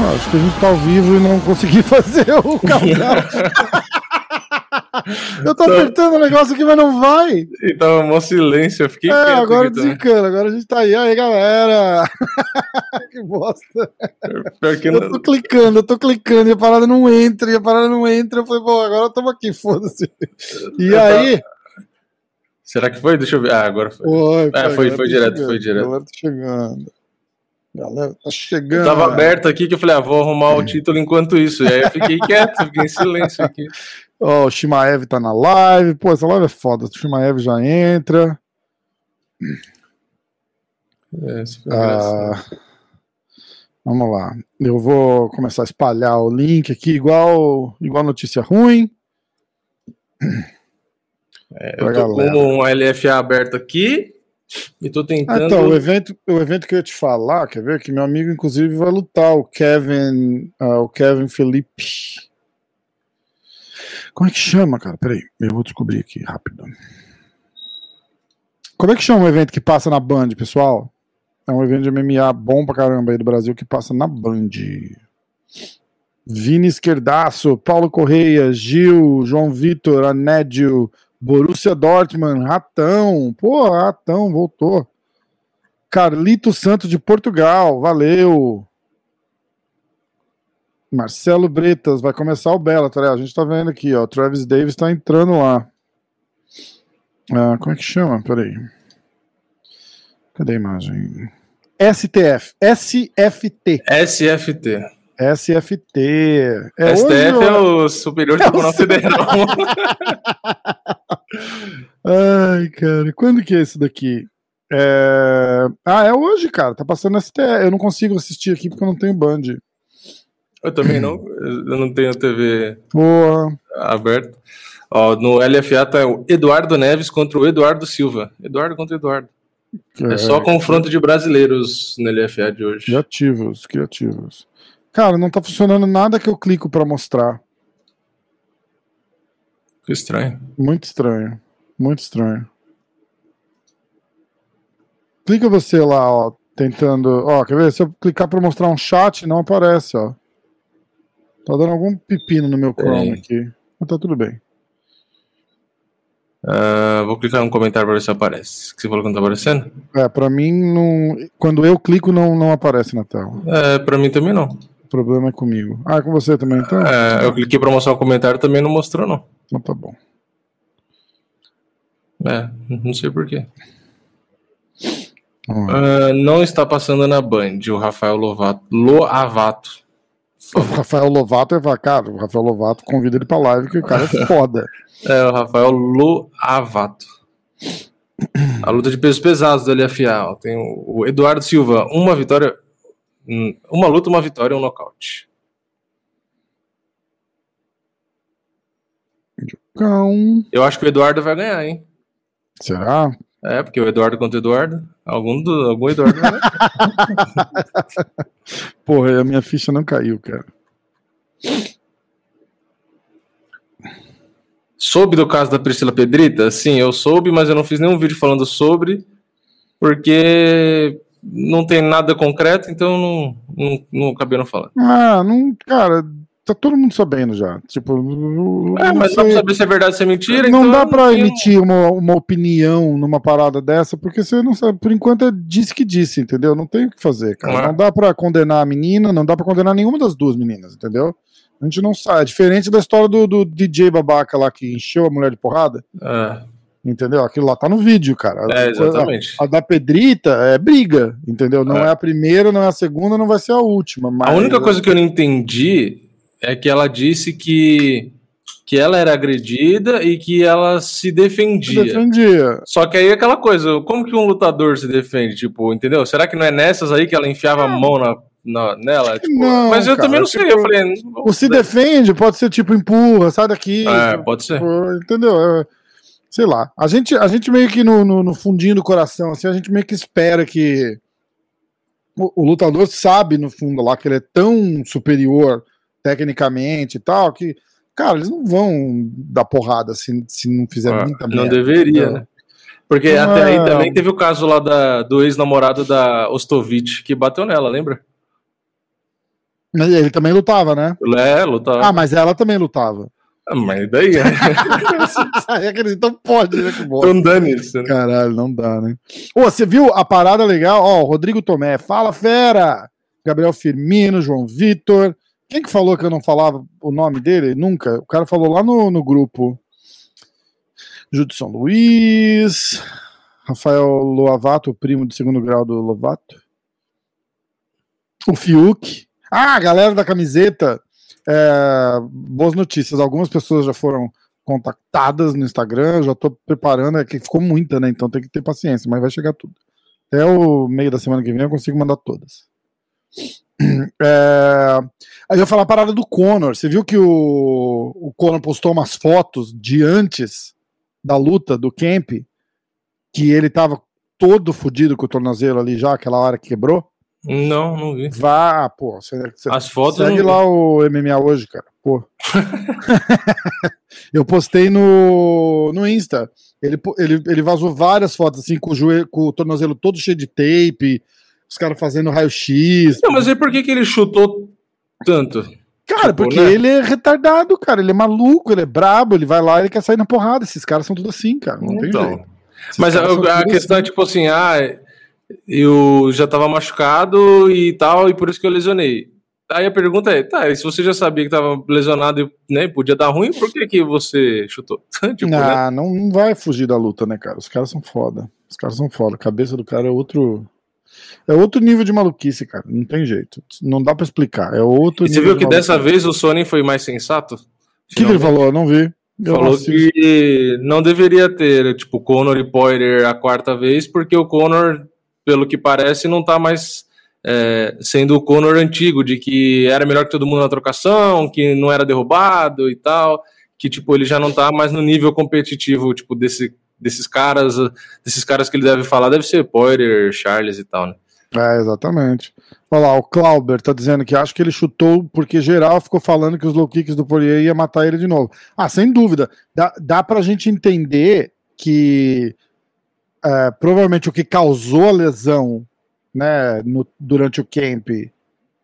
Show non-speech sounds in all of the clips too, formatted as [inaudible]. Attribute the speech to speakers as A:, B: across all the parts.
A: Ah, acho que a gente tá ao vivo e não consegui [laughs] fazer o [laughs] canal. [laughs] Eu tô apertando o negócio aqui, mas não vai.
B: E tava um silêncio, eu fiquei.
A: É, agora desencana, agora a gente tá aí. Aí, galera. [laughs] que bosta.
B: que
A: eu tô clicando, eu tô clicando e a parada não entra, e a parada não entra. Eu falei, bom, agora estamos aqui, [laughs] foda-se. E aí.
B: Será que foi? Deixa eu ver. Ah, agora foi.
A: Foi,
B: foi, é, foi, foi
A: tá
B: direto, chegando, foi direto.
A: Agora tá chegando. Galera, tá chegando.
B: Eu tava aberto aqui que eu falei, ah, vou arrumar o título enquanto isso. E aí eu fiquei quieto, fiquei em silêncio aqui. [laughs]
A: Ó, oh, o Shimaev tá na live. Pô, essa live é foda. O Shimaev já entra.
B: É, ah,
A: vamos lá. Eu vou começar a espalhar o link aqui, igual, igual notícia ruim.
B: É, eu tô galera. com um LFA aberto aqui. E tô tentando. Ah,
A: então, o evento, o evento que eu ia te falar, quer ver? Que meu amigo, inclusive, vai lutar, o Kevin, uh, o Kevin Felipe. Como é que chama, cara? Peraí, eu vou descobrir aqui rápido. Como é que chama o evento que passa na Band, pessoal? É um evento de MMA bom pra caramba aí do Brasil que passa na Band. Vini Esquerdaço, Paulo Correia, Gil, João Vitor, Anédio, Borussia Dortmund, Ratão. Pô, Ratão voltou. Carlito Santos de Portugal, valeu. Marcelo Bretas, vai começar o Bela, tá? A gente tá vendo aqui, ó. Travis Davis tá entrando lá. Ah, como é que chama? Peraí. Cadê a imagem? STF. SFT.
B: SFT.
A: SFT.
B: É STF hoje, é o Superior Tribunal [laughs] é o... Federal. [laughs]
A: Ai, cara, quando que é esse daqui? É... Ah, é hoje, cara. Tá passando STF. Eu não consigo assistir aqui porque eu não tenho Band.
B: Eu também não. [clears throat] Eu não tenho TV
A: Porra.
B: aberta. Ó, no LFA tá o Eduardo Neves contra o Eduardo Silva. Eduardo contra Eduardo. É, é só confronto de brasileiros no LFA de hoje.
A: Criativos, criativos. Cara, não tá funcionando nada que eu clico para mostrar.
B: Que estranho.
A: Muito estranho. Muito estranho. Clica você lá, ó, tentando. Ó, quer ver? Se eu clicar para mostrar um chat, não aparece, ó. Tá dando algum pepino no meu Chrome é. aqui. Mas tá tudo bem.
B: Uh, vou clicar no comentário para ver se aparece. Que você falou que não tá aparecendo?
A: É, pra mim, não... quando eu clico, não, não aparece na tela.
B: É, pra mim também não.
A: Problema é comigo. Ah, é com você também, então?
B: É, eu cliquei para mostrar o comentário também não mostrou, não.
A: Então tá bom.
B: É, não sei porquê. Uh, não está passando na Band o Rafael Lovato. Loavato.
A: O Rafael Lovato é cara, o Rafael Lovato convida ele pra live que o cara é [laughs] foda.
B: é, o Rafael Loavato. A luta de pesos pesados do LFA. Ó. Tem o Eduardo Silva, uma vitória, uma luta, uma vitória, um nocaute.
A: Cão.
B: Eu acho que o Eduardo vai ganhar, hein?
A: Será?
B: É, porque o Eduardo contra o Eduardo. Algum, do, algum Eduardo vai [laughs]
A: Porra, a minha ficha não caiu, cara.
B: Soube do caso da Priscila Pedrita? Sim, eu soube, mas eu não fiz nenhum vídeo falando sobre, porque não tem nada concreto, então não, não, não acabei não falando.
A: Ah, não, cara, tá todo mundo sabendo já. Tipo,
B: é, mas não dá pra saber se é verdade ou se é mentira.
A: Não então dá pra emitir uma, uma opinião numa parada dessa, porque você não sabe. Por enquanto é disse que disse, entendeu? Não tem o que fazer, cara. Não, é. não dá pra condenar a menina, não dá pra condenar nenhuma das duas meninas, entendeu? A gente não sabe. É diferente da história do, do DJ babaca lá que encheu a mulher de porrada.
B: É.
A: Entendeu? Aquilo lá tá no vídeo, cara.
B: É, exatamente.
A: A, a da Pedrita é briga, entendeu? Não é. é. a primeira, não é a segunda, não vai ser a última. Mas...
B: A única coisa que eu não entendi é que ela disse que, que ela era agredida e que ela se defendia.
A: Se defendia.
B: Só que aí é aquela coisa, como que um lutador se defende? Tipo, entendeu? Será que não é nessas aí que ela enfiava é. a mão na, na, nela? Tipo,
A: não,
B: mas eu
A: cara,
B: também não sei.
A: Tipo,
B: eu falei.
A: O se defende pode ser tipo empurra, sai daqui.
B: É,
A: tipo,
B: pode ser.
A: Entendeu? Sei lá. A gente, a gente meio que no, no, no, fundinho do coração, assim, a gente meio que espera que o, o, lutador sabe, no fundo, lá, que ele é tão superior tecnicamente e tal, que, cara, eles não vão dar porrada se, se não fizer
B: Ah,
A: muita
B: não
A: merda.
B: deveria,
A: Não.
B: né? Porque até aí também teve o caso lá da, do ex-namorado da Ostovich, que bateu nela, lembra?
A: Mas ele também lutava, né?
B: É, lutava.
A: Ah, mas ela também lutava.
B: Ah, mas daí, [laughs]
A: então pode, né? Que.
B: Então dane-se, né?
A: Caralho, não dá, né? Ô, você viu a parada legal? Ó, Rodrigo Tomé, fala fera! Gabriel Firmino, João Vitor. Quem que falou que eu não falava o nome dele? Nunca. O cara falou lá no, no grupo. Judson Luiz. Rafael Loavato, primo de segundo grau do Lovato. O Fiuk. Ah, a galera da camiseta. É, boas notícias. Algumas pessoas já foram contactadas no Instagram. Já tô preparando. É que ficou muita, né? Então tem que ter paciência, mas vai chegar tudo. Até o meio da semana que vem eu consigo mandar todas. [clears throat] É, Aí eu falar a parada do Conor. Você viu que o, o Conor postou umas fotos de antes da luta do Camp, que ele tava todo fudido com o tornozelo ali já, aquela hora que quebrou?
B: Não, não vi.
A: Vá, pô. Você, você
B: As fotos
A: segue lá o MMA hoje, cara. Pô. [laughs] eu postei no, no Insta. Ele, ele, ele vazou várias fotos, assim, com o, joelho, com o tornozelo todo cheio de tape, os caras fazendo raio-x.
B: Não, mas aí por que, que ele chutou tanto?
A: Cara,
B: Tipo,
A: porque
B: né?
A: ele é retardado, cara. Ele é maluco, ele é brabo, ele vai lá e ele quer sair na porrada. Esses caras são tudo assim, cara. Não tem
B: Então. Mas a, a questão é
A: assim.
B: tipo assim, ah, eu já tava machucado e tal, e por isso que eu lesionei. Aí a pergunta é, tá, e se você já sabia que tava lesionado e né, podia dar ruim, por que, que você chutou? [laughs] tipo, né?
A: Ah, não, não vai fugir da luta, né, cara? Os caras são foda. Os caras são foda. A cabeça do cara é outro. É outro nível de maluquice, cara. Não tem jeito. Não dá pra explicar. É outro
B: E você viu que
A: de
B: dessa vez o Sony foi mais sensato?
A: O que, ele falou? Eu não vi. Eu
B: Falou
A: assisto.
B: que não deveria ter, tipo, Conor e Poirier a quarta vez, porque o Conor, pelo que parece, não tá mais é, sendo o Conor antigo, de que era melhor que todo mundo na trocação, que não era derrubado e tal, que, tipo, ele já não tá mais no nível competitivo, tipo, desse, desses caras, desses caras que ele deve falar, deve ser Poirier, Charles e tal, né?
A: É, exatamente. Olha lá, o Clauber tá dizendo que acho que ele chutou porque geral ficou falando que os low kicks do Poirier ia matar ele de novo. Ah, sem dúvida. Dá, dá pra gente entender que é, provavelmente o que causou a lesão né, no- durante o camp e,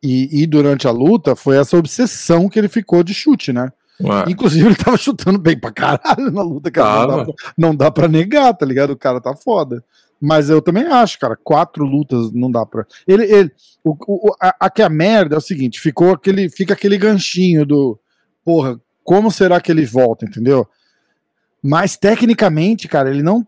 A: e durante a luta foi essa obsessão que ele ficou de chute, né?
B: Ah,
A: Inclusive, ele tava chutando bem pra caralho na luta, cara. Não dá, pra, não dá pra negar, tá ligado? O cara tá foda. Mas eu também acho, cara, quatro lutas não dá pra. Ele, ele, o, o, a, a que a merda é o seguinte: ficou aquele, fica aquele ganchinho do, porra, como será que ele volta, entendeu? Mas tecnicamente, cara, ele não, é,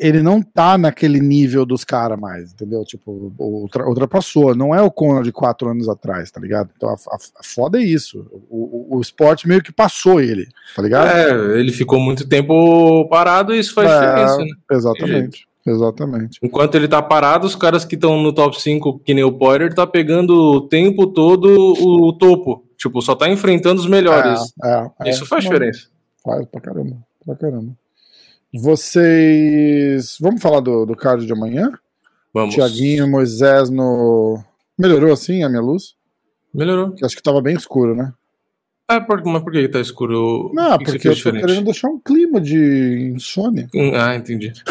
A: ele não tá naquele nível dos caras mais, entendeu? Tipo, ultra, ultrapassou. Não é o Conor de quatro anos atrás, tá ligado? Então a, a, a foda é isso. O, o, o esporte meio que passou ele, tá ligado?
B: É, ele ficou muito tempo parado e isso faz
A: É,
B: diferença, né?
A: Exatamente. Exatamente.
B: Enquanto ele tá parado, os caras que estão no top 5, que nem o Poirier, tá pegando o tempo todo o, topo. Tipo, só tá enfrentando os melhores.
A: É, é,
B: Isso
A: é.
B: faz
A: Não,
B: diferença.
A: Faz pra caramba. Pra caramba. Vocês. Vamos falar do, do card de amanhã?
B: Vamos.
A: Tiaguinho, Moisés no. Melhorou assim a minha luz?
B: Melhorou.
A: Que Acho que tava bem escuro, né?
B: Ah, por, mas por que tá escuro?
A: Não, porque
B: você
A: eu
B: fez
A: tô
B: diferente?
A: querendo deixar um clima de insônia.
B: Hum, Ah, entendi. [laughs]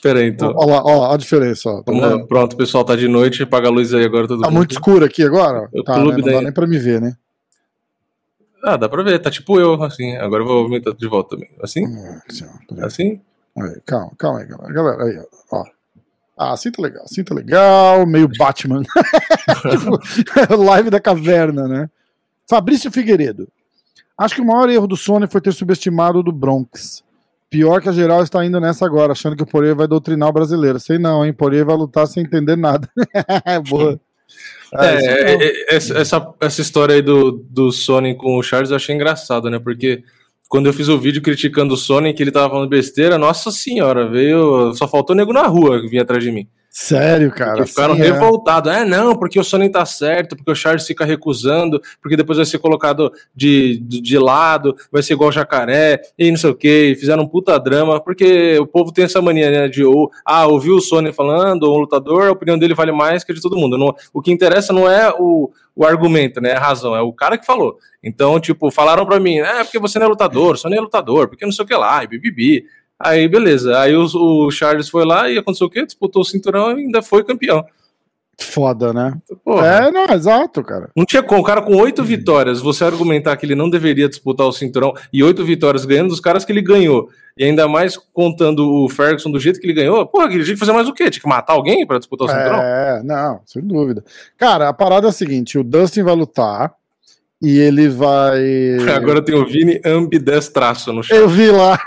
B: Pera aí, então.
A: Olha lá, ó, a diferença, ó. Tá?
B: Pronto, o pessoal tá de noite, apaga a luz aí agora todo
A: Tá
B: mundo.
A: muito escuro aqui agora?
B: O
A: Tá, né?
B: clube
A: Não dá nem pra me ver, né?
B: Ah, dá pra ver, tá tipo eu, assim. Agora eu vou aumentar de volta também. Assim?
A: Hum, assim, ó, peraí.
B: Assim?
A: Aí, calma, calma aí, galera. Galera, aí, ó. Ah, assim tá legal, assim tá legal, meio Batman. [laughs] tipo, [laughs] live da caverna, né? Fabrício Figueiredo. Acho que o maior erro do Sony foi ter subestimado o do Bronx. Pior que a geral está indo nessa agora, achando que o Poirier vai doutrinar o brasileiro. Sei não, hein? Poirier vai lutar sem entender nada. [laughs] Boa.
B: É,
A: isso
B: é,
A: não.
B: é, essa, essa, essa história aí do, do Sony com o Charles eu achei engraçado, né? Porque quando eu fiz o vídeo criticando o Sony, que ele tava falando besteira, nossa senhora, veio. Só faltou nego na rua que vinha atrás de mim.
A: Sério, cara.
B: Porque ficaram
A: assim,
B: revoltados. É. é, não, porque o Sony tá certo, porque o Charles fica recusando, porque depois vai ser colocado de, de, de lado, vai ser igual jacaré, e não sei o que. Fizeram um puta drama, porque o povo tem essa mania, né, de ou, ah, ouviu o Sony falando, ou um lutador, a opinião dele vale mais que a de todo mundo. Não, o que interessa não é o, o argumento, né, a razão, é o cara que falou. Então, tipo, falaram pra mim, é porque você não é lutador, o Sony é lutador, porque não sei o que lá, e bibibi. Aí, beleza. Aí o, o, Charles foi lá e aconteceu o quê? Disputou o cinturão e ainda foi campeão.
A: Foda, né? Porra. É, não, exato, cara.
B: Não tinha como. O cara com oito vitórias, você argumentar que ele não deveria disputar o cinturão e oito vitórias ganhando dos caras que ele ganhou. E ainda mais contando o Ferguson do jeito que ele ganhou, porra, ele tinha que fazer mais o quê? Tinha que matar alguém para disputar o cinturão?
A: É, não, sem dúvida. Cara, a parada é a seguinte: o Dustin vai lutar e ele vai. [laughs]
B: Agora tem o Vini ambidestraço no
A: chat. Eu vi lá.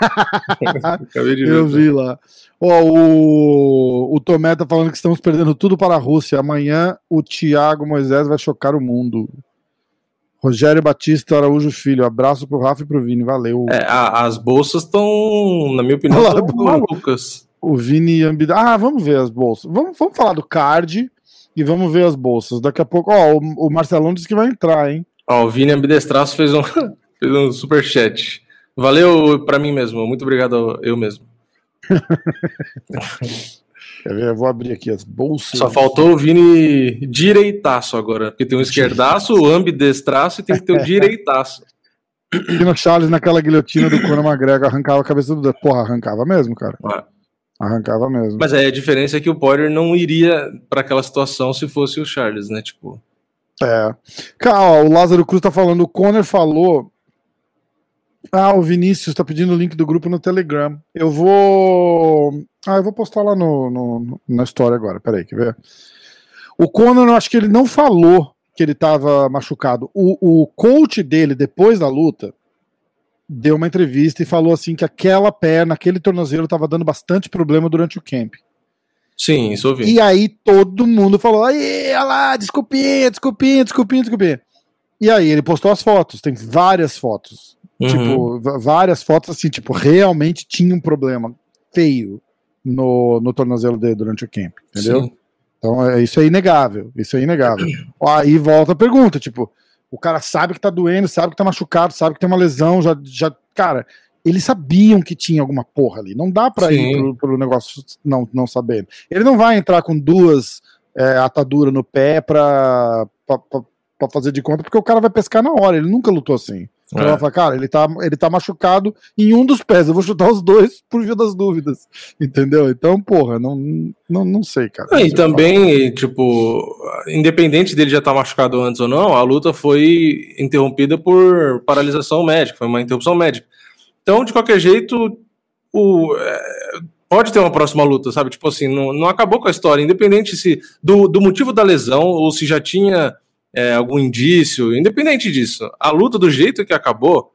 A: [laughs] Eu vi lá. Ó, o, o Tomé tá falando que estamos perdendo tudo para a Rússia. Amanhã o Thiago Moisés vai chocar o mundo. Rogério Batista Araújo Filho, abraço pro Rafa e pro Vini, valeu.
B: É, a, as bolsas estão, na minha opinião, Olá, malucas.
A: O Vini ambid... Ah, vamos ver as bolsas. Vamos, vamos falar do card e vamos ver as bolsas. Daqui a pouco, ó, o, o Marcelão disse que vai entrar, hein?
B: Ó, o Vini Ambidestraço fez um, [laughs] fez um super chat. Valeu para mim mesmo. Muito obrigado eu mesmo. [laughs]
A: Eu vou abrir aqui as bolsas.
B: Só faltou o Vini direitaço agora. Porque tem um esquerdaço, o ambidestraço e tem que ter o [laughs] direitaço.
A: no Charles, naquela guilhotina do Conor McGregor, arrancava a cabeça do. Porra, arrancava mesmo, cara. Ah. Arrancava mesmo.
B: Mas aí a diferença é que o Poirier não iria para aquela situação se fosse o Charles, né? Tipo.
A: É. Cara, o Lázaro Cruz tá falando, o Conor falou. Ah, o Vinícius tá pedindo o link do grupo no Telegram. Eu vou. Ah, eu vou postar lá no, no na história agora. Peraí, quer ver? O Conor, eu acho que ele não falou que ele tava machucado. O, o coach dele, depois da luta, deu uma entrevista e falou assim que aquela perna, aquele tornozelo, tava dando bastante problema durante o camp.
B: Sim, isso ouvi.
A: E aí todo mundo falou: aí, olha lá, desculpinha, desculpinha, desculpinha, desculpinha. E aí ele postou as fotos, tem várias fotos. Uhum. Tipo, várias fotos assim, tipo, realmente tinha um problema feio no, no tornozelo dele durante o camp, entendeu? Sim. Então é, isso é inegável, isso é inegável. [clears throat] aí volta a pergunta, tipo, o cara sabe que tá doendo, sabe que tá machucado, sabe que tem uma lesão, já, já cara, eles sabiam que tinha alguma porra ali. Não dá para ir pro, pro, negócio não, não sabendo. Ele não vai entrar com duas é, ataduras no pé pra, pra, pra, pra, fazer de conta, porque o cara vai pescar na hora. Ele nunca lutou assim. Então é. ela fala, cara, ele tá, ele tá machucado em um dos pés, eu vou chutar os dois por via das dúvidas. Entendeu? Então, porra, não, não, não sei, cara.
B: e também, tipo, independente dele já estar tá machucado antes ou não, a luta foi interrompida por paralisação médica, foi uma interrupção médica. Então, de qualquer jeito, o, é, pode ter uma próxima luta, sabe? Tipo assim, não, não acabou com a história, independente se do, do motivo da lesão ou se já tinha é, algum indício, independente disso. A luta, do jeito que acabou,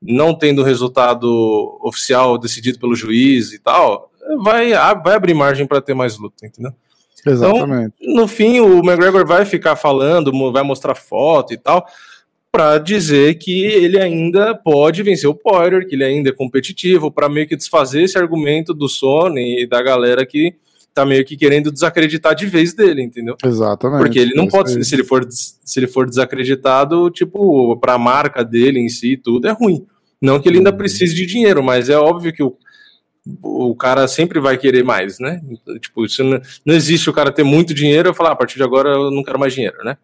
B: não tendo resultado oficial decidido pelo juiz e tal, vai, vai abrir margem para ter mais luta, entendeu?
A: Exatamente.
B: Então, no fim, o McGregor vai ficar falando, vai mostrar foto e tal, para dizer que ele ainda pode vencer o Poirier, que ele ainda é competitivo, para meio que desfazer esse argumento do Sony e da galera que tá meio que querendo desacreditar de vez dele, entendeu?
A: Exatamente.
B: Porque ele não pode, se ele for se ele for desacreditado, tipo, para a marca dele em si, tudo é ruim. Não que ele ainda uhum. precise de dinheiro, mas é óbvio que o, o cara sempre vai querer mais, né? Tipo, isso não, não existe o cara ter muito dinheiro e falar, ah, a partir de agora eu não quero mais dinheiro, né?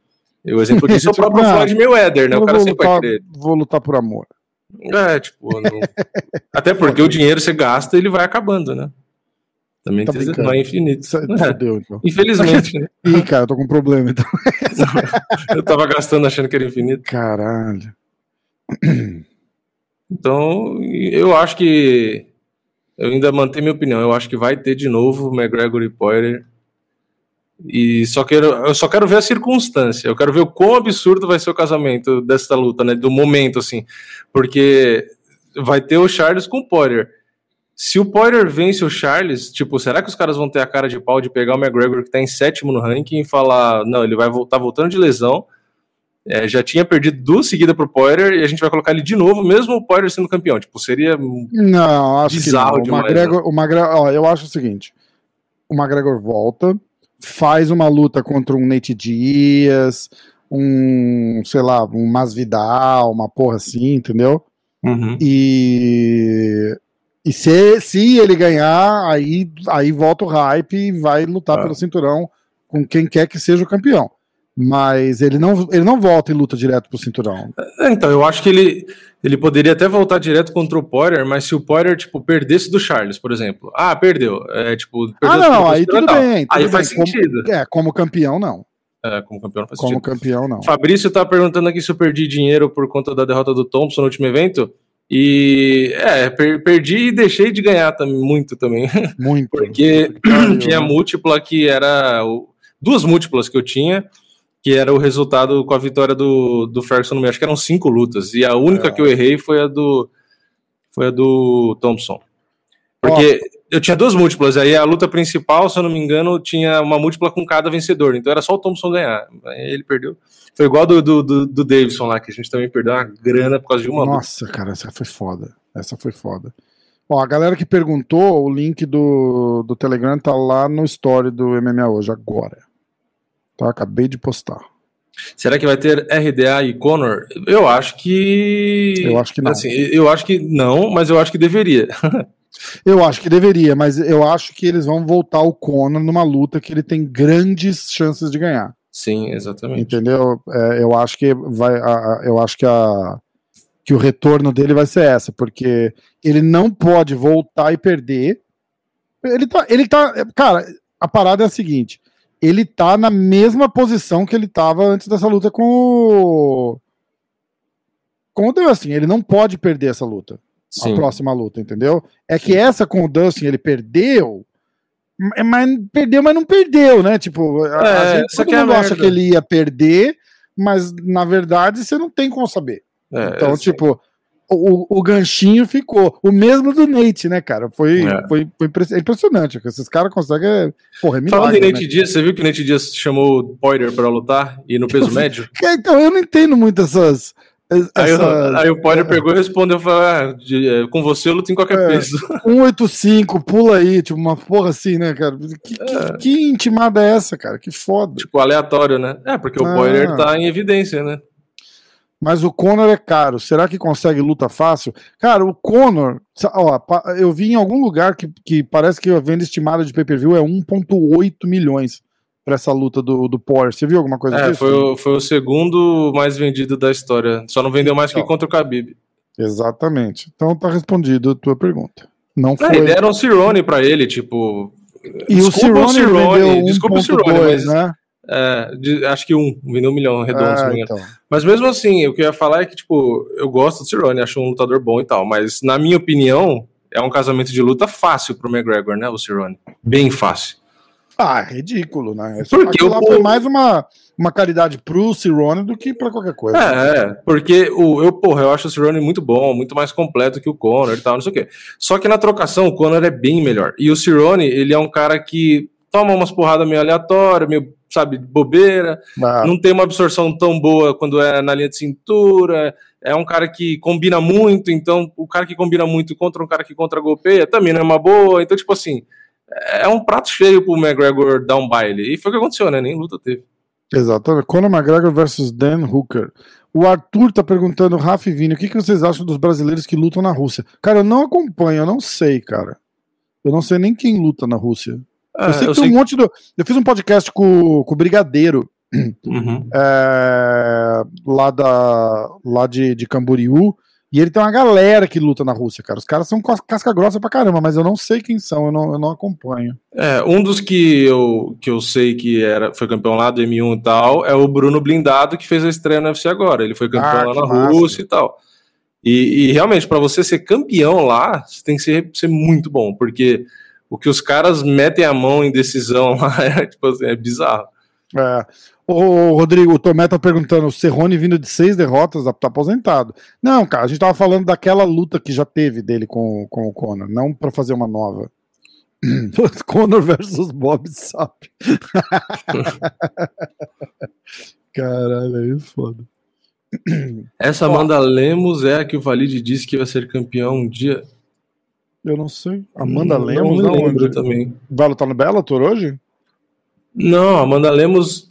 B: O exemplo disso é o [laughs] próprio ah, Floyd Mayweather, né? O cara sempre
A: lutar, vai querer. Vou lutar por amor.
B: É, tipo, não... até porque o dinheiro você gasta ele vai acabando, né? Também tá não é infinito. É. [laughs] Fudeu, então. Infelizmente, né? [laughs]
A: Ih, cara, eu tô com um problema, então.
B: eu tava gastando achando que era infinito.
A: Caralho.
B: Então, eu acho que. Eu ainda mantenho minha opinião. Eu acho que vai ter de novo McGregor e Poirier e só quero, eu só quero ver a circunstância. Eu quero ver o quão absurdo vai ser o casamento dessa luta, né? Do momento, assim. Porque vai ter o Charles com o Poirier. Se o Poirier vence o Charles, tipo, será que os caras vão ter a cara de pau de pegar o McGregor que tá em sétimo no ranking e falar, não, ele vai voltar voltando de lesão, é, já tinha perdido duas seguidas pro Poirier e a gente vai colocar ele de novo, mesmo o Poirier sendo campeão. Tipo, seria
A: não, acho bizarro que não. O McGregor, né? o McGregor, ó, eu acho o seguinte, o McGregor volta, faz uma luta contra um Nate Dias, um, sei lá, um Masvidal, uma porra assim, entendeu?
B: Uhum.
A: E, e se, se ele ganhar, aí, aí volta o hype e vai lutar
B: Ah.
A: pelo cinturão com quem quer que seja o campeão. Mas ele não, ele não volta e luta direto pro cinturão.
B: É, Então, eu acho que ele, ele poderia até voltar direto contra o Poirier, mas se o Poirier, tipo, perdesse do Charles, por exemplo. Ah, perdeu. É, tipo, perdeu
A: Ah, não, aí tudo bem. tudo
B: Aí
A: bem.
B: faz
A: Como-
B: sentido.
A: é, como campeão, não.
B: É, como campeão não faz
A: Como
B: sentido.
A: campeão, não.
B: Fabrício tá perguntando aqui se eu perdi dinheiro por conta da derrota do Thompson no último evento. E é, per- perdi e deixei de ganhar também, muito também.
A: Muito. [laughs]
B: Porque tinha
A: né?
B: múltipla que era. o- duas múltiplas que eu tinha, que era o resultado com a vitória do, do Ferguson no meio. Acho que eram cinco lutas. E a única
A: É.
B: que eu errei foi a do. Foi a do Thompson. Porque eu tinha duas múltiplas, aí a luta principal, se eu não me engano, tinha uma múltipla com cada vencedor. Então era só o Thompson ganhar. Aí ele perdeu. Foi igual do, do, do, do Davidson lá, que a gente também perdeu uma grana por causa de uma luta.
A: Nossa, cara, essa foi foda. Essa foi foda. Ó, a galera que perguntou, o link do, do Telegram tá lá no story do MMA hoje, agora. Tá, acabei de postar.
B: Será que vai ter RDA e Conor? Eu acho que.
A: Eu acho que não.
B: Assim, eu acho que não, mas eu acho que deveria. [laughs]
A: Eu acho que deveria, mas eu acho que eles vão voltar o Conor numa luta que ele tem grandes chances de ganhar.
B: Sim, exatamente.
A: Entendeu? É, eu acho que vai. a- a- eu acho que a que o retorno dele vai ser essa, porque ele não pode voltar e perder. Ele tá, ele tá, cara, a parada é a seguinte, ele tá na mesma posição que ele tava antes dessa luta com o com o Dustin, ele não pode perder essa luta, a
B: Sim.
A: próxima luta, entendeu? É que essa com o Dustin ele perdeu, m- mas perdeu, mas não perdeu, né? Tipo, a, a
B: É,
A: gente, todo
B: que é a
A: mundo acha
B: merda.
A: que ele ia perder, mas na verdade você não tem como saber.
B: É,
A: Então, tipo, o, o ganchinho ficou. O mesmo do Nate, né, cara? Foi,
B: É.
A: foi, foi é impressionante. que Esses caras conseguem. Porra, é
B: Falando
A: milagre,
B: em Nate
A: né?
B: Dias, você viu que o Nate Dias chamou o Poirier pra lutar e no peso médio?
A: É, [laughs] Então, eu não entendo muito essas. es-
B: Aí, o- aí o Poirier pegou e respondeu: falou, ah, de- é, com você eu luto em qualquer
A: É.
B: peso. [laughs]
A: 185, pula aí, tipo, uma porra assim, né, cara? Que, que-
B: É.
A: que intimada é essa, cara? Que foda.
B: tipo, aleatório, né? É, porque o
A: Ah.
B: Poirier tá em evidência, né?
A: Mas o Conor é caro. Será que consegue luta fácil? Cara, o Conor, ó, eu vi em algum lugar que, que parece que a venda estimada de pay-per-view é 1,8 milhões pra essa luta do, do Poirier. Você viu alguma coisa
B: É,
A: disso?
B: foi o, foi o segundo mais vendido da história. Só não vendeu mais que
A: Então.
B: contra o Khabib.
A: Exatamente. Então tá respondido a tua pergunta. Não
B: Ah,
A: foi.
B: e deram um Cirone pra ele, tipo.
A: E o Cirone vendeu
B: desculpa o
A: 1,2,
B: Cirone, mas
A: né?
B: É, de- acho que um, vendeu um milhão redondo,
A: Ah,
B: me
A: então.
B: Mas mesmo assim, o que eu ia falar é que, tipo, eu gosto do Cirone, acho um lutador bom e tal, mas na minha opinião, é um casamento de luta fácil pro McGregor, né, o Cirone? Bem fácil.
A: Ah, ridículo, né?
B: Porque o-
A: foi mais uma, uma caridade pro Cirone do que pra qualquer coisa.
B: É, é, porque o, eu, porra, eu acho o Cerrone muito bom, muito mais completo que o Conor e tal, não sei o quê. Só que na trocação, o Conor é bem melhor. E o Cerrone, ele é um cara que toma umas porradas meio aleatórias, meio, sabe, bobeira,
A: Ah,
B: não tem uma absorção tão boa quando é na linha de cintura, é um cara que combina muito, então o cara que combina muito contra um cara que contra golpeia também não é uma boa, então, tipo assim, é um prato cheio pro McGregor dar um baile. E foi o que aconteceu, né? Nem luta teve.
A: Exatamente. Conor McGregor versus Dan Hooker. O Arthur tá perguntando, Rafa e Vini, o que, que vocês acham dos brasileiros que lutam na Rússia? Cara, eu não acompanho, eu não sei, cara. Eu não sei nem quem luta na Rússia.
B: É,
A: eu sei que
B: eu
A: tem
B: sei
A: um monte do. Eu fiz um podcast com, com o Brigadeiro,
B: Uhum.
A: é, lá, da, lá de, de Camboriú, e ele tem uma galera que luta na Rússia, cara. Os caras são cas- casca grossa pra caramba, mas eu não sei quem são, eu não, eu não acompanho.
B: É, um dos que eu, que eu sei que era, foi campeão lá do M1 e tal é o Bruno Blindado, que fez a estreia no UFC agora. Ele foi campeão
A: Ah,
B: lá na
A: massa.
B: Rússia e tal. E, e realmente, para você ser campeão lá, você tem que ser, ser muito bom, porque o que os caras metem a mão em decisão [laughs] lá é, tipo assim, é bizarro.
A: É. Ô, Rodrigo, o Tomé tá perguntando: o Serrone vindo de seis derrotas, tá aposentado. Não, cara, a gente tava falando daquela luta que já teve dele com, com o Conor, não pra fazer uma nova. [laughs] Conor versus Bob Sapp. [laughs] Caralho, aí é foda.
B: Essa. Amanda Lemos é a que o Valide disse que vai ser campeão um dia.
A: Eu não sei. Amanda Lemos,
B: não lembro também.
A: Vai lutar no Bellator hoje?
B: Não, Amanda Lemos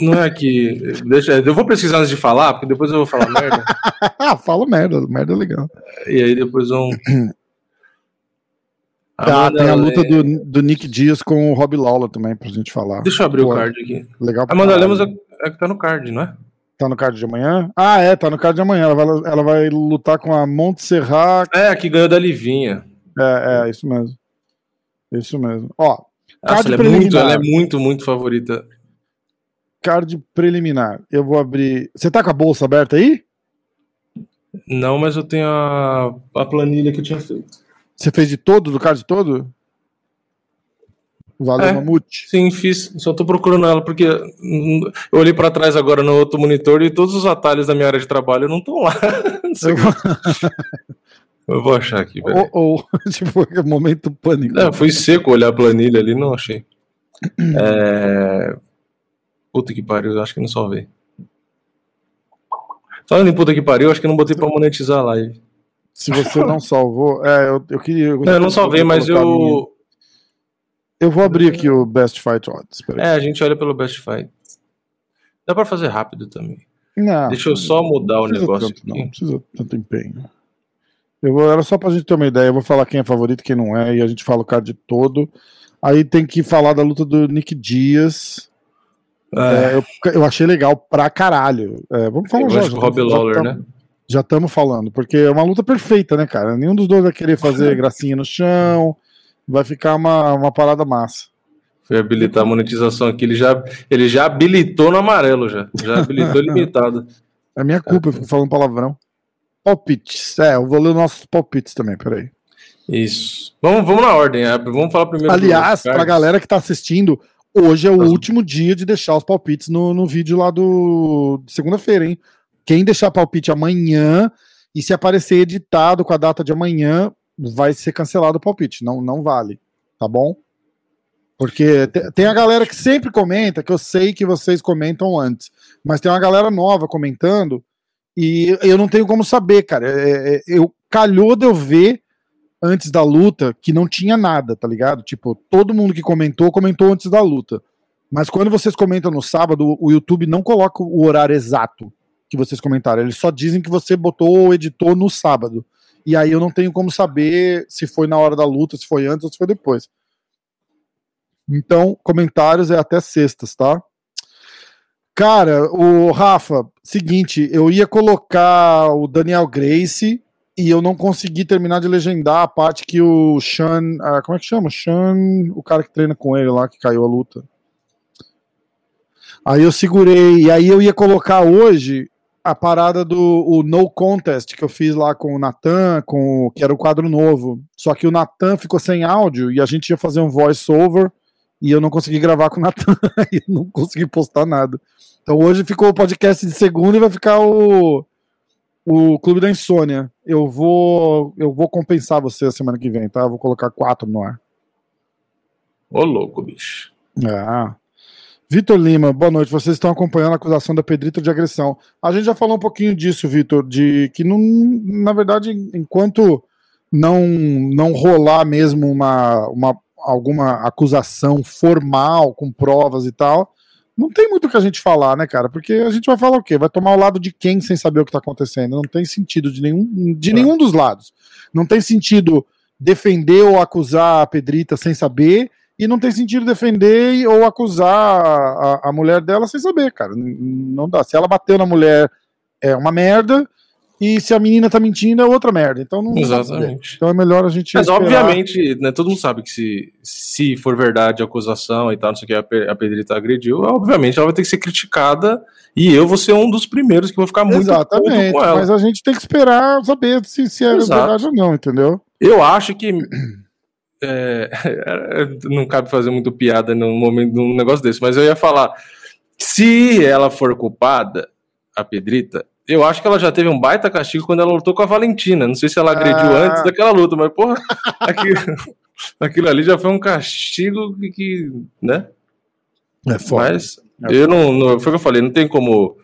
B: não é aqui. Deixa, eu vou precisar antes de falar, porque depois eu vou falar merda. [laughs]
A: ah, fala merda, merda é legal.
B: E aí depois vão. [clears throat]
A: Ah, tem a luta do, do Nick Dias com o Rob Lawler também, pra gente falar.
B: Deixa eu abrir Pô, o card aqui.
A: Legal
B: Amanda Lemos é, é que tá no card, não é?
A: Tá no card de amanhã? Ah, é, tá no card de amanhã. Ela vai, ela vai lutar com a Montserrat.
B: É, que ganhou da Livinha.
A: É, é, isso mesmo. Isso mesmo. Ó,
B: Nossa, ela, é muito, ela é muito, muito favorita.
A: Card preliminar. Eu vou abrir. Você tá com a bolsa aberta aí?
B: Não, mas eu tenho a, a planilha que eu tinha feito.
A: Você fez de todo, do card todo? Valeu, é, Mamute?
B: Sim, fiz. Só tô procurando ela porque eu olhei para trás agora no outro monitor e todos os atalhos da minha área de trabalho não estão lá. [laughs] Não eu. [laughs] eu vou achar aqui.
A: Ou, ou, [laughs] tipo, é momento pânico.
B: É, foi seco olhar a planilha ali, não achei. é... Puta que pariu, eu acho que não salvei. Falando em puta que pariu, acho que não botei pra monetizar a live.
A: Se você não [laughs] salvou, é, eu, eu queria. Eu,
B: não, eu não salvei, mas eu.
A: Eu vou abrir aqui o Best Fight Odds.
B: É, a gente olha pelo Best Fight. Dá pra fazer rápido também.
A: Não,
B: Deixa eu só mudar o negócio
A: tanto. Não precisa tanto empenho. Eu vou, era só pra gente ter uma ideia. Eu vou falar quem é favorito quem não é, e a gente fala o card todo. Aí tem que falar da luta do Nick Dias. É. É, eu, eu, achei legal pra caralho. É, vamos falar
B: já. Rob Lawler, né?
A: Já estamos falando, porque é uma luta perfeita, né, cara? Nenhum dos dois vai querer fazer [laughs] gracinha no chão. Vai ficar uma, uma parada massa.
B: Foi habilitar a monetização aqui. Ele já, ele já habilitou no amarelo, já. Já habilitou [laughs] limitado.
A: É minha culpa, eu fico falando palavrão. Palpites. É, eu vou ler nossos palpites também, peraí.
B: Isso. Vamos, vamos na ordem. É, vamos falar primeiro.
A: Aliás, pra galera que tá assistindo, hoje é o Mas... último dia de deixar os palpites no, no vídeo lá do segunda-feira, hein? Quem deixar palpite amanhã e se aparecer editado com a data de amanhã, vai ser cancelado o palpite. Não, não vale, tá bom? Porque tem a galera que sempre comenta, que eu sei que vocês comentam antes, mas tem uma galera nova comentando e eu não tenho como saber, cara. É, é, eu calhou de eu ver antes da luta que não tinha nada, tá ligado? Tipo, todo mundo que comentou, comentou antes da luta. Mas quando vocês comentam no sábado, o YouTube não coloca o horário exato que vocês comentaram. Eles só dizem que você botou ou editou no sábado. E aí eu não tenho como saber se foi na hora da luta, se foi antes ou se foi depois. Então, comentários é até sextas, tá? Cara, o Rafa, seguinte, eu ia colocar o Daniel Grace e eu não consegui terminar de legendar a parte que o Sean. Ah, como é que chama? Sean, o cara que treina com ele lá, que caiu a luta. Aí eu segurei, e aí eu ia colocar hoje a parada do No Contest que eu fiz lá com o Natan, com que era o quadro novo. Só que o Natan ficou sem áudio e a gente ia fazer um voice over e eu não consegui gravar com o Natan [laughs] e não consegui postar nada. Então hoje ficou o podcast de segunda e vai ficar o o Clube da Insônia. Eu vou eu vou compensar você a semana que vem, tá? Eu vou colocar quatro no ar.
B: Ô louco, bicho.
A: Ah. Vitor Lima, boa noite. Vocês estão acompanhando a acusação da Pedrita de agressão. A gente já falou um pouquinho disso, Vitor, de que não, na verdade, enquanto não não rolar mesmo uma, uma alguma acusação formal com provas e tal, não tem muito o que a gente falar, né, cara? Porque a gente vai falar o quê? Vai tomar o lado de quem sem saber o que tá acontecendo? Não tem sentido de nenhum de é. nenhum dos lados. Não tem sentido defender ou acusar a Pedrita sem saber e não tem sentido defender ou acusar a, a mulher dela sem saber, cara. Não dá. Se ela bateu na mulher, é uma merda. E se a menina tá mentindo, é outra merda. Então não
B: Exatamente.
A: Então é melhor a gente.
B: Mas esperar. obviamente, né, todo mundo sabe que se, se for verdade a acusação e tal, não sei o que, a, a Pedrita agrediu, obviamente ela vai ter que ser criticada. E eu vou ser um dos primeiros que vou ficar muito
A: Exatamente, com ela. Mas a gente tem que esperar saber se, se é Exato. verdade ou não, entendeu?
B: Eu acho que [clears throat] é, [laughs] não cabe fazer muito piada num momento num negócio desse, mas eu ia falar: se ela for culpada, a Pedrita, eu acho que ela já teve um baita castigo quando ela lutou com a Valentina. Não sei se ela agrediu ah. antes daquela luta, mas porra, [laughs] aquilo, aquilo ali já foi um castigo que, que né?
A: É foda.
B: Mas é eu não, não, foi o que eu falei, não tem como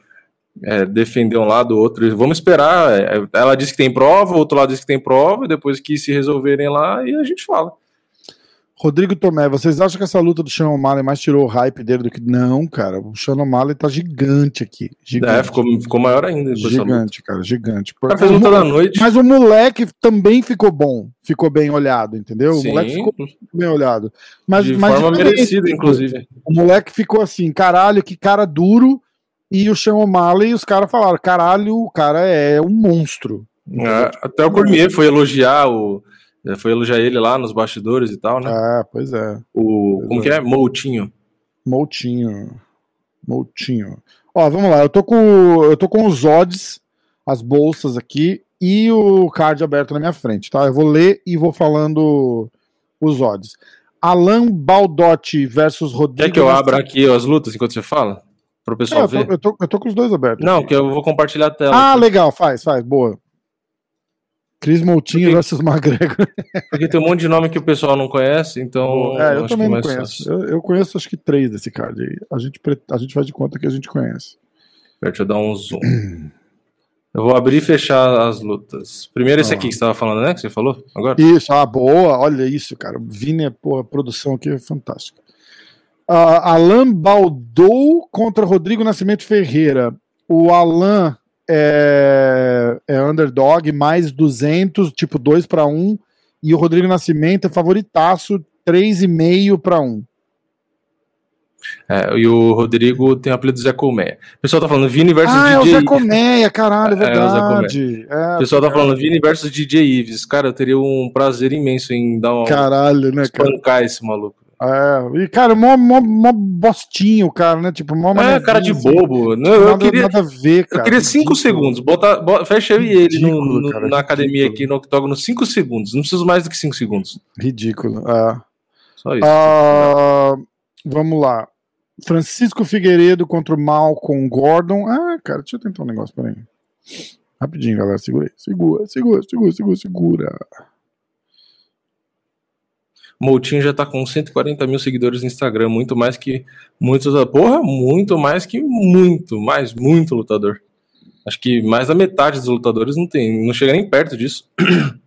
B: é, defender um lado ou outro. Vamos esperar. É, ela disse que tem prova, o outro lado disse que tem prova, e depois que se resolverem lá, e a gente fala.
A: Rodrigo Tomé, vocês acham que essa luta do Sean O'Malley mais tirou o hype dele do que. Não, cara. O Sean O'Malley tá gigante aqui. Gigante.
B: É, ficou, ficou maior ainda.
A: Gigante, cara, gigante.
B: Cara, fez luta da noite.
A: Mas o moleque também ficou bom. Ficou bem olhado, entendeu? Sim. O moleque ficou bem olhado. Mas,
B: de
A: mas
B: forma merecida, inclusive.
A: O moleque ficou assim, caralho, que cara duro. E o Sean O'Malley, os caras falaram, caralho, o cara é um monstro.
B: É, até o Cormier foi elogiar o foi elogiar ele lá nos bastidores e tal, né?
A: Ah, pois é.
B: O, pois como é. que é? Moutinho.
A: Moutinho. Moutinho. Ó, vamos lá. Eu tô com, eu tô com os odds, as bolsas aqui e o card aberto na minha frente, tá? Eu vou ler e vou falando os odds. Alan Baldotti versus Rodrigo.
B: Quer que eu abra aqui as lutas enquanto você fala? Para o pessoal é, eu
A: tô,
B: ver?
A: Eu tô, eu tô com os dois abertos.
B: Não, que eu vou compartilhar a tela.
A: Ah, aqui. legal, faz, faz, boa. Cris Moutinho porque, versus McGregor. [laughs]
B: Porque tem um monte de nome que o pessoal não conhece, então.
A: É, eu também não conheço. Eu, eu, conheço acho que três desse card aí. A gente, a gente faz de conta que a gente conhece.
B: Deixa eu dar um zoom. eu vou abrir e fechar as lutas. Primeiro esse ah. aqui que você estava falando, né? Que você falou agora?
A: Isso, ah, boa. Olha isso, cara. Vini, pô, a produção aqui é fantástica. Uh, Alan Baldou contra Rodrigo Nascimento Ferreira. O Alan é, é underdog, mais 200, tipo 2 para 1. E o Rodrigo Nascimento é favoritaço, 3,5 para 1.
B: É, e o Rodrigo tem o apelido Zé Colmeia. O pessoal tá falando Vini versus
A: ah,
B: DJ.
A: Ah, é o Zé Colmeia, caralho, é verdade.
B: É, o pessoal tá falando Vini versus DJ Ives. Cara, eu teria um prazer imenso em dar um.
A: Caralho, né,
B: cara? esse maluco.
A: É, e cara, mó, mó, mó bostinho, cara, né? Tipo, mó
B: É, cara de assim. bobo. Não, eu queria, nada a ver, cara. Eu queria 5 segundos. Bota, bota, fecha eu e ele no, no, cara, na academia aqui no octógono 5 segundos. Não preciso mais do que 5 segundos.
A: Ridículo. É.
B: Só isso.
A: Uh, vamos lá. Francisco Figueiredo contra o Malcolm Gordon. Ah, cara, deixa eu tentar um negócio, peraí. Rapidinho, galera. Segura aí. Segura, segura, segura, segura, segura.
B: Moutinho já tá com 140 mil seguidores no Instagram, muito mais que muitos. Porra, muito mais que muito, mais, muito lutador. Acho que mais da metade dos lutadores não tem, não chega nem perto disso. [clears throat]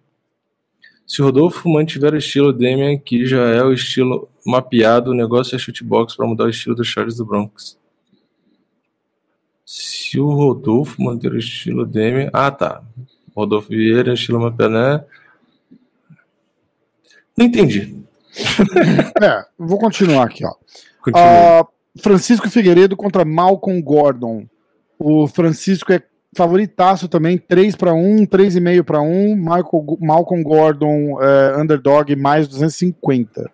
B: Se o Rodolfo mantiver o estilo Demian, que já é o estilo mapeado, o negócio é shootbox para mudar o estilo do Charles do Bronx. Se o Rodolfo manter o estilo Demian. Ah, tá. Rodolfo Vieira, estilo mapeado, né? Não entendi. [laughs]
A: é, vou continuar aqui, ó. Uh, Francisco Figueiredo contra Malcolm Gordon. O Francisco é favoritaço também, 3 para 1, 3,5 para 1. Michael, Malcolm Gordon, uh, underdog, mais 250.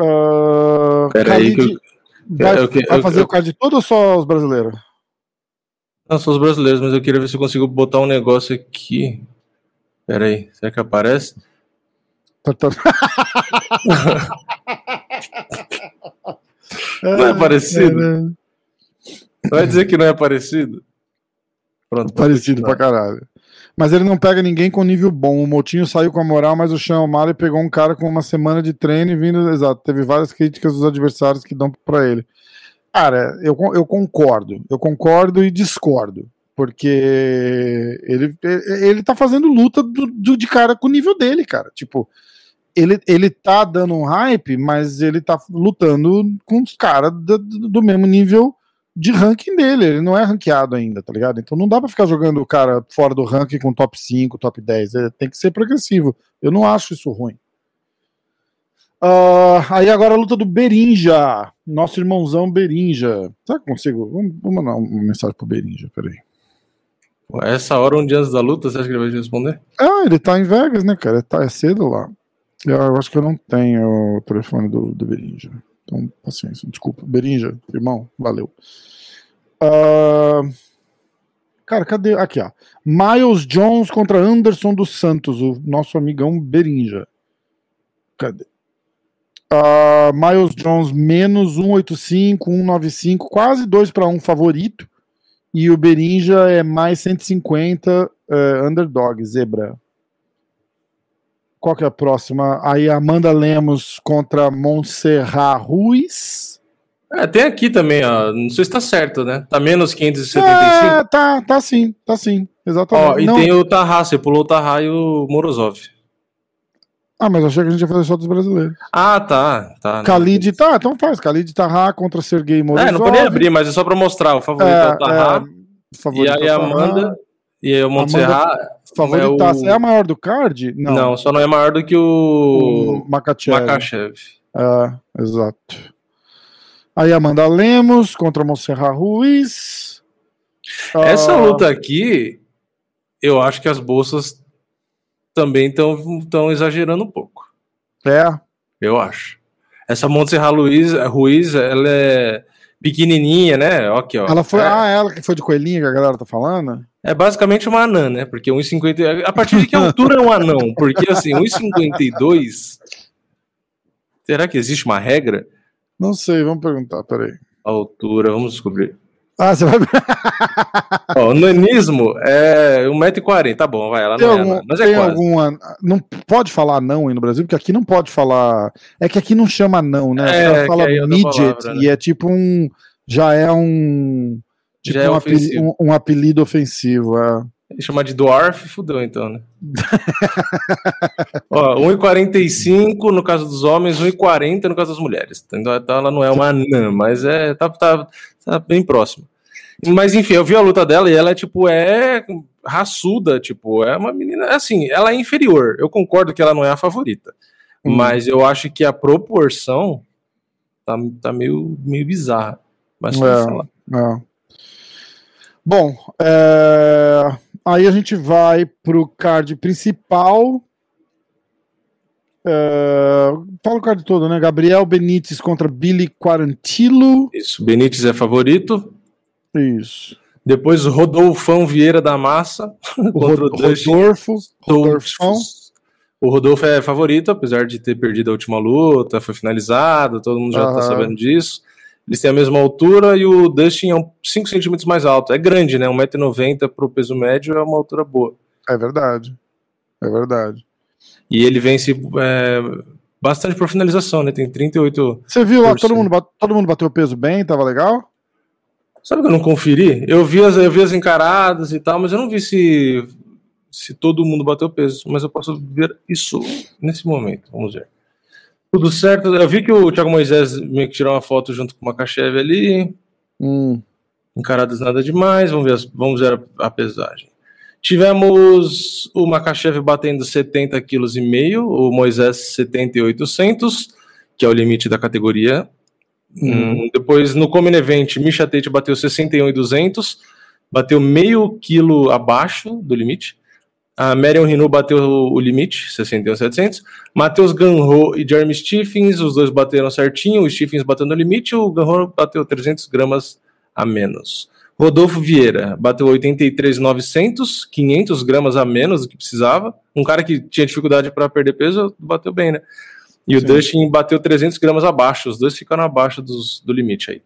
A: Uh,
B: Peraí, que eu...
A: vai, eu, eu, vai fazer o card todo ou só os brasileiros?
B: Não, só os brasileiros, mas eu queria ver se eu consigo botar um negócio aqui. Peraí, será que aparece? Tá, tá. [laughs] não é parecido? É, né? Vai dizer que não é parecido?
A: Pronto. Parecido pra caralho. Mas ele não pega ninguém com nível bom. O Motinho saiu com a moral, mas o Sean O'Malley pegou um cara com uma semana de treino e vindo. Exato, teve várias críticas dos adversários que dão para ele. Cara, eu, eu concordo. Eu concordo e discordo. Porque ele, ele tá fazendo luta do, do, de cara com o nível dele, cara. Tipo, ele, ele tá dando um hype, mas ele tá lutando com os caras do, do, mesmo nível de ranking dele. Ele não é ranqueado ainda, tá ligado? Então não dá pra ficar jogando o cara fora do ranking com top 5, top 10. Ele tem que ser progressivo. Eu não acho isso ruim. Uh, aí agora a luta do Berinja. Nosso irmãozão Berinja. Será que consigo? Vamos, vamos mandar uma mensagem pro Berinja, peraí.
B: Essa hora, um dia antes da luta, você acha que ele vai te responder?
A: Ah, ele tá em Vegas, né, cara? Tá, é cedo lá. Eu acho que eu não tenho o telefone do, do Berinja. Então, paciência. Desculpa. Berinja, irmão, valeu. Uh, cara, cadê? Aqui, ó. Miles Jones contra Anderson dos Santos, o nosso amigão Berinja. Cadê? Uh, Miles Jones menos 185, 195, quase 2 para 1 favorito. E o Berinja é mais 150 uh, eh, underdog, zebra. Qual que é a próxima? Aí Amanda Lemos contra Montserrat Ruiz.
B: É, tem aqui também, ó. Não sei se tá certo, né? Tá menos 575.
A: É, tá, tá sim, tá sim. Exatamente.
B: Ó, e
A: Não-
B: tem o Tarra, você pulou o Tarra e o Morozov.
A: Ah, mas achei que a gente ia fazer só dos brasileiros.
B: Ah, tá. tá
A: Khalid, tá, então faz. Khalid Tarra contra Sergei Morozov.
B: É, não nem abrir, mas é só pra mostrar. O favorito é, o Tarra.
A: é,
B: e aí
A: é
B: a. Amanda. E aí o Montserrat.
A: Favoritaça.
B: é o-
A: É a maior do card?
B: Não. só não é maior do que
A: O
B: o
A: Makachev.
B: Makachev.
A: É, exato. Aí Amanda Lemos contra Monserrat Ruiz.
B: Essa
A: Ah,
B: luta aqui, eu acho que as bolsas também estão exagerando um pouco.
A: É,
B: Eu acho. Essa Montserrat Ruiz, Ruiz, ela é pequenininha, né? Aqui, ó.
A: ela foi.
B: É,
A: Ah, ela que foi de coelhinha que a galera tá falando?
B: É basicamente uma anã, né? Porque 1,50. A partir de que altura é um anão? Porque assim, 1,52. Será que existe uma regra?
A: Não sei, vamos perguntar, peraí.
B: Altura, vamos descobrir.
A: Ah, você vai. [laughs]
B: Ó, o nanismo é 1,40m, tá bom, vai, ela
A: Tem
B: não é
A: algum,
B: anã, mas é
A: tem
B: quase.
A: alguma. Não pode falar não aí no Brasil, porque aqui não pode falar. É que aqui não chama não, né?
B: É, aí é
A: midget
B: palavra, né?
A: e é tipo um. Já é um. Tipo
B: Já é
A: um, apeli-
B: ofensivo.
A: um- um apelido ofensivo. É.
B: Chamar de dwarf, fudeu então, né? Ó, 1,45 no caso dos homens, 1,40 no caso das mulheres. Então então ela não é uma anã, mas é, tá, tá, tá bem próxima. Mas enfim, eu vi a luta dela e ela é tipo, é raçuda, tipo, é uma menina, assim, ela é inferior. Eu concordo que ela não é a favorita.
A: Hum.
B: Mas eu acho que a proporção tá, tá meio, meio bizarra. Mas
A: É. É. Bom, é, aí a gente vai pro card principal. É, Fala o card todo, né? Gabriel Benítez contra Billy Quarantillo.
B: Isso, Benítez é favorito.
A: Isso.
B: Depois Rodolfão Vieira da Massa
A: O
B: contra o
A: Rodolfo. Rodolfão.
B: O Rodolfo é favorito, apesar de ter perdido a última luta, foi finalizado, todo mundo já
A: Aham.
B: tá sabendo disso. Eles têm a mesma altura e o Dustin é um 5 centímetros mais alto. É grande, né? 1,90m pro peso médio é uma altura boa.
A: É verdade. É verdade.
B: E ele vence é, bastante por finalização, né? Tem 38.
A: Você viu lá, todo mundo, bate- todo mundo bateu peso bem, tava legal?
B: Sabe que eu não conferi? Eu vi as, eu vi as encaradas e tal, mas eu não vi se, se todo mundo bateu peso. Mas eu posso ver isso nesse momento. Vamos ver. Tudo certo. Eu vi que o Thiago Moisés meio que tirou uma foto junto com uma Makachev ali.
A: Hum.
B: Encaradas nada demais. Vamos ver, as- vamos ver a, a pesagem. Tivemos o Makachev batendo 70 quilos e meio, o Moisés 7800, que é o limite da categoria. Hum, depois, no Common Event, Misha Tate bateu 61,200, bateu meio quilo abaixo do limite. A Marion Renault bateu o limite, 61,700. Matheus Ganro e Jeremy Stephens, os dois bateram certinho. O Stephens bateu no limite, o Ganro bateu 300 gramas a menos. Rodolfo Vieira bateu 83,900, 500 gramas a menos do que precisava. Um cara que tinha dificuldade para perder peso, bateu bem, né? E o
A: Sim.
B: Dustin bateu 300 gramas abaixo, os dois ficaram abaixo dos- do limite aí.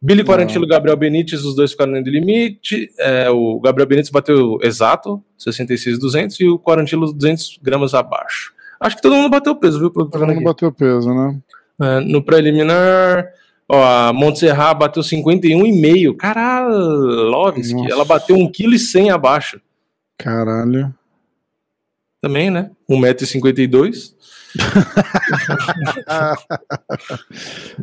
B: Billy Quarantillo e Gabriel Benítez, os dois ficaram dentro do limite. É, o Gabriel Benítez bateu exato, 66,200, e o Quarantillo 200 gramas abaixo. Acho que todo mundo bateu peso, viu?
A: Todo mundo
B: aqui.
A: bateu peso, né?
B: É, no preliminar, ó, a Montserrat bateu 51,5. Caralho, Lovski, ela bateu 1,1 kg abaixo.
A: Caralho.
B: Também, né? 1,52m.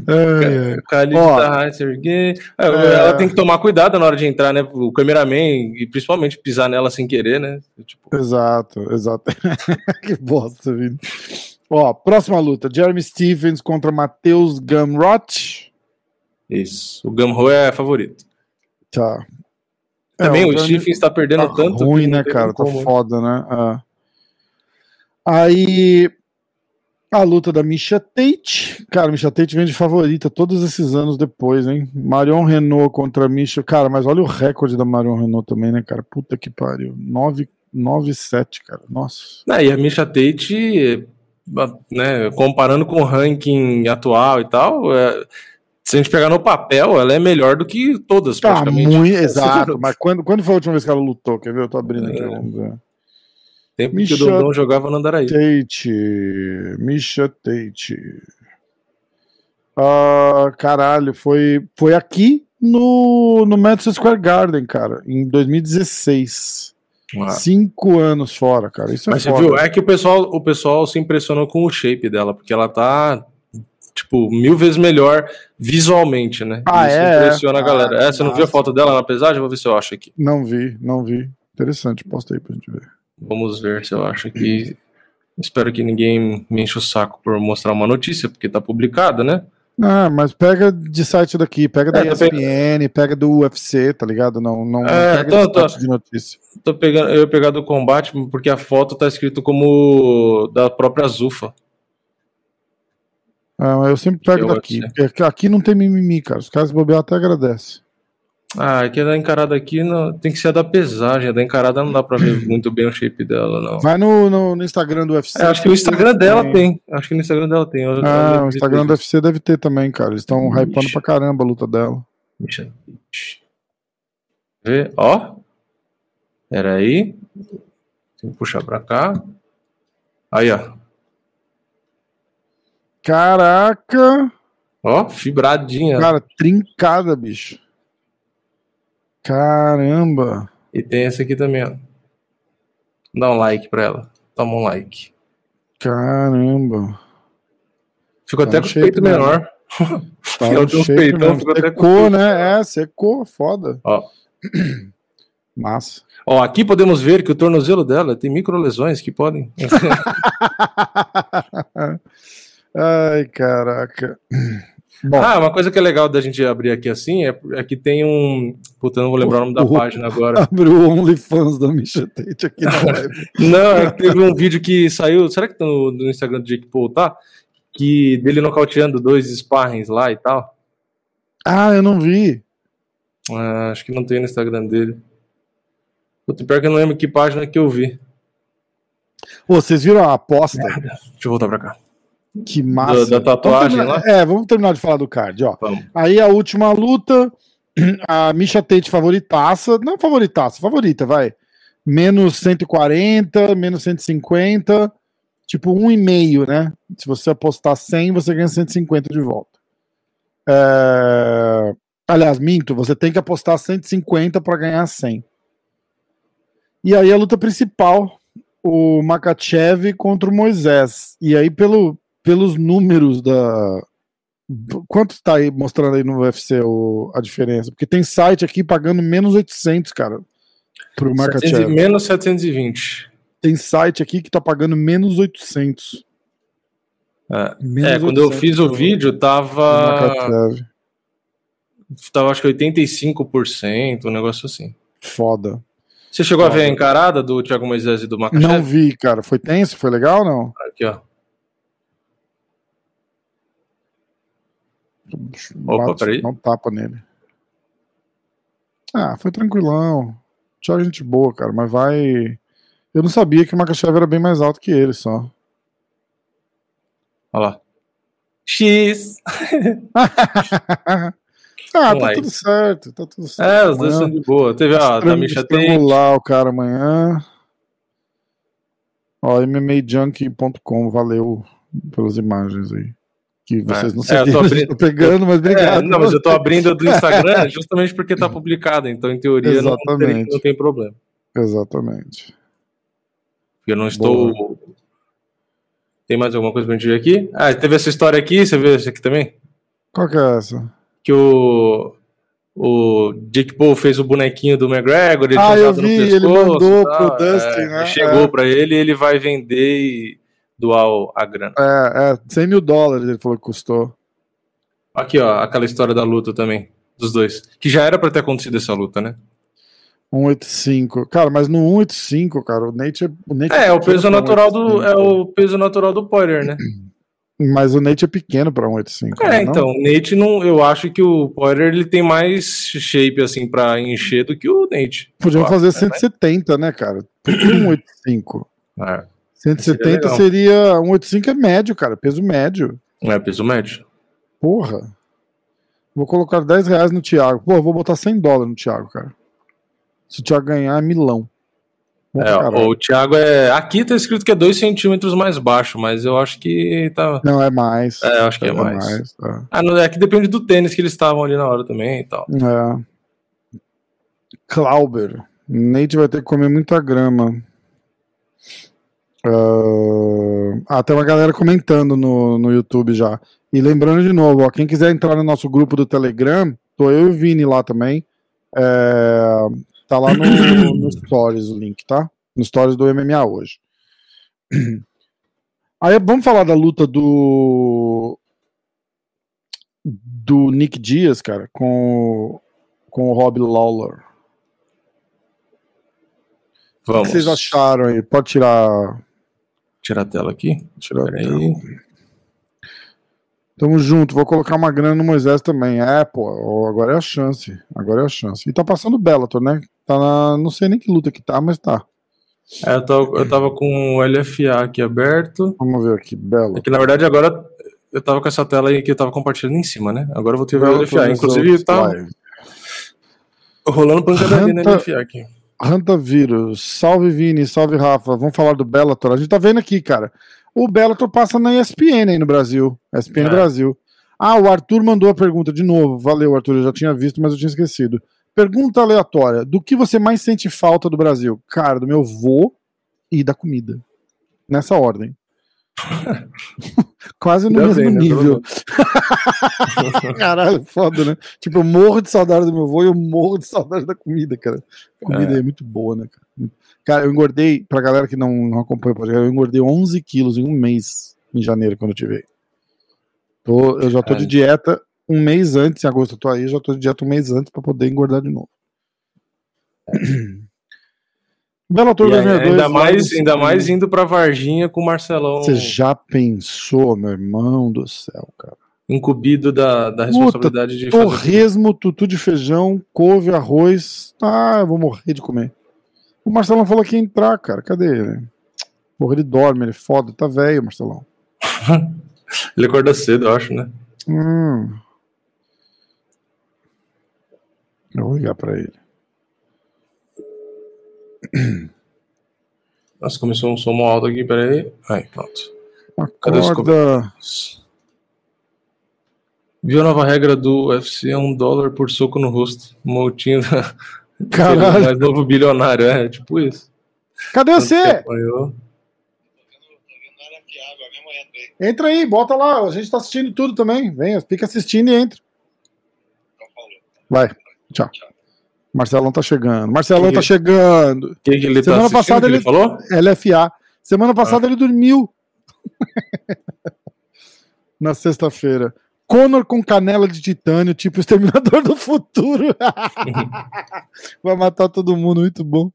A: É, é.
B: Khalid
A: Ó,
B: Tahar, Sergei. É,
A: é.
B: Ela tem que tomar cuidado na hora de entrar, né? O cameraman, e principalmente pisar nela sem querer, né? Tipo,
A: Exato, exato. [laughs] que bosta, viu? Ó, próxima luta: Jeremy Stevens contra Matheus Gamrot.
B: isso. O Gamro é favorito.
A: Tá.
B: Também
A: É,
B: o
A: Jeremy
B: Stephens tá perdendo
A: tá
B: tanto.
A: ruim, né, cara? Tá foda, né? É. Aí. A luta da Misha Tate. Cara, Misha Tate vem de favorita todos esses anos depois, hein? Marion Renault contra Misha. Cara, mas olha o recorde da Marion Renault também, né, cara? Puta que pariu. 9-7, cara. Nossa.
B: Ah, e a Misha Tate, né, comparando com o ranking atual e tal, é, se a gente pegar no papel, ela é melhor do que todas,
A: Tá
B: praticamente.
A: muito.
B: É, [laughs]
A: Exato. Mas quando, quando foi a última vez que ela lutou? Quer ver? Eu tô abrindo aqui.
B: É.
A: Vamos ver.
B: Tempo
A: Misha-
B: que o Dondon jogava no Andaraí.
A: Tate. Misha Tate. Uh, caralho, foi, foi aqui no, no Madison Square Garden, cara, em 2016. Ah. Cinco anos fora, cara. Isso é
B: Mas você viu? É que o pessoal, o pessoal se impressionou com o shape dela, porque ela tá tipo, mil vezes melhor visualmente, né?
A: Ah,
B: Isso
A: é?
B: impressiona a galera.
A: Ah,
B: é, você não viu a foto dela na pesagem? Vou ver se eu acho aqui.
A: Não vi, não vi. Interessante, posta aí pra gente ver.
B: Vamos ver se eu acho aqui. Espero que ninguém me enche o saco por mostrar uma notícia, porque tá publicada, né?
A: Ah, mas pega de site daqui, pega da
B: É, tá
A: ESPN, pega do UFC, tá ligado? Não, não, não
B: É,
A: pega
B: tô-
A: de
B: tô.
A: site de notícia.
B: Tô pegando, eu ia pegar do combate, porque a foto tá escrito como da própria Zufa.
A: Ah, eu sempre pego
B: Eu
A: daqui. porque aqui não tem mimimi, cara. Os caras bobear até agradecem.
B: Ah, é que a da encarada aqui não, tem que ser a da pesagem. A da encarada não dá pra ver [clears throat] muito bem o shape dela, não.
A: Vai no, no, no Instagram do UFC.
B: É, acho que o Instagram dela tem. Acho que no Instagram dela tem. Eu-
A: Ah, o Instagram do UFC deve ter também, cara. Eles estão hypando pra caramba a luta dela.
B: Deixa Vê, ó. Pera aí. Tem que puxar pra cá. Aí, ó.
A: Caraca!
B: Ó, fibradinha.
A: Cara, trincada, bicho. Caramba!
B: E tem essa aqui também, ó. Dá um like pra ela. Toma um like.
A: Caramba!
B: Ficou
A: Tá
B: até com o peito
A: mesmo.
B: menor. [laughs]
A: Tá no
B: tenho uns peitão, ficou até com
A: né? É, secou, foda.
B: Ó. [clears throat]
A: Massa.
B: Ó, aqui podemos ver que o tornozelo dela tem microlesões que podem. [laughs]
A: Ai, caraca. [clears throat] Bom,
B: ah, uma coisa que é legal da gente abrir aqui assim é, é que tem um. Puta, eu não vou lembrar o nome da
A: O-
B: página agora. [laughs]
A: abriu o OnlyFans da Misha Tate aqui na [laughs] live.
B: Não, é que teve um vídeo que saiu. Será que tá no, no Instagram do Jake Paul, tá? Que dele nocauteando dois sparrings lá e tal.
A: Ah, eu não vi.
B: Ah, acho que não tem no Instagram dele. Puta, pior que eu não lembro que página que eu vi.
A: Ô, vocês viram a aposta?
B: Deixa eu voltar pra cá.
A: Que massa.
B: Da- da tatuagem
A: terminar-
B: lá?
A: É, vamos terminar de falar do card, ó.
B: Vamos.
A: Aí a última luta, [clears throat] a Misha Tate favoritaça, não favoritaça, favorita, vai. Menos 140, menos 150, tipo um e meio, né? Se você apostar 100, você ganha 150 de volta. É... Aliás, minto, você tem que apostar 150 para ganhar 100. E aí a luta principal, o Makachev contra o Moisés. E aí pelo, pelos números da, Quanto tá aí mostrando aí no UFC o, a diferença? Porque tem site aqui pagando menos 800, cara, pro
B: 700
A: Makachev.
B: menos 720.
A: Tem site aqui que tá pagando menos 800.
B: É,
A: Menos
B: é, quando eu
A: 800
B: fiz o vídeo, tava. Tava acho que 85%, um negócio assim.
A: Foda.
B: Você chegou a ver a
A: Foda.
B: encarada do Thiago Moisés e do Makachev?
A: Não vi, cara. Foi tenso? Foi legal ou não?
B: Aqui, ó. Opa,
A: Bate-
B: peraí.
A: Dá um tapa nele. Ah, foi tranquilão. Tchau, gente boa, cara. Mas vai. Eu não sabia que o Makachev era bem mais alto que ele só.
B: Olha lá. X! [laughs]
A: ah, tá
B: Vai.
A: tudo certo. Tá tudo certo.
B: É, os dois são de boa. Teve a da Misha Tate.
A: estrangular o cara amanhã. Ó, MMAJunk.com, valeu pelas imagens aí. Que vocês não
B: É, eu tô
A: sabiam,
B: abrindo-
A: eu tô pegando, mas
B: É,
A: obrigado.
B: não, mas eu tô abrindo do Instagram justamente porque tá publicado, então em teoria não, não tem problema.
A: Exatamente.
B: Eu não estou. Tem mais alguma coisa pra gente ver aqui? Ah, teve essa história aqui, você viu essa aqui também?
A: Qual que é essa?
B: Que o. O Jake Paul fez o bonequinho do McGregor, ele
A: Ah, eu vi, ele mandou
B: tal,
A: pro Dustin,
B: é,
A: né?
B: Chegou
A: É.
B: pra ele e ele vai vender e doar a grana.
A: É, é, 100 mil dólares ele falou que custou.
B: Aqui, ó, aquela história da luta também, dos dois. Que já era pra ter acontecido essa luta, né?
A: 185. Cara, mas no 185, cara, o Nate é. O Nate
B: É, é o peso natural do.
A: 185.
B: É o peso natural do Poirier, né? [clears throat]
A: Mas o Nate é pequeno pra 185.
B: É,
A: né,
B: então, o Nate não. Eu acho que o Poirier ele tem mais shape assim pra encher do que o Nate.
A: Podiam fazer
B: acho, né?
A: 170, né, cara? Por que 185?
B: É,
A: 170
B: legal.
A: seria. 185 é médio, cara, peso médio.
B: é peso médio.
A: Porra. Vou colocar 10 reais no Thiago. Pô, vou botar 100 dólares no Thiago, cara. Se o Thiago ganhar, é milão.
B: É, o Thiago é. Aqui tá escrito que é 2 centímetros mais baixo, mas eu acho que tá.
A: Não, é mais.
B: É, eu acho que é, é mais. mais é. Ah, não, é que depende do tênis que eles estavam ali na hora também e tal.
A: É. Clauber. Nate vai ter que comer muita grama. Uh... Ah, tem uma galera comentando no, no YouTube já. E lembrando de novo, ó, quem quiser entrar no nosso grupo do Telegram, tô eu e o Vini lá também. É, Tá lá no, [coughs] no Stories o link, tá? No Stories do MMA hoje. [coughs] Aí vamos falar da luta do. Do Nick Dias, cara, com, com o Rob Lawler. Vamos. O que vocês acharam aí? Pode tirar.
B: Tirar a tela aqui?
A: Tirar aí. Tamo junto, vou colocar uma grana no Moisés também. É, pô, agora é a chance. Agora é a chance. E tá passando Bellator, né? Tá na, não sei nem que luta que tá, mas tá.
B: É, eu, tô, eu tava com o LFA aqui aberto.
A: Vamos ver aqui, Belo.
B: É que na verdade agora eu tava com essa tela aí que eu tava compartilhando em cima, né? Agora eu vou ter o LFA. Inclusive tá live. rolando pancadaria no LFA aqui.
A: Ranta Vírus, salve Vini, salve Rafa. Vamos falar do Bellator. A gente tá vendo aqui, cara. O Bellator passa na ESPN aí no Brasil. ESPN é. Brasil. Ah, o Arthur mandou a pergunta de novo. Valeu, Arthur. Eu já tinha visto, mas eu tinha esquecido. Pergunta aleatória: do que você mais sente falta do Brasil? Cara, do meu vô e da comida. Nessa ordem. Quase no mesmo bem, né, nível. [laughs] Caralho, foda, né? Tipo, eu morro de saudade do meu avô e eu morro de saudade da comida, cara. A comida é, é muito boa, né, cara? Cara, eu engordei, pra galera que não, não acompanha o podcast, eu engordei 11 quilos em um mês em janeiro, quando eu tive. Tô, eu já tô de dieta um mês antes, em agosto eu tô aí, já tô de dieta um mês antes para poder engordar de novo.
B: Bellator 2002. Ainda mais, ainda mais indo pra Varginha com o Marcelão.
A: Você já pensou, meu irmão do céu, cara?
B: Incumbido da, da responsabilidade
A: Puta, de torresmo, tutu de feijão, couve, arroz. Ah, eu vou morrer de comer. O Marcelão falou que ia entrar, cara. Cadê ele? Porra, ele dorme, ele é foda, tá velho, Marcelão. [laughs]
B: ele acorda cedo, eu acho, né?
A: Hum. Eu vou ligar para ele.
B: Nossa, começou um som alto aqui, peraí. Aí, pronto.
A: Cadê os
B: Viu a nova regra do UFC? É um dólar por soco no rosto. Moutinho da. [laughs]
A: Caralho.
B: mais novo bilionário, é tipo isso.
A: Cadê você? Entra aí, bota lá. A gente tá assistindo tudo também. Venha, fica assistindo e entra. Vai. Tchau. Marcelão tá chegando. Marcelão que tá chegando.
B: Que que ele tá Semana tá passada ele, ele falou?
A: LFA. Semana passada ah. ele dormiu. [laughs] Na sexta-feira. Conor com canela de titânio, tipo Exterminador do Futuro. [laughs] Vai matar todo mundo, muito bom.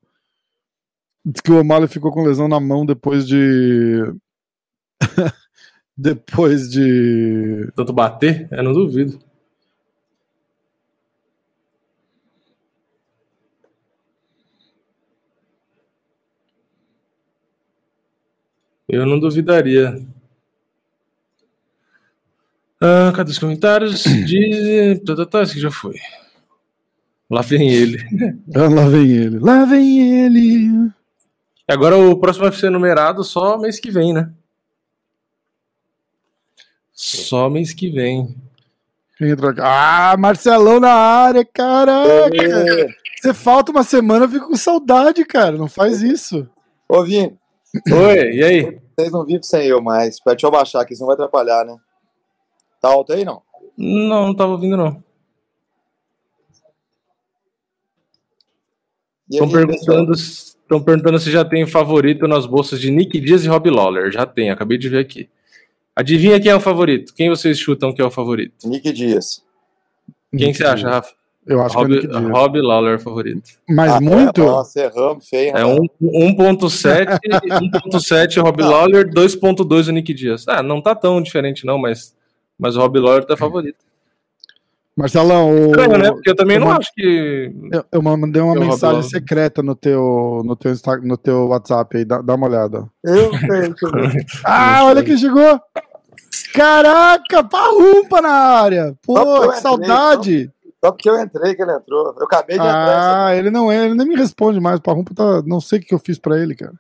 A: Diz que o O'Malley ficou com lesão na mão depois de. [laughs] depois de.
B: Tanto bater? Eu não duvido. Eu não duvidaria. Ah, cadê os comentários? [clears throat] Diz. Tá, tá, tá, que já foi. Lá vem ele.
A: Ah, lá vem ele. Lá vem ele.
B: Agora o próximo vai ser numerado só mês que vem, né? Só mês que vem.
A: Ah, Marcelão na área, caraca! É. Você falta uma semana, eu fico com saudade, cara. Não faz isso.
C: Ô, Vini,
B: Oi, e aí?
C: Vocês não vivem sem eu mais. Deixa eu baixar aqui, isso não vai atrapalhar, né? Tá alto aí, não?
B: Não, não tava ouvindo, não. Estão perguntando, estão perguntando se já tem favorito nas bolsas de Nick Dias e Rob Lawler. Já tem, acabei de ver aqui. Adivinha quem é o favorito? Quem vocês chutam que é o favorito?
C: Nick Dias.
B: Quem você acha, Rafa?
A: Eu acho
B: Rob,
A: que é
B: Rob Lawler é favorito.
A: Mas ah, muito? É,
C: nossa, erramos feio.
B: É 1.7, 1.7 Rob não. Lawler, 2.2 o Nick Dias. Ah, não tá tão diferente não, mas, mas o Rob Lawler tá favorito.
A: Marcelão,
B: o... Estranho, né? Porque eu também eu não mand... acho que.
A: Eu, eu mandei uma mensagem secreta no teu, no teu, no teu WhatsApp aí, dá, dá uma olhada.
C: Eu sei. [laughs]
A: ah, olha quem chegou! Caraca, parrumpa na área! Pô, que saudade!
C: Só porque eu entrei que ele entrou. Eu acabei de
A: entrar. Ah, ele não é, ele nem me responde mais. O Parrumpa tá. Não sei o que eu fiz pra ele, cara.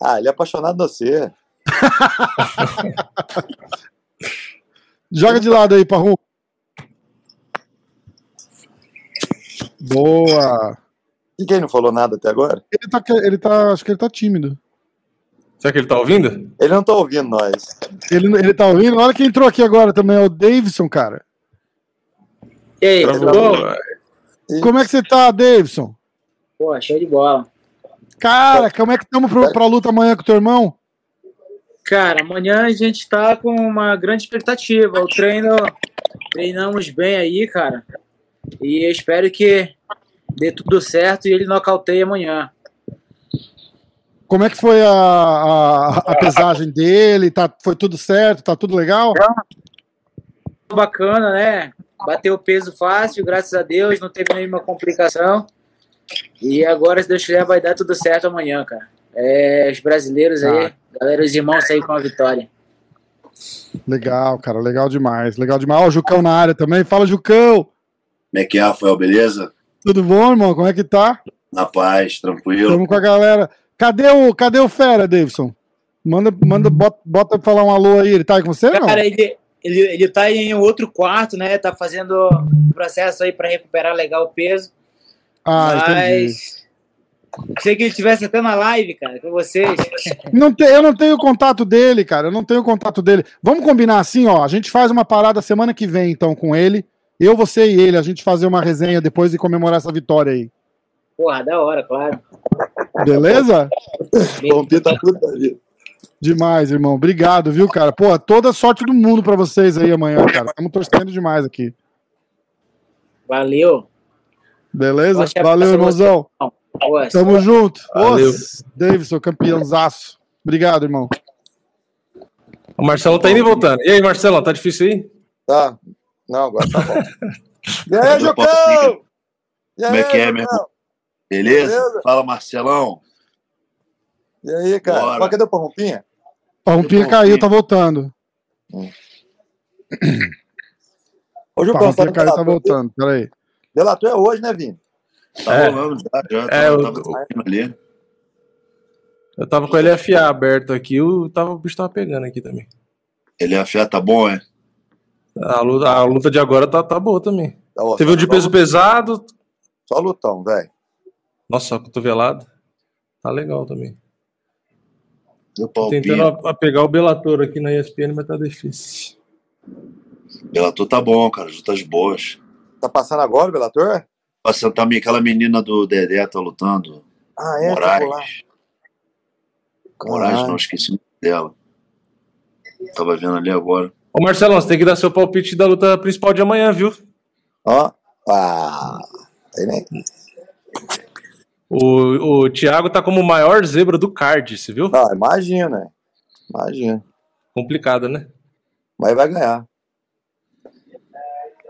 C: Ah, ele é apaixonado por você. [laughs]
A: Joga de lado aí, Parrumpa. Boa.
C: E quem não falou nada até agora?
A: Ele tá, ele tá. Acho que ele tá tímido.
B: Será que ele tá ouvindo?
C: Ele não tá ouvindo nós.
A: Ele, ele tá ouvindo? Olha quem entrou aqui agora também, é o Davidson, cara.
D: E aí, tudo bom?
A: Como é que você tá, Davidson?
D: Pô, show de bola.
A: Cara, como é que estamos pra, pra luta amanhã com o teu irmão?
D: Cara, amanhã a gente tá com uma grande expectativa. O treino, treinamos bem aí, cara. E eu espero que dê tudo certo e ele nocauteie amanhã.
A: Como é que foi a, a, a pesagem dele? Tá, foi tudo certo? Tá tudo legal?
D: Bacana, né? Bateu o peso fácil, graças a Deus, não teve nenhuma complicação. E agora, se Deus quiser, vai dar tudo certo amanhã, cara. É, os brasileiros aí, ah. galera, os irmãos sair com a vitória.
A: Legal, cara, legal demais, legal demais. Ó, o Jucão na área também. Fala, Jucão! Como
E: é que é, Rafael? Beleza?
A: Tudo bom, irmão? Como é que tá?
E: Na paz, tranquilo.
A: Estamos com a galera. Cadê o, cadê o Fera, Davidson? Manda, manda bota, bota pra falar um alô aí. Ele tá aí com você,
D: Cara, ele, ele, ele tá em outro quarto, né? Tá fazendo um processo aí pra recuperar legal o peso. Ah, Mas... Entendi. Sei que ele estivesse até na live, cara, com vocês. [laughs]
A: Não te, eu não tenho contato dele, cara. Eu não tenho contato dele. Vamos combinar assim, ó. A gente faz uma parada semana que vem, então, com ele. Eu, você e ele, a gente fazer uma resenha depois e comemorar essa vitória aí.
D: Porra, da hora, claro.
A: Beleza? Tá demais, irmão. Obrigado, viu, cara? Pô, toda sorte do mundo para vocês aí amanhã, cara. Estamos torcendo demais aqui.
D: Valeu.
A: Beleza? Valeu, irmãozão. Boa, Tamo junto. Valeu. Davidson, campeãozaço. Obrigado, irmão.
B: O Marcelo tá indo e voltando. E aí, Marcelão, tá difícil aí?
C: Tá. Não, agora tá bom. [laughs] e aí, Jucão?
E: Como é que é, meu irmão? Beleza? Beleza? Fala, Marcelão.
C: E aí, cara? Bora. Mas cadê o Parrumpinha?
A: Parrumpinha caiu, tá voltando. Hum.
C: Ô, Jucão,
A: Parrumpinha caiu, tá voltando, peraí.
C: Delator é hoje, né, Vini?
E: Tá é. rolando já, já. É, tava, eu, tava ali.
B: eu tava com o LFA aberto aqui, o, tava, o bicho tava pegando aqui também.
E: LFA tá bom, é?
B: A luta, a luta de agora tá, tá boa também. Tá Teve o de peso pesado.
C: Só lutão, velho.
B: Nossa, a cotovelada. Tá legal também. Tô tentando a, a pegar o Belator aqui na ESPN, mas tá difícil.
E: Belator tá bom, cara. Lutas boas.
C: Tá passando agora o Belator?
E: Passando também aquela menina do Dedé tá lutando.
C: Ah, é?
E: Moraes. Moraes, não esqueci dela. Tava vendo ali agora.
B: Ô Marcelão, você tem que dar seu palpite da luta principal de amanhã, viu?
C: Ó. Ah. Tem nem.
B: O, o Thiago tá como o maior zebra do card, você viu?
C: Ah, imagina. Imagina.
B: Complicado, né?
C: Mas vai ganhar.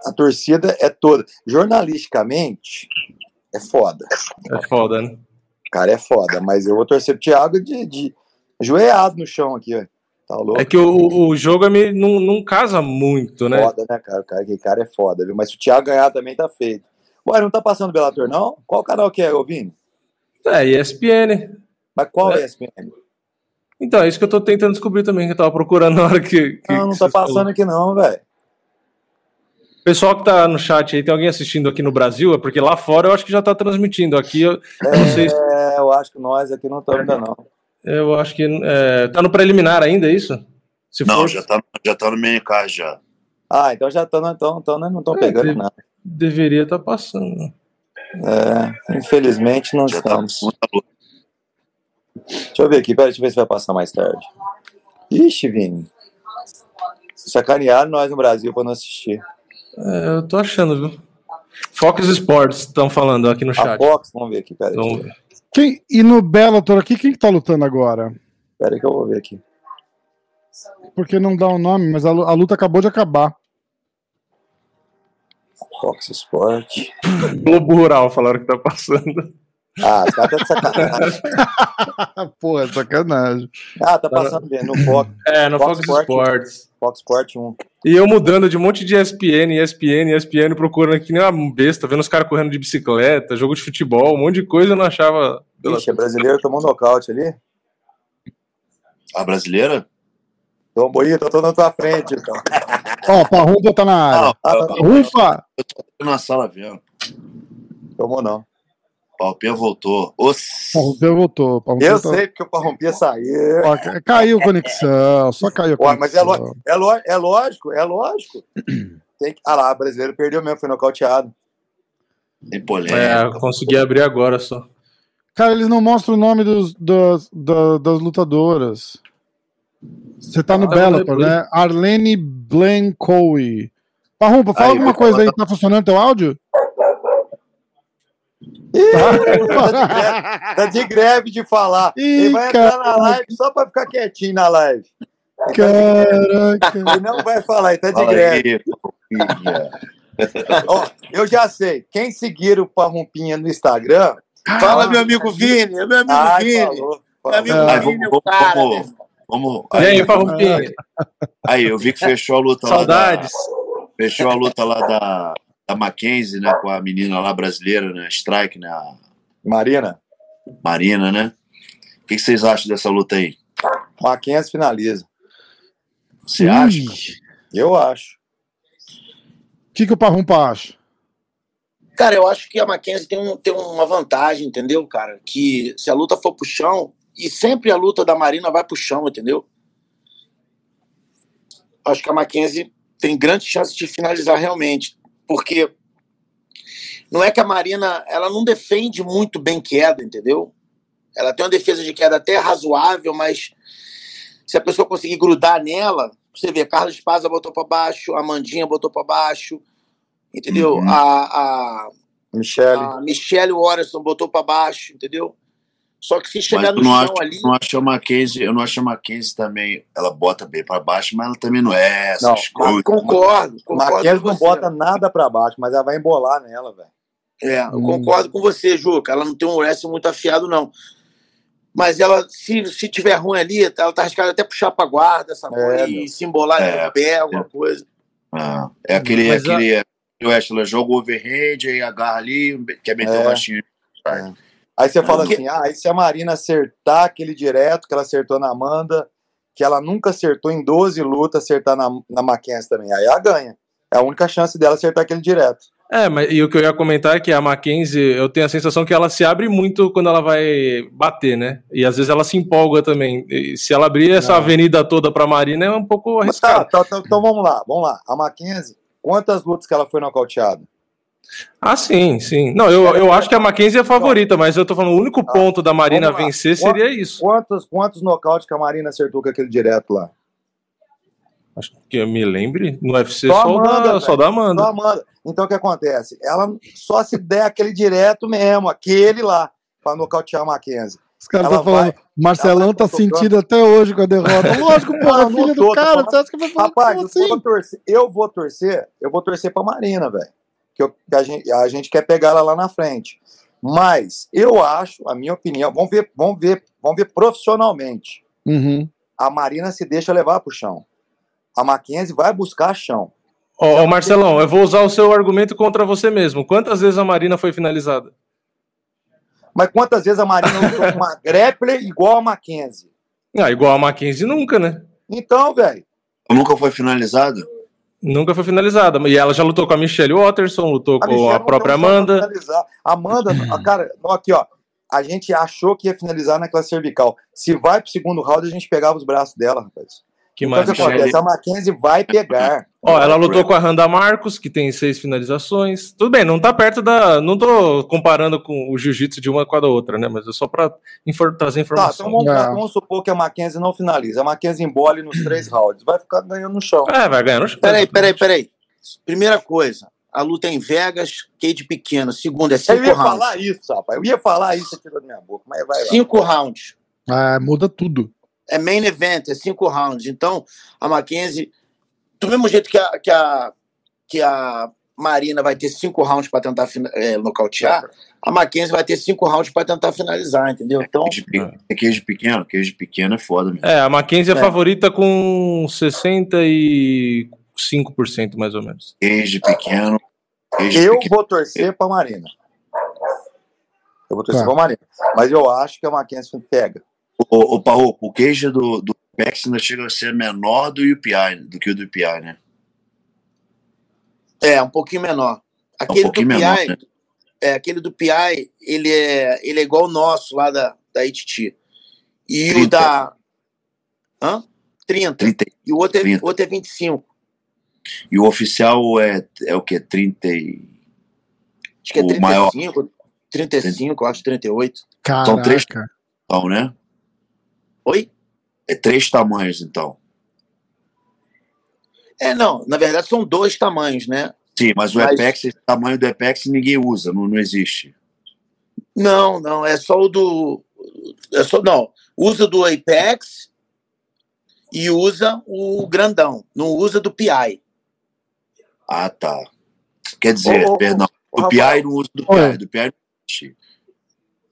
C: A torcida é toda. Jornalisticamente, é foda.
B: É foda, né?
C: Cara, é foda. Mas eu vou torcer pro Thiago de, de joelhado no chão aqui, ó. Tá louco?
B: É que o, o jogo é não, não casa muito, né?
C: Foda, né, cara? cara? Aquele cara é foda, viu? Mas se o Thiago ganhar também tá feito. Ué, não tá passando Bellator, não? Qual canal que é, ouvindo?
B: É, ESPN.
C: Mas qual é ESPN?
B: Então, é isso que eu tô tentando descobrir também, que eu tava procurando na hora que. que
C: não, não tá passando falou. aqui não, velho.
B: Pessoal que tá no chat aí, tem alguém assistindo aqui no Brasil? É porque lá fora eu acho que já tá transmitindo. Aqui eu
C: é, não sei se... eu acho que nós aqui não estamos ainda não.
B: Eu acho que é, tá no preliminar ainda, é isso?
E: Se não, for... já, tá, já tá no main card já.
C: Ah, então já estão, então, então não estão é, pegando nada.
B: Deveria estar tá passando.
C: É, infelizmente não Já tá estamos. Tá deixa eu ver aqui, pera, deixa eu ver se vai passar mais tarde. Ixi, Vini. Sacanearam nós no Brasil para não assistir.
B: É, eu tô achando, viu? Fox Sports estão falando aqui no chat. A
C: Fox, vamos ver aqui, pera vamos
A: ver. Quem, e no Bellator aqui, quem que tá lutando agora?
C: Pera aí que eu vou ver aqui.
A: Porque não dá o um nome, mas a, a luta acabou de acabar.
C: Fox Sport.
B: Globo Rural falaram que tá passando.
C: Ah, tá de sacanagem. [laughs]
A: Porra, sacanagem.
C: Ah, tá passando bem no Fox.
B: É, no Fox, Fox Sports.
C: Fox Sport 1.
B: E eu mudando de um monte de ESPN, ESPN, ESPN, procurando aqui nem uma besta, vendo os caras correndo de bicicleta, jogo de futebol, um monte de coisa, eu não achava.
C: Ixi, a brasileira tomou um nocaute ali.
E: A brasileira?
C: Tomou aí, tô, tô na tua frente, então.
A: Ó, oh, Parrumpa tá na área.
E: Ah! Eu tô na sala vendo.
C: Tomou não.
E: Palpinha voltou. Os...
A: Parrumpia voltou. Parrumpia
C: Eu
A: tá-
C: sei porque o Parrumpia saiu.
A: Ó, ca- caiu a conexão, só caiu a
C: Ué, mas é,
A: conexão.
C: lo- é, lo- é lógico, é lógico. [clears throat] Tem que... Ah lá, o brasileiro perdeu mesmo, foi nocauteado.
E: Tem polêmica.
B: É, consegui abrir agora só.
A: Cara, eles não mostram o nome dos, das, da- das lutadoras. Você tá no
B: Ah,
A: Bellator, né? Arlene Blancoe. Parrumpa, fala
E: Aí,
A: alguma coisa aí. Tá funcionando teu áudio?
C: Tá de greve de falar.
A: Ih,
C: Ele vai entrar na live só pra ficar quietinho na live.
A: Caraca.
C: Ele não vai falar, ele tá de
E: Fala
C: greve. Ó, eu já sei. Quem seguir o Parrumpinha no Instagram.
E: Fala, meu amigo Vini. Meu amigo
C: Ai,
E: Vini.
C: falou,
E: Meu amigo.
A: É.
E: Vini, vamos,
D: o cara,
E: vamos? Vamos.
B: E aí,
E: Aí,
B: Farroupinha?
E: aí, eu vi que fechou a luta
B: Saudades.
E: lá da, Fechou a luta lá da, da Mackenzie, né? Com a menina lá brasileira, né? Strike, né? A
C: Marina,
E: Marina, né? O que, que vocês acham dessa luta aí?
C: Mackenzie finaliza.
E: Você acha?
C: Eu acho.
A: O que, que o Parrumpa acha?
F: Cara, eu acho que a Mackenzie tem, um, tem uma vantagem, entendeu, cara? Que se a luta for pro chão, e sempre a luta da Marina vai pro chão, entendeu? Acho que a Mackenzie tem grande chance de finalizar realmente, porque não é que a Marina, ela não defende muito bem queda, entendeu? Ela tem uma defesa de queda até razoável, mas se a pessoa conseguir grudar nela, você vê, Carlos Espaza botou para baixo, a Mandinha botou para baixo, entendeu?
E: Uhum.
F: A, a,
C: Michele.
F: a Michelle Warrison botou para baixo, entendeu? Só que se chegar
E: eu
F: no
E: não
F: chão
E: acho,
F: ali.
E: não acho a Mackenzie, eu não acho a Mackenzie também. Ela bota bem pra baixo, mas ela também não é essas
C: Não,
E: coisas.
F: Concordo, concordo
C: Mackenzie não bota nada pra baixo, mas ela vai embolar nela, velho.
F: É, eu
A: Hum.
F: concordo com você, Juca. Ela não tem um wrestling muito afiado, não. Mas ela, se, se tiver ruim ali, ela tá arriscada até puxar pra guarda, essa
C: É,
F: e
C: meu.
F: se embolar
E: É,
F: no pé, alguma coisa.
E: Ah, é aquele,
B: Mas a-
E: aquele o Wesley joga o overhand, aí agarra ali, quer meter
C: É.
E: o baixinho.
C: Aí você fala assim: ah, e se a Marina acertar aquele direto que ela acertou na Amanda, que ela nunca acertou em 12 lutas, acertar na, na Mackenzie também. Aí ela ganha. É a única chance dela acertar aquele direto.
B: É, mas e o que eu ia comentar é que a Mackenzie, eu tenho a sensação que ela se abre muito quando ela vai bater, né? E às vezes ela se empolga também. E se ela abrir essa
C: Não.
B: avenida toda pra Marina, é um pouco
C: Mas tá,
B: arriscado.
C: tá, tá, então vamos lá, vamos lá. A Mackenzie, quantas lutas que ela foi nocauteada?
B: Ah, sim, sim. Não, eu, eu acho que a Mackenzie é a favorita, mas eu tô falando, o único ponto da Marina vencer seria isso.
C: Quantos, quantos nocautes que a Marina acertou com aquele direto lá?
B: Acho que eu me lembre, no UFC
C: Só
B: só, o
C: Amanda,
B: da, só da Amanda.
C: Só Amanda. Então o que acontece? Ela só se der aquele direto mesmo, aquele lá, pra nocautear a Mackenzie.
A: Os caras estão falando,
C: vai-
A: Marcelão tá
C: tocando.
A: sentido até hoje com a derrota. [laughs] Lógico, porra,
C: não
A: do
C: tô, tô
A: cara.
C: falando-
A: Você acha que vai falar
C: Rapaz,
A: como
C: eu
A: assim?
C: vou torcer, eu vou torcer, eu vou torcer pra Marina, velho. Que, eu- que a, gente, a gente quer pegar ela lá na frente. Mas eu acho, a minha opinião, vamos ver, vamos ver, vamos ver profissionalmente.
A: Uhum.
C: A Marina se deixa levar pro chão. A Mackenzie vai buscar chão.
B: Ó, ó, Marcelão, eu vou usar o seu argumento contra você mesmo. Quantas vezes a Marina foi finalizada?
C: Mas quantas vezes a Marina lutou com [laughs] uma grappler igual a Mackenzie?
B: Ah, igual a Mackenzie nunca, né?
C: Então, velho,
E: Nunca foi finalizado?
B: Nunca foi finalizada. E ela já lutou com a Michelle Watterson, lutou
C: a
B: com
C: Michelle
B: a própria Amanda.
C: Amanda, [clears throat] cara, aqui, ó. A gente achou que ia finalizar naquela cervical. Se vai pro segundo round, a gente pegava os braços dela, rapaz.
B: Que
C: Então,
B: mais?
C: que acontece? A Mackenzie vai pegar.
B: Ó, ela lutou com a Randa Marcos, que tem seis finalizações. Tudo bem, não tá perto da. Não tô comparando com o jiu-jitsu de uma com a da outra, né? Mas é só pra infor- trazer
C: Tá,
B: informação.
C: então vamos,
A: É.
C: vamos supor que a Mackenzie não finaliza. A Mackenzie embole nos três [clears throat] rounds. Vai ficar ganhando no chão.
B: É, vai ganhar no chão.
F: Peraí, peraí, peraí. Primeira coisa, a luta é em Vegas, cage pequeno. Segunda, é
C: Eu
F: cinco
C: ia
F: rounds.
C: falar isso, rapaz. Eu ia falar isso, você tirou da minha boca. Mas vai lá.
F: Cinco rounds.
A: Ah, muda tudo.
F: É main event, é cinco rounds. Então, a Mackenzie, do mesmo jeito que a, que a, que a Marina vai ter cinco rounds para tentar é, nocautear, a Mackenzie vai ter cinco rounds para tentar finalizar, entendeu? Então,
E: Queijo, pe- é queijo pequeno? Queijo pequeno é foda mesmo.
B: É, a Mackenzie é,
F: É.
B: favorita com 60 e 5% mais ou menos.
E: Cage pequeno. Cage
C: Eu
E: pequeno.
C: vou torcer pra Marina. Eu vou torcer
A: Tá.
C: pra Marina. Mas eu acho que a Mackenzie pega.
E: O, o Parro, o queijo do, do Apex ainda chega a ser menor do UPI, do que o do UPI, né?
F: É, um pouquinho menor. Aquele
E: pouquinho
F: do PI,
E: menor, né?
F: é, aquele do PI, ele é, ele é igual o nosso lá da, da ITT. E o
E: 30.
F: da. Hã? 30.
E: 30.
F: E o outro é,
E: 30.
F: outro é 25.
E: E o oficial é, é o quê? 30 e...
F: Acho que é
E: O
F: 35,
E: maior.
F: 35, eu acho 38.
A: Caraca.
E: três- Então, né?
F: Oi?
E: É três tamanhos, então.
F: É, não, na verdade são dois tamanhos, né?
E: Sim, mas o
F: Mas-
E: Apex, esse tamanho do Apex ninguém usa, não, não existe.
F: Não, não, é só o do. É só, não, usa do Apex e usa o grandão, não usa do PI.
E: Ah, tá. Quer dizer,
C: Ô,
E: perdão,
C: ô,
E: do PI não usa do. PI, do PI não existe.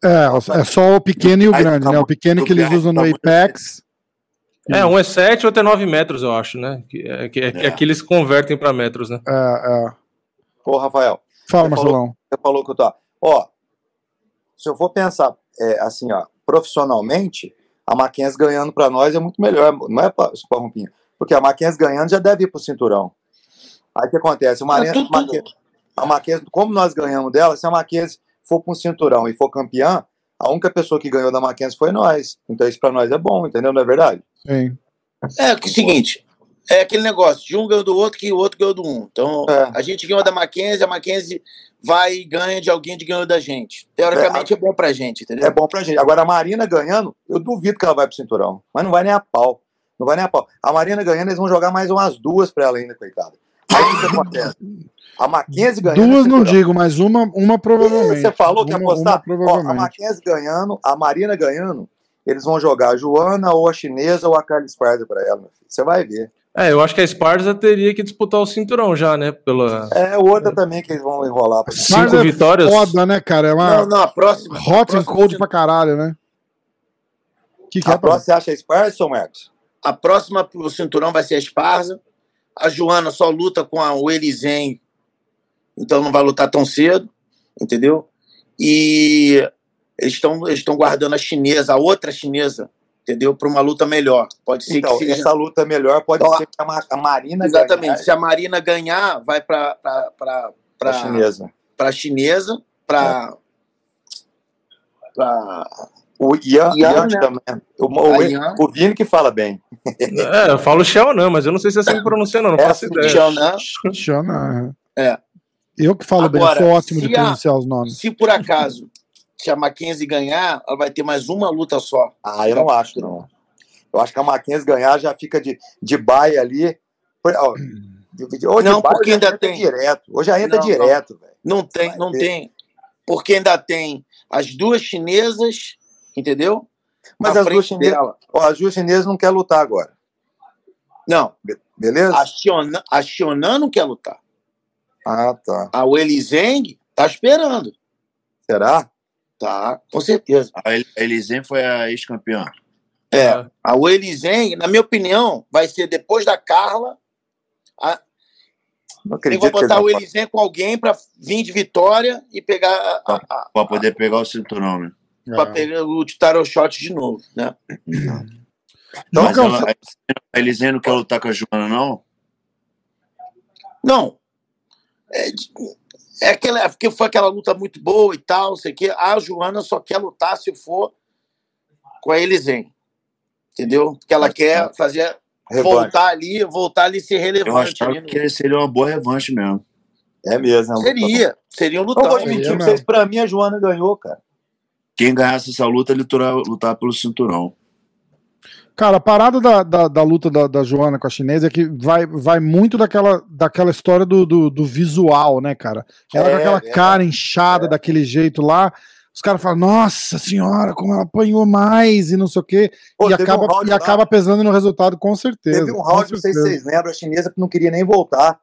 A: É, é só o pequeno e o grande, né? O pequeno que eles usam no Apex.
B: É, um é 7, outro é 9 metros, eu acho, né? Que, é, que, é, que
E: É.
B: aqui eles convertem para metros, né?
A: É, é.
C: Ô, Rafael,
A: Fala,
C: Você
A: Marcelão.
C: você falou que eu tô. Ó, se eu for pensar é, assim, ó, profissionalmente, a Mackenzie ganhando pra nós é muito melhor, não é para Rompinho? Porque a Mackenzie ganhando já deve ir pro cinturão. Aí o que acontece? O Marina,
F: Ah, tudo-
C: Mackenzie- a Mackenzie, como nós ganhamos dela, se a Mackenzie for pro cinturão e for campeã, a única pessoa que ganhou da Mackenzie foi nós. Então isso pra nós é bom, entendeu? Não é verdade?
A: Sim.
F: É que é o seguinte, é aquele negócio, de um ganhou do outro que o outro ganhou do um. Então,
C: É.
F: a gente ganhou da Mackenzie, a Mackenzie vai e ganha de alguém que ganhou da gente. Teoricamente é, bom pra gente, entendeu?
C: É bom pra gente. Agora, a Marina ganhando, eu duvido que ela vai pro cinturão. Mas não vai nem a pau. Não vai nem a pau. A Marina ganhando, eles vão jogar mais umas duas pra ela ainda, coitada. Aí o que acontece? A Mackenzie ganhando.
A: Duas
C: é
A: não digo, mas uma, uma provavelmente.
C: Você falou que ia apostar?
A: Uma,
C: Ó, a. Mackenzie ganhando, a Marina ganhando, eles vão jogar a Joana ou a chinesa ou a Carla Esparza pra ela, meu filho. Você vai ver.
B: É, eu acho que a Esparza teria que disputar o cinturão já, né? Pela
C: É outra também que eles vão enrolar.
B: Cinco
A: Mas é
B: vitórias.
A: Foda, né, cara? É uma
F: Não, não, a próxima. a
A: hot and
F: próxima,
A: cold pra caralho, né? O que, que é,
C: A próxima você acha a Esparza, ou Marcos?
F: A próxima pro cinturão vai ser a Esparza. A Joana só luta com a Elizen, então não vai lutar tão cedo, entendeu? E eles estão eles estão guardando a chinesa, a outra chinesa, entendeu? Para uma luta melhor. Pode ser
C: Então,
F: que seja.
C: essa luta melhor pode
F: Então,
C: ser que a, a Marina
F: Exatamente.
C: ganhar
F: Se a Marina ganhar, vai para
C: a
F: para
C: chinesa.
F: para chinesa, para para
C: O Ian,
F: Ian,
C: Ian
F: né?
C: também. O, o,
F: Ian.
C: o Vini que fala bem.
B: É, eu falo Xiaonan, mas eu não sei se é assim que pronuncia, não. Não
C: É
B: faço
C: assim,
B: ideia.
F: Xiaonan.
A: Xana,
F: É.
A: Eu que falo bem,
F: Agora,
A: eu sou ótimo de
F: se a-
A: pronunciar os nomes.
F: Se por acaso se a Mackenzie ganhar, ela vai ter mais uma luta só.
C: Ah, eu não acho, não. Eu acho que a Mackenzie ganhar já fica de, de baia ali. De
F: Não,
C: baia,
F: porque ainda tem.
C: direto. Hoje já entra
F: Não,
C: direto, velho.
F: Não tem,
C: Vai
F: não
C: ter.
F: tem. Porque ainda tem as duas chinesas, entendeu?
C: Mas as duas chinesas. Ó, as duas chinesas não quer lutar agora.
F: Não,
C: Beleza?
F: a Xionan, a Xionan não quer lutar.
C: Ah, tá.
F: A Weili Zheng tá esperando.
C: Será?
F: Tá, com certeza.
E: A El- a Elisen foi a ex-campeã.
F: É, a Weili Zheng, na minha opinião, vai ser depois da Carla. A,
C: Não
F: eu
C: acredito
F: vou
C: que eles
F: botar o Weili Zheng com alguém pra vir de vitória e pegar a, a, a,
E: Pra poder pegar o cinturão, né?
F: pra pegar o Tarot Shot de novo, né?
E: Mas
A: Lucão,
E: ela- a Elisen não quer lutar com a Joana, não?
F: Não. É, de- é aquela, é porque foi aquela luta muito boa e tal, não sei o quê. A Joana só quer lutar se for com a Elisen. Entendeu? Porque ela quer fazer.
C: Revanche.
F: Voltar ali, voltar ali e ser
E: Eu
F: relevante.
E: achava
F: ali no-
E: que seria uma boa revanche mesmo.
C: É mesmo. né?
F: Seria. Seria um
C: Não vou
F: lutão.
C: admitir pra vocês, pra mim a Joana ganhou, cara.
E: Quem ganhasse essa luta, ele lutar pelo cinturão.
A: Cara, a parada da, da, da luta da, da Joana com a chinesa é que vai, vai muito daquela, daquela história do, do, do visual, né, cara? Ela
C: É,
A: com aquela
C: é.
A: cara inchada daquele jeito lá, os caras falam, nossa senhora, como ela apanhou mais e não sei o quê,
C: Pô,
A: e, acaba,
C: um round
A: e acaba pesando no resultado, com certeza.
C: Teve um round, não sei se vocês lembram, a chinesa que não queria nem voltar.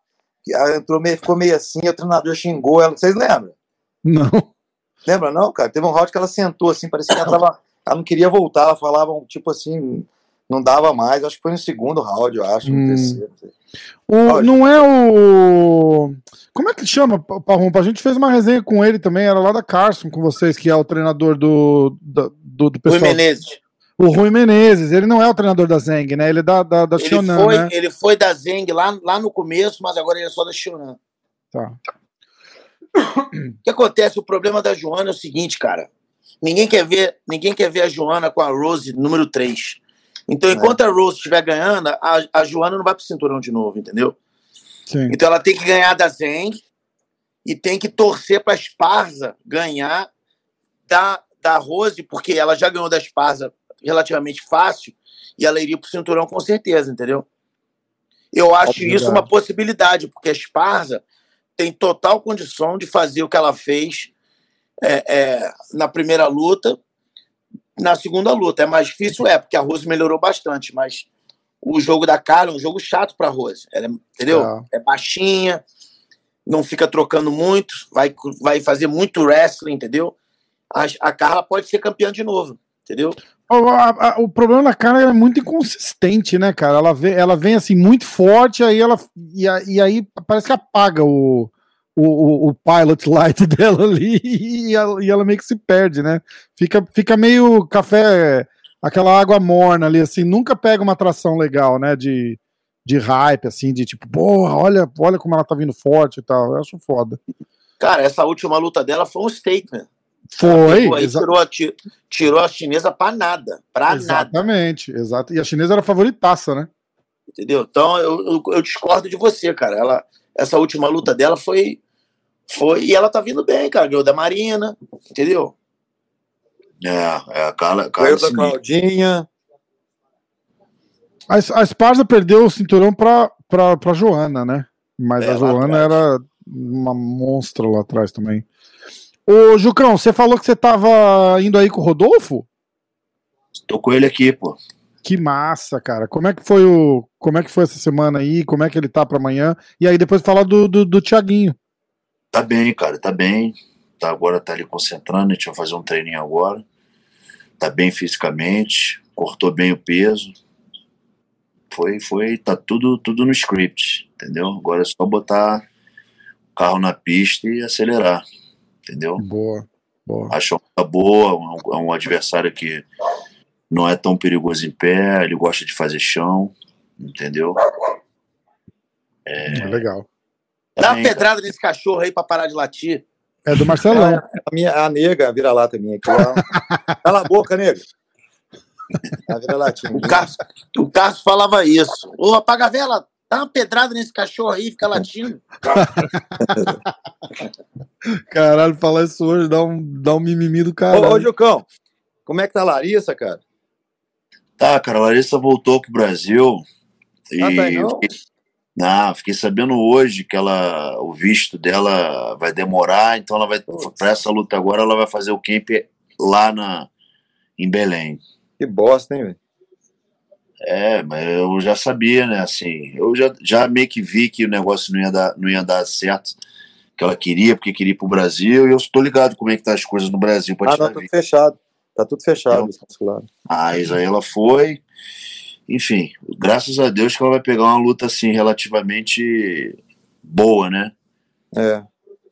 C: Entrou meio, ficou meio assim, o treinador xingou ela. Vocês lembram?
A: Não.
C: Lembra, não, cara? Teve um round que ela sentou assim, parecia que ela tava. Ela não queria voltar, ela falava, tipo assim, Não dava mais, acho que foi no segundo round, eu acho, no
A: Hum.
C: terceiro.
A: O, não é o. Como é que chama, Parrumpa? A gente fez uma resenha com ele também, era lá da Carson com vocês, que é o treinador do, do, do
F: Rui
A: pessoal.
F: Menezes.
A: O Rui Menezes, ele não é o treinador da Zeng, né? Ele é da, da, da
F: Ele
A: Shonan,
F: foi,
A: né?
F: ele foi da Zeng lá, lá no começo, mas agora ele é só da Shonan.
A: Tá.
F: O que acontece? O problema da Joana é o seguinte, cara. Ninguém quer ver, ninguém quer ver a Joana com a Rose número 3. Então, enquanto a Rose estiver ganhando, a, a Joana não vai pro cinturão de novo, entendeu?
A: Sim.
F: Então ela tem que ganhar da Zeng e tem que torcer para a Esparza ganhar da, da Rose, porque ela já ganhou da Esparza relativamente fácil e ela iria pro cinturão com certeza, entendeu? Eu acho
A: Obrigado.
F: isso uma possibilidade, porque a Esparza tem total condição de fazer o que ela fez é, é, na primeira luta, na segunda luta. É mais difícil, é, porque a Rose melhorou bastante, mas o jogo da cara é um jogo chato para Rose, ela é- entendeu?
A: Tá.
F: É baixinha, não fica trocando muito, vai, vai fazer muito wrestling, entendeu? A, a Carla pode ser campeã de novo, entendeu?
A: O, a- a- o problema da cara é muito inconsistente, né, cara? Ela vem, ela vem assim muito forte, aí ela e, e aí parece que apaga o, o, o, o pilot light [laughs] dela ali e ela, e ela meio que se perde, né? Fica, fica meio café, aquela água morna ali, assim, nunca pega uma atração legal, né? De, de hype, assim, de tipo, porra, olha, olha como ela tá vindo forte e tal. Eu acho foda.
F: Cara, essa última luta dela foi um statement.
A: Foi,
F: aí, tirou, a, ti- tirou a chinesa pra nada, pra nada,
A: exatamente, exato. E a chinesa era a favoritaça, né?
F: entendeu? Então eu, eu, eu discordo de você, cara. Ela, essa última luta dela foi, foi. E ela tá vindo bem, cara. Ganhou da Marina, entendeu?
E: É, é a Carla. Carla
C: da. Claudinha.
A: A, a Esparza perdeu o cinturão pra, pra, pra Joana, né? Mas
F: É,
A: a Joana era uma monstra lá atrás também. Ô, Jucão, você falou que você tava indo aí com o Rodolfo?
E: Tô com ele aqui, pô.
A: Que massa, cara. Como é que foi o. Como é que foi essa semana aí? Como é que ele tá pra amanhã? E aí depois falar do, do, do Thiaguinho.
E: Tá bem, cara, tá bem. Tá, agora tá ali concentrando, a gente vai fazer um treininho agora. Tá bem fisicamente, cortou bem o peso. Foi, foi, tá tudo, tudo no script, entendeu? Agora é só botar o carro na pista e acelerar, entendeu?
A: Boa, boa.
E: Acho uma boa, é um, é um adversário que não é tão perigoso em pé, ele gosta de fazer chão, entendeu?
A: É legal.
F: Dá uma
E: cara.
F: pedrada nesse cachorro aí pra parar de latir.
A: É do Marcelão.
C: A, minha, a nega, a vira-lata minha aqui. ó. [laughs] Cala a boca, nega. A vira-latinha.
F: O Carlos, o Carlos falava isso. Ô, apaga a vela, dá uma pedrada nesse cachorro aí, fica latindo. [laughs]
A: Caralho, falar isso hoje dá um, dá um mimimi do
C: Ô,
A: caralho.
C: ô, Jucão, como é que tá a Larissa, cara?
E: Tá, cara, a Larissa voltou pro Brasil e
C: Ah, tá não?
E: Não, fiquei sabendo hoje que ela, o visto dela vai demorar, então ela vai para essa luta agora ela vai fazer o camp lá na em Belém.
C: Que bosta, hein, velho?
E: É, mas eu já sabia, né? Assim, eu já, já meio que vi que o negócio não ia dar, não ia dar certo, que ela queria, porque queria ir pro Brasil, e eu estou ligado como é que tá as coisas no Brasil para
C: Ah,
E: te
C: não,
E: dar
C: tudo fechado. Tá tudo fechado, musculares.
E: Mas aí ela foi. Enfim, graças a Deus que ela vai pegar uma luta assim relativamente boa, né?
C: É.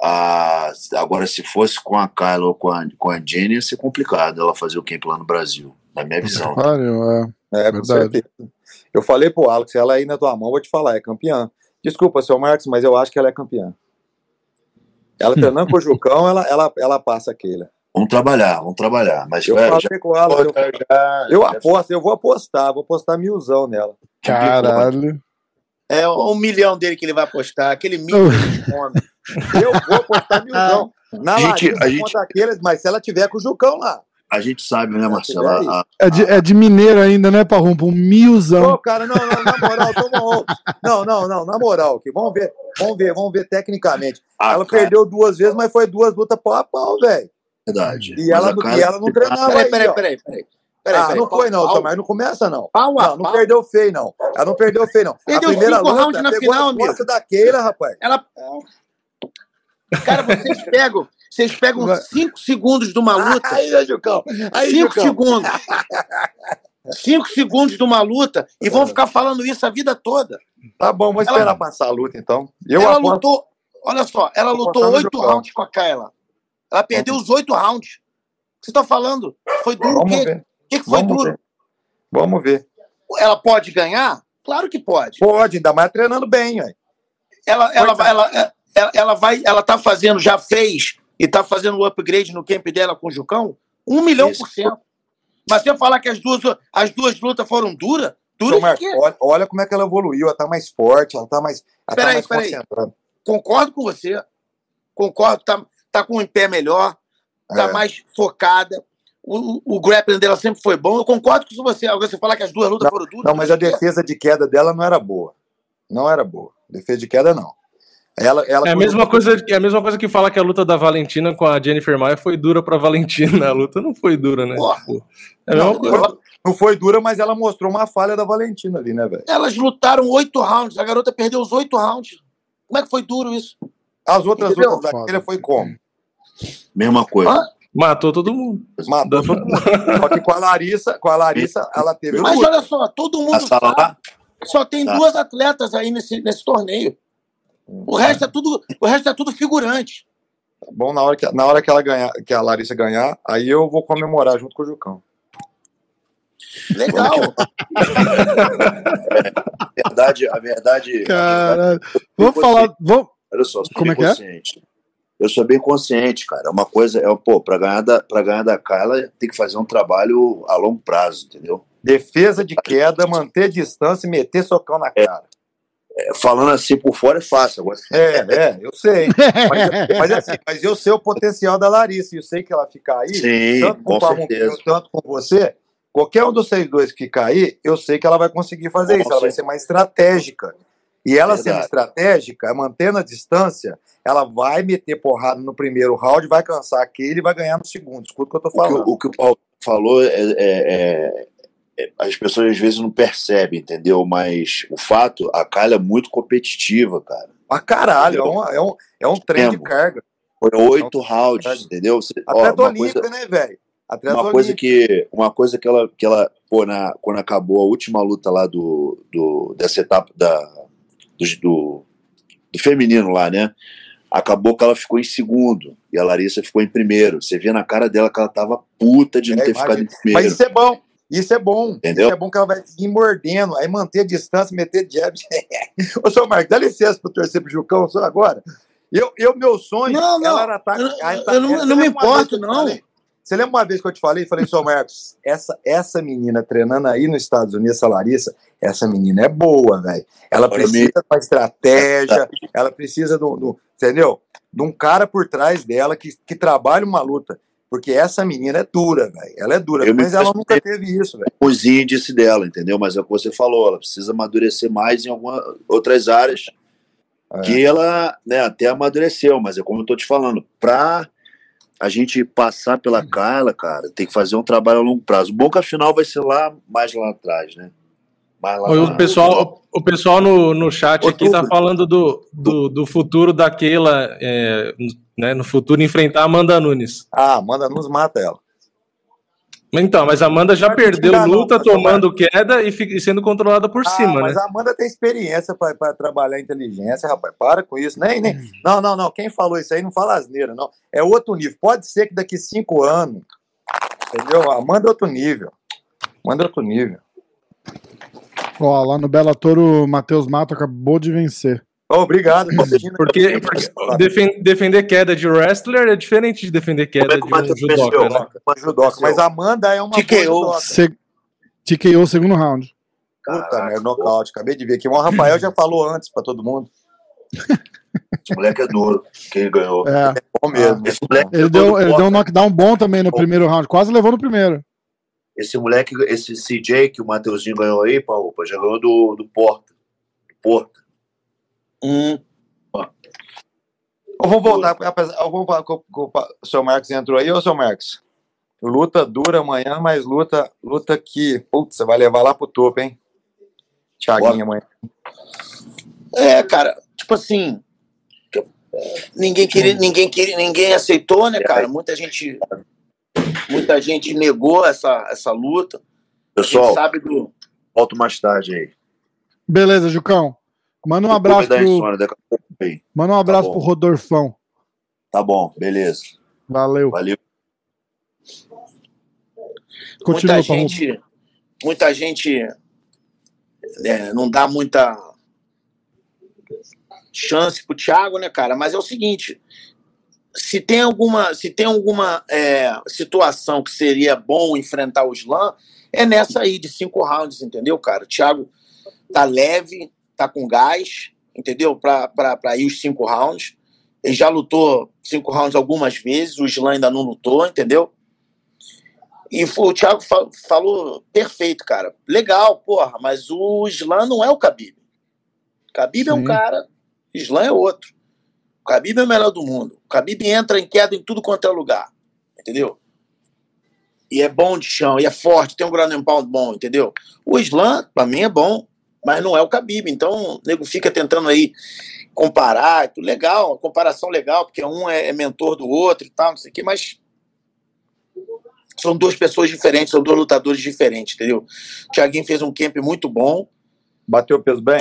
E: Ah, agora, se fosse com a Kyla ou com a, com a Jenny, ia ser complicado ela fazer o camp lá no Brasil, na minha visão. [laughs]
A: Pariu, é.
C: É, com
A: Verdade.
C: certeza. Eu falei pro Alex, ela aí na tua mão, vou te falar, é campeã. Desculpa, seu Marcos, mas eu acho que ela é campeã. Ela treinando com o Jucão, ela, ela, ela passa aquele.
E: Vamos trabalhar, vamos trabalhar. Mas
C: Eu
E: vai,
C: falei
E: já,
C: com Alex, eu,
E: já-
C: eu
E: já-
C: aposto, eu vou apostar, vou apostar milzão nela.
A: Caralho.
F: É um milhão dele que ele vai apostar, aquele milhão de homem. [laughs]
C: Eu vou apostar milzão. [laughs] Na
E: A gente-
C: Larissa
E: a gente-
C: mas se ela tiver com o Jucão lá.
E: A gente sabe, né,
C: Aí.
E: Marcelo? A-
A: É de, é de mineiro ainda, né, Parrumpa? Um milzão.
C: Ô, cara, não, não, na moral, toma um. Não, não, não, na moral, aqui. Vamos ver, vamos ver, vamos ver tecnicamente.
E: a
C: ela
E: cara-
C: perdeu duas vezes, mas foi duas lutas pau a pau, velho.
E: Verdade.
C: E
E: Mas
C: ela,
E: cara-
C: e ela não treinava
F: Peraí,
C: aí,
F: peraí, peraí, peraí. peraí,
C: ah,
F: peraí.
C: não foi não,
F: Pau-
C: Samar, não começa não.
F: Pau
C: Não, não
F: pau.
C: perdeu feio não. Ela não perdeu feio não.
F: Perdeu
C: a primeira
F: cinco
C: luta
F: rounds na final,
C: costas da Keila, rapaz.
F: Ela. Cara, vocês pegam, vocês pegam
A: Vai.
F: cinco segundos de uma luta.
C: Aí, né, Jucão. Aí,
F: cinco
C: Jucão.
F: segundos. cinco segundos de uma luta e vão ficar falando isso a vida toda.
C: Tá bom, vou
F: Ela-
C: esperar passar a luta então. Eu
F: ela
C: aposto-
F: lutou, olha só, ela lutou
C: apostando no
F: oito
C: Jucão.
F: rounds com a Kaela. Ela perdeu os oito rounds. O que você tá falando? Foi duro o
C: Vamos
F: quê?
C: ver.
F: O que, que foi
C: Vamos
F: duro?
C: ver. Vamos ver.
F: Ela pode ganhar? Claro que pode.
C: Pode, ainda mais treinando bem.
F: Ela, ela, ela, ela, ela vai, ela tá fazendo, já fez e tá fazendo o upgrade no camp dela com o Jucão? Um milhão
E: Isso.
F: por cento. Mas se eu falar que as duas, as duas lutas foram duras, duras
C: Marcos,
F: quê?
C: olha, olha como é que ela evoluiu, ela tá mais forte, ela tá mais, ela tá
F: Peraí,
C: mais
F: peraí.
C: concentrada.
F: Concordo com você. Concordo, tá, tá com um pé melhor, tá
C: É.
F: mais focada. O, o, grappling dela sempre foi bom. Eu concordo com você. Agora você falar que as duas lutas foram duras.
C: Não, mas a defesa de queda dela não era boa. Não era boa. Defesa de queda, não. Ela, ela
B: É a mesma coisa, é a mesma coisa que fala que a luta da Valentina com a Jennifer Maia foi dura pra Valentina. A luta não foi dura, né? Tipo, é
F: Não,
B: coisa.
F: eu-
C: Não foi dura, mas ela mostrou uma falha da Valentina ali, né, velho?
F: Elas lutaram oito rounds. A garota perdeu os oito rounds. Como é que foi duro isso?
C: As outras
F: Entendeu?
C: lutas daquele foi como?
E: Mesma coisa.
F: Hã?
B: Matou todo mundo.
C: Matou todo mundo. Só que com a Larissa, com a Larissa, ela teve
F: Mas
C: luta.
F: olha só, todo mundo sabe.
E: lá?
F: Só tem
E: Tá.
F: duas atletas aí nesse, nesse torneio. O resto é tudo, o resto é tudo figurante.
C: Bom, na hora, que, na hora que ela ganhar, que a Larissa ganhar, aí eu vou comemorar junto com o Jucão.
F: Legal. [laughs]
E: A verdade, a verdade.
A: Caralho. Vamos falar. Vamos...
E: Olha só,
A: Como é que é?
E: Eu sou bem consciente, cara. É uma coisa, é, pô, pra ganhar da, pra ganhar da Kyla tem que fazer um trabalho a longo prazo, entendeu?
C: Defesa de queda, manter distância e meter socão na cara.
E: É, falando assim por fora é fácil. Agora,
C: É, é, eu sei. Mas, mas assim, mas eu sei o potencial da Larissa, e eu sei que ela ficar aí,
E: sim,
C: tanto com
E: com
C: o
E: certeza.
C: tanto com você, qualquer um dos vocês dois que ficar aí, eu sei que ela vai conseguir fazer
E: Com
C: isso, ela vai
E: certeza.
C: ser mais estratégica. E ela
E: Verdade.
C: sendo estratégica, mantendo a distância, ela vai meter porrada no primeiro round, vai cansar aquele e vai ganhar no segundo. Escuta o que eu tô falando.
E: o que o Paulo falou é, é- é- é- as pessoas às vezes não percebem, entendeu? Mas o fato, a Kyla é muito competitiva, cara.
C: Pra caralho, é um, é um, é um trem de carga.
E: Foi oito rounds, entendeu? Você- ó,
C: Atleta
E: uma coisa,
C: né, velho? Atleta
E: uma coisa que uma coisa que ela que ela pô, na, quando acabou a última luta lá do, do dessa etapa da do, do, do feminino lá né acabou que ela ficou em segundo e a Larissa ficou em primeiro você vê na cara dela que ela tava puta de não
C: É,
E: ter ficado em primeiro
C: Mas isso é bom. Isso é bom.
E: Entendeu?
C: Isso é bom que ela vai seguir mordendo, aí manter a distância, meter jab. [laughs] Ô, senhor Marcos, dá licença pro torcer pro Jucão só agora. Eu, eu, meu sonho
F: Não, não,
C: ela era tá,
F: eu-
C: ela
F: eu não- eu não me importo, não.
C: Falei, você lembra uma vez que eu te falei? Falei, senhor Marcos, essa, essa menina treinando aí nos Estados Unidos, essa Larissa, essa menina é boa, velho. Ela precisa de uma estratégia, ela precisa do, do- entendeu? De um cara por trás dela que, que trabalha uma luta. Porque essa menina é dura, velho. Ela é dura,
E: Eu
C: mas ela nunca teve isso, velho.
E: os índices dela entendeu mas é o que você falou ela precisa amadurecer mais em algumas outras áreas
C: É.
E: que ela né, até amadureceu mas é como eu tô te falando pra a gente passar pela Carla, cara, tem que fazer um trabalho a longo prazo. Bom que a final vai ser lá, mais lá atrás, né? Mais lá
B: O
E: na-
B: pessoal, o pessoal no, no chat aqui tá
C: Outubro.
B: falando do, do, do futuro da Keila, é, né, no futuro enfrentar a Amanda Nunes.
C: Ah, manda nos mata ela.
B: Então, mas a Amanda já perdeu luta
C: não,
B: tomando queda e, e sendo controlada por
C: Ah,
B: cima,
C: mas
B: né?
C: a Amanda tem experiência para trabalhar inteligência, rapaz. Para com isso. Nem, nem. Não, não, não. Quem falou isso aí não fala asneira, não. É outro nível. Pode ser que daqui cinco anos. Entendeu? A Amanda é outro nível. Amanda é outro nível.
A: Ó, lá no Bellator o Matheus Mato acabou de vencer.
C: Ô, obrigado.
B: Porque, porque defen- defender queda de wrestler é diferente de defender queda
E: é que o
B: de um
E: Matheus
B: judoca, né?
C: Uma judoca. Mas a Amanda é uma
F: TKO.
C: judoca.
A: Se... TKO segundo round.
C: Puta
E: Caraca,
C: merda, nocaute. Acabei de ver aqui. O Rafael já falou antes para todo mundo. [laughs]
E: Esse moleque é duro. Quem ganhou?
A: É,
C: Bom mesmo.
E: Esse moleque
A: ele
E: é
A: deu, ele deu um knockdown bom também no primeiro round. Quase levou no primeiro.
E: Esse moleque, esse CJ que o Mateuzinho ganhou aí, Paulo, já ganhou do, do Porta. Do Porta.
C: Eu vou voltar. apesar- Eu vou falar com, com, com- o seu Marcos entrou aí, ô seu Marcos. Luta dura amanhã, mas luta, luta que. Putz, você vai levar lá pro topo, hein? Thiaguinho amanhã.
F: É, cara, tipo assim. Ninguém queria, ninguém queria, ninguém aceitou, né, cara? Muita gente, muita gente negou essa, essa luta.
E: Pessoal,
F: sabe do.
E: volto mais tarde aí.
A: Beleza, Jucão. Manda um abraço pro,
E: insônia
A: manda um abraço
E: bom.
A: pro Rodorfão.
E: Tá bom, beleza.
A: Valeu.
E: Valeu.
A: Continua,
F: muita gente, muita gente é, não dá muita chance pro Thiago, né, cara? Mas é o seguinte, se tem alguma, se tem alguma é, situação que seria bom enfrentar o Slam, é nessa aí de cinco rounds, entendeu, cara? O Thiago tá leve, tá com gás, entendeu? Pra ir os cinco rounds. Ele já lutou cinco rounds algumas vezes, o Slam ainda não lutou, entendeu? E foi- o Thiago fa- falou perfeito, cara. Legal, porra, mas o Slam não é o Khabib. Khabib é um
A: Sim.
F: cara, Slam é outro. O Khabib é o melhor do mundo. O Khabib entra em queda em tudo quanto é lugar, entendeu? E é bom de chão, e é forte, tem um ground and pound bom, entendeu? O Slam, pra mim, é bom, mas não é o Khabib. Então, o nego fica tentando aí comparar, tudo legal, comparação legal, porque um é é mentor do outro e tal, não sei o quê, mas são duas pessoas diferentes, são dois lutadores diferentes, entendeu? O Thiaguinho fez um camp muito bom,
C: Bateu o peso bem?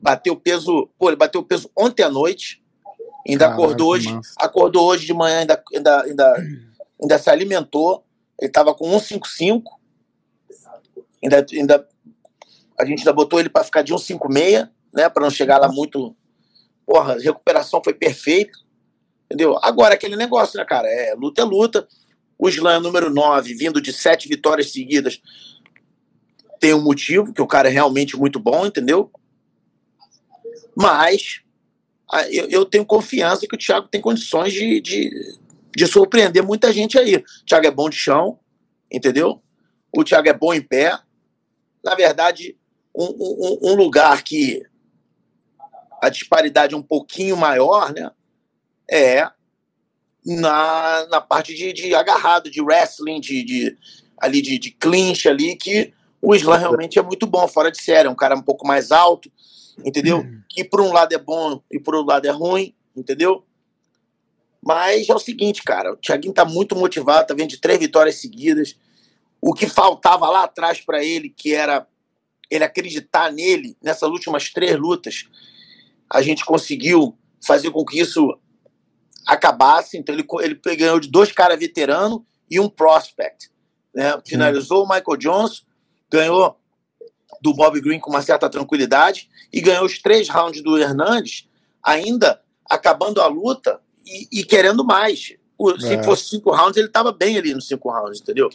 F: bateu peso, pô, ele bateu peso ontem à noite, ainda
A: Caraca,
F: acordou hoje,
A: massa.
F: acordou hoje de manhã, ainda, ainda, ainda, ainda se alimentou, ele tava com 155, ainda, ainda, a gente ainda botou ele para ficar de 156, né, para não chegar lá muito, porra, a recuperação foi perfeita, entendeu? Agora, aquele negócio, né, cara, é luta é luta, o Slam é número 9, vindo de sete vitórias seguidas, tem um motivo, que o cara é realmente muito bom, entendeu? Mas eu, eu tenho confiança que o Thiago tem condições de, de, de surpreender muita gente aí. O Thiago é bom de chão, entendeu? O Thiago é bom em pé. Na verdade, um, um, um lugar que a disparidade é um pouquinho maior, né? É na, na parte de, de agarrado, de wrestling, de, de ali de, de clinch ali, que o Islam realmente é muito bom, fora de série. É um cara um pouco mais alto, entendeu? Que por um lado é bom e por outro lado é ruim, entendeu? Mas é o seguinte, cara, o Thiaguinho tá muito motivado, tá vendo de três vitórias seguidas. O que faltava lá atrás para ele, que era ele acreditar nele nessas últimas três lutas, a gente conseguiu fazer com que isso acabasse. Então ele, ele ganhou de dois caras veteranos e um prospect. Né? Finalizou o Michael Johnson, ganhou do Bob Green com uma certa tranquilidade e ganhou os três rounds do Hernandes, ainda acabando a luta e, e querendo mais. O- Se
A: É.
F: fosse cinco rounds, ele estava bem ali nos cinco rounds, entendeu?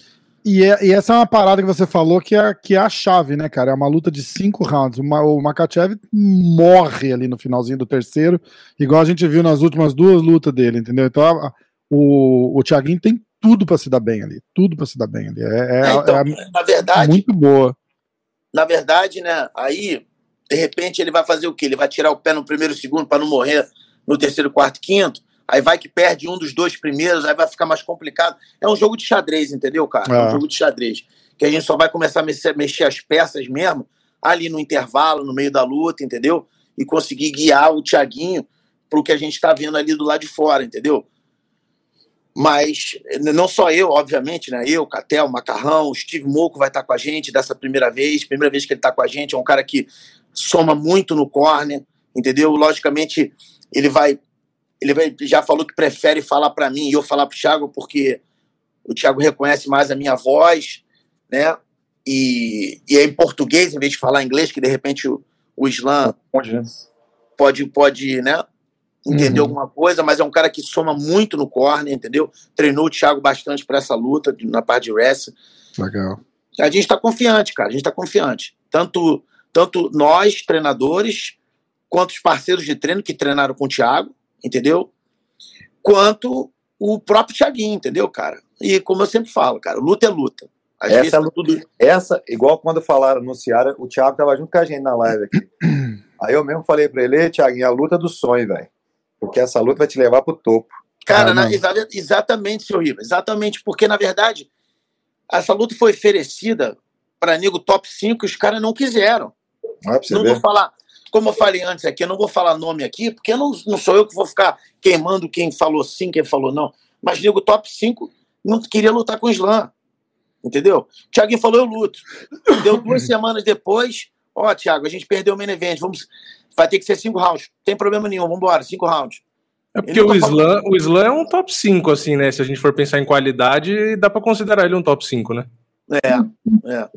A: E, é- e essa é uma parada que você falou que é, que é a chave, né, cara? É uma luta de cinco rounds. O, o Makachev morre ali no finalzinho do terceiro, igual a gente viu nas últimas duas lutas dele, entendeu? Então a- a- o, o Thiaguinho tem tudo pra se dar bem ali. Tudo pra se dar bem ali. É, é-
F: É, então,
A: é
F: na verdade,
A: muito boa.
F: na verdade, né? Aí, de repente, ele vai fazer o quê? Ele vai tirar o pé no primeiro segundo para não morrer no terceiro, quarto, quinto. Aí vai que perde um dos dois primeiros, aí vai ficar mais complicado. É um jogo de xadrez, entendeu, cara? É um
A: É.
F: jogo de xadrez. Que a gente só vai começar a mexer, mexer as peças mesmo ali no intervalo, no meio da luta, entendeu? E conseguir guiar o Thiaguinho pro que a gente tá vendo ali do lado de fora, entendeu? Mas não só eu, obviamente, né? Eu, Catel, Macarrão, o Steve Moco vai estar com a gente dessa primeira vez. Primeira vez que ele está com a gente. É um cara que soma muito no corner, entendeu? Logicamente, ele vai. Ele já falou que prefere falar para mim e eu falar para o Thiago, porque o Thiago reconhece mais a minha voz, né? E, e é em português, em vez de falar inglês, que de repente o, o Islam pode, pode, né? Entender
A: Uhum.
F: alguma coisa, mas é um cara que soma muito no corner, entendeu? Treinou o Thiago bastante para essa luta na parte de wrestling.
A: Legal.
F: A gente está confiante, cara. A gente está confiante. Tanto, tanto nós, treinadores, quanto os parceiros de treino que treinaram com o Thiago, entendeu? Quanto o próprio Thiaguinho, entendeu, cara? E como eu sempre falo, cara, luta é luta. Às
C: Essa
F: vezes
C: é a
F: tá
C: luta.
F: tudo.
C: Essa, igual quando falaram no Ceará, o Thiago tava junto com a gente na live aqui. [clears throat] Aí eu mesmo falei pra ele, "Ei, Thiaguinho, a luta do sonho, velho. Porque essa luta vai te levar pro topo.
F: Cara,
A: Ah,
F: na- exa- exatamente, seu Riva. Exatamente, porque, na verdade, essa luta foi oferecida para nego top 5 e os caras não quiseram.
C: Você
F: não
C: ver.
F: vou falar, como eu falei antes aqui, eu não vou falar nome aqui, porque não, não sou eu que vou ficar queimando quem falou sim, quem falou não. Mas nego top 5 não queria lutar com o Slam. Entendeu? O Thiaguinho falou, eu luto. Deu duas [laughs] semanas depois, ó, Thiago, a gente perdeu o main event, vamos, vai ter que ser cinco rounds. Não tem problema nenhum, vamos embora, cinco rounds.
B: É porque o Islam, o Islam é um top 5, assim, né? Se a gente for pensar em qualidade, dá pra considerar ele um top 5, né?
F: É, é.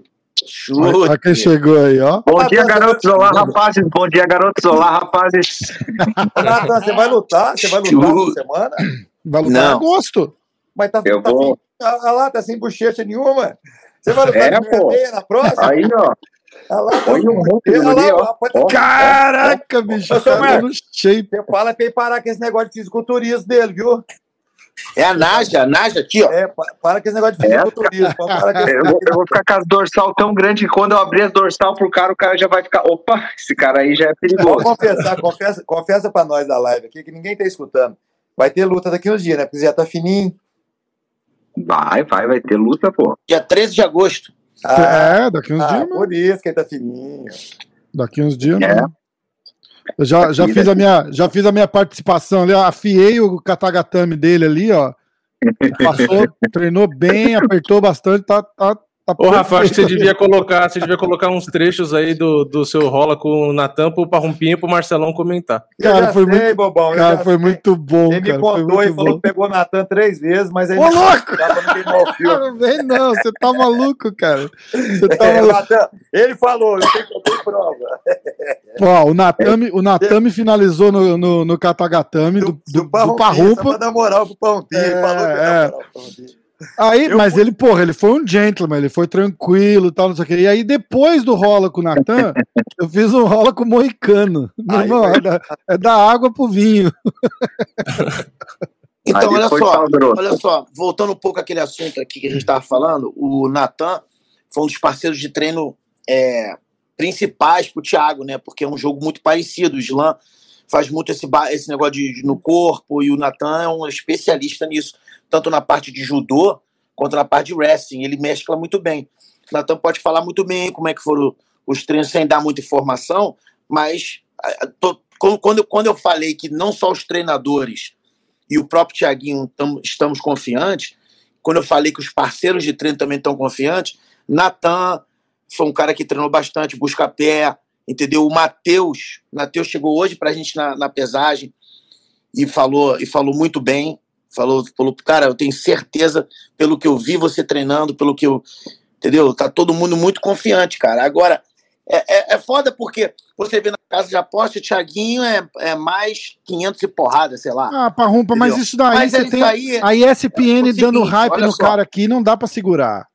A: Chute. Olha quem chegou aí, ó.
G: Bom dia, garotos. Olá, rapazes. Bom dia, garotos. Olá, rapazes.
C: Natan, você vai lutar? Você vai lutar essa semana?
A: Vai lutar
G: Não.
A: em agosto.
C: Mas tá,
G: Eu
C: tá
G: vou.
C: Olha lá, tá sem bochecha nenhuma. Você vai lutar
G: É,
C: de meia
G: pô.
C: na próxima?
G: Aí, ó.
C: Olha lá, tá
G: Olha
C: sem
G: o músculo
C: bochecha.
G: ali,
C: Olha
G: ó.
C: lá, pode-
G: Ó.
A: Caraca, bicho. Tá no shape.
C: Você fala pra ele parar com esse negócio de fisiculturismo dele, viu?
F: É a Naja, a Naja aqui, ó.
C: É, pa- para com esse negócio de
G: É,
C: fisiculturismo. Esse... [laughs]
G: Eu vou, eu vou ficar com as dorsal tão grande que quando eu abrir as dorsal pro cara, o cara já vai ficar. Opa, esse cara aí já é perigoso.
C: confessar, confessa, confessa pra nós da live aqui que ninguém tá escutando. Vai ter luta daqui uns dias, né? Porque já tá fininho.
G: Vai, vai, vai ter luta, pô.
F: Dia 13 de agosto.
C: Ah,
A: é, daqui uns
C: ah,
A: dias, mano.
C: por isso que ele tá fininho.
A: Daqui uns dias,
G: É.
A: mano. Eu já, já, fiz a minha, já fiz a minha participação ali, ó, afiei o katagatame dele ali, ó. Passou, [laughs] treinou bem, apertou bastante, tá, tá, tá
B: Ô, Rafa, acho que você devia colocar, você devia colocar uns trechos aí do, do seu rola com o Natan pro Parrumpinho e pro Marcelão comentar.
A: Cara, foi
C: sei,
A: muito-
C: bobão.
A: Cara, foi
C: sei.
A: muito bom,
C: Ele me
A: cara. Foi
C: contou e falou
A: bom.
C: que pegou o Natan três vezes, mas aí
A: Ô, louco!
C: dá pra não queimar o fio.
A: Não vem não, você tá maluco, cara. Você [laughs] tá
C: É, o
A: maluco.
C: Natan, ele falou, eu tenho, eu tenho prova.
A: Ó, o Natami, o Natami [laughs] finalizou no, no, no katagatame do, do, do
C: Só
A: Parrupa.
C: pra dar moral pro Pampinho.
A: É,
C: falou
A: é. Aí,
C: Eu
A: mas
C: fui-
A: ele, porra, ele foi um gentleman, ele foi tranquilo e tal, não sei o quê. E aí, depois do rola com o Natan, [laughs] eu fiz um rola com o Moicano. É da, é da água pro vinho. [laughs]
F: Então,
G: Aí
F: olha só, olha só, voltando um pouco àquele assunto aqui que a gente estava falando, o Natan foi um dos parceiros de treino é, principais pro Thiago, né? Porque é um jogo muito parecido. O Slam faz muito esse, esse negócio de, de- no corpo e o Natan é um especialista nisso, tanto na parte de judô quanto na parte de wrestling. Ele mescla muito bem. O Natan pode falar muito bem como é que foram os treinos sem dar muita informação, mas tô- quando- quando eu falei que não só os treinadores e o próprio Thiaguinho tam- estamos confiantes, quando eu falei que os parceiros de treino também estão confiantes, Natan foi um cara que treinou bastante, busca pé, entendeu? O Matheus, Matheus chegou hoje pra gente na, na pesagem e falou, e falou muito bem, falou, falou, cara, eu tenho certeza, pelo que eu vi você treinando, pelo que eu, entendeu? Tá todo mundo muito confiante, cara. Agora, é, é, é foda porque você vê na casa de aposta, o Thiaguinho é, é mais 500 e porrada, sei lá.
A: Ah, Parrumpa, mas isso daí
F: Mas
A: você tem.
F: isso aí,
A: A ESPN
F: É o
A: dando
F: seguinte,
A: hype no
F: só.
A: cara aqui não dá pra segurar.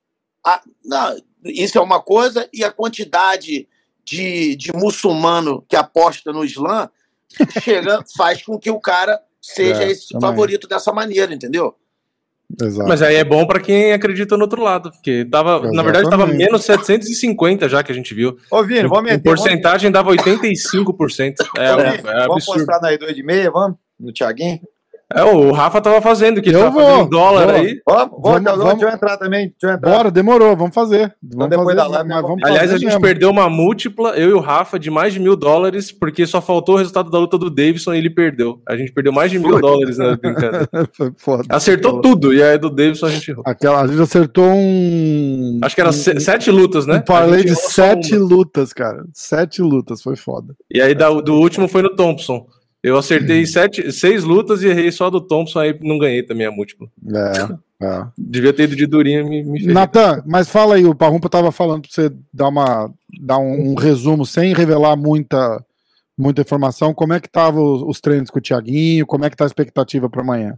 F: a- não, isso é uma coisa, e a quantidade de, de muçulmano que aposta no Islã chega, [laughs] faz com que o cara seja
A: É,
F: esse
A: também.
F: favorito dessa maneira, entendeu?
A: Exato.
B: Mas aí é bom pra quem acredita no outro lado, porque tava, na verdade tava menos 750 já que a gente viu.
C: Ô, Vini, vamos
B: Em
C: meter.
B: porcentagem dava 85%. É,
C: Vamos,
B: é
C: vamos
B: absurdo.
C: postar na E2 de meia, vamos? No Thiaguinho?
B: É, o Rafa tava fazendo, que
A: Eu
B: tava
A: vou,
B: dólar
A: vou.
B: aí.
C: Vamos, vamos,
A: Vamos-
C: vamos, deixa eu entrar também. Deixa eu entrar.
A: Bora, demorou, vamos fazer. Vamos
C: depois
A: fazer,
C: da live,
A: mas
C: nós
A: vamos
B: Aliás,
A: fazer
B: a gente
A: mesmo.
B: perdeu uma múltipla, eu e o Rafa, de mais de mil dólares, porque só faltou o resultado da luta do Davidson e ele perdeu. A gente perdeu mais de mil dólares na brincadeira. [laughs]
A: Foi foda.
B: Acertou tudo, e aí do Davidson a gente errou.
A: Aquela, a gente acertou um.
B: Acho que era
A: um,
B: se- sete lutas, né?
A: um parlay de sete
B: uma.
A: lutas, cara. Sete lutas, foi foda.
B: E aí da- do último foi no Thompson. Eu
A: Hum.
B: acertei sete, seis lutas e errei só do Thompson, aí não ganhei também a múltipla.
A: É, [laughs] é.
B: Devia ter ido de durinho me, me.
A: Natan, mas fala aí, o Parrumpa tava falando pra você dar, uma, dar um, um resumo sem revelar muita, muita informação. Como é que tava os, os treinos com o Thiaguinho? Como é que tá a expectativa para amanhã?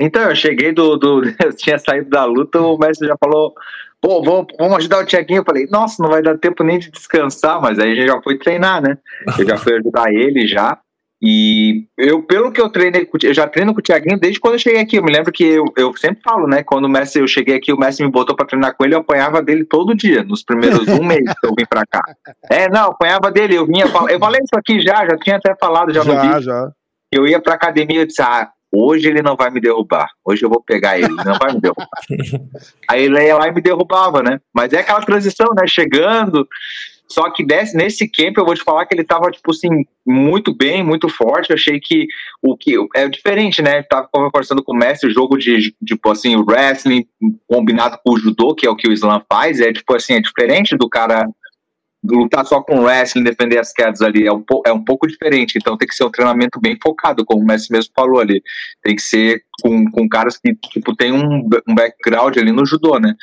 G: Então, eu cheguei do, do. [laughs] Eu tinha saído da luta, o mestre já falou. Pô, vamos, vamos ajudar o Tiaguinho. Eu falei, nossa, não vai dar tempo nem de descansar, mas aí a gente já foi treinar, né? Eu já fui ajudar ele já. E eu, pelo que eu treinei, eu já treino com o Tiaguinho desde quando eu cheguei aqui. Eu me lembro que eu, eu sempre falo, né? Quando o mestre, eu cheguei aqui, o mestre me botou pra treinar com ele, eu apanhava dele todo dia, nos primeiros um mês que eu vim pra cá. É, não, apanhava dele, eu vinha. Eu falei isso aqui já, já tinha até falado já, no vídeo.
A: Já, já.
G: Eu ia pra academia e disse, ah, hoje ele não vai me derrubar. Hoje eu vou pegar ele, ele não vai me derrubar. [laughs] Aí ele ia lá e me derrubava, né? Mas é aquela transição, né? Chegando, Só que desse, nesse camp eu vou te falar que ele tava, tipo assim, muito bem, muito forte. Eu achei que o que é diferente, né? Tava conversando com o mestre, jogo de, tipo assim, wrestling combinado com o judô, que é o que o Islam faz, é tipo assim, é diferente do cara lutar só com wrestling, defender as quedas ali, é um, é um pouco diferente, então tem que ser um treinamento bem focado, como o mestre mesmo falou ali, tem que ser com, com caras que, tipo, tem um, um background ali no judô, né?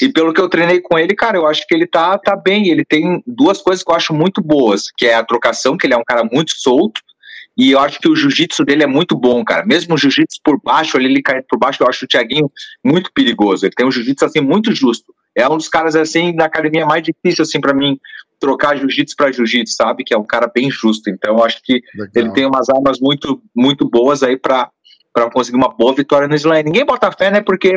G: E pelo que eu treinei com ele, cara, eu acho que ele tá, tá bem. Ele tem duas coisas que eu acho muito boas, que é a trocação, que ele é um cara muito solto, e eu acho que o jiu-jitsu dele é muito bom, cara. Mesmo o jiu-jitsu por baixo, ali ele caindo por baixo, eu acho o Thiaguinho muito perigoso. Ele tem um jiu-jitsu assim muito justo. É um dos caras assim na academia mais difícil assim para mim trocar jiu-jitsu para jiu-jitsu, sabe? Que é um cara bem justo. Então eu acho que Legal. ele tem umas armas muito muito boas aí para para conseguir uma boa vitória no slam. Ninguém bota fé, né? Porque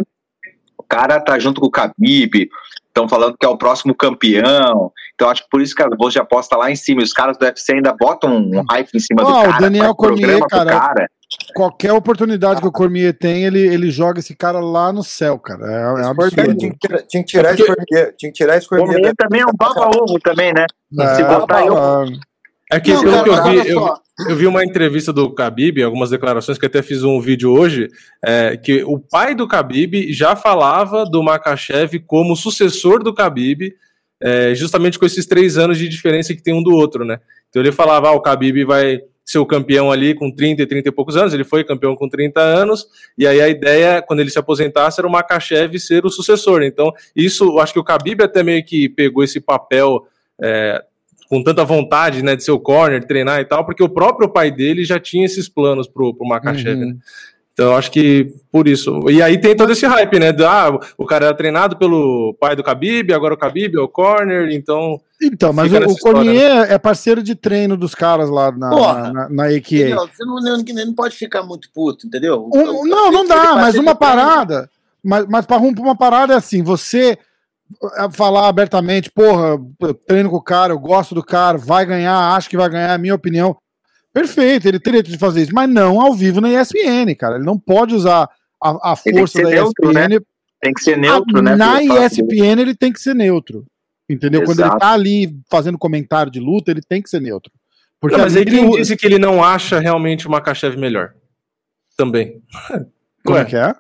G: o cara tá junto com o Khabib, estão falando que é o próximo campeão. Então acho que por isso que as bolsas de aposta lá em cima. Os caras do UFC ainda botam um hype em cima oh, do cara.
A: O Daniel Cormier, cara, cara, Qualquer oportunidade que o Cormier tem, ele, ele joga esse cara lá no céu, cara. É, é absurdo.
C: Tinha que, tinha que tirar esse Cormier. Tinha que tirar esse Cormier. Cormier
G: também é um baba-ovo também, né?
B: É,
G: Se botar eu...
B: É que não, pelo que eu vi, eu, eu, vi uma entrevista do Khabib, algumas declarações que até fiz um vídeo hoje, é, que o pai do Khabib já falava do Makachev como sucessor do Khabib, é, justamente com esses três anos de diferença que tem um do outro, né? Então ele falava, ah, o Khabib vai ser o campeão ali com 30 e 30 e poucos anos, ele foi campeão com 30 anos, e aí a ideia, quando ele se aposentasse, era o Makachev ser o sucessor. Então, isso, acho que o Khabib até meio que pegou esse papel é, com tanta vontade, né, de ser o corner, de treinar e tal, porque o próprio pai dele já tinha esses planos pro, pro Makachev, uhum. né? Então, acho que por isso. E aí tem todo esse hype, né? Ah, o cara era treinado pelo pai do Khabib, agora o Khabib é o corner, então.
A: Então, mas o, o Cormier né? é parceiro de treino dos caras lá na, Porra, na, na, AQA.
F: Você não, não, não, pode ficar muito puto, entendeu?
A: Um, não, não dá, mas uma parada. Mas, mas para uma parada é assim: você falar abertamente, porra, eu treino com o cara, eu gosto do cara, vai ganhar, acho que vai ganhar, é minha opinião. Perfeito, ele teria de fazer isso, mas não ao vivo na ESPN, cara. Ele não pode usar a, a força da neutro, ESPN. Né?
G: Tem que ser neutro, a,
A: né? Na ESPN ele tem que ser neutro. Entendeu? Exato. Quando ele tá ali fazendo comentário de luta, ele tem que ser neutro.
B: Porque não, mas ele, ele disse que ele não acha realmente o Makachev melhor. Também.
A: Como é que é?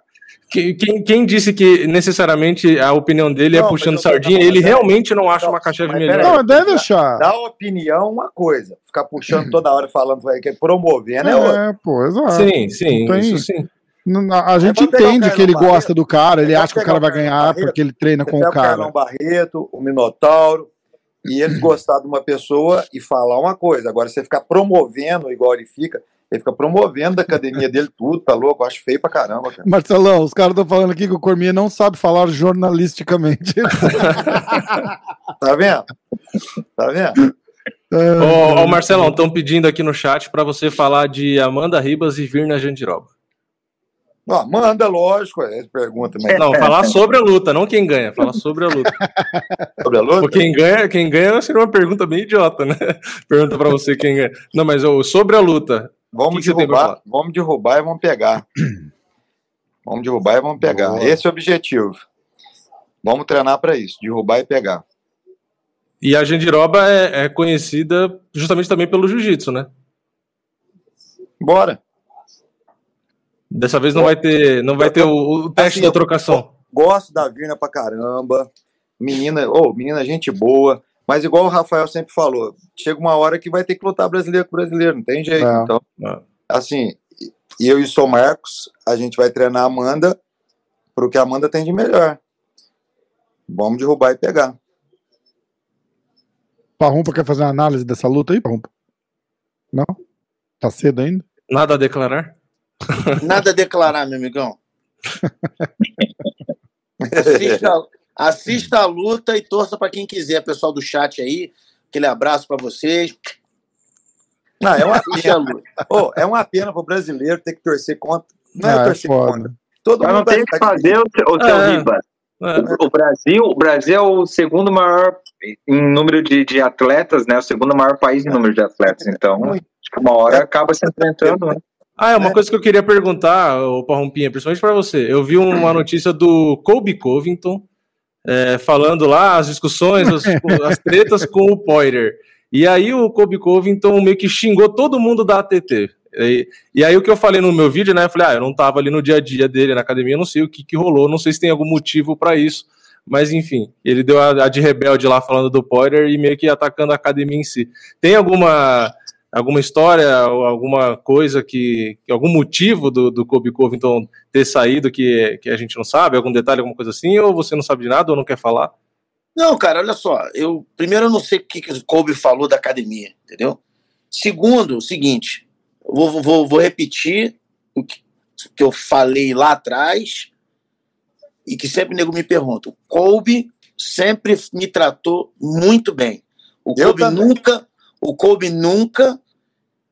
B: Quem, quem, disse que necessariamente a opinião dele é não, é puxando sardinha, ele realmente não acha uma caixa melhor.
A: Não, deve achar.
C: Dá opinião uma coisa. Ficar puxando toda hora falando que é promovendo é, é outra.
A: pô, exato.
B: Sim, sim, tem... isso sim.
A: A gente entende que ele Barreto, gosta do cara, ele acha que o cara vai ganhar Barreto, porque ele treina com o cara.
C: O Barreto, o Minotauro, e eles gostar de uma pessoa e falar uma coisa. Agora, você ficar promovendo igual ele fica, ele fica promovendo da academia dele [laughs] tudo, tá louco? Eu acho feio pra caramba, cara.
A: Marcelão, os caras estão falando aqui que o Cormier não sabe falar jornalisticamente. [laughs]
C: tá vendo? Tá vendo? [laughs]
B: É... Ô, ô Marcelão, estão pedindo aqui no chat para você falar de Amanda Ribas e Virna Jandiroba.
C: Não, manda, lógico, é pergunta. Mas...
B: Não, falar sobre a luta, não quem ganha, falar sobre a luta.
C: sobre a luta?
B: Porque quem ganha, quem ganha seria uma pergunta bem idiota, né? Pergunta para você quem ganha. Não, mas sobre a luta,
C: Vamos que derrubar, que vamos derrubar e vamos pegar. [clears throat] vamos derrubar e vamos pegar. Boa. Esse é o objetivo. Vamos treinar para isso, derrubar e pegar.
B: E a Gendiroba é, é conhecida justamente também pelo jiu-jitsu, né?
C: Bora.
B: Dessa vez não vai ter, não vai ter o, o teste assim, da trocação.
C: Gosto da Virna pra caramba. Menina, oh, menina gente boa. Mas igual o Rafael sempre falou, chega uma hora que vai ter que lutar brasileiro com brasileiro, não tem jeito. É, então, é. assim, eu e o Sou Marcos, a gente vai treinar a Amanda pro que a Amanda tem de melhor. Vamos derrubar e pegar.
A: Parrumpa quer fazer uma análise dessa luta aí, Parrumpa? Não? Tá cedo ainda?
B: Nada a declarar?
F: Nada a declarar, meu amigão. [laughs] Assista, Assista a luta e torça para quem quiser, pessoal do chat aí. Aquele abraço para vocês.
C: Não, é uma pena. oh, é uma pena pro brasileiro ter que torcer contra. Não é, ah, é torcer contra.
G: Todo Mas mundo não tem que fazer o, o seu é. riba. É. O Brasil, o Brasil é o segundo maior em número de, de atletas, né? O segundo maior país em número de atletas. Então, acho que uma hora acaba se enfrentando, né?
B: Ah, é uma coisa que eu queria perguntar, o Parrompinha, principalmente para você. Eu vi uma notícia do Colby Covington, é, falando lá as discussões, as, [laughs] as tretas com o Poirier. E aí o Kobe Covington meio que xingou todo mundo da ATT. E, e, aí o que eu falei no meu vídeo, né? Eu falei, ah, eu não tava ali no dia a dia dele na academia, não sei o que, que rolou, não sei se tem algum motivo para isso. Mas enfim, ele deu a, a, de rebelde lá falando do Poirier e meio que atacando a academia em si. Tem alguma alguma história ou alguma coisa que, algum motivo do, do Kobe Covington ter saído que, que a gente não sabe, algum detalhe, alguma coisa assim, ou você não sabe de nada ou não quer falar?
F: Não, cara, olha só, eu primeiro eu não sei o que, que o Kobe falou da academia, entendeu? Segundo, o seguinte, vou, vou, vou repetir o que, que eu falei lá atrás e que sempre o nego me pergunta. O Kobe sempre me tratou muito bem. O eu Kobe também. nunca, o Kobe nunca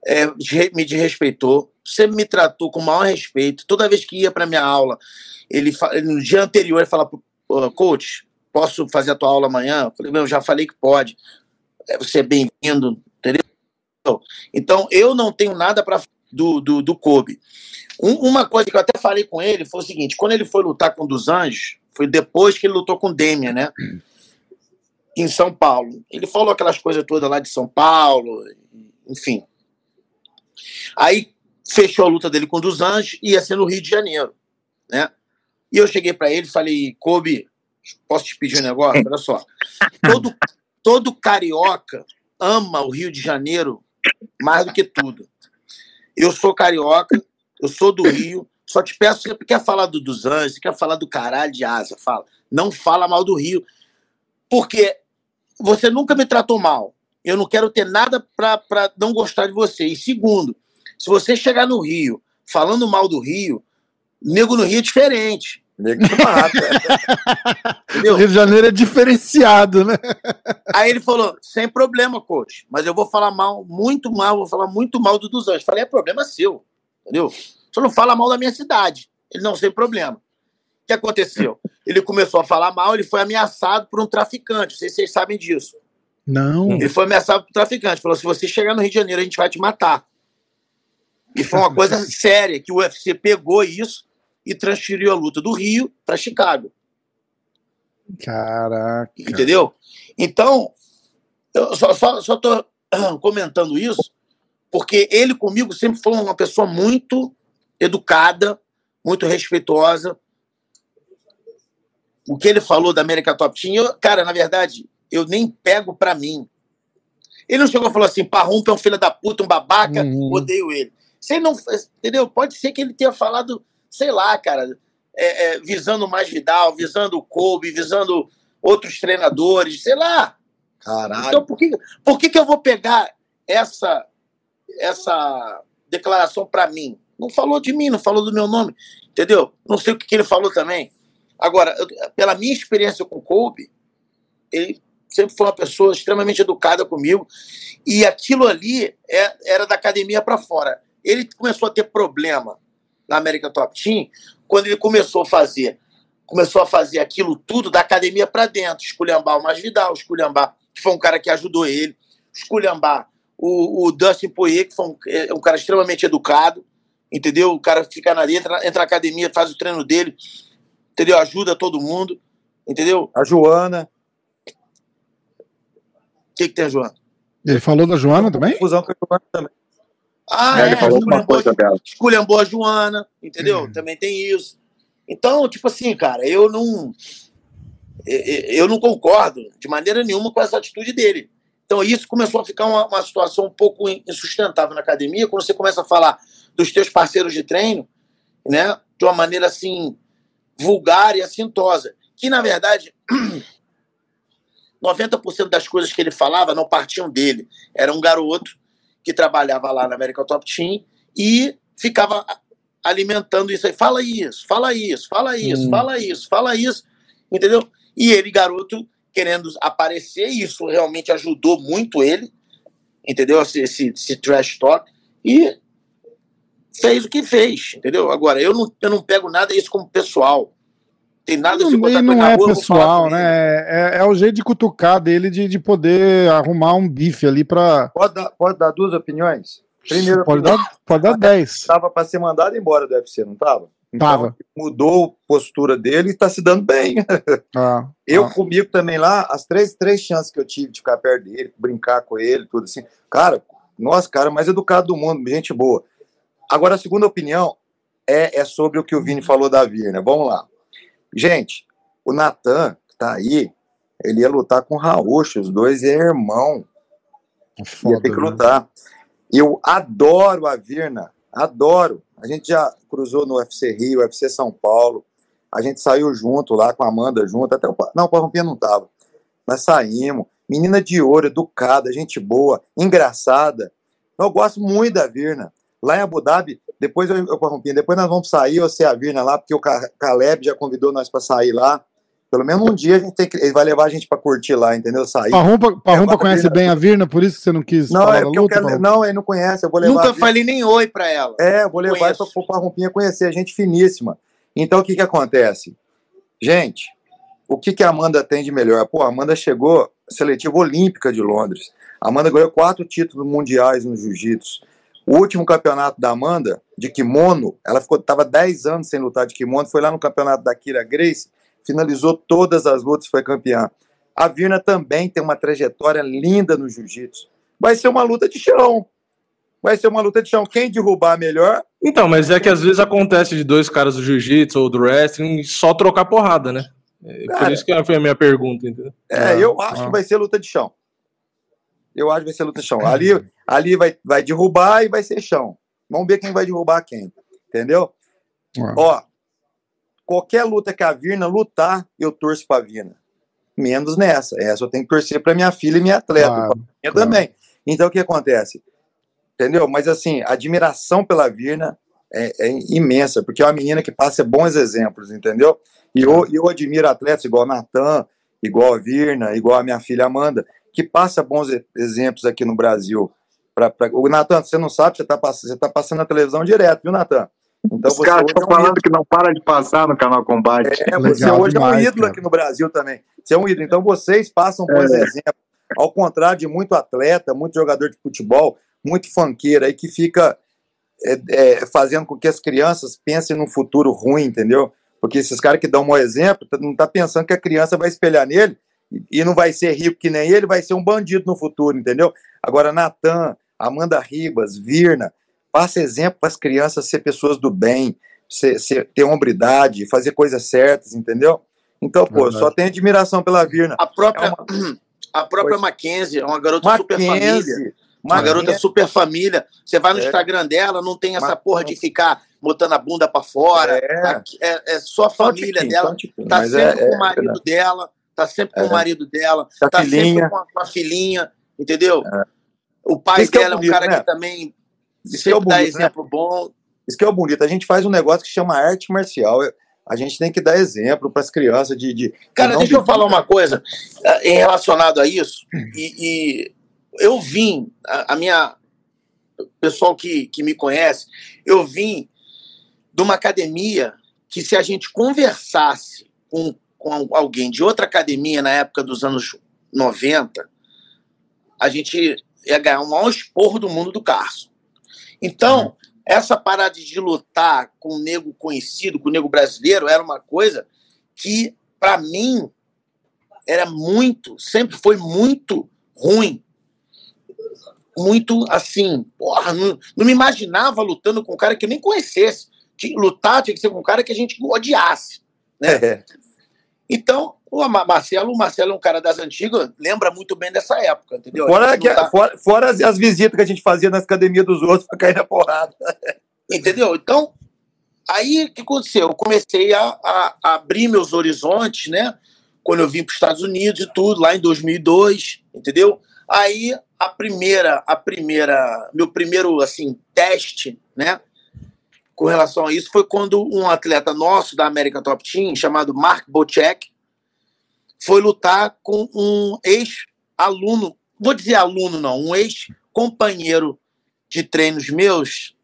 F: é, me desrespeitou, sempre me tratou com o maior respeito. Toda vez que ia para minha aula, ele no dia anterior ele falava, coach, posso fazer a tua aula amanhã? Eu falei, meu, já falei que pode. É, você é bem-vindo, entendeu? Então, eu não tenho nada para do, do, do Kobe. Um, uma coisa que eu até falei com ele foi o seguinte: quando ele foi lutar com o dos Anjos, foi depois que ele lutou com o Demian, né? Em São Paulo. Ele falou aquelas coisas todas lá de São Paulo, enfim. Aí fechou a luta dele com o dos Anjos e ia ser no Rio de Janeiro, né? E eu cheguei para ele e falei: Kobe, posso te pedir um negócio? Olha só. [laughs] Todo, todo carioca ama o Rio de Janeiro mais do que tudo. Eu sou carioca, eu sou do Rio, só te peço, você quer falar do, dos anjos, você quer falar do caralho de asa, fala. Não fala mal do Rio. Porque você nunca me tratou mal. Eu não quero ter nada para não gostar de você. E segundo, se você chegar no Rio falando mal do Rio, nego no Rio é diferente. Nego [laughs]
A: o Rio de Janeiro é diferenciado, né? [laughs]
F: Aí ele falou: sem problema, coach, mas eu vou falar mal, muito mal, vou falar muito mal do dos anjos. Falei: é problema seu, entendeu? Só não fala mal da minha cidade. Ele não sem problema. O que aconteceu? Ele começou a falar mal, ele foi ameaçado por um traficante. Não sei se vocês sabem disso.
A: Não.
F: Ele foi ameaçado por um traficante. Falou: se você chegar no Rio de Janeiro, a gente vai te matar. E foi uma coisa [laughs] séria, que o UFC pegou isso e transferiu a luta do Rio para Chicago.
A: Caraca.
F: Entendeu? Então, eu só estou só, só [clears throat] comentando isso porque ele comigo sempre foi uma pessoa muito educada, muito respeitosa. O que ele falou da América Top Team, eu, cara, na verdade, eu nem pego para mim. Ele não chegou e falou assim, Parrumpa é um filho da puta, um babaca, uhum. odeio ele. Você não, entendeu? Pode ser que ele tenha falado sei lá, cara, é, é, visando mais Vidal, visando o Kobe, visando outros treinadores, sei lá.
C: Caralho.
F: Então, por que, por que, que eu vou pegar essa, essa declaração para mim? Não falou de mim, não falou do meu nome, entendeu? Não sei o que, que ele falou também. Agora, eu, pela minha experiência com o Kobe, ele sempre foi uma pessoa extremamente educada comigo e aquilo ali é, era da academia para fora. Ele começou a ter problema na América Top Team, quando ele começou a fazer, começou a fazer aquilo tudo da academia para dentro, esculhambar o Masvidal, esculhambar, que foi um cara que ajudou ele, esculhambar o, o Dustin Poirier, que foi um, é um cara extremamente educado, entendeu? O cara fica na entra, entra na academia, faz o treino dele, entendeu? Ajuda todo mundo, entendeu?
C: A Joana.
F: O que, que tem a Joana?
A: Ele falou da Joana também?
C: Confusão com a Joana também.
F: Ah, é, ele falou uma coisa dela. Esculhambou a Joana, entendeu? Uhum. Também tem isso. Então, tipo assim, cara, eu não. Eu não concordo de maneira nenhuma com essa atitude dele. Então, isso começou a ficar uma, uma situação um pouco insustentável na academia, quando você começa a falar dos teus parceiros de treino, né, de uma maneira assim, vulgar e assintosa. Que, na verdade, [clears throat] 90% das coisas que ele falava não partiam dele. Era um garoto que trabalhava lá na América Top Team e ficava alimentando isso aí. Fala isso, fala isso, fala isso, hum. fala isso, fala isso, entendeu? E ele, garoto, querendo aparecer, isso realmente ajudou muito ele, entendeu? Esse, esse, esse trash talk. E fez o que fez, entendeu? Agora, eu não, eu não pego nada isso como pessoal. Tem nada
A: não, botar não é rua, pessoal, né? É, é, o jeito de cutucar dele de, de poder arrumar um bife ali para.
C: Pode dar, pode dar duas opiniões?
A: Primeiro, pode, opinião, dar, pode dar [laughs] dez.
C: Tava para ser mandado embora do UFC, não tava? Então,
A: Tava.
C: mudou a postura dele e tá se dando bem. [laughs]
A: Ah,
C: Eu
A: ah.
C: comigo também lá, as três, três chances que eu tive de ficar perto dele, brincar com ele, tudo assim. Cara, nossa, cara, mais educado do mundo, gente boa. Agora, a segunda opinião é, é sobre o que o Vini falou da Virna. Vamos lá. Gente, o Natan, que tá aí, ele ia lutar com o Raúcho, os dois é irmão.
A: É
C: ia
A: foda,
C: ter que
A: né?
C: lutar. Eu adoro a Virna, adoro. A gente já cruzou no UFC Rio, UFC São Paulo. A gente saiu junto lá com a Amanda junto, até o não, o Parrompinha não tava. Nós saímos. Menina de ouro, educada, gente boa, engraçada. Eu gosto muito da Virna. Lá em Abu Dhabi, depois eu, eu Parrompinha, depois nós vamos sair, você a Virna lá, porque o Ca- Caleb já convidou nós para sair lá. Pelo menos um dia a gente tem que, ele vai levar a gente para curtir lá, entendeu? Sair.
A: Parrumpa, Parrumpa
C: Agora,
A: conhece
C: Virna-
A: bem a Virna, por isso que você não quis
C: Não,
A: falar
C: é porque eu
A: luta?
C: quero.
A: Parrumpa?
C: Não, ele não conhece. Eu vou levar. a
F: Nunca falei nem oi pra ela.
C: É, eu vou levar
F: Conheço.
C: para a Rompinha conhecer, gente finíssima. Então, o que que acontece? Gente, o que que a Amanda tem de melhor? Pô, a Amanda chegou seletiva olímpica de Londres. A Amanda ganhou quatro títulos mundiais no jiu-jitsu. O último campeonato da Amanda, de kimono, ela ficou tava 10 anos sem lutar de kimono, foi lá no campeonato da Kira Grace, finalizou todas as lutas e foi campeã. A Virna também tem uma trajetória linda no jiu-jitsu. Vai ser uma luta de chão. Vai ser uma luta de chão. Quem derrubar melhor,
B: Então, mas é que às vezes acontece de dois caras do jiu-jitsu ou do wrestling só trocar porrada, né? É por
C: Cara.
B: isso que foi a minha pergunta, entendeu?
C: É,
A: Ah,
C: eu acho
A: ah.
C: que vai ser luta de chão. Eu acho que vai ser luta de chão. Ali, ali vai, vai derrubar e vai ser chão. Vamos ver quem vai derrubar quem. Entendeu?
A: Ah.
C: Ó, qualquer luta que a Virna lutar, eu torço pra Virna. Menos nessa. Essa eu tenho que torcer pra minha filha e minha atleta.
A: Claro,
C: minha
A: claro.
C: também. Então o que acontece? Entendeu? Mas assim, a admiração pela Virna é, é imensa, porque é uma menina que passa bons exemplos, entendeu? E eu, eu admiro atletas igual a Natan, igual a Virna, igual a minha filha Amanda, que passa bons exemplos aqui no Brasil. Pra, pra... O Natan, você não sabe, você está você tá passando na televisão direto, viu, Natan? Então
G: Os caras estão
C: é um
G: falando que não para de passar no canal Combate.
C: é, você
A: Legal
C: hoje é um
A: demais,
C: ídolo
A: cara.
C: aqui no Brasil também. Você é um ídolo. Então vocês passam bons exemplos. Ao contrário de muito atleta, muito jogador de futebol, muito funkeiro aí que fica é, é, fazendo com que as crianças pensem num futuro ruim, entendeu? Porque esses caras que dão um mau exemplo, tá- não tá pensando que a criança vai espelhar nele e- e não vai ser rico que nem ele, vai ser um bandido no futuro, entendeu? Agora, Natan, Amanda Ribas, Virna, passa exemplo para as crianças ser pessoas do bem, ser, ser- ter hombridade, fazer coisas certas, entendeu? Então, pô, só tenho admiração pela Virna.
F: A própria,
C: É [clears throat]
F: a própria
C: Pois.
F: Mackenzie é uma garota super família.
C: Mackenzie,
F: Uma garota
C: Mackenzie,
F: super família. Você vai no
C: É.
F: Instagram dela, não tem essa
C: Mas-
F: porra de ficar botando a bunda pra fora.
C: É.
F: Aqui- É, é só a família
C: tiquinho,
F: dela.
C: tiquinho,
F: Tá
C: mas
F: sempre
C: é-
F: com
C: é
F: o marido
C: verdade.
F: dela. Tá sempre com
C: É.
F: o marido dela. Tá
C: filhinha.
F: sempre com a, com a filhinha. Entendeu? O pai
C: É. Que é
F: dela é um
C: bonito,
F: cara
C: né?
F: que também
C: Isso é
F: sempre dá
C: bonito, né?
F: exemplo bom.
C: Isso que é o bonito. A gente faz um negócio que chama arte marcial. A gente tem que dar exemplo para as crianças de, de-
F: Cara, deixa eu falar uma coisa eh, em relacionado a isso. E, e eu vim, a, a minha. O pessoal que, que me conhece, eu vim de uma academia que, se a gente conversasse com, com alguém de outra academia na época dos anos 90, a gente ia ganhar o maior esporro do mundo do Carson. Então, essa parada de lutar com o nego conhecido, com o nego brasileiro, era uma coisa que, para mim, era muito, sempre foi muito ruim. Muito assim, porra, não, não me imaginava lutando com um cara que eu nem conhecesse. Lutar tinha que ser com um cara que a gente odiasse. [laughs]
C: É.
F: Então, o Ma- Marcelo, o Marcelo é um cara das antigas, lembra muito bem dessa época, entendeu?
C: Fora, que-
F: lutar-
C: fora, fora as, as visitas que a gente fazia nas academias dos outros para cair na porrada. [laughs]
F: Entendeu? Então, aí o que aconteceu? Eu comecei a, a- a abrir meus horizontes, né? Quando eu vim para os Estados Unidos e tudo, lá em 2002, entendeu? Aí a primeira, a primeira, meu primeiro assim teste, né? Com relação a isso foi quando um atleta nosso da América Top Team chamado Mark Bocek foi lutar com um ex-aluno, vou dizer aluno não, um ex-companheiro de treinos meus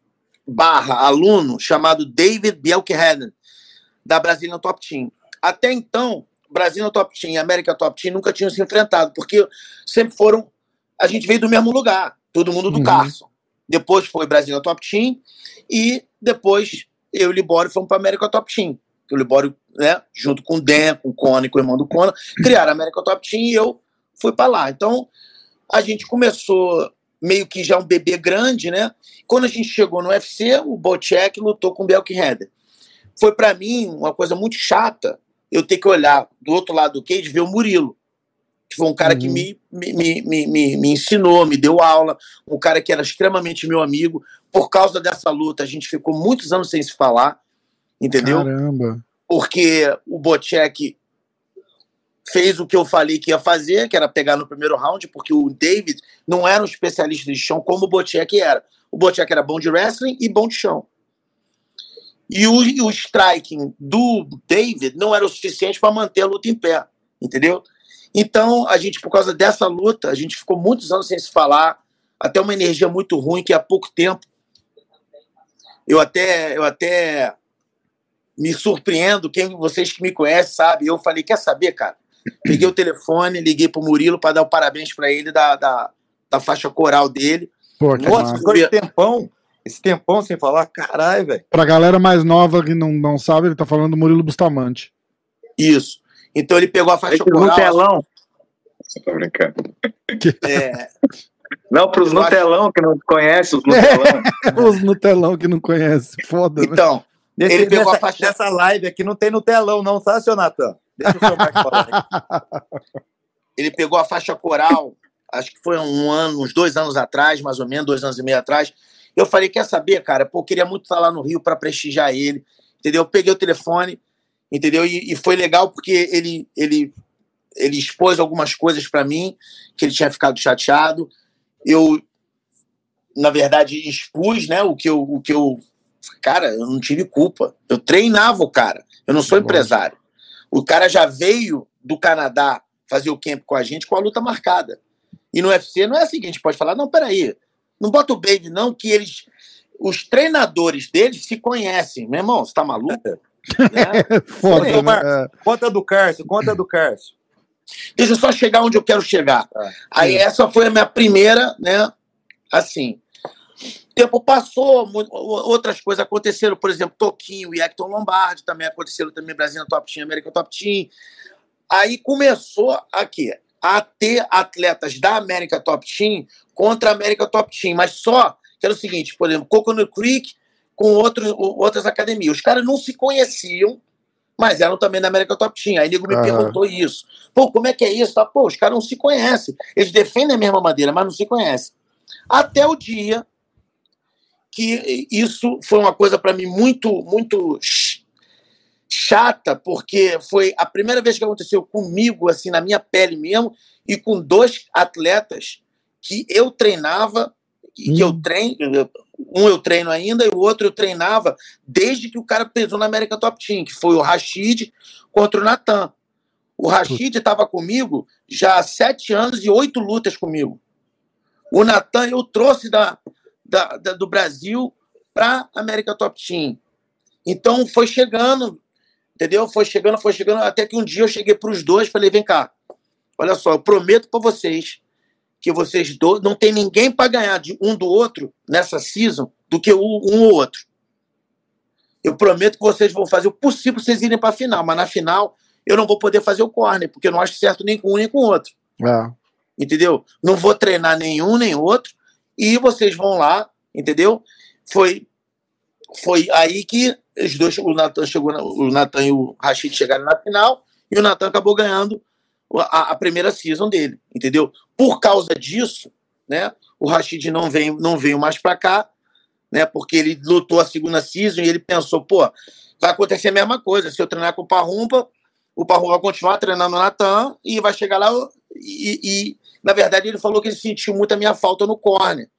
F: barra aluno chamado David Bielkeheden, da Brazilian Top Team. Até então, Brazilian Top Team e América Top Team nunca tinham se enfrentado, porque sempre foram. A gente veio do mesmo lugar, todo mundo do
A: Uhum.
F: Carson. Depois foi Brazilian Top Team e depois eu e Libório fomos para América Top Team. O Libório, né, junto com o Dan, com o Conan, com o irmão do Conan, criaram a América Top Team e eu fui para lá. Então, a gente começou meio que já um bebê grande, né? Quando a gente chegou no UFC, o Bocek lutou com o Belk Render. Foi para mim uma coisa muito chata eu ter que olhar do outro lado do cage e ver o Murilo que foi um cara uhum. que me, me, me, me, me ensinou, me deu aula, um cara que era extremamente meu amigo. Por causa dessa luta, a gente ficou muitos anos sem se falar, entendeu?
A: Caramba!
F: Porque o Bocek fez o que eu falei que ia fazer, que era pegar no primeiro round, porque o David não era um especialista de chão como o Bocek era. O Bocek era bom de wrestling e bom de chão. E o, o striking do David não era o suficiente para manter a luta em pé, entendeu? Então, a gente, por causa dessa luta, a gente ficou muitos anos sem se falar, até uma energia muito ruim, que há pouco tempo eu até, eu até me surpreendo, quem vocês que me conhecem sabe, eu falei, quer saber, cara? Peguei o telefone, liguei pro Murilo para dar o parabéns para ele da, da, da, faixa coral dele.
C: Pô, Nossa, ficou esse tempão, esse tempão sem falar, caralho, velho.
A: Pra galera mais nova que não, não sabe, ele tá falando do Murilo Bustamante.
F: Isso. Então ele pegou a faixa coral.
G: No telão. Você tá brincando. É. Não, para os Nutelão acho... que não conhecem, os [laughs] Nutelão.
A: É, os Nutelão que não conhecem, foda.
F: Né? Então,
C: né? Ele pegou nessa, a faixa. Nessa live aqui não tem Nutelão, não, tá, seu Natan? Deixa o seu falar. [laughs]
F: Ele pegou a faixa coral, acho que foi um ano, uns dois anos atrás, mais ou menos, dois anos e meio atrás. Eu falei, quer saber, cara? Pô, eu queria muito estar lá no Rio para prestigiar ele, entendeu? Eu peguei o telefone, entendeu? E, e, foi legal porque ele, ele, ele expôs algumas coisas para mim que ele tinha ficado chateado. Eu, na verdade, expus, né? O que eu, o que eu, cara, eu não tive culpa. Eu treinava o cara. Eu não sou empresário. O cara já veio do Canadá fazer o camp com a gente com a luta marcada. E no UFC não é assim que a gente pode falar, não, peraí, não bota o baby, não, que eles. Os treinadores deles se conhecem. Meu irmão, você tá maluco? [laughs]
C: Né? Foda, né? Conta do Cárcio, conta do Cárcio.
F: Deixa eu só chegar onde eu quero chegar. Ah, Aí essa foi a minha primeira, né? Assim. O tempo passou, outras coisas aconteceram, por exemplo, Toquinho e Hector Lombardi também aconteceram também Brasil Top Team, América Top Team. Aí começou aqui a ter atletas da América Top Team contra a América Top Team, mas só que era o seguinte, por exemplo, Coconut Creek com outros, outras academias. Os caras não se conheciam, mas eram também da América Top Team. Aí o nego me perguntou isso. Pô, como é que é isso? Tá, pô, os caras não se conhecem. Eles defendem a mesma madeira, mas não se conhecem. Até o dia que isso foi uma coisa para mim muito, muito chata, porque foi a primeira vez que aconteceu comigo, assim, na minha pele mesmo, e com dois atletas que eu treinava, que hum. eu treino, um eu treino ainda e o outro eu treinava desde que o cara pesou na América Top Team, que foi o Rashid contra o Natan. O Rashid estava comigo já há sete anos e oito lutas comigo. O Natan eu trouxe da, da, da do Brasil para a América Top Team. Então foi chegando, entendeu? Foi chegando, foi chegando, até que um dia eu cheguei para os dois e falei: vem cá, olha só, eu prometo para vocês que vocês do, não tem ninguém para ganhar de um do outro nessa season do que um ou outro. Eu prometo que vocês vão fazer o possível para vocês irem para a final, mas na final eu não vou poder fazer o corner, porque eu não acho certo nem com um nem com o outro. É. Entendeu? Não vou treinar nenhum nem outro e vocês vão lá, entendeu? Foi foi aí que os dois, o Natan chegou, o Natan e o Rashid chegaram na final e o Natan acabou ganhando a, a, primeira season dele, entendeu? Por causa disso, né, o Rashid não veio, não veio mais para cá, né, porque ele lutou a segunda season e ele pensou, pô, vai acontecer a mesma coisa, se eu treinar com o Parrumpa, o Parrumpa vai continuar treinando o Natan e vai chegar lá e, e, na verdade, ele falou que ele sentiu muito a minha falta no corner,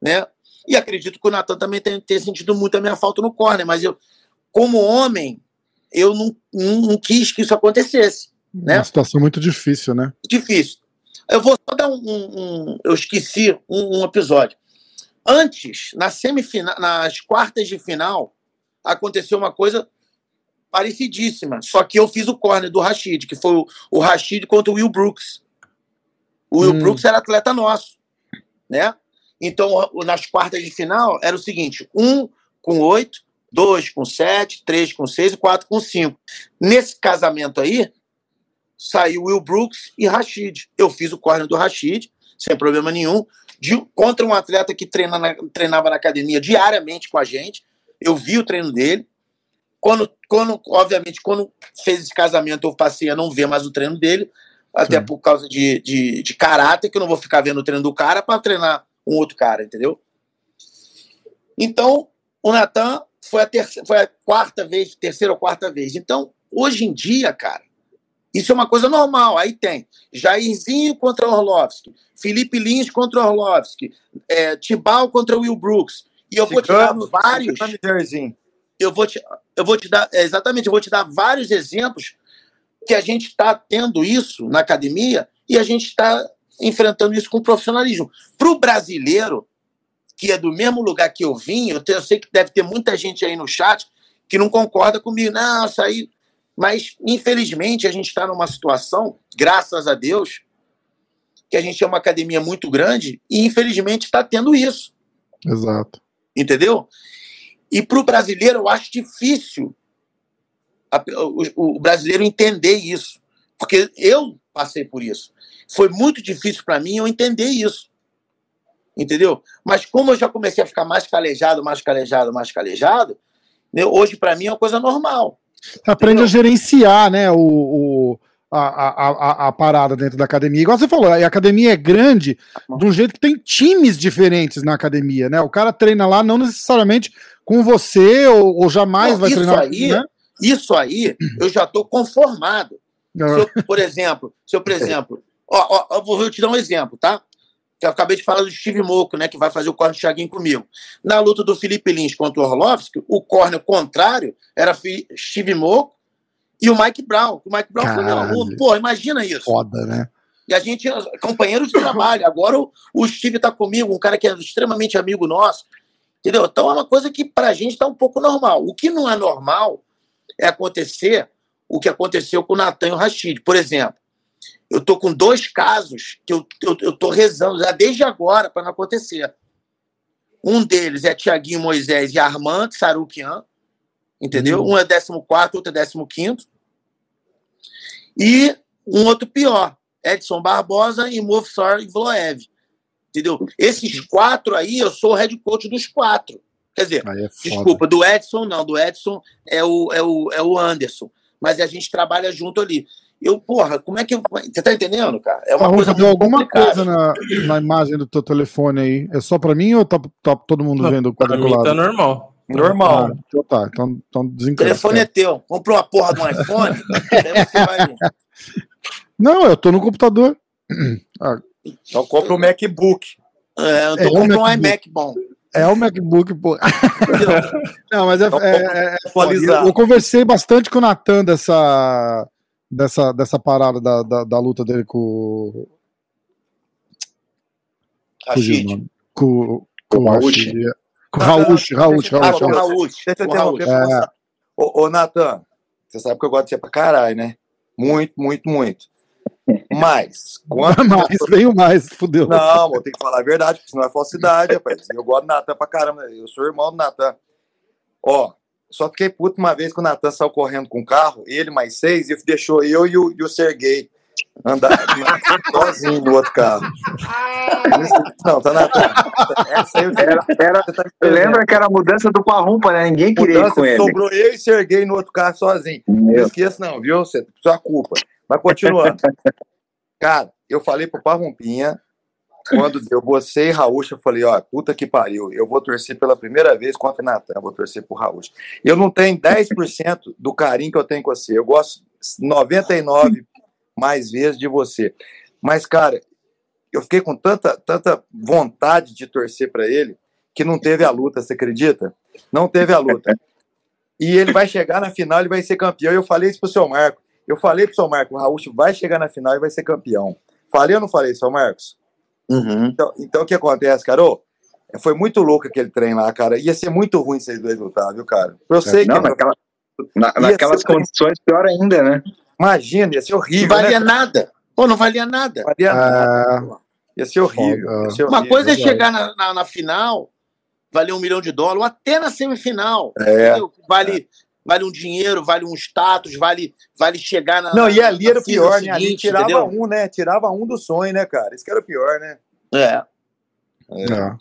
F: né? E acredito que o Natan também tenha, tenha sentido muito a minha falta no corner, mas eu, como homem, eu não, não, não quis que isso acontecesse. Né?
A: Uma situação muito difícil, né?
F: Difícil. Eu vou só dar um. um, um eu esqueci um, um, episódio. Antes, na semifinal, nas quartas de final, aconteceu uma coisa parecidíssima. Só que eu fiz o corner do Rashid, que foi o, o Rashid contra o Will Brooks. O Will hum. Brooks era atleta nosso, né? Então, nas quartas de final, era o seguinte: um com oito, dois com sete, três com seis e quatro com cinco. Nesse casamento aí, saiu Will Brooks e Rashid. Eu fiz o corner do Rashid, sem problema nenhum, de, contra um atleta que treina na, treinava na academia diariamente com a gente. Eu vi o treino dele. Quando, quando, obviamente, quando fez esse casamento, eu passei a não ver mais o treino dele, até por causa de, de, de caráter, que eu não vou ficar vendo o treino do cara para treinar um outro cara, entendeu? Então, o Natan foi a, terceira, foi a quarta vez, terceira ou quarta vez. Então, hoje em dia, cara, isso é uma coisa normal. Aí tem Jairzinho contra Orlovski, Felipe Lins contra Orlovski, é, Tibal contra Will Brooks. E eu vou te dar vários. Eu vou te, eu vou te dar, é, exatamente, eu vou te dar vários exemplos que a gente está tendo isso na academia e a gente está enfrentando isso com profissionalismo. Para o brasileiro, que é do mesmo lugar que eu vim, eu, eu sei que deve ter muita gente aí no chat que não concorda comigo. Não, isso aí. Mas, infelizmente, a gente está numa situação, graças a Deus, que a gente é uma academia muito grande e, infelizmente, está tendo isso.
A: Exato.
F: Entendeu? E para o brasileiro, eu acho difícil a, o, o brasileiro entender isso. Porque eu passei por isso. Foi muito difícil para mim eu entender isso entendeu? Mas como eu já comecei a ficar mais calejado, mais calejado, mais calejado, né, hoje para mim é uma coisa normal.
A: Aprende entendeu? a gerenciar, né, o, o a, a, a, a, parada dentro da academia. Igual você falou, a academia é grande de um jeito que tem times diferentes na academia, né? O cara treina lá não necessariamente com você ou, ou jamais não, vai
F: isso
A: treinar.
F: Aí, né? Isso aí eu já estou conformado. Eu, por exemplo, se eu, por exemplo, ó, ó, eu vou te dar um exemplo, tá? que eu acabei de falar do Steve Moco, né, que vai fazer o corner Thiaguinho comigo. Na luta do Felipe Lins contra o Orlovski, o corner contrário era Steve Moco e o Mike Brown. O Mike Brown Caralho. foi meu aluno. Pô, imagina isso.
A: Foda, né?
F: E a gente é companheiro de trabalho. Agora o, o Steve está comigo, um cara que é extremamente amigo nosso. Entendeu? Então é uma coisa que para a gente está um pouco normal. O que não é normal é acontecer o que aconteceu com o Natan e o Rashid. Por exemplo, eu tô com dois casos que eu, eu, eu tô rezando já desde agora para não acontecer. Um deles é Tiaguinho Moisés e Armand Sarukian, entendeu? Uhum. Um é 14, outro é 15. E um outro pior, Edson Barbosa e Movsar Vloev. Entendeu? Esses quatro aí, eu sou o head coach dos quatro. Quer dizer, é desculpa, do Edson não, do Edson é o, é, o, é o Anderson. Mas a gente trabalha junto ali. Eu, porra, como é que. Eu... Você tá entendendo, cara? É
A: uma coisa. Deu alguma complicada. coisa na, na imagem do teu telefone aí. É só pra mim ou tá, tá todo mundo Não, vendo o
B: quadriculado? Pra mim tá normal.
F: Normal.
A: Ah, então tá, então, então
F: O telefone é teu. Comprou uma porra do iPhone, [laughs] vai...
A: Não, eu tô no computador.
C: Ah. Então compra o MacBook.
F: É, eu tô é comprando um iMac bom.
A: É o MacBook, pô. [laughs] Não, mas é, é, é, é eu, eu conversei bastante com o Natan dessa dessa, dessa parada da, da, da luta dele com.
F: Rashid.
A: Com, com, o Rauch. Com o Rauch, Rauch,
C: Rauch. Deixa Ô, Natan, você sabe que eu gosto de ser pra caralho, né? Muito, muito, muito. Mas,
A: quando. mais, [laughs] veio mais, fudeu.
C: Não, vou ter que falar a verdade, porque senão é falsidade, rapaz. Eu gosto do Natan pra caramba. Eu sou irmão do Natan. Ó, só fiquei puto uma vez que o Natan saiu correndo com o carro, ele mais seis, e deixou eu e o, e o Serguei andar [laughs] sozinho no outro carro.
G: Não, tá Natan. Essa aí era, era, tá lembra que era a mudança do Parrumpa, né? Ninguém queria mudança, ir com ele.
C: Sobrou eu e Serguei no outro carro sozinho. Meu. Não esqueça, não, viu? Você, sua culpa. Mas continuando. [laughs] Cara, eu falei pro Parrumpinha quando deu você e Raul, eu falei, ó, puta que pariu, eu vou torcer pela primeira vez contra o Natan, vou torcer pro Raul. Eu não tenho 10% do carinho que eu tenho com você, eu gosto 99 mais vezes de você. Mas, cara, eu fiquei com tanta, tanta vontade de torcer para ele que não teve a luta, você acredita? Não teve a luta. E ele vai chegar na final, ele vai ser campeão. Eu falei isso pro seu Marco. Eu falei pro seu Marco, o Raul vai chegar na final e vai ser campeão. Falei ou não falei, seu Marcos?
F: Uhum.
C: Então, então, o que acontece, Carol? Foi muito louco aquele trem lá, cara. Ia ser muito ruim vocês dois lutar, viu, cara?
G: Eu sei não, que. Naquela, na, naquelas condições, pior ainda, né?
C: Imagina, ia ser horrível.
F: Não valia né? nada. Pô, não valia nada. Valia
C: ah, nada. Ia ser horrível. Ia ser horrível
F: Uma coisa é chegar na, na, na, final, valer um milhão de dólares, ou até na semifinal.
C: É.
F: Vale, vale um dinheiro, vale um status, vale, vale chegar na.
C: Não, e ali era o pior, né? Ali
F: seguinte,
C: tirava
F: entendeu?
C: um, né? Tirava um do sonho, né, cara? Isso que era o pior, né?
F: É.
A: É.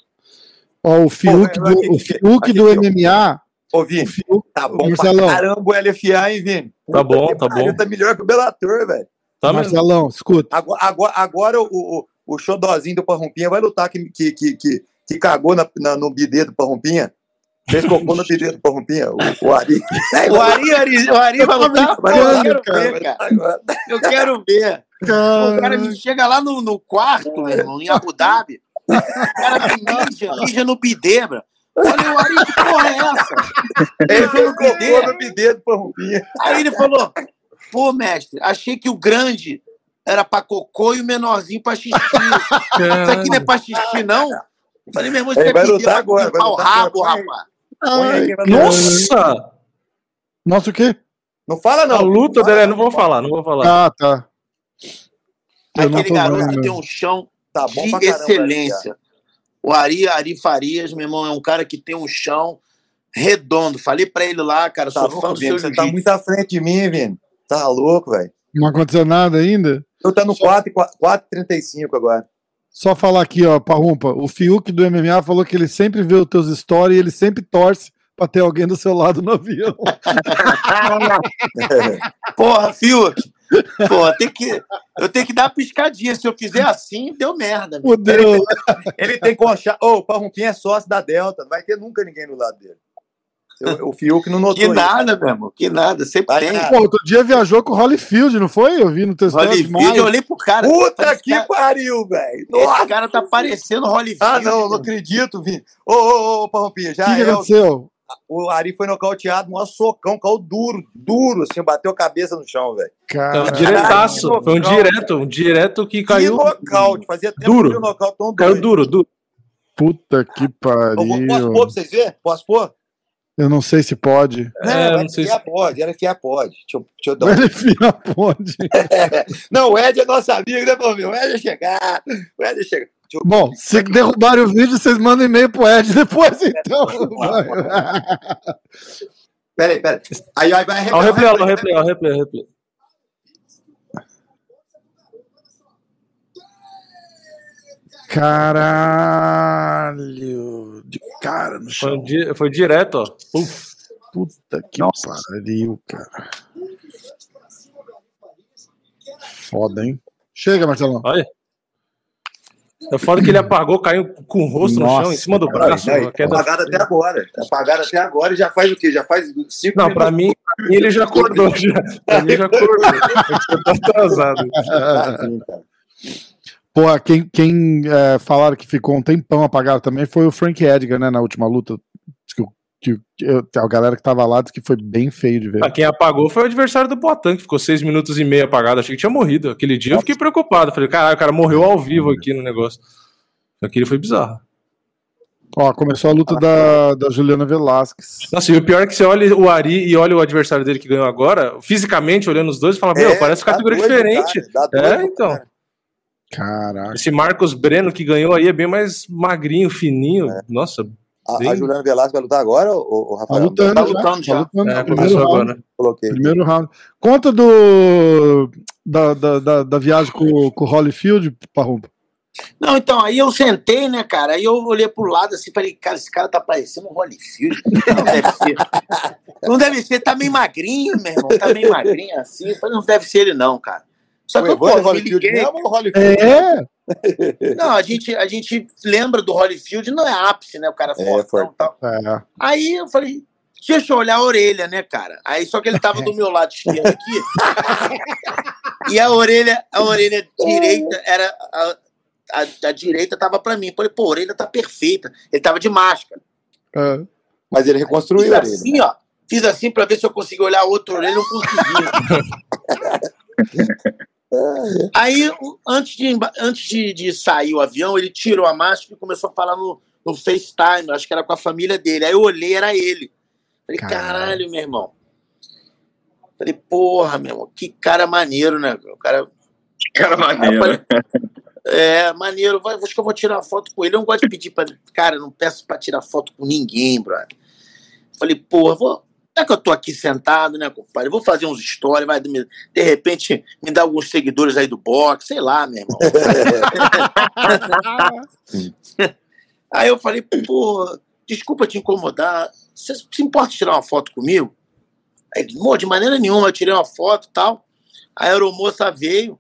A: Ó, o Fiuk
C: Pô,
A: do,
C: aqui-
A: o Fiuk
C: aqui-
A: do
C: aqui.
A: MMA.
C: Ô,
A: O
C: Vini,
A: Fiuk,
C: tá bom
A: Marcelão.
C: pra caramba o LFA, hein, Vini?
B: Tá bom, tá
C: pariu,
B: bom.
C: Tá melhor que o Bellator, velho.
B: Tá mesmo.
A: Marcelão, escuta.
C: Agora, agora, agora o, o, o xodózinho do Parrumpinha vai lutar que, que, que, que, que cagou na, na- no bidê do Parrumpinha. Fez cocô no bidê do Parrumpinha, o, [laughs] o Ari.
F: O Ari, Ari, o Ari vai lutar? Pô, eu quero ver, cara. Eu quero ver. O cara chega lá no, no quarto, meu irmão, em Abu Dhabi. O cara que mija, mija no bidê, bro. Olha, o Ari, que porra é essa?
C: Ele fez
F: no bidê.
C: cocô no bidê do Parrumpinha.
F: Aí ele falou: pô, mestre, achei que o grande era pra cocô e o menorzinho pra xixi. Isso aqui não é pra xixi, não? Eu falei, meu irmão,
C: Ele
F: é
C: vai lutar agora, vai
F: limpar o
C: lutar
F: rabo,
C: agora.
F: rapaz.
C: Lutar.
B: Nossa!
A: nossa, o quê?
C: Não fala, não.
B: A luta
C: Não fala,
B: dele, não vou falar, não vou falar.
A: Ah, tá. Eu não
F: Aquele
A: tô
F: garoto
A: vendo.
F: que tem um chão
C: Tá bom
F: de excelência. O Ari, Ari Farias, meu irmão, é um cara que tem um chão redondo. Falei pra ele lá, cara,
C: Tá
F: sou
C: louco,
F: fã do seu
C: Você tá muito à frente de mim, Vini. Tá louco, velho.
A: Não aconteceu nada ainda?
C: Eu tá no 4 e 4,35 agora.
A: Só falar aqui, ó, Parrumpa. O Fiuk do MMA falou que ele sempre vê os teus stories e ele sempre torce pra ter alguém do seu lado no avião. [laughs]
F: Porra, Fiuk. Porra, tem que, eu tenho que dar uma piscadinha. Se eu fizer assim, deu merda. meu.
A: Fudeu.
C: Ele tem concha. Ô, o Parrumpinha é sócio da Delta. Não vai ter nunca ninguém do lado dele. Eu- O Fiuk não notou
F: Que
C: isso.
F: nada, meu irmão. Que nada. Sempre
C: Vai
F: tem.
A: Pô, outro dia viajou com o Holyfield, não foi? Eu vi no teu story.
F: Holyfield, eu olhei pro cara.
C: Puta
F: falei,
C: que
F: cara-
C: pariu, velho.
F: Esse cara tá parecendo Holyfield.
C: Ah, não, não acredito, Vini. Ô, ô, ô,
A: O
C: já
A: que, que
C: é. O,
A: aconteceu?
C: o Ari foi nocauteado, um socão, caiu duro, duro, assim, bateu a cabeça no chão, velho.
B: Foi um
A: Cara,
B: diretaço. Foi um direto, um direto que
C: Que
B: caiu.
C: nocaute, fazia tempo
B: Duro.
C: que o nocaute tão
B: Caiu
C: doido.
B: duro, duro.
A: puta que
C: Eu vou- Posso
A: pariu.
C: pôr pra vocês verem? Posso pôr?
A: Eu não sei se pode.
B: É,
C: não,
B: não sei se-
C: pode, LFA pode. Deixa eu, deixa eu dar
A: O
C: um...
A: Pode. [laughs]
C: Não, o Ed é nosso amigo, né, meu? O Ed é chegar. O Ed é eu-
A: Bom, se derrubarem o vídeo, vocês mandam e-mail pro Ed depois, então. [laughs]
C: Peraí, peraí. Aí, aí vai
B: Olha o replay, olha o replay, olha o replay, olha o replay.
A: Caralho. De cara no
B: Foi,
A: chão.
B: um di- foi direto, ó. Uf.
A: Puta que
G: Nossa.
A: pariu, cara. Foda, hein? Chega, Marcelão.
B: Olha. É foda que ele apagou, caiu com o rosto no chão,
A: Nossa,
B: em cima do
C: Peraí,
B: braço. uma queda-
C: Apagado até agora. Apagado até agora e já faz o quê? Já faz cinco
B: Não, pra mim, pra mim ele já acordou. [laughs] Já. Pra mim já acordou. Você tá atrasado. [laughs]
C: Assim, cara.
A: Pô, quem, quem é, falaram que ficou um tempão apagado também foi o Frank Edgar, né? Na última luta. Que, o- que, que a galera que tava lá disse que foi bem feio de ver.
B: Ah, Quem apagou foi o adversário do Poitin, que ficou seis minutos e meio apagado. Achei que tinha morrido. Aquele dia eu fiquei preocupado. Falei, caralho, o cara morreu ao vivo aqui no negócio. Aquilo foi bizarro.
A: Ó, começou a luta da, da Juliana Velasquez.
B: Nossa, e o pior é que você olha o Ari e olha o adversário dele que ganhou agora, fisicamente, olhando os dois, fala, meu,
C: É,
B: parece categoria
C: doido,
B: diferente.
C: cara,
B: É,
C: doido,
B: então.
C: cara.
A: Caraca.
B: Esse Marcos Breno que ganhou aí é bem mais magrinho, fininho. Nossa,
C: A,
B: Bem-
C: a Juliana Velasco vai lutar agora, ou,
A: Tá
C: Rafael?
A: lutando,
F: Tá
A: já,
F: lutando já.
A: Tá lutando.
B: é,
A: primeiro
B: começou
A: round.
B: agora.
C: Coloquei.
A: Primeiro round. Conta do da, da, da, da viagem com, com o Holyfield, Parrumpa.
F: Não, então, aí eu sentei, né, cara? Aí eu olhei pro lado assim, falei, cara, esse cara tá parecendo um Holyfield. Não deve ser. Não deve ser, tá meio magrinho, meu irmão. Tá meio magrinho assim. Eu falei, não deve ser ele, não, cara. Só que
C: O
F: eu, pô,
C: Evandro
F: me
C: Holyfield
F: liguei.
C: mesmo ou Holyfield?
A: É? [laughs]
F: Não, a gente, a gente lembra do Holyfield, não é ápice, né? O cara
C: É,
F: fortão
C: foi.
F: e tal.
A: É.
F: Aí eu falei, deixa eu olhar a orelha, né, cara? Aí só que ele tava do meu lado esquerdo aqui. [laughs] e a orelha, a orelha direita era. A, a, a direita tava pra mim. Falei, pô, a orelha tá perfeita. Ele tava de máscara.
A: é.
C: Mas ele
F: Fiz
C: reconstruiu a orelha.
F: assim, ó. Fiz assim pra ver se eu conseguia olhar a outra orelha, não conseguia. [laughs] Aí, antes, de, antes de, de sair o avião, ele tirou a máscara e começou a falar no, no FaceTime, acho que era com a família dele. Aí eu olhei, era ele. Falei,
A: Caralho.
F: caralho, meu irmão. Falei, porra, meu irmão, que cara maneiro, né? O cara.
G: Cara
F: Aí eu
G: maneiro.
F: falei, É, maneiro. Vai, acho que eu vou tirar foto com ele. Eu não gosto de pedir pra. Cara, não peço pra tirar foto com ninguém, brother. Falei, pô, vou. Já que eu tô aqui sentado, né, compadre? Eu vou fazer uns stories, vai, de de repente me dar alguns seguidores aí do box, sei lá, meu irmão. [laughs] aí eu falei, pô, desculpa te incomodar. Você se importa tirar uma foto comigo? Aí "Mô, de maneira nenhuma, eu tirei uma foto e tal. Aí a aeromoça veio,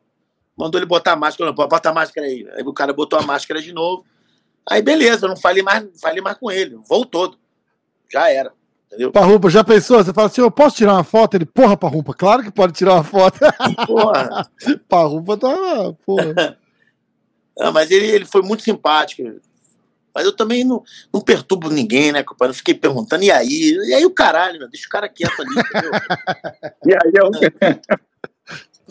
F: mandou ele botar a máscara. Bota a máscara aí. Aí o cara botou a máscara de novo. Aí beleza, eu não falei mais, falei mais com ele. Voltou. Já era. Entendeu?
A: Parrumpa, já pensou? Você fala assim, eu posso tirar uma foto? Ele, porra, Parrumpa, claro que pode tirar uma foto. [laughs]
F: Porra. [laughs]
A: Parrumpa tá, porra.
F: Não, [laughs] mas ele, ele foi muito simpático. Mas eu também não, não perturbo ninguém, né, compadre? Eu fiquei perguntando, e aí? E aí o caralho, meu? Deixa o cara quieto ali, entendeu?
G: E aí eu.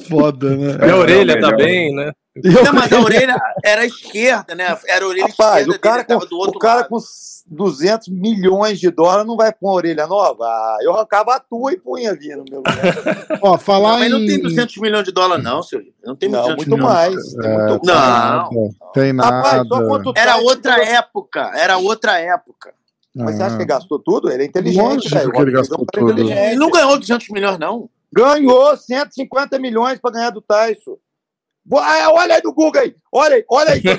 A: Foda, né?
B: E a orelha
G: melhor.
B: tá bem, né?
F: Não, mas a orelha era a esquerda, né? Era a orelha
C: Rapaz,
F: esquerda
C: o cara,
F: dele,
C: com,
F: do outro
C: o cara
F: lado.
C: com 200 milhões de dólares não vai com uma orelha nova? Ah, eu arrancava a tua e punha ali no meu lugar. [laughs]
A: Ó, falar
F: Não, mas não
A: em...
F: tem 200 milhões de dólares, não, senhor. Não tem
C: Não,
F: 200
C: muito
F: milhões.
C: mais. Tem
A: É,
C: muito
F: Não.
A: nada, Tem nada.
C: Rapaz, só quanto
F: Era outra época, era outra época.
C: Mas você acha que ele
A: Ah.
C: gastou tudo? Ele é inteligente, velho.
A: ele
C: O Rodrigão
A: gastou
C: é.
F: Ele não ganhou 200 milhões, não.
C: Ganhou 150 milhões para ganhar do Tyson. Ah, olha aí no Google aí. Olha aí, olha aí. Você,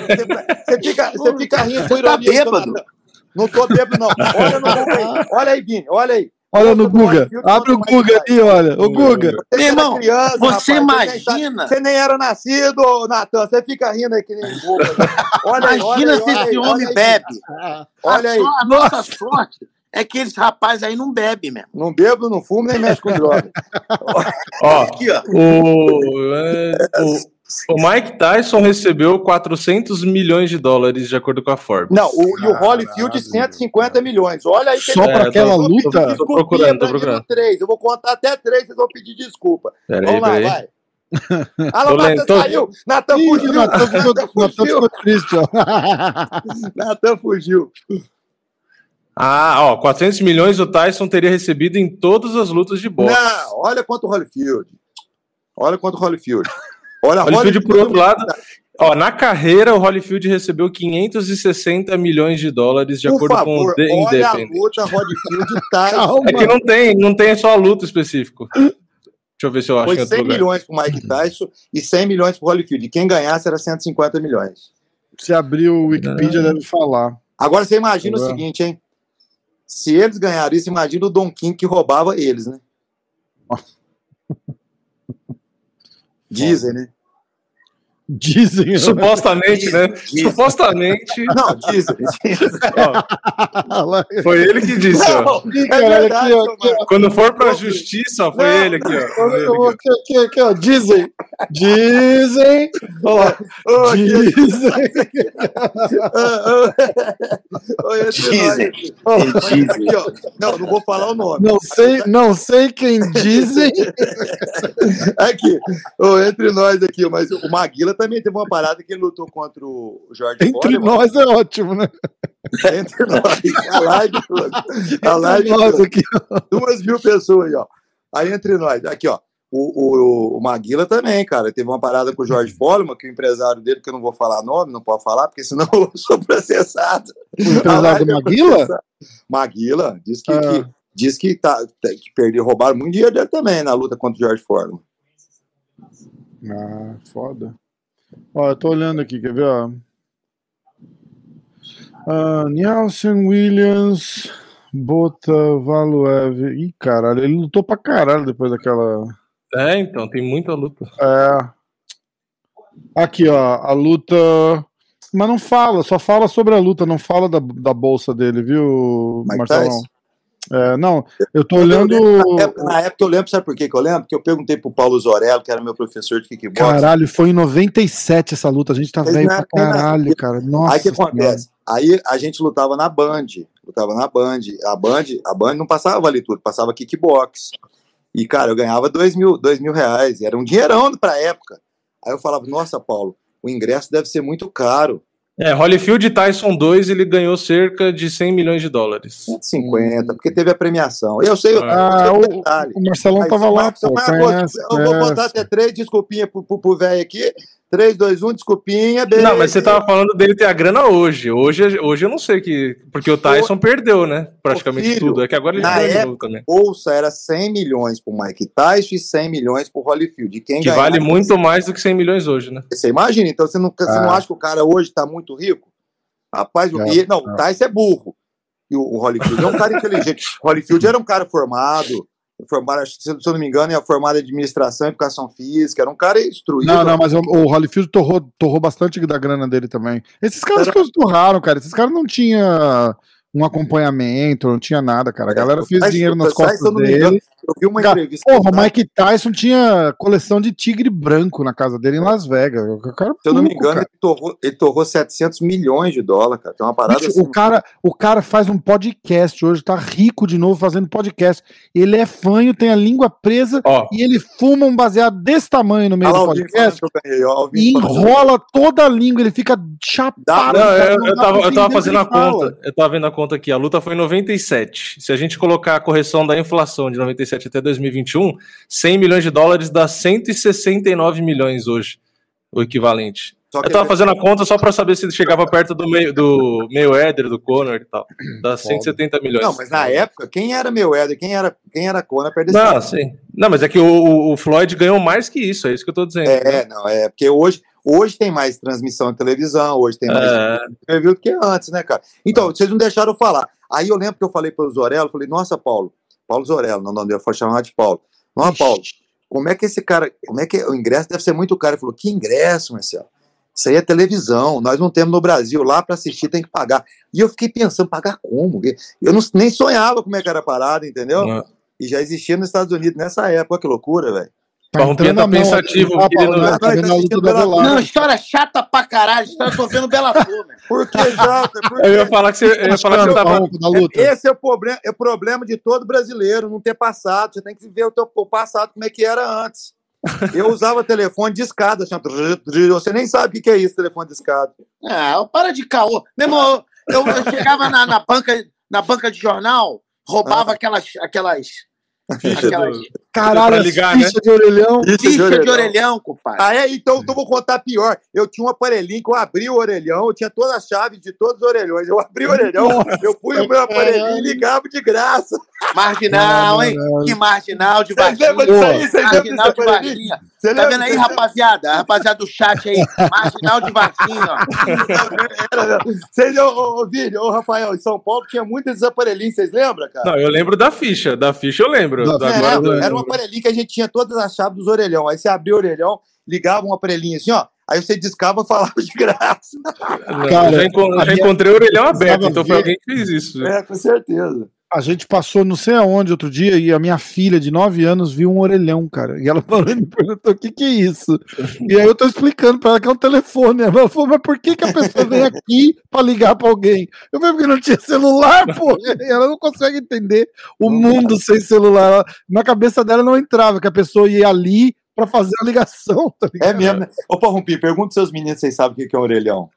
C: você fica, você fica rindo com
F: Você tá
C: ironia.
F: bêbado?
C: Não, tô bêbado, não. Olha no Google aí. Olha aí, Vini. Olha aí.
A: Olha no
C: do
A: Guga.
C: Holyfield,
A: Abre o
C: do
A: Guga aí, olha. O Guga.
C: Tyson.
F: Meu irmão,
C: Você criança,
F: você
C: rapaz, nem sabe-
F: imagina-
C: Você nem era nascido, Natan. Você fica rindo aí que nem Guga. Olha aí, olha
F: Imagina
C: aí,
F: se
C: olha
F: esse
C: aí,
F: homem
C: olha aí.
F: bebe.
C: Olha
F: a,
C: aí.
F: so- a nossa sorte é que esse rapaz aí não bebe mesmo.
C: Não bebo, não fumo, nem mexe com droga. [laughs]
B: Ó,
F: Aqui, ó.
B: o, é, o, o Mike Tyson recebeu 400 milhões de dólares, de acordo com a Forbes.
C: Não, o, e o. Holyfield 150 milhões. Olha aí que
A: Só pra
B: É,
A: aquela
B: tô-
A: luta?
B: tô- procurando, tô procurando.
C: três. Eu vou contar até três, vocês vão pedir desculpa.
B: Peraí,
C: Vamos lá,
B: peraí.
C: vai. [laughs] Ah,
B: Tô
C: não, Natan
B: lento,
C: saiu. Natan fugiu.
A: Natan
C: fugiu.
A: ficou triste, ó. [laughs]
C: Natan fugiu.
B: Ah, ó, 400 milhões o Tyson teria recebido em todas as lutas de boxe.
C: Não, olha quanto o Holyfield. Olha quanto o Holyfield. Olha
B: Holyfield, por outro lado, Ó, na carreira, o Holyfield recebeu 560 milhões de dólares, de
C: Por
B: acordo
C: favor,
B: com o The
C: olha a
B: Independent.
C: luta Holyfield [laughs] Tyson.
A: Calma.
B: É que não tem, não tem só a luta específico. Deixa eu ver se eu acho
C: Foi
B: outro
C: 100
B: lugar.
C: milhões pro Mike Tyson e 100 milhões pro Holyfield. E quem ganhasse era 150 milhões.
A: Se abrir o Wikipedia, deve falar.
C: Agora você imagina o
A: Agora.
C: seguinte, hein? Se eles ganharam isso, imagina o Don King que roubava eles, né? Dizem, né?
A: Dizem.
B: Supostamente, né?
F: Dizem.
B: Supostamente. [laughs]
C: Não, dizem. dizem.
B: ó, foi ele que disse, ó.
C: Não,
A: Aqui,
C: é verdade,
A: aqui, ó, aqui.
B: Quando for pra justiça, ó, foi
C: Não,
B: ele aqui, ó. Ele aqui,
A: Aqui, aqui, aqui, ó. Dizem. Dizem. Ó, dizem.
F: Dizem.
A: Ó,
C: aqui, ó. Não, não vou falar o nome.
A: Não sei, não sei quem dizem. [laughs]
C: Aqui, ô, entre nós aqui, mas o Maguila também teve uma parada que ele lutou contra o Jorge
A: Entre nós é ótimo, né?
C: Entre nós. A live. A live
A: nós aqui.
C: Duas mil pessoas aí, ó. Aí entre nós, aqui, ó. O, o, o Maguila também, cara. Teve uma parada com o Jorge Foreman, que o empresário dele, que eu não vou falar nome, não pode falar, porque senão [laughs] eu sou processado.
A: O empresário do
C: é
A: Maguila?
C: Maguila, diz que,
A: Ah.
C: que- diz que, tá, que perdeu, roubaram muito dinheiro dele também na luta contra o Jorge Foreman.
A: Ah, foda. Ó, eu tô olhando aqui, quer ver, ó? Ah, Nielsen Williams, Bota Valuev. Ih, caralho, ele lutou pra caralho depois daquela.
B: É, então, tem muita luta.
A: É. Aqui, ó, a luta. Mas não fala, só fala sobre a luta, não fala da, da bolsa dele, viu,
C: Mike
A: Marcelão?
C: Tyson?
A: É, não, eu tô olhando.
C: Na época, na época eu lembro, sabe por que que eu lembro? Porque eu perguntei pro Paulo Zorello, que era meu professor de kickboxing.
A: Caralho, foi em 97 essa luta. A gente tá
C: Mas
A: velho
C: é-
A: pra caralho, cara. Nossa.
C: Aí o que acontece? Aí a gente lutava na Band, lutava na Band. A Band, a Band não passava vale tudo, passava kickbox. E, cara, eu ganhava dois mil, dois mil reais. Era um dinheirão pra época. Aí eu falava, nossa, Paulo, o ingresso deve ser muito caro.
B: É, Holyfield Tyson 2, ele ganhou cerca de 100 milhões de dólares.
C: 150, porque teve a premiação. Eu sei,
A: Ah,
C: eu sei
A: o,
C: detalhe.
A: o Marcelão
C: Mas,
A: tava lá,
C: Marcos,
A: pô.
C: mas,
A: conhece,
C: eu vou botar até três pro, pro, pro velho aqui. 3, 2, 1, desculpinha, beijo.
B: Não, mas você tava falando dele ter a grana hoje. Hoje, hoje eu não sei que. Porque o Tyson perdeu, né? Praticamente
C: filho,
B: tudo. É que agora ele
C: na época,
B: também.
C: Bolsa era 100 milhões pro Mike Tyson e 100 milhões pro Holyfield. E Quem
B: Que vale muito mais do que 100 milhões hoje, né?
C: Você imagina, então você não, você não
A: Ah.
C: acha que o cara hoje tá muito rico? Rapaz, o
A: É,
C: não, o. Tyson é burro. E o, o Holyfield é um cara inteligente. O [laughs] Holyfield era um cara formado, formado, se eu não me engano, é formado em administração e educação física, era um cara instruído.
A: Não, não, mas o, o Holyfield torrou, torrou bastante da grana dele também. Esses caras que os torraram, cara, esses caras não tinham um acompanhamento, não tinha nada, cara. A galera fez
C: Tyson-
A: dinheiro nas costas
C: engano,
A: dele.
C: Eu vi uma entrevista.
A: Porra, o Mike Tyson tinha coleção de tigre branco na casa dele em Las Vegas. O cara
C: Se eu não me engano,
A: cara.
C: ele torrou, ele torrou 700 milhões de dólares, cara. Tem uma parada
A: Bicho,
C: assim.
A: o, cara, o cara faz um podcast hoje, tá rico de novo fazendo podcast. Ele é fanho, tem a língua presa
B: Ó,
A: e ele fuma um baseado desse tamanho no meio do podcast
C: que eu ganhei, ó,
A: e enrola toda a língua, ele fica chapado.
C: Dá-
B: Não,
A: cara,
B: eu, eu
A: dá
B: tava, eu tava fazendo a conta. Eu tava vendo a conta aqui. A luta foi em 97. Se a gente colocar a correção da inflação de 97 até 2021, 100 milhões de dólares dá 169 milhões hoje, o equivalente. Eu tava fazendo a conta só pra saber se chegava perto do meio do Mayweather, do Conor e tal. Dá 170 milhões.
C: Não, mas na época, quem era meu Éder, quem era, quem era Conor, perdeu
B: Não, sim. Não, mas é que o, o- Floyd ganhou mais que isso, é isso que eu tô dizendo.
C: É, não, é porque hoje, hoje tem mais transmissão de televisão, hoje tem mais
B: É.
C: review do que antes, né, cara? Então, vocês não deixaram eu falar. Aí eu lembro que eu falei para o Zorello, falei, nossa, Paulo, Paulo Zorello, não, não, eu vou chamar de Paulo. Não, Paulo, como é que esse cara, como é que o ingresso deve ser muito caro? Ele falou, que ingresso, Marcelo? Isso aí é televisão, nós não temos no Brasil, lá para assistir tem que pagar. E eu fiquei pensando, pagar como? Eu não, nem sonhava como é que era a parada, entendeu?
B: Não.
C: E já existia nos Estados Unidos nessa época, que loucura, velho.
A: Tá
B: Barrompinha
A: entrando
B: tá
A: a mão
B: pensativo,
A: aqui, tá
B: querido.
A: falando, tá
C: tá
A: a luta da.
F: Não, história chata pra caralho. História, tô vendo Bellator, meu. [laughs]
C: Por que, Jota?
B: Eu ia falar que você, eu ia falar que você tava.
A: Barroco, da luta.
C: Esse é o, problema, é o problema de todo brasileiro, não ter passado. Você tem que ver o teu o passado como é que era antes. Eu usava telefone de escada, assim, você nem sabe o que é isso, telefone de escada.
F: Ah, para de caô. Meu irmão, eu, eu chegava na, na banca, na banca de jornal, roubava aquelas, aquelas, aquelas
A: Caralho,
B: ligar,
A: fichas de orelhão.
F: fichas de orelhão, compadre.
C: Ah, é? Então, então vou contar pior. Eu tinha um aparelhinho que eu abri o orelhão, eu tinha todas as chaves de todos os orelhões. Eu abri o orelhão, eu pus o meu aparelhinho e ligava de graça.
F: Marginal, hein? Que marginal de
C: Vocês lembram
F: Varginha.
C: disso aí? Vocês
F: Marginal de.
C: Você
F: Tá vendo aí, rapaziada? A rapaziada do chat aí. Marginal de Varginha, ó.
C: Vocês, ô, ô, ô, Vini, ô, Rafael, em São Paulo tinha muitos aparelhinhos, vocês lembram, cara?
B: Não, eu lembro da ficha. Da ficha eu lembro.
A: Não,
B: Da-
C: É,
B: agora do-
C: era um aparelhinho que a gente tinha todas as chaves dos orelhão. Aí você abria o orelhão, ligava um aparelhinho assim, ó. Aí você discava e [laughs] falava de graça.
A: Cara,
B: eu já, encontrei o orelhão aberto, então foi alguém que fez isso.
C: É, com certeza.
A: A gente passou não sei aonde outro dia e a minha filha de 9 anos viu um orelhão, cara. E ela [laughs] falou, me perguntou o que que é isso. E aí eu tô explicando pra ela que é um telefone. Ela falou, mas por que, que a pessoa vem aqui pra ligar pra alguém? Eu falei, porque não tinha celular, [laughs] pô. E ela não consegue entender o mundo sem celular. Ela- na cabeça dela não entrava, que a pessoa ia ali pra fazer a ligação, [laughs] tá?
C: É mesmo, né? Ô, Porrumpi, pergunta seus meninos se vocês sabem o que é um orelhão.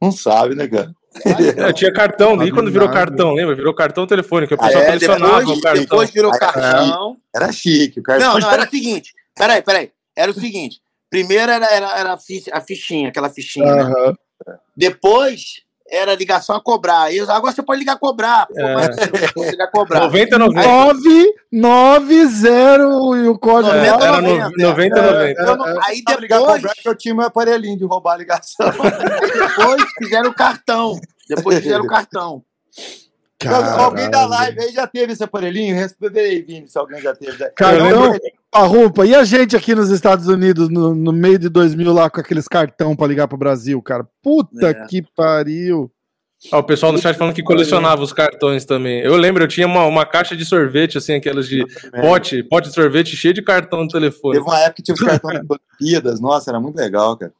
C: Não sabe, né, cara?
B: É, tinha cartão, e quando virou cartão, lembra? Virou cartão telefônico, a
C: Ah,
B: pessoa
F: É,
B: colecionava
F: depois,
B: o cartão.
F: depois virou cartão.
C: Era chique. O cartão
F: Não, não, era o seguinte. Peraí, peraí. Era o seguinte. Primeiro era, era, era a fi- a fichinha, aquela fichinha. né? Depois era ligação a cobrar. Aí eu- agora você pode ligar a cobrar. Pô,
B: É.
F: mas você pode ligar a cobrar.
B: 90, 90.
A: 990 e o código lá.
B: Era no-
F: noventa.
B: 90, 90.
F: Eu não- aí
C: Tava ligado
F: depois,
C: que eu tinha meu aparelhinho de roubar a ligação.
F: depois fizeram o cartão. Depois fizeram o cartão.
A: Caralho.
C: alguém da live aí já teve esse aparelhinho? Responde aí, Vini, se alguém já teve.
A: Cartão, arrumpa. E a gente aqui nos Estados Unidos, no, no meio de 2000, lá com aqueles cartão pra ligar pro Brasil, cara? Puta
F: É.
A: que pariu.
B: Ó, o pessoal do chat falando que colecionava os cartões também. Eu lembro, eu tinha uma, uma caixa de sorvete, assim, aquelas de pote, pote de sorvete cheio de cartão no telefone.
C: Teve uma época que tinha os cartões [laughs] de Olimpíadas. Nossa, era muito legal, cara.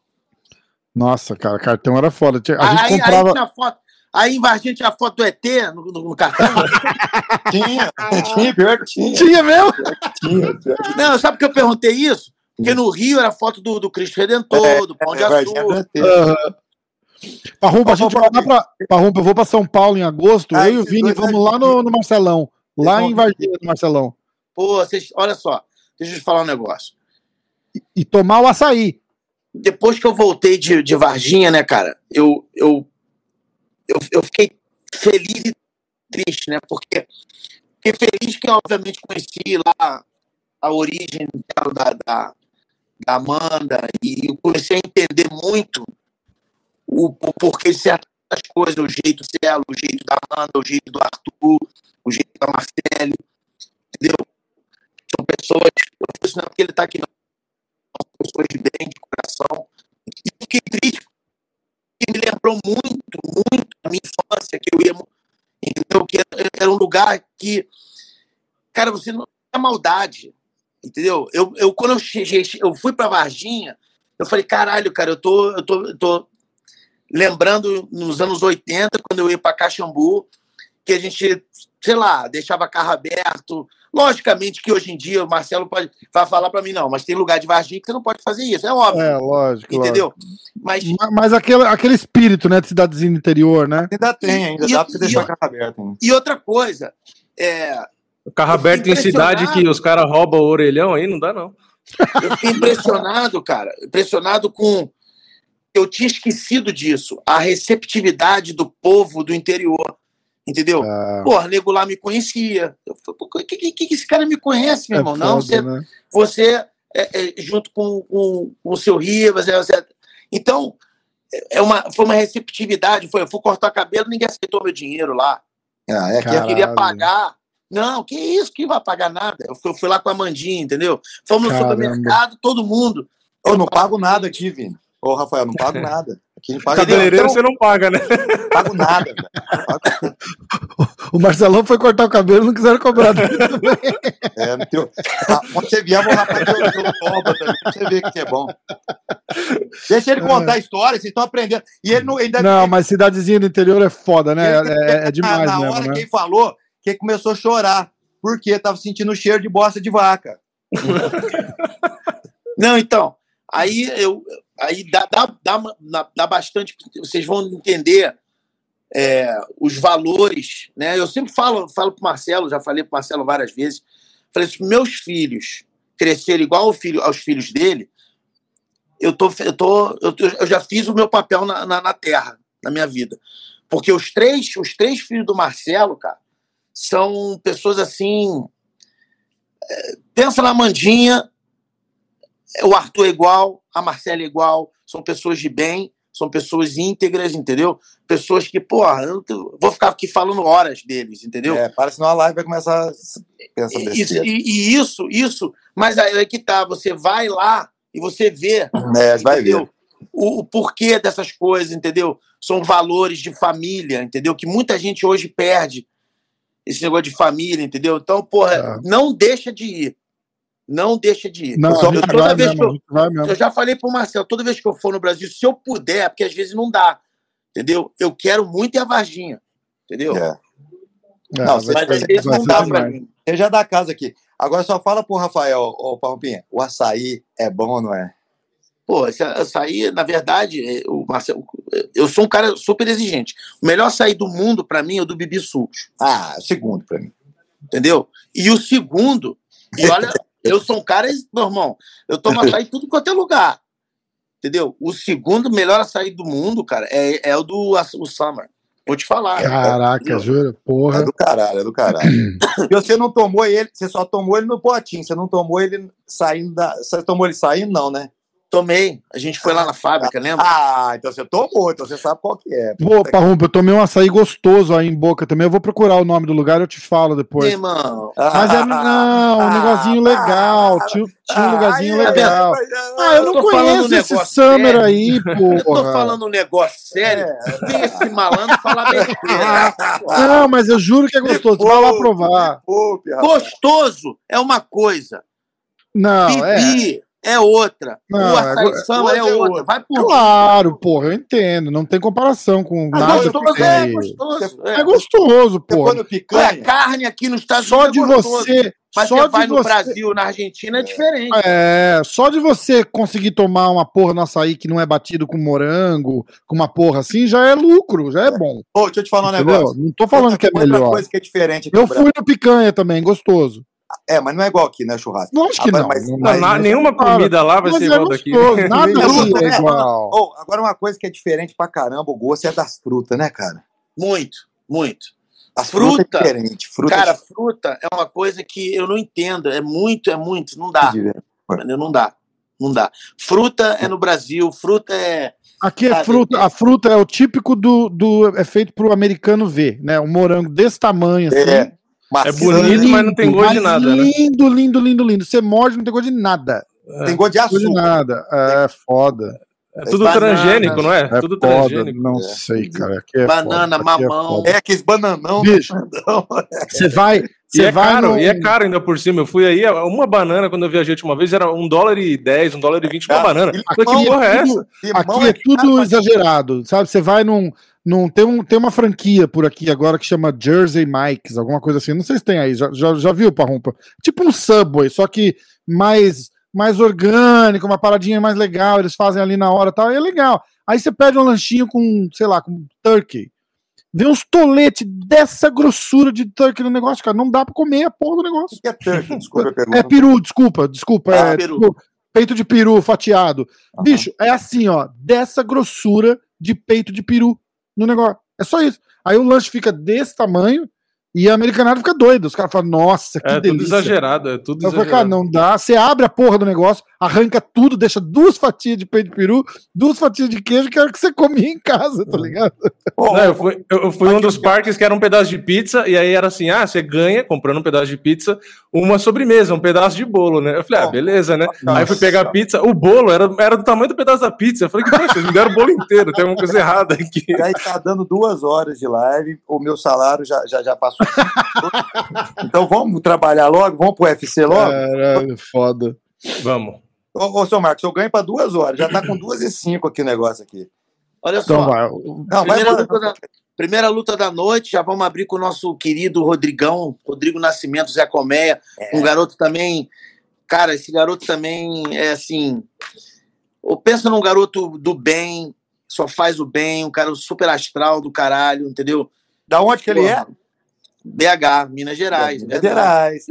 A: Nossa, cara, cartão era foda. A gente
F: Aí, aí
A: comprava.
F: tinha foto. Aí em Varginha tinha foto do ET no, no- no cartão. [laughs]
C: Tinha, tinha, pior que tinha.
A: Tinha mesmo?
C: tinha, tinha.
F: Não, sabe por que eu perguntei isso? Porque no Rio era foto do, do Cristo Redentor, do Pão de
C: É,
F: Açúcar.
A: Parrumpa, a gente vai lá pra. Parrumpa, eu vou pra São Paulo em agosto.
C: Ah,
A: eu e o Vini vamos lá no, no Marcelão. Lá em Varginha, no Marcelão.
F: Pô, vocês, olha só, deixa eu te falar um negócio.
A: E tomar o açaí.
F: depois que eu voltei de, de Varginha, né, cara, eu, eu, eu, eu fiquei feliz e triste, né? Porque fiquei feliz que, obviamente, conheci lá a origem da, da, da Amanda e eu comecei a entender muito o, o porquê de certas coisas, o jeito dela, o jeito da Amanda, o jeito do Arthur, o jeito da Marcele, entendeu? São pessoas, não é porque ele está aqui, não, são pessoas de bem, de coração. E fiquei triste, porque me lembrou muito, muito da minha infância, que eu ia, entendeu? Que era um lugar que, cara, você não é maldade, entendeu? Eu, eu quando eu cheguei, eu fui para Varginha, eu falei, caralho, cara, eu tô, eu tô, eu tô lembrando nos anos 80, quando eu ia para Caxambu, que a gente, sei lá, deixava carro aberto. Logicamente que hoje em dia o Marcelo pode, vai falar para mim, não, mas tem lugar de Varginha que você não pode fazer isso, é óbvio.
A: É, lógico.
F: Entendeu?
A: Lógico. Mas, mas aquele, aquele espírito, né, de cidadezinha interior, né?
C: Ainda tem, ainda
F: e,
C: dá para você deixar
F: e,
C: carro aberto. Hein?
F: E outra coisa, é,
B: o carro aberto em cidade que os caras roubam o orelhão aí, não dá, não.
F: Eu fiquei impressionado, cara. Impressionado com. Eu tinha esquecido disso. A receptividade do povo do interior. Entendeu? Ah. Porra, nego lá me conhecia. Eu falei, que, que, que, esse cara me conhece, meu é irmão? Foda, não, você, né? você é, é, junto com, com, com, o seu Rivas. É, você... Então, é uma, foi uma receptividade. Foi, eu fui cortar cabelo, ninguém aceitou meu dinheiro lá.
C: Ah, é
F: que eu queria pagar. Não, que isso, que vai pagar nada. Eu fui, eu fui lá com a Mandinha, entendeu? Fomos Caramba. no supermercado, todo mundo.
C: Eu não pago nada aqui, Vini. Ô, Rafael, não pago [laughs] nada. Não paga
B: Cabeleireiro então, você não paga, né?
C: Não pago nada. Pago... [laughs]
A: o Marcelão foi cortar o cabelo não quiseram cobrar. [laughs]
C: é, ah, quando você vier, vou lá para o teu toba também, pra você ver que é bom. Deixa ele contar a história, vocês estão aprendendo. E ele não, ainda...
A: não mas cidadezinha do interior é foda, né? É, é demais
C: na
A: mesmo,
C: hora
A: né?
C: que ele falou, que ele começou a chorar, porque estava sentindo o cheiro de bosta de vaca. [laughs]
F: não, então, aí eu aí dá, dá, dá, dá bastante. Vocês vão entender é, os valores. Né? Eu sempre falo, falo para Marcelo, já falei para Marcelo várias vezes. Falei, se meus filhos crescerem igual ao filho, aos filhos dele, eu, tô, eu, tô, eu, tô, eu já fiz o meu papel na, na, na, Terra, na minha vida. Porque os três, os três filhos do Marcelo, cara, são pessoas assim. É, pensa na Mandinha, o Arthur é igual, a Marcela é igual, são pessoas de bem, são pessoas íntegras, entendeu? Pessoas que, porra, eu vou ficar aqui falando horas deles, entendeu?
C: É, parece que a live vai começar a pensar
F: isso, e, e, isso, isso, mas aí é que tá, você vai lá e você vê.
C: É, vai ver.
F: O, o, porquê dessas coisas, entendeu? São valores de família, entendeu? Que muita gente hoje perde esse negócio de família, entendeu? Então, porra, é. não deixa de ir. Não deixa de ir.
A: Não,
F: eu, toda vez
A: mesmo,
F: que eu, eu já falei pro Marcelo, toda vez que eu for no Brasil, se eu puder, porque às vezes não dá, entendeu? Eu quero muito ir a Varginha, entendeu?
C: É. É, não, mas às vezes não dá pra mim. Você já dá casa aqui. Agora só fala pro Rafael, ô Palmopinha, o açaí é bom ou não é?
F: Pô, esse açaí, na verdade, é, o Marcelo, eu sou um cara super exigente. O melhor açaí do mundo, para mim, é o do Bibi Sucos.
C: Ah, o segundo para mim.
F: Entendeu? E o segundo, e olha, eu sou um cara, meu irmão, eu tomo açaí em tudo quanto é lugar. Entendeu? O segundo melhor açaí do mundo, cara, é, é o do o Summer. Vou te falar.
A: Caraca, juro, porra.
C: É do caralho, é do caralho. [clears throat] e você não tomou ele, você só tomou ele no potinho, você não tomou ele saindo da. Você tomou ele saindo, não, né?
F: Tomei. A gente foi lá na fábrica, lembra?
C: Ah, então você tomou, então você sabe qual que é.
A: Pô, Parrumpa, eu tomei um açaí gostoso aí em Boca também. Eu vou procurar o nome do lugar, eu te falo depois.
F: Irmão.
A: Mas é, [laughs] não, um negocinho legal. Tinha, tinha um lugarzinho legal. Ah, eu não conheço esse um Summer aí, pô.
F: Eu tô falando um negócio sério. É. Vem esse malandro falar [laughs] besteira.
A: Não, mas eu juro que é gostoso. Vai lá provar.
F: Gostoso é uma coisa.
A: Não, Bibi,
F: é é outra. Não, o açaí é, samba é, outra. Vai por
A: Claro, porra, eu entendo. Não tem comparação com
F: ah, nada. Gostoso, é, gostoso,
A: é. é gostoso, porra.
F: Picanha. A carne aqui nos Estados
A: Só Unidos é de você.
F: Mas
A: só
F: você vai no
A: você...
F: Brasil, na Argentina, é diferente.
A: É, só de você conseguir tomar uma porra no açaí que não é batido com morango, com uma porra assim, já é lucro, já é bom.
C: Ô, deixa eu te falar um Entendeu? negócio.
A: Não tô falando outra, que é melhor.
C: coisa que é diferente
A: Eu fui no picanha também, gostoso.
C: É, mas não é igual aqui, né, churrasco?
A: Lógico que
C: Agora,
A: não.
C: mas-
A: não,
B: Não, na-
A: mas-
B: nenhuma
A: cara,
B: comida lá vai
A: mas
B: ser
A: é
B: igual daqui.
A: gostoso, [laughs] Nada é igual.
C: Oh, agora uma coisa que é diferente pra caramba, o gosto é das frutas, né, cara?
F: Muito, muito.
C: A
F: Fruta,
C: fruta, é diferente. Fruta
F: Cara,
C: é
F: fruta é uma coisa que eu não entendo. É muito, é muito. Não dá.
C: diferente.
F: Entendeu? Não dá. Não dá. Fruta é no Brasil, fruta é.
A: Aqui é fruta, a fruta é o típico do, do. É feito pro americano ver, né? Um morango desse tamanho, assim.
C: É, maçã,
B: É bonito, mas não tem gosto de nada, né?
A: Lindo, lindo, lindo, lindo. Você morde, não tem gosto de nada.
C: Tem gosto de
A: Gosto de
C: açúcar.
A: nada. É foda.
B: É tudo
F: Banana.
B: transgênico, não é?
A: É
B: tudo
A: foda.
B: transgênico.
A: Não
C: É.
A: sei, cara. Aqui é
F: Banana,
A: foda, aqui é
F: mamão.
A: foda.
C: É aqueles bananão.
A: Bicho,
C: Não.
A: você vai.
B: E
A: Você
B: é
A: vai
B: caro,
A: no-
B: e é caro ainda por cima. Eu fui aí, uma banana, quando eu viajei a última vez, era um dólar e 10, um dólar e 20 uma
C: Cara,
B: banana. falei, que porra é essa?
A: Aqui é tudo exagerado, sabe? Você vai num. Num tem, um, tem uma franquia por aqui agora que chama Jersey Mike's, alguma coisa assim. Não sei se tem aí. Já, já, já viu, Parrumpa? Tipo um Subway, só que mais, mais orgânico, uma paradinha mais legal. Eles fazem ali na hora e tal. E é legal. Aí você pede um lanchinho com, sei lá, com turkey. Vem uns toletes dessa grossura de turkey no negócio, cara. Não dá pra comer a porra do negócio.
C: O que é turkey? Desculpa.
A: É peru, desculpa, desculpa.
F: Ah,
A: é,
F: peru.
A: peito de peru fatiado.
C: Aham.
A: Bicho, é assim, ó, dessa grossura de peito de peru no negócio. É só isso. Aí o lanche fica desse tamanho e a americanada fica doida. Os caras falam, nossa, que
B: É tudo
A: delícia.
B: exagerado, é tudo
A: Eu falei, cara,
B: exagerado.
A: não dá. Você abre a porra do negócio, arranca tudo, deixa duas fatias de peito de peru, duas fatias de queijo, que era o que você comia em casa, tá ligado?
C: Ô,
B: Não, eu fui, eu eu fui um dos parques que era um pedaço de pizza, e aí era assim: ah, você ganha, comprando um pedaço de pizza, uma sobremesa, um pedaço de bolo, né? Eu falei, ah, beleza, né?
C: nossa.
B: Aí eu fui pegar a pizza, o bolo era, era do tamanho do pedaço da pizza. Eu falei, poxa, vocês me deram o bolo inteiro, tem uma coisa errada aqui.
C: E aí tá dando duas horas de live, o meu salário já, já, já passou. Então vamos trabalhar logo, vamos pro UFC logo?
A: Caralho, foda.
B: Vamos.
C: Ô, ô, seu Marcos, eu ganho pra duas horas, já tá com duas e cinco aqui o negócio aqui.
F: Olha
A: Então
F: só.
A: vai.
C: Não, vai
F: Primeira
C: embora.
F: luta, da, primeira luta da noite, já vamos abrir com o nosso querido Rodrigão, Rodrigo Nascimento, Zé Colmeia, um garoto também. Cara, esse garoto também é assim. Eu penso num garoto do bem, só faz o bem, um cara super astral do caralho, entendeu?
C: Da onde que ele é?
F: BH, Minas Gerais.
C: Minas
F: verdade.
C: Gerais.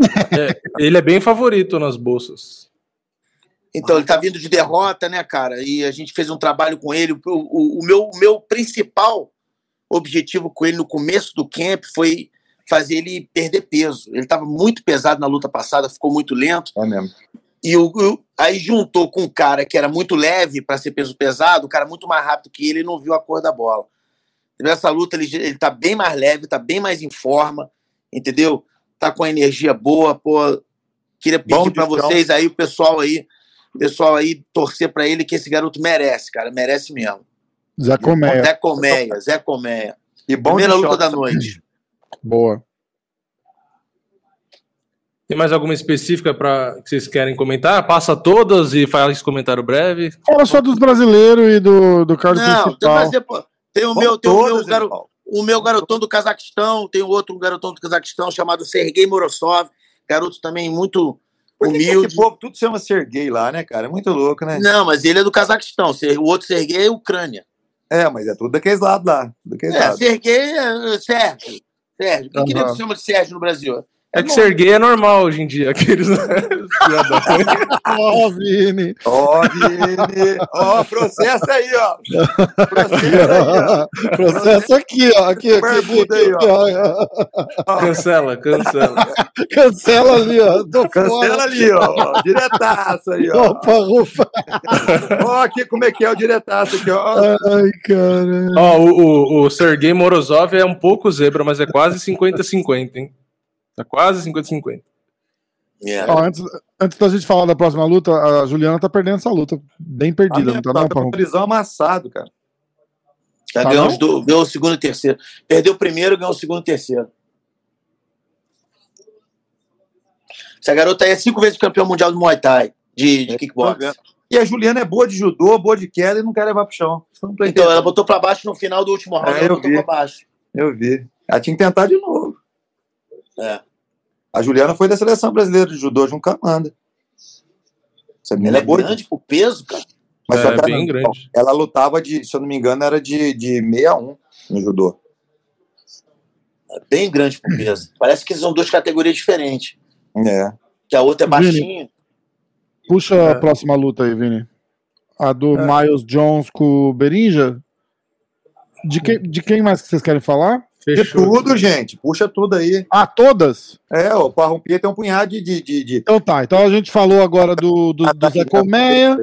B: Ele é bem favorito nas bolsas.
F: Então, ele tá vindo de derrota, né, cara? E a gente fez um trabalho com ele. O, o- o meu, o meu principal objetivo com ele no começo do camp foi fazer ele perder peso. Ele estava muito pesado na luta passada, ficou muito lento.
C: É mesmo.
F: E o, o- aí juntou com um cara que era muito leve para ser peso pesado, um cara muito mais rápido que ele, e não viu a cor da bola. Nessa luta ele, ele tá bem mais leve, tá bem mais em forma, entendeu? Tá com a energia boa, pô. Queria
C: Bom
F: pedir para vocês aí, o pessoal aí, o pessoal aí torcer para ele que esse garoto merece, cara, merece mesmo.
A: Zé Colmeia.
F: Zé Colmeia, Zé Colmeia.
C: E bom
F: Primeira luta da noite.
A: Boa.
B: Tem mais alguma específica para que vocês querem comentar? Passa todas e faz esse comentário breve.
A: Fala só dos brasileiros e do, do card
F: Não, tem,
A: principal.
F: mas, pô, tem o meu, tem o meu.
C: Paulo.
F: O meu garotão do Cazaquistão, tem outro garotão do Cazaquistão chamado Sergei Morosov, garoto também muito
C: Por que que
F: humilde.
C: esse povo tudo chama Sergei lá, né, cara? É muito louco, né?
F: Não, mas ele é do Cazaquistão. O outro Sergei é Ucrânia.
C: É, mas é tudo daqueles lados lá. Daqueles
F: É,
C: lados.
F: Sergei é Sérgio. Sérgio. Por que que nego chama de Sérgio no Brasil?
B: É que ser gay é normal hoje em dia. [laughs] Aqueles. Piada.
A: Ó, Vini.
C: Ó, Vini. Ó, processo aí, ó. Processo aí, ó.
A: Processo aqui, ó. Aqui, aqui, aqui,
C: Barbudo aí, ó.
A: aqui, [laughs]
B: cancela, cancela.
A: Cancela ali, ó. Tô
C: Cancela
A: fora.
C: ali, ó. Diretaço aí, ó.
A: Opa, rufa.
C: Ó, aqui como é que é o diretaço aqui, ó.
A: Ai, cara.
B: Ó, o, o, o Sergei Morozov é um pouco zebra, mas é quase 50-50, hein? Tá quase 50-50.
F: É.
A: Ó, antes, antes da gente falar da próxima luta, a Juliana tá perdendo essa luta. Bem perdida, não tá, não,
C: tá com o
A: Parrumpa?
C: prisão amassado, cara.
F: Já
A: Tá
F: ganhou,
A: não?
F: do- ganhou o segundo e terceiro. Perdeu o primeiro, ganhou o segundo e terceiro. Essa garota aí é cinco vezes campeão mundial do Muay Thai, de, de kickbox.
C: E a Juliana é boa de judô, boa de queda e não quer levar pro chão. Não
F: Então, ela botou pra baixo no final do último round,
C: É,
F: ela
C: eu
F: botou
C: vi.
F: pra baixo.
C: Eu vi. Ela tinha que tentar de novo.
F: É.
C: A Juliana foi da seleção brasileira de judô junto com a Amanda. Essa menina
F: Ela é
C: de-
F: grande pro peso, cara.
C: Mas
B: É,
C: só que ela-
B: bem grande.
C: Ela lutava de, se eu não me engano, era de, de 61 no judô.
F: É bem grande pro peso. Parece que são duas categorias diferentes.
C: É.
F: Que a outra é
A: Vini.
F: baixinha.
A: Puxa
B: É.
A: a próxima luta aí, Vini. A do
B: É.
A: Miles Jones com o Berinja. De, que, de quem mais que vocês querem falar?
C: De tudo, gente. Puxa tudo aí.
A: Ah, todas?
C: É, o Parrompia tem um punhado de. de, de, de...
A: Então tá. Então a gente falou agora do, do, do Zé Colmeia.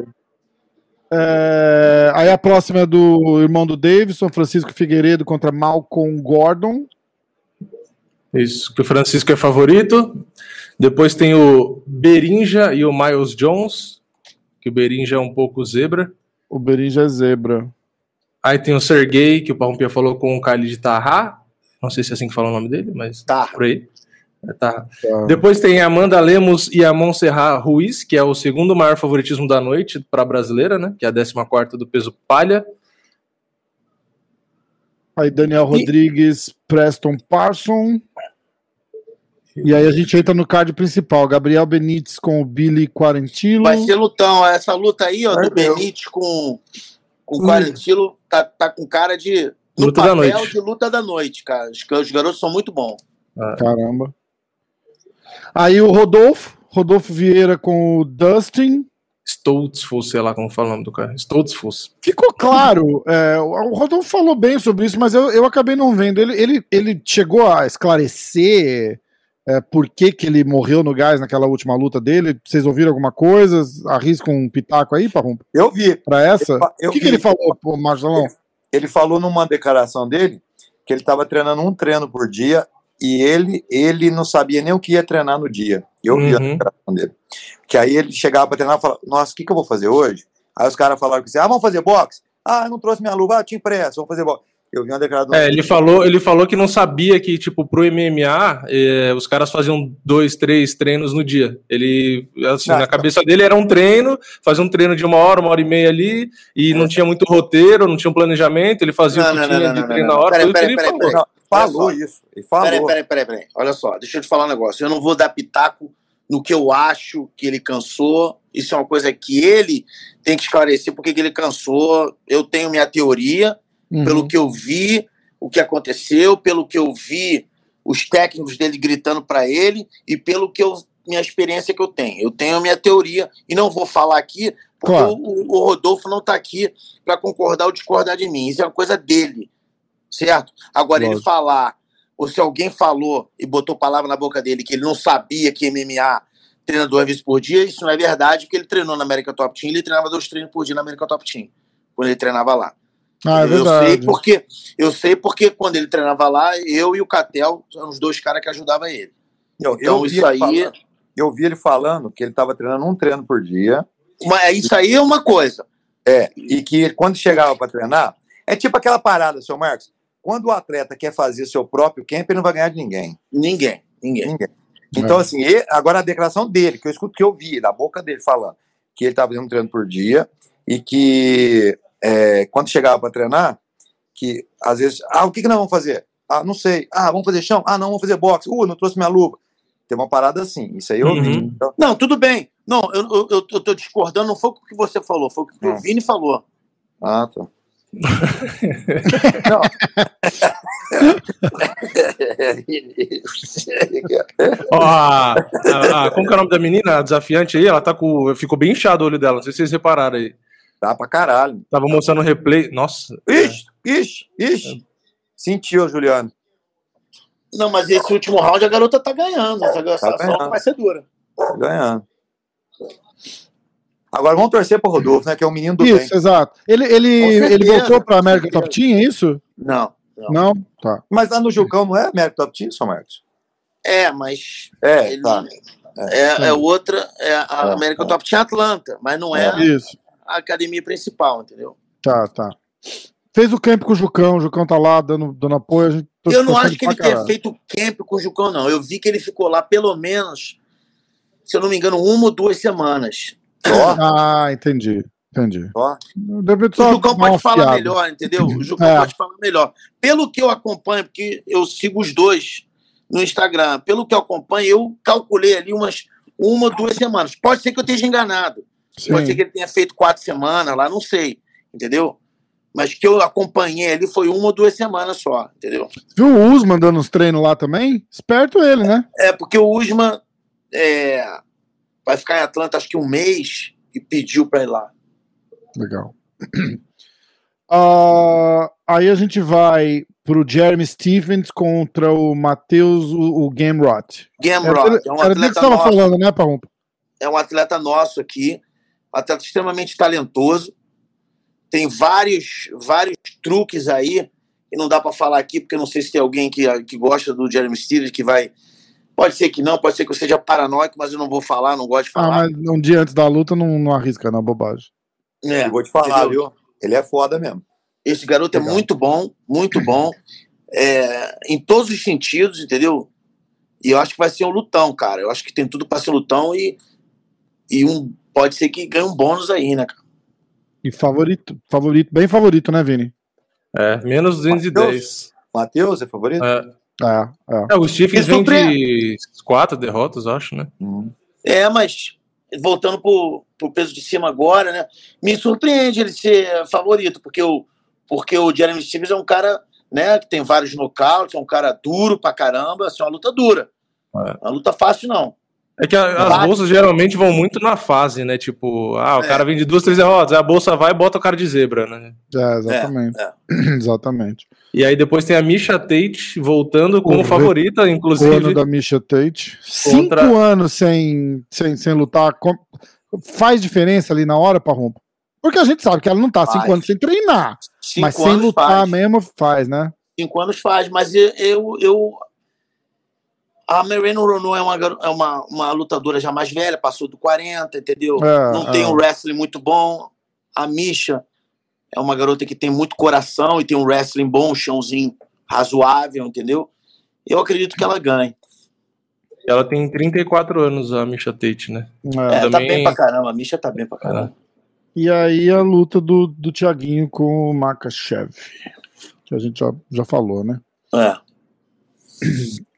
A: É, aí a próxima é do irmão do Davidson, Francisco Figueiredo contra Malcolm Gordon.
B: Isso, que o Francisco é favorito. Depois tem o Berinja e o Miles Jones, que o Berinja é um pouco zebra.
A: O Berinja é zebra.
B: Aí tem o Sergei, que o Parrompia falou com o Khalid Taha. Não sei se é assim que fala o nome dele, mas
F: Tá.
B: por aí. Tá.
A: Tá.
B: Depois tem a Amanda Lemos e a Montserrat Ruiz, que é o segundo maior favoritismo da noite para a brasileira, né? Que é a 14 do peso palha.
A: Aí Daniel Rodrigues, Preston Parson. E aí a gente entra no card principal. Gabriel Benítez com o Billy Quarantilo.
F: Vai ser lutão. Essa luta aí, ó,
C: Ai,
F: do. Benítez com, com o Quarantilo, tá, tá com cara de. No
B: Luta da
F: papel
B: noite.
F: de luta da noite, cara. Os, os garotos são muito bons.
A: Caramba. Aí o Rodolfo. Rodolfo Vieira com o Dustin.
B: Stoltzfus, sei lá como fala o nome do cara. Stoltzfus.
A: Ficou claro. é, o Rodolfo falou bem sobre isso, mas eu, eu acabei não vendo. Ele, ele, ele chegou a esclarecer é, por que, que ele morreu no gás naquela última luta dele. Vocês ouviram alguma coisa? Arriscam um pitaco aí pra,
C: Eu vi.
A: pra essa?
C: Eu
A: o que, que
C: vi.
A: ele falou, Marcelão?
C: Ele falou numa declaração dele que ele estava treinando um treino por dia e ele, ele não sabia nem o que ia treinar no dia. Eu vi a
B: Uhum.
C: declaração dele. Que aí ele chegava para treinar e falava: Nossa, o que, que eu vou fazer hoje? Aí os caras falaram assim: Ah, vamos fazer boxe? Ah, eu não trouxe minha luva, ah, tinha impressa, vamos fazer boxe. Eu vi uma declaração.
B: É, ele falou, ele falou que não sabia que, tipo, pro MMA, eh, os caras faziam dois, três treinos no dia. Ele, assim,
C: Ah,
B: na cabeça dele era um treino, fazia um treino de uma hora, uma hora e meia ali, e não tinha muito roteiro, não tinha um planejamento, ele fazia
F: Não,
B: o que
F: não,
B: tinha
F: não,
B: de treino na hora,
F: Peraí, peraí, peraí,
B: falou.
F: peraí.
C: Falou isso. Ele falou.
F: Peraí, peraí, peraí, peraí. Olha só, deixa eu te falar um negócio. Eu não vou dar pitaco no que eu acho que ele cansou. Isso é uma coisa que ele tem que esclarecer porque que ele cansou. Eu tenho minha teoria,
A: Uhum.
F: pelo que eu vi, o que aconteceu, pelo que eu vi, os técnicos dele gritando para ele e pelo que eu minha experiência que eu tenho. Eu tenho a minha teoria e não vou falar aqui porque
A: Claro.
F: o, o Rodolfo não está aqui para concordar ou discordar de mim. Isso é uma coisa dele, certo? Agora ele
A: Lógico.
F: falar ou se alguém falou e botou palavra na boca dele que ele não sabia que MMA treina duas vezes por dia, isso não é verdade, porque ele treinou na América Top Team, ele treinava dois treinos por dia na América Top Team, quando ele treinava lá.
A: Ah, é
F: eu
A: verdade.
F: sei porque eu sei porque quando ele treinava lá, eu e o Catel eram os dois caras que ajudavam ele.
C: Eu,
F: Então,
C: eu vi
F: isso
C: ele
F: aí-
C: falando- eu vi ele falando que ele estava treinando um treino por dia.
F: Mas isso aí é uma coisa.
C: É, e que quando chegava para treinar, é tipo aquela parada, seu Marcos. Quando o atleta quer fazer seu próprio camp, ele não vai ganhar de ninguém.
F: Ninguém, ninguém.
C: Ninguém. Então, assim, e- agora a declaração dele, que eu escuto que eu vi, da boca dele falando, que ele estava fazendo um treino por dia e que é, quando chegava para treinar, que às vezes, ah, o que, que nós vamos fazer? Ah, não sei. Ah, vamos fazer chão? Ah, não, vamos fazer boxe. Uh, não trouxe minha luva. Tem uma parada assim, isso aí eu vi.
B: Uhum.
C: Então,
F: Não, tudo bem. Não, eu, eu, eu, eu tô discordando, não foi o que você falou, foi o que o
C: Hum.
F: Vini falou.
C: ah, tá. [laughs]
B: Ó, a- a- a- como que é o nome da menina? A desafiante aí, ela tá com. Ficou bem inchado o olho dela. Não sei se vocês repararam aí.
C: Tá pra caralho.
B: Tava mostrando o replay. Nossa.
C: Ixi, ixi, ixi. Sentiu, Juliano.
F: Não, mas esse último round a garota tá ganhando. Essa essa
C: ganhando.
F: vai ser dura.
C: Tá ganhando. Agora vamos torcer pro Rodolfo, né? Que é um menino do bem.
A: Isso, exato. Ele, ele, ele voltou pra América. Top Team, é isso?
F: Não, não.
A: Não? Tá.
C: Mas lá no Jucão não é América Top Team, São Marcos?
F: É, mas
C: É,
F: ele
C: tá.
F: é, é outra, é a
C: É,
F: América
C: é.
F: Top tinha Atlanta, mas não é,
A: Isso.
F: A academia principal, entendeu?
A: Tá, tá. Fez o camp com o Jucão, o Jucão tá lá dando, dando apoio. A gente
F: eu não acho que ele tenha feito camp com o Jucão, não. Eu vi que ele ficou lá pelo menos, se eu não me engano, uma ou duas semanas.
C: Ó, [coughs]
A: Ah, entendi. Entendi.
C: ó.
A: Deve
F: O
A: só
F: Jucão pode falar
A: afiada.
F: melhor, entendeu? O Jucão
A: É.
F: pode falar melhor. Pelo que eu acompanho, porque eu sigo os dois no Instagram, pelo que eu acompanho, eu calculei ali umas uma ou duas semanas. Pode ser que eu esteja enganado.
A: Sim.
F: Pode ser que ele tenha feito quatro semanas lá, não sei, entendeu? Mas que eu acompanhei ali foi uma ou duas semanas só, entendeu?
A: Viu o Usman dando uns treinos lá também? Esperto ele, né?
F: É, porque o Usman, é, vai ficar em Atlanta acho que um mês e pediu para ir lá.
A: Legal. Uh, [clears throat] aí a gente vai pro Jeremy Stevens contra o Matheus, o, o Gamrot.
F: Gamrot, é um
A: Era dele que
F: atleta
A: você estava
F: nosso,
A: falando, né, Parrumpa?
F: é um atleta nosso aqui, atleta extremamente talentoso, tem vários, vários truques aí, e não dá para falar aqui, porque eu não sei se tem alguém que, que gosta do Jeremy Stevens que vai. Pode ser que não, pode ser que eu seja paranoico, mas eu não vou falar, não gosto de
A: Ah,
F: falar.
A: mas um dia antes da luta não, não arrisca na bobagem.
F: É,
C: Eu vou te falar, viu? Ele é foda mesmo.
F: Esse garoto
C: Legal.
F: é muito bom, muito bom, é, em todos os sentidos, entendeu? E eu acho que vai ser um lutão, cara. Eu acho que tem tudo para ser um lutão e, e um, pode ser que ganhe um bônus aí, né, cara?
A: E favorito, favorito, bem favorito, né, Vini?
B: É, menos 210.
C: Matheus, é favorito?
B: É,
A: É, é.
B: é o Stephens vem de quatro derrotas, eu acho, né?
F: É, mas voltando pro, pro peso de cima agora, né? Me surpreende ele ser favorito, porque o, porque o Jeremy Stevens é um cara, né, que tem vários nocautes, é um cara duro pra caramba, assim, uma luta dura.
B: É.
F: Uma luta fácil, não.
B: É que a- as bolsas geralmente vão muito na fase, né? Tipo, ah, o
F: É.
B: cara vem de duas, três derrotas, a bolsa vai e bota o cara de zebra, né?
A: É, exatamente.
F: É, [clears throat]
A: exatamente.
B: E aí depois tem a Misha Tate voltando como
A: O
B: favorita,
A: O ano
B: inclusive.
A: da Misha Tate.
B: Contra-
A: Cinco anos sem, sem, sem lutar. com- Faz diferença ali na hora, Parrumpa? Porque a gente sabe que ela não tá cinco
F: Faz.
A: anos sem treinar.
F: Cinco
A: mas sem lutar
F: faz.
A: mesmo, faz, né?
F: Cinco anos faz, mas eu. eu, eu- a Moreno Renault é, uma, é uma, uma lutadora já mais velha, passou do 40, entendeu?
A: É,
F: Não tem
A: é.
F: um wrestling muito bom. A Misha é uma garota que tem muito coração e tem um wrestling bom, um chãozinho razoável, entendeu? Eu acredito que ela ganhe.
B: Ela tem 34 anos, a Misha Tate, né?
A: É.
F: É, tá
B: também-
F: bem pra caramba. A Misha tá bem pra caramba.
A: E aí a luta do, do Thiaguinho com o Makachev. Que a gente já, já falou, né?
F: É.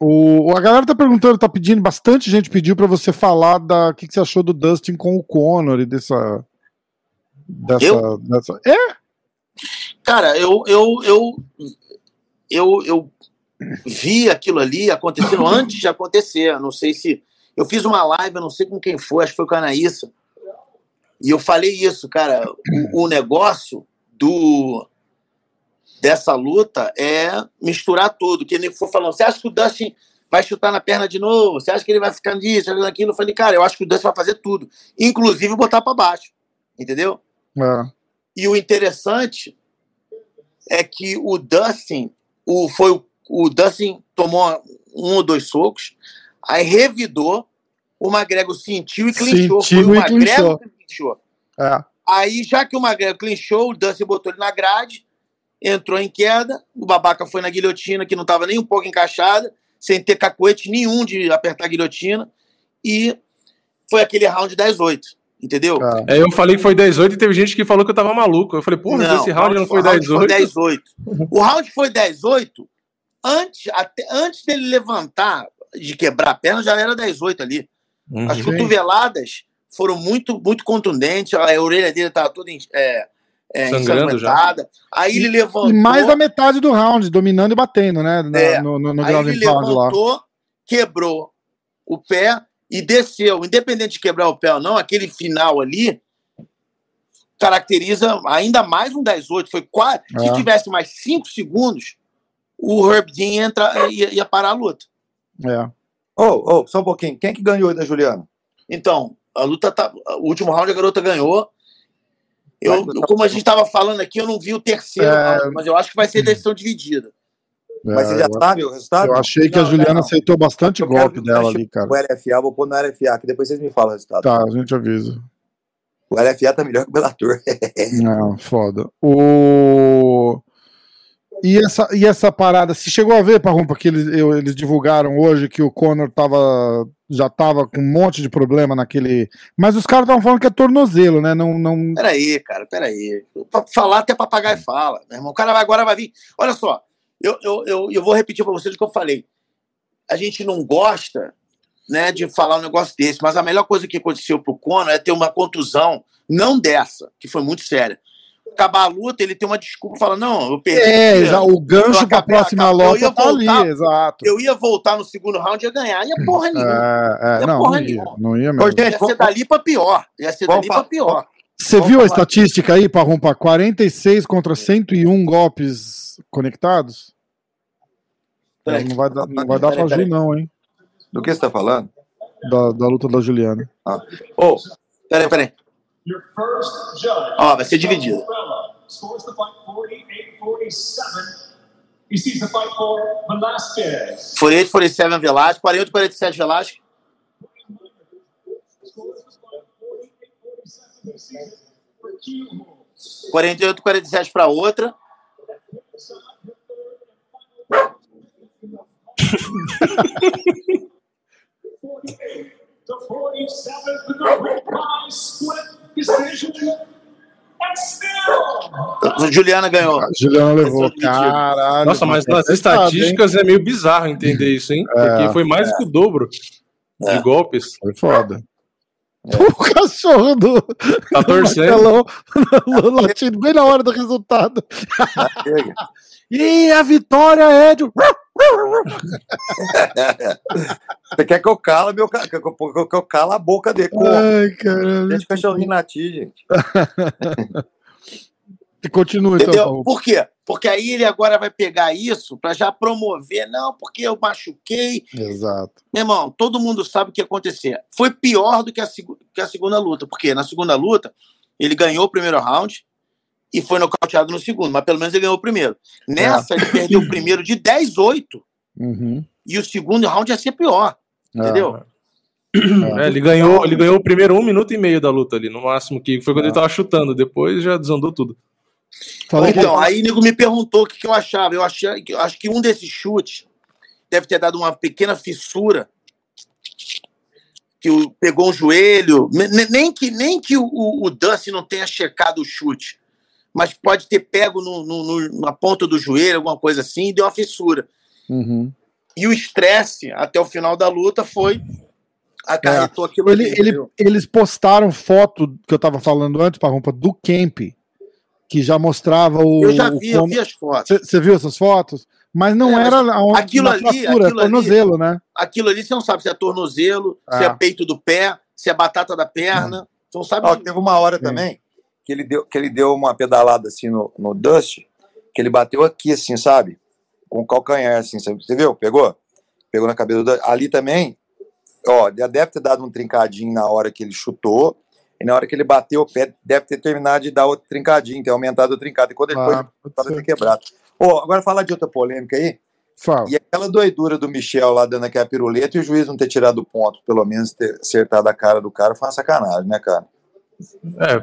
A: O, a galera tá perguntando, tá pedindo, bastante gente pediu pra você falar da o que, que você achou do Dustin com o Conor e dessa. Dessa. Dessa é,
F: Cara, eu, eu, eu, eu, eu vi aquilo ali acontecendo [coughs] antes de acontecer. Não sei se. Eu fiz uma live, eu não sei com quem foi, acho que foi com a Anaísa. E eu falei isso, cara. O, o negócio do dessa luta é misturar tudo. Que ele for falando, você acha que o Dustin vai chutar na perna de novo? Você acha que ele vai ficar nisso, naquilo? Eu falei, cara, eu acho que o Dustin vai fazer tudo, inclusive botar para baixo. Entendeu?
A: é.
F: E o interessante é que o Dustin, o, foi o, o Dustin tomou um ou dois socos, aí revidou, o McGregor sentiu e clinchou.
A: Sentiu
F: Foi o McGregor que clinchou.
A: é.
F: Aí, já que o McGregor clinchou, o Dustin botou ele na grade, entrou em queda, o babaca foi na guilhotina, que não estava nem um pouco encaixada, sem ter cacoete nenhum de apertar a guilhotina, e foi aquele round 10-8, entendeu?
A: é.
B: É, eu falei que foi 10-8 e teve gente que falou que eu tava maluco. Eu falei, porra, esse round não foi
F: o round foi
B: 10-8.
F: 10-8. O round foi 10-8. Antes, até, antes dele levantar, de quebrar a perna, já era 10-8 ali.
B: Uhum.
F: As
A: Sim.
F: cotoveladas foram muito, muito contundentes. A orelha dele estava toda é, é,
B: Sangrando já.
F: Aí ele levantou.
A: E mais da metade do round, dominando e batendo, né? na-
F: É.
A: no no, no
F: Aí ele
A: pound lá.
F: levantou, quebrou o pé e desceu. Independente de quebrar o pé ou não, aquele final ali caracteriza ainda mais um 10-8. Foi quase. Se
A: É.
F: tivesse mais 5 segundos, o Herb Dean entra, ia, ia parar a luta.
A: É.
C: Ô, ô, só um pouquinho. Quem é que ganhou aí da Juliana?
F: Então, a luta tá. O último round a garota ganhou. Eu, como a gente estava falando aqui, eu não vi o terceiro
A: É.
F: round, mas eu acho que vai ser decisão dividida.
C: Mas você
A: É,
C: já
A: eu,
C: sabe o resultado?
A: eu achei que a
F: Não,
A: Juliana
F: não.
A: aceitou bastante
C: Eu
A: golpe dela ali, cara.
C: O LFA, vou pôr no LFA, que depois vocês me falam o resultado.
A: Tá, a gente avisa.
C: O LFA tá melhor que o Bellator. [laughs]
A: Não, foda. O... E, essa, e essa parada, se chegou a ver, Parrumpa, que eles, eu- eles divulgaram hoje que o Conor tava, já tava com um monte de problema naquele. Mas os caras estavam falando que é tornozelo, né? Não, não...
F: Peraí, cara, peraí. Pra falar até papagaio fala, meu irmão. O cara vai- agora vai vir. Olha só, eu, eu, eu, eu vou repetir para vocês o que eu falei. A gente não gosta né, de falar um negócio desse, mas a melhor coisa que aconteceu pro Conor é ter uma contusão, não dessa, que foi muito séria. Acabar a luta, ele tem uma desculpa, fala, não, eu perdi.
A: É, já, o gancho pra
F: acabei-
A: próxima luta tá ali, exato.
F: Eu ia voltar no segundo round e ia ganhar. Ia porra nenhuma.
A: É, é,
F: Ia
A: não,
F: porra
A: não ia, não ia mesmo.
F: Ia ser dali pra pior. Ia ser dali pra
C: falar-
F: pior.
A: Você viu a estatística aí, Parrumpa? 46 contra 101 golpes conectados?
F: Peraí.
A: Não vai dar, não vai dar
F: Peraí,
A: pra. Ju, não, hein?
C: Do que você tá falando?
A: Da, da luta da Juliana.
F: Ô, peraí, peraí.
H: Your first judge.
F: Ó, vai ser dividido.
H: 48-47. He sees the fight for Velasquez.
F: 48, 47 Velasco, 48, 47 Velasco.
H: Scores the fight 48-47. He sees it for Q.
F: 48, 47 pra outra.
H: Decision. And still.
F: Juliana ganhou.
A: A Juliana levou. Caralho.
B: Nossa, mas nas
A: hein?
B: estatísticas é meio bizarro entender isso, hein? Porque foi mais que o dobro
F: É.
B: de golpes.
A: Foi foda. O cachorro do,
B: Tá
A: do
B: torcendo.
A: Marcelão [laughs] latindo bem na hora do resultado. E a vitória é de. [laughs]
C: Você quer que eu cala meu que eu, que eu, cala a boca dele? Como?
A: Ai, caralho.
C: Deixa o cachorrinho latir, gente. [laughs]
A: Continua então. Paulo.
F: Por quê? Porque aí ele agora vai pegar isso pra já promover. Não, porque eu machuquei.
A: Exato.
F: Meu irmão, todo mundo sabe o que ia acontecer. Foi pior do que a, que a segunda luta. Porque na segunda luta, ele ganhou o primeiro round e foi nocauteado no segundo. Mas pelo menos ele ganhou o primeiro. Nessa, ele perdeu o primeiro de 10-8.
A: Uhum.
F: E o segundo round ia ser pior.
A: É.
F: Entendeu?
B: É, ele, ganhou, ele ganhou o primeiro um minuto e meio da luta ali, no máximo, que foi quando ele tava chutando. Depois já desandou tudo.
A: Falei que-
F: Então, aí o nego me perguntou o que, que eu achava. Eu achei, que- eu acho que um desses chutes deve ter dado uma pequena fissura que o, pegou um joelho. Ne- ne- Nem que, nem que o, o, o Dustin não tenha checado o chute, mas pode ter pego no, no- no- na ponta do joelho, alguma coisa assim, e deu uma fissura.
A: Uhum.
F: E o estresse até o final da luta foi. Acarretou aquilo
A: É. Ele-
F: ali,
A: ele- eles postaram foto que eu tava falando antes, Parrumpa, do Camp, que já mostrava o.
F: Eu já vi, eu vi as fotos.
A: Você viu essas fotos? Mas não
F: É,
A: era onde,
F: aquilo ali-
A: fratura,
F: aquilo ali-
A: tornozelo, né?
F: aquilo ali você não sabe se é tornozelo, se
A: Ah.
F: é peito do pé, se é batata da perna. Você não sabe.
C: Ó, teve uma hora também que ele deu, que ele deu uma pedalada assim no, no Dust, que ele bateu aqui, assim, sabe? Com o calcanhar, assim, sabe? você viu? Pegou? Pegou na cabeça do Dust. Ali também, ó, deve ter dado um trincadinho na hora que ele chutou, e na hora que ele bateu o pé, deve ter terminado de dar outro trincadinho, ter aumentado o trincado. E quando ele
A: Ah,
C: foi,
A: pode
C: ter quebrado. Ó, agora falar de outra polêmica aí.
A: Fala.
C: E aquela doidura do Michel lá dando aquela piruleta e o juiz não ter tirado o ponto, pelo menos ter acertado a cara do cara, foi uma sacanagem, né, cara?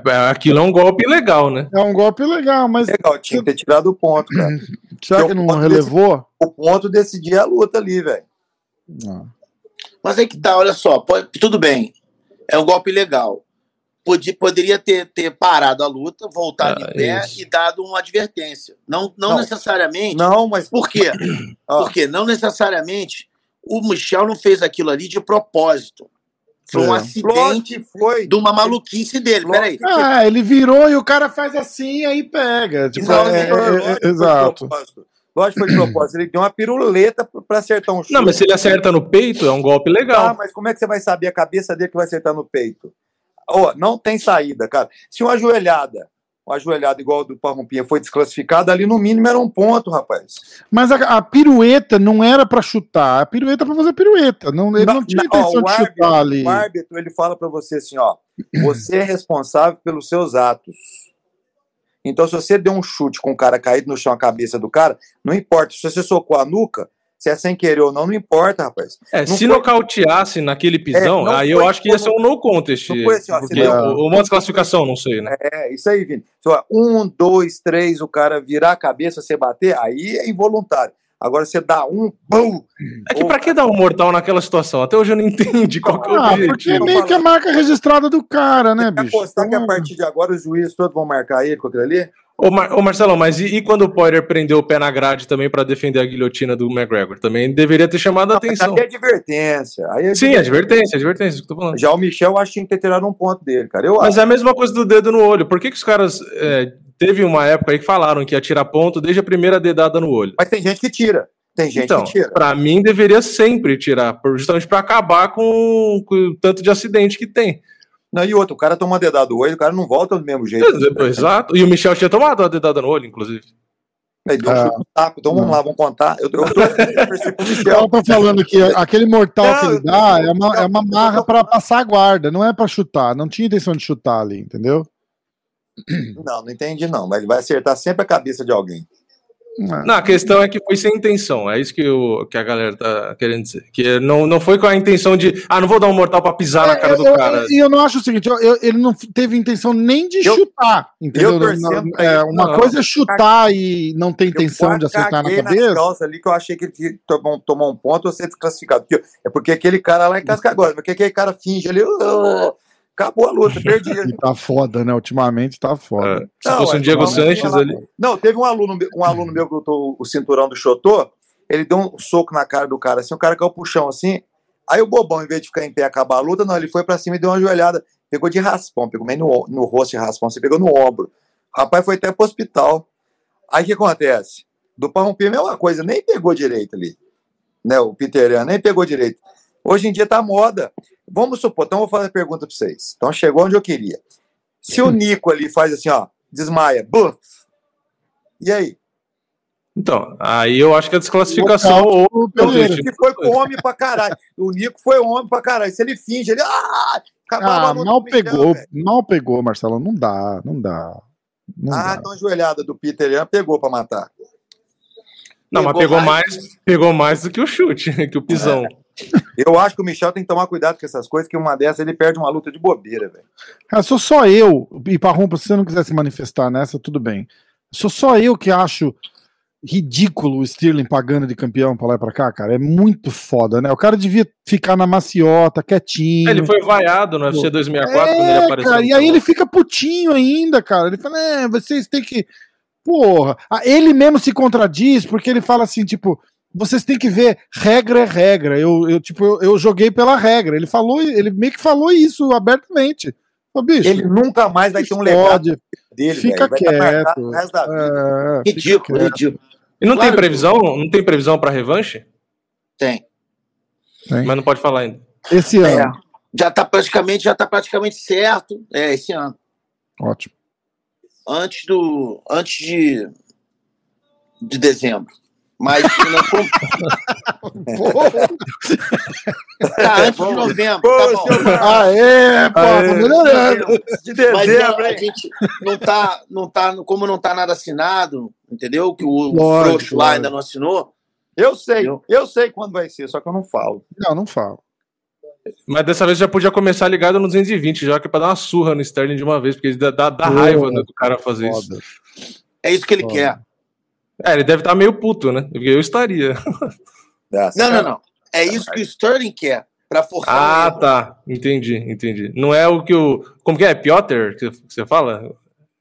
B: É, aquilo é um golpe legal, né?
A: É um golpe legal, mas
C: Legal, tinha que ter tirado o ponto, cara. [laughs]
A: será que não relevou?
C: O ponto decidia a luta ali, velho.
F: Mas aí que tá, olha só, pode- tudo bem. É um golpe legal. Podia, poderia ter, ter parado a luta, voltado
B: Ah,
F: em pé
B: isso.
F: e dado uma advertência. Não, não,
C: Não.
F: necessariamente.
C: Não, mas.
F: Por quê? [clears throat]
C: Ah.
F: Porque não necessariamente o Michel não fez aquilo ali de propósito. Foi um
A: É.
C: Lógico
F: acidente
C: que foi.
F: de uma maluquice dele. Peraí.
A: Ah, ele virou e o cara faz assim, aí pega. Tipo, é- é-
C: lógico
A: é-
C: que foi de
A: exato.
C: propósito. Lógico que foi de propósito. Ele deu uma piruleta pra- pra acertar um chute.
B: Não, mas se ele acerta no peito, é um golpe
C: Ah,
B: legal.
C: mas como é que você vai saber a cabeça dele que vai acertar no peito? Ó, não tem saída, cara. Se uma ajoelhada, uma ajoelhada igual do Parrumpinha foi desclassificada, ali no mínimo era um ponto, rapaz.
A: Mas a, a pirueta não era pra chutar, a pirueta é pra fazer pirueta. Não, ele não, tinha
C: ó,
A: intenção
C: o
A: de
C: árbitro-
A: chutar ali.
C: O árbitro, ele fala pra você assim, ó, você é responsável pelos seus atos. Então, se você deu um chute com o cara caído no chão, a cabeça do cara, não importa. Se você socou a nuca, se é sem querer ou não, não importa, rapaz.
B: É,
C: não
B: se
C: foi-
B: nocauteasse naquele pisão,
C: É, não
B: aí eu acho que ia ser um no contest.
C: Não foi assim, ó,
B: porque, ou uma desclassificação, não sei, né?
C: É, isso aí, Vini. Se, ó, um, dois, três, o cara virar a cabeça, você bater, aí é involuntário. Agora você dá um, bum!
B: É que pra que dar um mortal naquela situação? Até hoje eu não [laughs] entendi qual que é o
A: Ah, porque é meio que a marca registrada do cara, né, bicho?
C: apostar que a
A: Então,
C: partir de agora os juízes todos vão marcar ele com aquilo ali?
B: Ô, Mar ô, Marcelão, mas e, e quando o Poirier prendeu o pé na grade também pra defender a guilhotina do McGregor? Também deveria ter chamado a atenção.
C: Aí é advertência. Aí é
B: Sim, advertência, advertência, isso que eu tô falando.
C: Já o Michel, acho que tinha que ter tirado um ponto dele, cara. Eu
B: Mas é a mesma coisa do dedo no olho. Por que, que os caras é, teve uma época aí que falaram que ia tirar ponto desde a primeira dedada no olho.
C: Mas tem gente que tira. Tem gente
B: Então,
C: que tira.
B: pra mim deveria sempre tirar, justamente pra acabar com, com o tanto de acidente que tem.
C: Não, e outro, o cara toma uma dedada do olho, o cara não volta do mesmo jeito.
B: Exato. E o Michel tinha tomado uma dedada no olho, inclusive.
C: Ele deu um
A: Ah.
C: chute no saco. Então vamos lá, vamos contar. Eu, eu, tô- eu.
A: Eu tô falando que aquele mortal que
C: Não,
A: ele dá é uma, é uma marra pra passar a guarda, não é pra chutar. Não tinha intenção de chutar ali, entendeu?
C: Não, não entendi não, mas ele vai acertar sempre a cabeça de alguém.
A: É.
B: Não, a questão é que foi sem intenção. É isso que, o, que a galera tá querendo dizer. Que não, não foi com a intenção de, ah, não vou dar um mortal pra pisar na cara do
A: É, Eu-
B: cara.
A: E eu, não acho o seguinte, eu- eu- ele não teve intenção nem de
C: Eu-
A: chutar, entendeu?
C: eu
A: Não- é, uma
B: não.
A: coisa é chutar e não ter intenção de acertar na
C: caguei
A: cabeça.
C: calças ali que eu achei que ele tinha que tomar, tomar um ponto ou ser desclassificado. Porque- é porque aquele cara lá em casca agora, porque aquele cara finge ali, "Ah, acabou a luta, perdi. [laughs]
A: E tá foda, né? Ultimamente tá foda.
B: É, se
C: Não,
B: fosse um
C: é,
B: Diego Sanches ali.
C: Não, teve um aluno, meu- um aluno meu que lutou o cinturão do Chotô, ele deu um soco na cara do cara, assim, o cara caiu pro chão, assim, aí o bobão, em vez de ficar em pé e acabar a luta, não, ele foi pra cima e deu uma joelhada, pegou de raspão, pegou meio no, no rosto de raspão, você pegou no ombro. O rapaz foi até pro hospital. Aí o que acontece? Do Parrompi a mesma coisa, nem pegou direito ali, né, o Peteriano, nem pegou direito. Hoje em dia tá moda. Vamos supor, então eu vou fazer a pergunta pra vocês. Então chegou onde eu queria. Se o Nico ali faz assim, ó, desmaia, buf, e aí?
B: Então, aí eu acho que a desclassificação ou
C: que foi homem pra caralho. O Nico foi homem pra caralho. Se ele finge, ele. Ah,
A: Ah,
C: Michel,
A: pegou,
C: velho.
A: mal pegou, Marcelo. Não dá, não dá. Não
C: Ah,
A: dá.
C: então a joelhada do Peter Ian pegou pra matar.
B: Não, mas
F: Pegou
B: pegou mais, pegou mais do que o chute, [laughs] que o pisão.
C: Eu acho que o Michel tem que tomar cuidado com essas coisas, que uma dessas ele perde uma luta de bobeira, velho.
A: Cara, sou só eu, e Parrumpa, se você não quiser se manifestar nessa, tudo bem. Sou só eu que acho ridículo o Stirling pagando de campeão pra lá e pra cá, cara. É muito foda, né? O cara devia ficar na maciota, quietinho.
B: Ele foi vaiado no UFC 2064 quando ele
A: É,
B: apareceu.
A: cara, e aí ele fica putinho ainda, cara. Ele fala, é, vocês têm que. Porra. Ah, Ele mesmo se contradiz, porque ele fala assim, tipo, vocês têm que ver, regra é regra. Eu, eu tipo, eu, eu joguei pela regra. Ele falou, ele meio que falou isso abertamente. Ô, bicho,
C: Ele nunca mais vai ter um legado dele,
A: Fica
C: velho.
A: Quieto. É,
F: Ridículo,
A: quieto.
F: ridículo.
B: E não
F: Claro
B: tem previsão? Não tem previsão pra revanche?
F: Tem.
A: Tem.
B: Mas não pode falar ainda.
A: Esse
F: É.
A: ano.
F: Já tá praticamente, já tá praticamente certo. É, esse ano.
A: Ótimo.
F: Antes do. Antes de. De dezembro. Mas não como- [laughs] tá, antes de novembro. Tá bom.
A: Aê, pô,
B: Aê.
A: tô melhorando.
C: De
F: Mas
C: dezembro,
F: a, a
C: hein?
F: gente não tá, não tá, como não tá nada assinado, entendeu? Que o
A: Lógico,
F: frouxo lá ainda não assinou.
C: Eu sei,
F: Eu-
C: eu sei quando vai ser, só que eu não falo.
A: Não, não falo.
B: Mas dessa vez já podia começar ligado no 220, já que é pra dar uma surra no Sterling de uma vez, porque dá, dá, dá
A: Pô,
B: raiva né, do cara fazer isso.
A: Foda.
F: É isso que ele
A: Foda.
F: quer.
B: É, ele deve estar meio puto, né? Porque eu estaria. [laughs]
C: Nossa,
F: Não, não,
C: cara.
F: não. É isso que o Sterling quer. Pra forçar
B: Ah,
F: o
B: tá. Entendi, entendi. Não é o que o. Como que é? Piotr que você fala?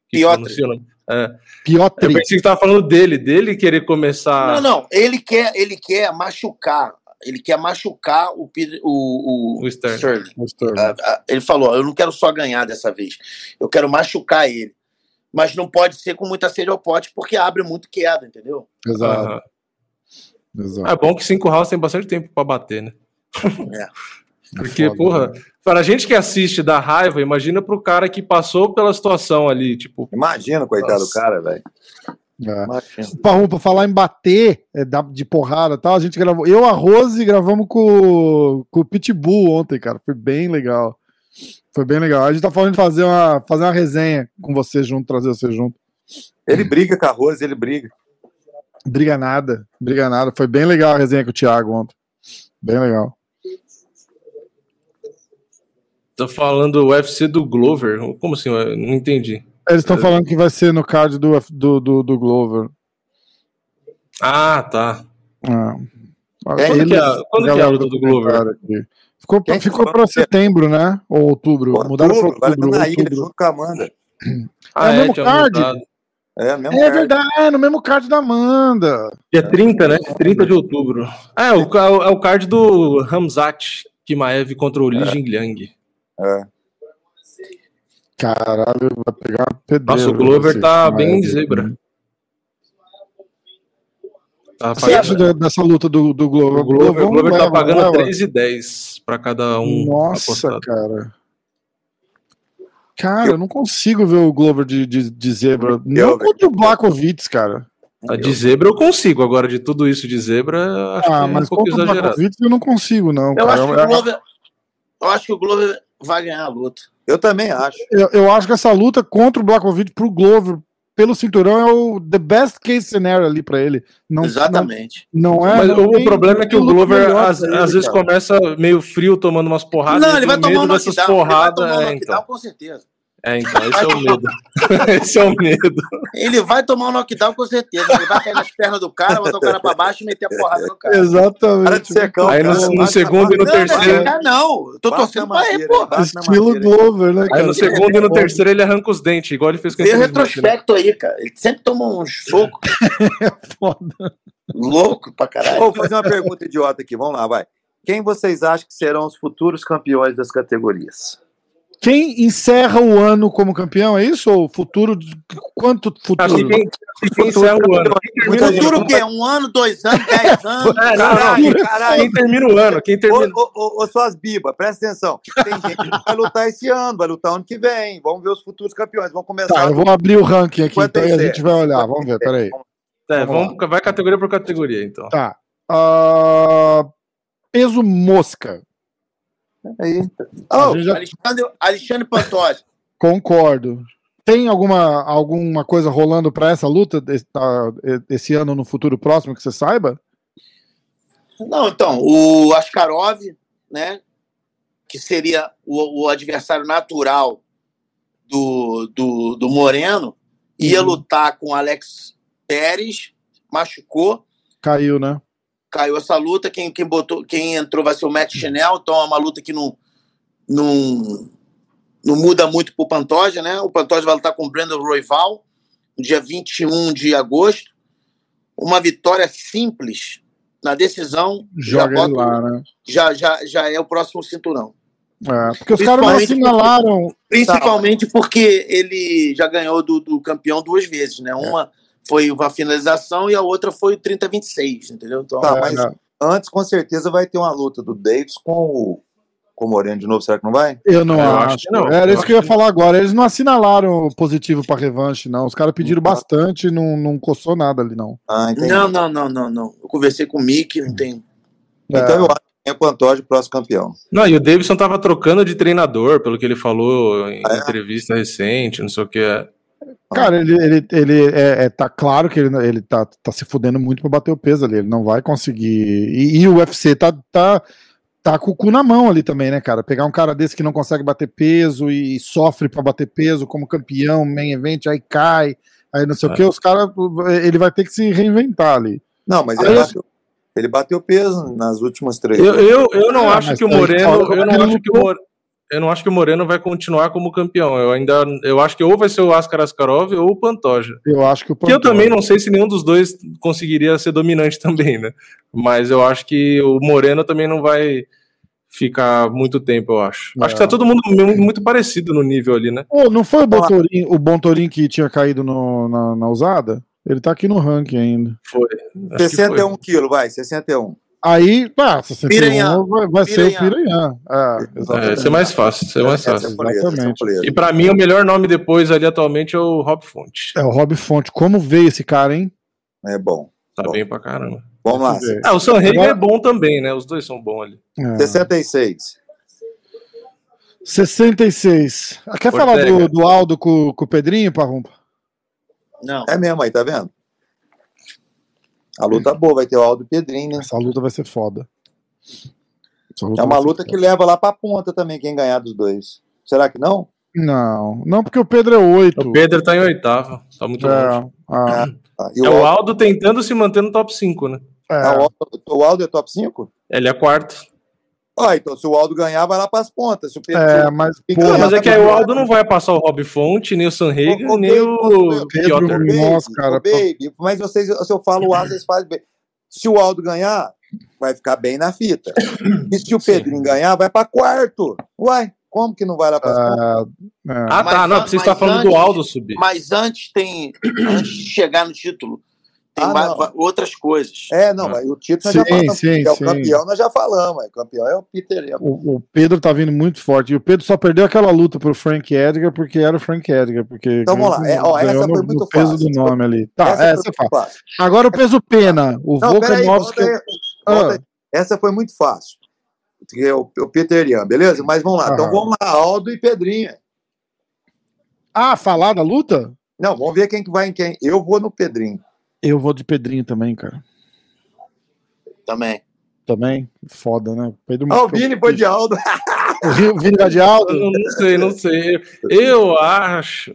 B: Que
F: Piotr.
B: o? É.
A: Pior
B: Eu pensei que tava falando dele, dele querer começar.
F: Não, não. Ele quer, ele quer machucar. Ele quer machucar o, o, o,
B: O Sterling.
F: Sterling. Ah, ah, Ele falou: eu não quero só ganhar dessa vez. Eu quero machucar ele. Mas não pode ser com muita sede ao pote, porque abre muito queda, entendeu?
A: Exato, exato.
B: É bom que cinco rounds tem bastante tempo pra bater, né?
F: É.
B: Porque,
A: Foda,
B: porra,
A: né?
B: para a gente que assiste da raiva, imagina pro cara que passou pela situação ali, tipo,
C: Imagina, coitado do cara, velho.
A: É. Parrum, pra falar em bater, é, de porrada e tal, a gente gravou. Eu, a Rose, gravamos com, com o Pitbull ontem, cara. Foi bem legal. Foi bem legal. A gente tá falando de fazer uma, fazer uma resenha com você junto, trazer você junto.
C: Ele briga com a Rose, ele briga.
A: Briga nada, briga nada. Foi bem legal a resenha com o Thiago ontem. Bem legal.
B: tá falando o UFC do Glover. Como assim? Eu não entendi.
A: Eles estão falando que vai ser no card do, do, do, do Glover.
B: Ah, tá.
A: Ah.
F: Quando
B: que é quando que é a luta do Glover?
A: aqui. Ficou,
C: Quem
A: ficou para setembro, né? Ou outubro.
C: Pô,
A: Mudaram para
C: outubro,
A: outubro.
C: na ilha
A: outubro.
C: junto com a Amanda. [clears throat]
B: Ah,
A: É o mesmo card?
B: mudado.
C: É, mesmo
A: É
C: cara.
A: verdade, é no mesmo card da Amanda.
B: Dia 30, né? 30 de outubro. Ah, é o, é o card do Ramzat Kimaev contra o Li Jingliang.
C: É.
A: Caralho, vai pegar uma pedreira.
B: Nossa, o Glover tá bem zebra. Tá
A: Você acha
B: pagando,
A: da- dessa luta do, do Glover?
B: o Glover, Glover tá
A: leva,
B: pagando
A: leva?
B: 3,10 pra cada um
A: Nossa,
B: apostado.
A: cara. Cara, eu não consigo ver o Glover de, de, de zebra. Não contra o Blakovic, cara.
B: A de zebra eu consigo, agora de tudo isso de zebra, acho
A: Ah,
B: que é um
A: mas
B: pouco
A: contra o
B: exagerado.
A: Blakovic eu não consigo, não.
F: Eu
A: cara.
F: acho, que o
A: Eu-
F: Glover, eu acho que o Glover vai ganhar a luta.
C: Eu também acho.
A: Eu, eu acho que essa luta contra o Blakovic pro Glover pelo cinturão é o the best case scenario ali pra ele. Não,
F: Exatamente.
A: Não, não é.
B: Mas
A: não
B: o,
A: tem-
B: problema é que o Glover às,
A: ele,
B: às vezes começa meio frio tomando umas porradas.
F: não, ele vai
B: tenho
F: tomar um
B: medo dessas
F: knockdown. Ele vai
B: porradas.
F: tomar um
B: É, então.
F: com certeza.
B: É, então, esse é o medo. [laughs] esse é o medo.
F: Ele vai tomar um knockdown com certeza. Ele vai cair nas pernas do cara, botar o cara pra baixo e meter a porrada no cara.
A: Exatamente.
C: Para de secão,
B: Aí no,
C: cara.
B: no segundo e no
F: Não, não é
B: terceiro.
F: ficar, não. Eu tô torcendo pra ele, pô.
A: Estilo. Glover, né,
B: Aí
A: cara?
B: no segundo e no terceiro ele arranca os dentes, igual ele fez com
F: o
B: Smith, né?
F: retrospecto aí, cara. Ele sempre toma uns socos. [laughs]
A: Foda.
F: Louco pra caralho.
C: Vou fazer uma pergunta idiota aqui, vamos lá, vai. Quem vocês acham que serão os futuros campeões das categorias?
A: Quem encerra o ano como campeão, é isso? Ou futuro? Quanto futuro?
B: quem, quem encerra o ano.
F: Futuro o quê? Um ano, dois anos, dez [laughs] anos?
B: É, não, não.
C: Caralho, caralho.
B: Quem termina o ano? Quem
C: Ô,
B: termina.
C: ô, ô, ô, suas bibas, presta atenção. Tem gente que vai lutar esse ano, vai lutar ano que vem. Vamos ver os futuros campeões. Vamos começar.
A: Tá, eu vou abrir o ranking aqui, então, e a
C: 56.
A: gente vai olhar. Vamos ver, peraí.
B: É,
A: vamos
B: vamos, vai categoria por categoria, então.
A: Tá. Ah, peso mosca.
C: Aí.
A: A
C: Oh,
A: já-
F: Alexandre, Alexandre Pantoja.
A: Concordo. Tem alguma, alguma coisa rolando pra essa luta desse, tá, esse ano no futuro próximo que você saiba?
F: Não, então, o Askarov, né? Que seria o, o adversário natural do, do, do Moreno, ia
A: Uhum.
F: lutar com o Alex Pérez, machucou,
A: Caiu, né?
F: Caiu essa luta. Quem, quem, botou, quem entrou vai ser o Matt Chanel, então é uma luta que não, não, não muda muito pro Pantoja, né? O Pantoja vai lutar com o Brandon Royval no dia 21 de agosto. Uma vitória simples na decisão. já
A: Joga ele
F: bota
A: lá, né?
F: já, já, já é o próximo cinturão.
A: É, porque os caras não
F: Principalmente
A: assinalaram.
F: Principalmente porque ele já ganhou do, do campeão duas vezes,
A: É.
F: né? Uma foi a finalização e a outra foi o 30-26, entendeu? Então,
C: Tá,
A: É,
C: mas antes, com certeza, vai ter uma luta do Davis com o, com o Moreno de novo. Será que não vai?
A: Eu não
B: Eu
A: acho.
B: acho que não.
A: Era
B: Eu
A: isso que eu ia falar agora. Eles não assinalaram positivo pra revanche, não. Os caras pediram
C: Não.
A: bastante e não, não coçou nada ali, não.
C: Ah,
F: não, não, não, não, não. Eu conversei com o Mickey, não tem.
C: Então
A: É.
C: eu acho que é o Pantoja próximo campeão.
B: Não, e o Davidson tava trocando de treinador, pelo que ele falou em
C: Ah, é?
B: entrevista recente, não sei o que. É.
A: Cara, ele, ele, ele é, é- tá claro que ele, ele tá, tá se fudendo muito pra bater o peso ali. Ele não vai conseguir. E, e o UFC tá, tá, tá com o cu na mão ali também, né, cara? Pegar um cara desse que não consegue bater peso e, sofre pra bater peso como campeão, main event, aí cai, aí não sei o
B: É.
A: que, os caras. Ele vai ter que se reinventar ali.
C: Não, mas ele
A: eu-
C: bateu, ele bateu peso nas últimas três.
B: Eu, eu, eu não
A: Ah,
B: acho que o Moreno. Eu não acho que o. Moreno. Eu não acho que o Moreno vai continuar como campeão. Eu ainda. Eu acho que ou vai ser o Askar Askarov ou o Pantoja.
A: Eu acho que o
B: Que eu
A: Pantoja-
B: também não sei se nenhum dos dois conseguiria ser dominante [laughs] também, né? Mas eu acho que o Moreno também não vai ficar muito tempo, eu acho. Acho que tá todo mundo muito, muito parecido no nível ali, né?
A: Pô, não foi o Bontorin, o Bontorin que tinha caído no- na, na usada? Ele tá aqui no ranking ainda.
B: Foi. Acho que
C: 61
B: foi.
C: quilos, vai, 61.
A: Aí, pá, 61
F: Piranhã.
A: vai, vai ser o
F: Piranhã.
A: Piranhã. É,
B: É, é mais fácil, isso é mais
C: Essa
B: fácil.
C: é é
A: Exatamente.
B: E pra mim, o melhor nome depois ali atualmente é o Rob Fonte.
A: É o Rob Fonte. Como veio esse cara, hein?
C: É bom.
B: Tá
C: Bom.
B: bem pra caramba.
C: Vamos lá.
B: Ah, o Sanrega
A: Agora-
B: é bom também, né? Os dois são bons ali.
A: É.
C: 66.
A: 66. Ah, Quer falar
B: Ortega.
A: do, do Aldo com, com o Pedrinho, Parrumpa?
F: Não.
C: É mesmo aí, tá vendo? A luta boa, vai ter o Aldo e o Pedrinho, né?
A: Essa luta vai ser foda.
C: É uma luta que
A: foda.
C: leva lá pra ponta também, quem ganhar dos dois. Será que não?
A: Não, não, porque o Pedro é 8.
B: O Pedro tá em oitavo, tá muito longe.
A: É, ah,
C: Ah, E
B: É
C: o, Aldo
B: tentando se manter no top 5, né?
A: é.
C: ah, o, Aldo, o Aldo é top 5?
B: Ele é quarto.
C: Ah, então se o Aldo ganhar, vai lá pras pontas. Se o Pedro
A: É, mas, pô,
B: Não, mas é que aí o. Aldo não vai passar o Rob Fonte, nem o Sanrega,
C: Ô, ô,
B: nem o
C: ô,
A: Pedro. Nossa, cara,
C: baby, mas vocês, se eu falo o A, vocês fazem bem. Se o Aldo ganhar, vai ficar bem na fita. E se o Pedrinho ganhar, vai pra quarto. Uai, Como que não vai lá para as pontas?
A: Ah, é.
B: Ah, tá.
F: Mas
B: Não, você está falando do
F: antes-
B: Aldo subir.
F: Mas antes tem. Antes de chegar no título, tem
C: Ah,
F: mais- outras coisas.
C: É, não,
B: Ah.
C: mas o título nós
A: Sim,
C: já falamos.
A: sim,
C: é o
A: sim.
C: campeão, nós já falamos. é, O campeão é o Peter. é o-
A: O, o Pedro tá vindo muito forte. E o Pedro só perdeu aquela luta pro Frank Edgar porque era o Frank Edgar. Porque
C: Então vamos lá. É, ó, essa
A: ganhou
C: foi
A: no,
C: muito
A: no peso
C: fácil.
A: do nome ali. Tá,
C: Essa
A: essa,
C: foi
A: é fácil.
C: fácil.
A: Agora o peso pena. O
C: Não,
A: Volkanovski.
C: volta aí, volta aí. Essa foi muito fácil. Que é o, o Peter Ian, beleza? Mas vamos lá. Então vamos lá, Aldo e Pedrinha.
A: Ah, falar da luta?
C: Não, vamos ver quem que vai em quem. Eu vou no Pedrinho.
A: Eu vou de Pedrinho também, cara.
F: Também.
A: Também. Foda, né? Pedro
C: Ah, o Vini foi de Aldo. [laughs]
A: O Vini vai de Aldo.
B: Eu não sei, não sei. Eu acho.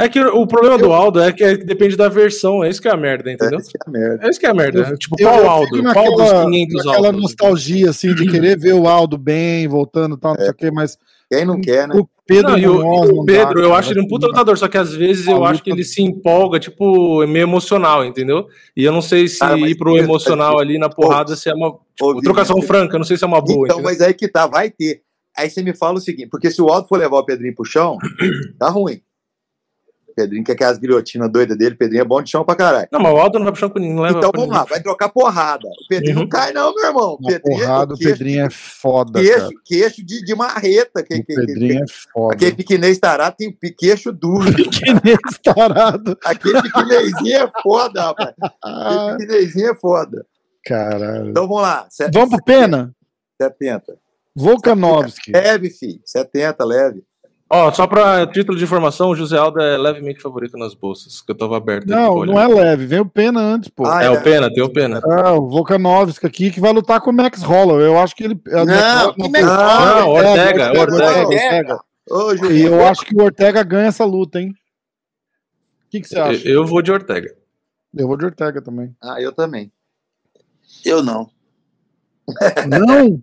B: É que o problema do Aldo é que é que depende da versão, é isso que é a merda, entendeu?
C: Essa é a merda.
B: É isso que é a merda. Tipo,
A: Eu-
B: qual
A: eu
B: Aldo?
A: fico
B: Qual dos
A: naquela-
B: 500
A: naquela
B: Aldos?
A: nostalgia, assim, de querer ver o Aldo bem, voltando e tal, não sei o quê, mas
C: Quem não quer, né?
A: o Pedro
B: Não, e o, o Pedro,
A: dá,
B: eu acho ele um puta lutador, só que às vezes eu acho que ele se empolga, tipo, é meio emocional, entendeu? E eu não sei se
C: Cara,
B: ir pro
C: Pedro,
B: emocional
C: mas-
B: ali na porrada se é uma. Tipo, trocação franca, eu não sei se é uma boa.
C: Então,
B: entendeu?
C: mas aí que tá, vai ter. Aí você me fala o seguinte, porque se o Aldo for levar o Pedrinho pro chão, [clears throat] tá ruim. O Pedrinho quer aquelas guilhotinas doidas dele, o Pedrinho é bom de chão pra caralho.
B: Não, mas o Aldo não vai pro chão com ninguém, não leva
C: Então vamos lá, vai trocar porrada. O Pedrinho
B: Uhum.
C: não cai, não, meu irmão. O Pedrinho,
A: porrada, o
C: queixo,
A: Pedrinho é foda,
C: queixo,
A: cara.
C: queixo de, de marreta. Que,
A: O
C: que, que,
A: Pedrinho é foda.
C: aquele piquenês tarado tem pi- queixo duro. [laughs]
A: Que nem estarado.
C: Aquele piquenezinho é foda, rapaz.
A: Ah,
C: Aquele piquenezinho é foda.
A: caralho.
C: Então vamos lá. se-
A: Vamos pro Pena?
C: 70.
A: Volkanovski.
C: Leve, filho. 70, leve.
B: Ó, só pra título de informação, o José Aldo é levemente favorito nas bolsas, que eu tava aberto.
A: Não, não é leve. Vem o Pena antes, pô.
C: Ah,
B: É o Pena, tem o Pena.
A: Ah, o Volkanovski aqui que vai lutar com o Max Holloway. Eu acho que ele. é
F: Não, que Max
B: Não, Ortega, Ortega.
C: Ortega. Ô, Ju,
A: E eu acho que o Ortega ganha essa luta, hein? O que, que você acha?
B: Eu vou de Ortega.
A: Eu vou de Ortega também.
C: Ah, eu também.
F: Eu não.
A: Não!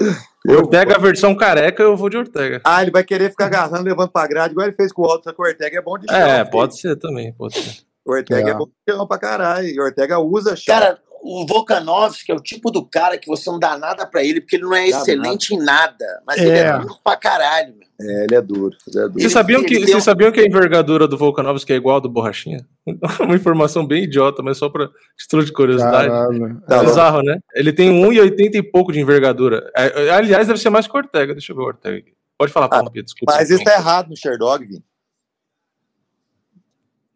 A: [laughs]
B: Ortega, a versão careca, eu vou de Ortega.
C: Ah, ele vai querer ficar agarrando, levando pra grade, igual ele fez com o Aldo, só que o Ortega é bom de chão.
B: É, pode ser também, pode ser.
C: O Ortega é,
A: É.
C: bom de chão pra caralho. E o Ortega usa chão.
F: Cara, o Volkanovski é o tipo do cara que você não dá nada pra ele, porque ele não é
C: Dá
F: excelente em nada. Mas
A: É.
F: ele é duro pra caralho, meu.
C: É, ele é duro. Ele é duro.
B: Vocês sabiam, que, vocês
F: um-
B: sabiam que a envergadura do Volkanovski é igual a do Borrachinha? [laughs] Uma informação bem idiota, mas só pra título de curiosidade.
A: Caralho.
C: Tá
B: É bizarro, né? Ele tem 1,80 e pouco de envergadura. É, aliás, deve ser mais que o Ortega. Deixa eu ver o Ortega aqui. Pode falar,
C: Ah,
B: Pompia, desculpa.
C: Mas isso tá errado no Sherdog, Vini.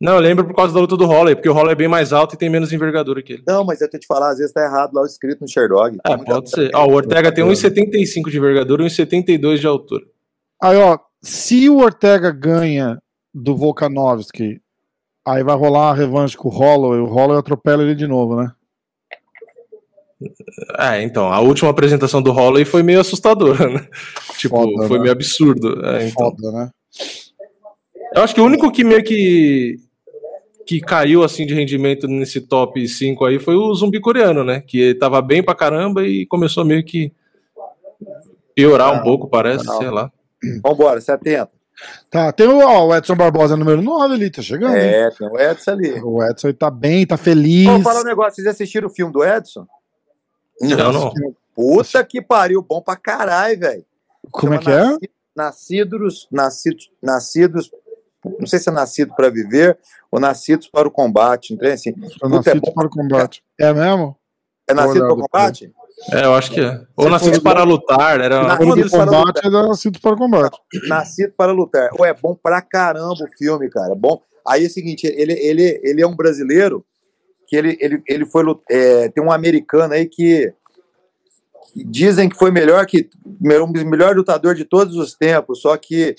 B: Não, eu lembro por causa da luta do Holloway, porque o Holloway é bem mais alto e tem menos envergadura que ele.
C: Não, mas eu tenho que te falar, às vezes tá errado lá o escrito no Sherdog.
B: Ah, pode ser. Ó, o Ortega tem 1,75 de envergadura e 1,72 de altura.
A: Aí, ó, se o Ortega ganha do Volkanovski, aí vai rolar uma revanche com o Holloway, o Holloway atropela ele de novo, né?
B: É, então, a última apresentação do Holloway foi meio assustadora, né? [laughs] Tipo,
A: Foda,
B: foi
A: né?
B: meio absurdo. É, então.
A: Foda, né?
B: Eu acho que o único que meio que que caiu assim de rendimento nesse top 5 aí foi o zumbi coreano, né? Que tava bem pra caramba e começou meio que piorar um pouco, parece,
C: não.
B: sei lá.
C: Vambora, 70.
A: Tá, tem o, ó, o Edson Barbosa número 9 ali, tá chegando. hein?
C: É, tem o Edson ali.
A: O Edson aí tá bem, tá feliz.
C: Vamos falar um negócio, vocês assistiram o filme do Edson?
B: Não, não.
C: Puta que pariu, bom pra caralho, velho.
A: Como é
C: Chama
A: que é?
C: Nasci- Nascidos, nascidos, nascidos, não sei se é nascido para viver ou nascidos para o combate, tem assim. É
A: nascido
C: bom.
A: para o combate. É mesmo?
C: É nascido para o combate?
B: É, eu acho que é. Ou
C: for-
B: para lutar, era
C: Na-
A: Para combate é nascido para o combate.
C: Nascido para lutar. Ou é bom pra caramba o filme, cara. Bom. Aí é o seguinte, ele, ele, ele é um brasileiro que ele, ele, ele foi é, tem um americano aí que, que dizem que foi melhor que um dos melhores lutador de todos os tempos, só que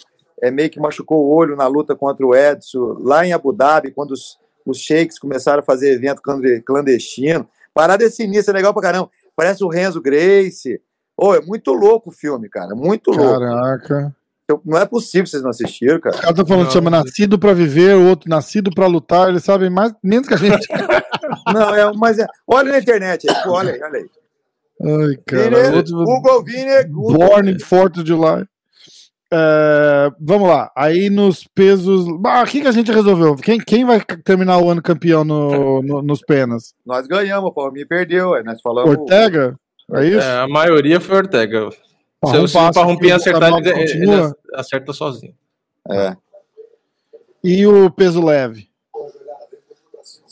C: é meio que machucou o olho na luta contra o Edson lá em Abu Dhabi, quando os, os sheiks começaram a fazer evento clande- clandestino. Parada é sinistra, é legal pra caramba. Parece o Renzo Grace. Ô, é muito louco o filme, cara. Muito louco.
A: Caraca.
C: Eu- Não é possível que vocês não assistiram, cara.
A: O cara tá falando
B: Não,
A: chama. Nascido para Viver, o outro Nascido para Lutar. Eles sabem mais, menos que a gente. [laughs]
C: Não, é, mas é. Olha na internet aí, olha aí, olha aí.
A: Ai, cara. Outro-
C: Google Vini, Google.
A: Born in 4 de July. É, vamos lá. Aí nos pesos. Ah, o que, que a gente resolveu? Quem, quem vai terminar o ano campeão no, no- nos penas?
C: Nós ganhamos, pô, me perdeu. aí Nós falamos.
A: Ortega? É isso?
B: É, a maioria foi Ortega. Se, se o Parrumpinha
A: o
B: acertar, ele, ele
A: continua?
B: acerta sozinho.
C: É.
A: E o peso leve?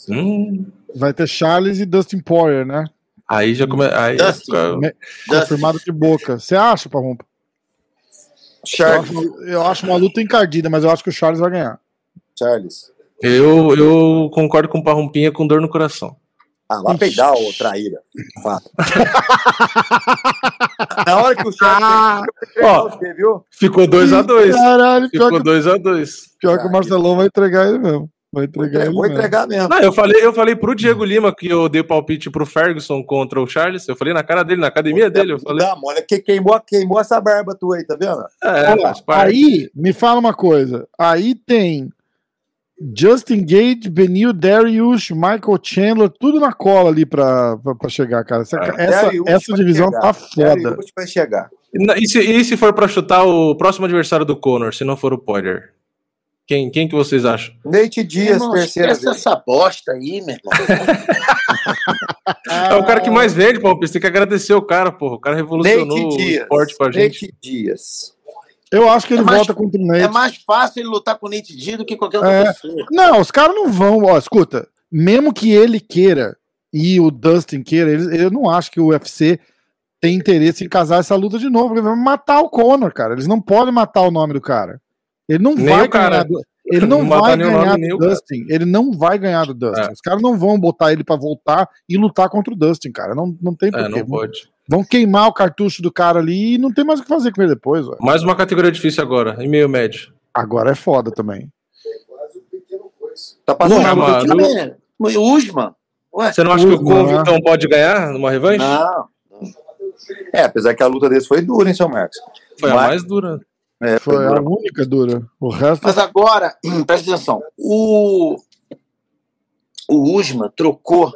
B: Hum,
A: Vai ter Charles e Dustin Poirier, né?
B: aí já come... aí
F: Dustin.
B: fica-
A: Me- Confirmado de boca. Você acha, Parrumpa? Eu
C: Charles.
A: acho, eu acho uma luta encardida, mas eu acho que o Charles vai ganhar.
C: Charles.
B: eu, eu concordo com o Parrumpinha com dor no coração.
C: Ah, vai peidar, ô traíra. Fato. [laughs] Na hora que o Charles.
B: Ó.
C: você viu?
B: Ficou 2x2.
A: Caralho, pior,
B: Ficou
A: que,
B: 2x2.
A: pior que o Marcelão vai entregar ele mesmo. Vai entregar ele
C: Vou entregar mesmo.
B: Não, eu falei, eu falei pro Diego Lima que eu dei palpite pro Ferguson contra o Charles. Eu falei na cara dele, na academia dele. Eu falei.
C: Não, olha que queimou, queimou essa barba tua aí, tá vendo?
B: É,
A: Olha, aí, me fala uma coisa. Aí tem Justin Gage, Benil Darius, Michael Chandler, tudo na cola ali pra, pra, pra chegar, cara. Essa,
B: É.
A: essa, essa divisão
C: chegar.
A: tá foda.
C: Darius vai chegar.
B: E E se, e se for pra chutar o próximo adversário do Conor, se não for o Poirier? Quem, quem que vocês acham?
C: Nate Dias,
F: Irmão,
C: terceira
F: esquece
C: vez.
F: essa bosta aí, meu irmão.
B: É o cara que mais vende, Palpite. Tem que agradecer o cara, porra. O cara revolucionou
C: Nate
B: o
C: Dias.
B: esporte pra gente.
C: Nate Dias.
A: Eu acho que ele
F: É mais-
A: volta contra o Nate.
F: É mais fácil ele lutar com o Nate Diaz do que qualquer outra
A: É.
F: pessoa.
A: Não, os caras não vão. Ó, escuta, mesmo que ele queira e o Dustin queira, eles- eu não acho que o UFC tem interesse em casar essa luta de novo. Porque vai matar o Conor, cara. Eles não podem matar o nome do cara. Ele não
B: Nem
A: vai
B: o cara.
A: ganhar. do- Ele [laughs] não,
B: Não
A: vai
B: o
A: ganhar
B: nome,
A: do
B: o cara.
A: Dustin. Ele não vai ganhar do Dustin.
B: É.
A: Os caras não vão botar ele pra voltar e lutar contra o Dustin, cara. Não, não tem
B: É,
A: porquê.
B: não pode.
A: Vão queimar o cartucho do cara ali e não tem mais o que fazer com ele depois. Ué.
B: Mais uma categoria difícil agora, em meio médio.
A: Agora é foda também.
C: Tá passando
B: Não,
C: a
B: mas-
C: luta.
F: Também, O Usman. Ué,
B: Você não acha que o
A: Usman,
B: Couve,
A: né?
B: então, pode ganhar numa revanche?
C: Não. É, apesar que a luta desse foi dura, hein, seu Marcos?
B: Foi a
C: Mas-
B: mais dura.
C: É,
A: Foi a única dura. O resto.
F: Mas agora, [clears throat] presta atenção. O, o Usman trocou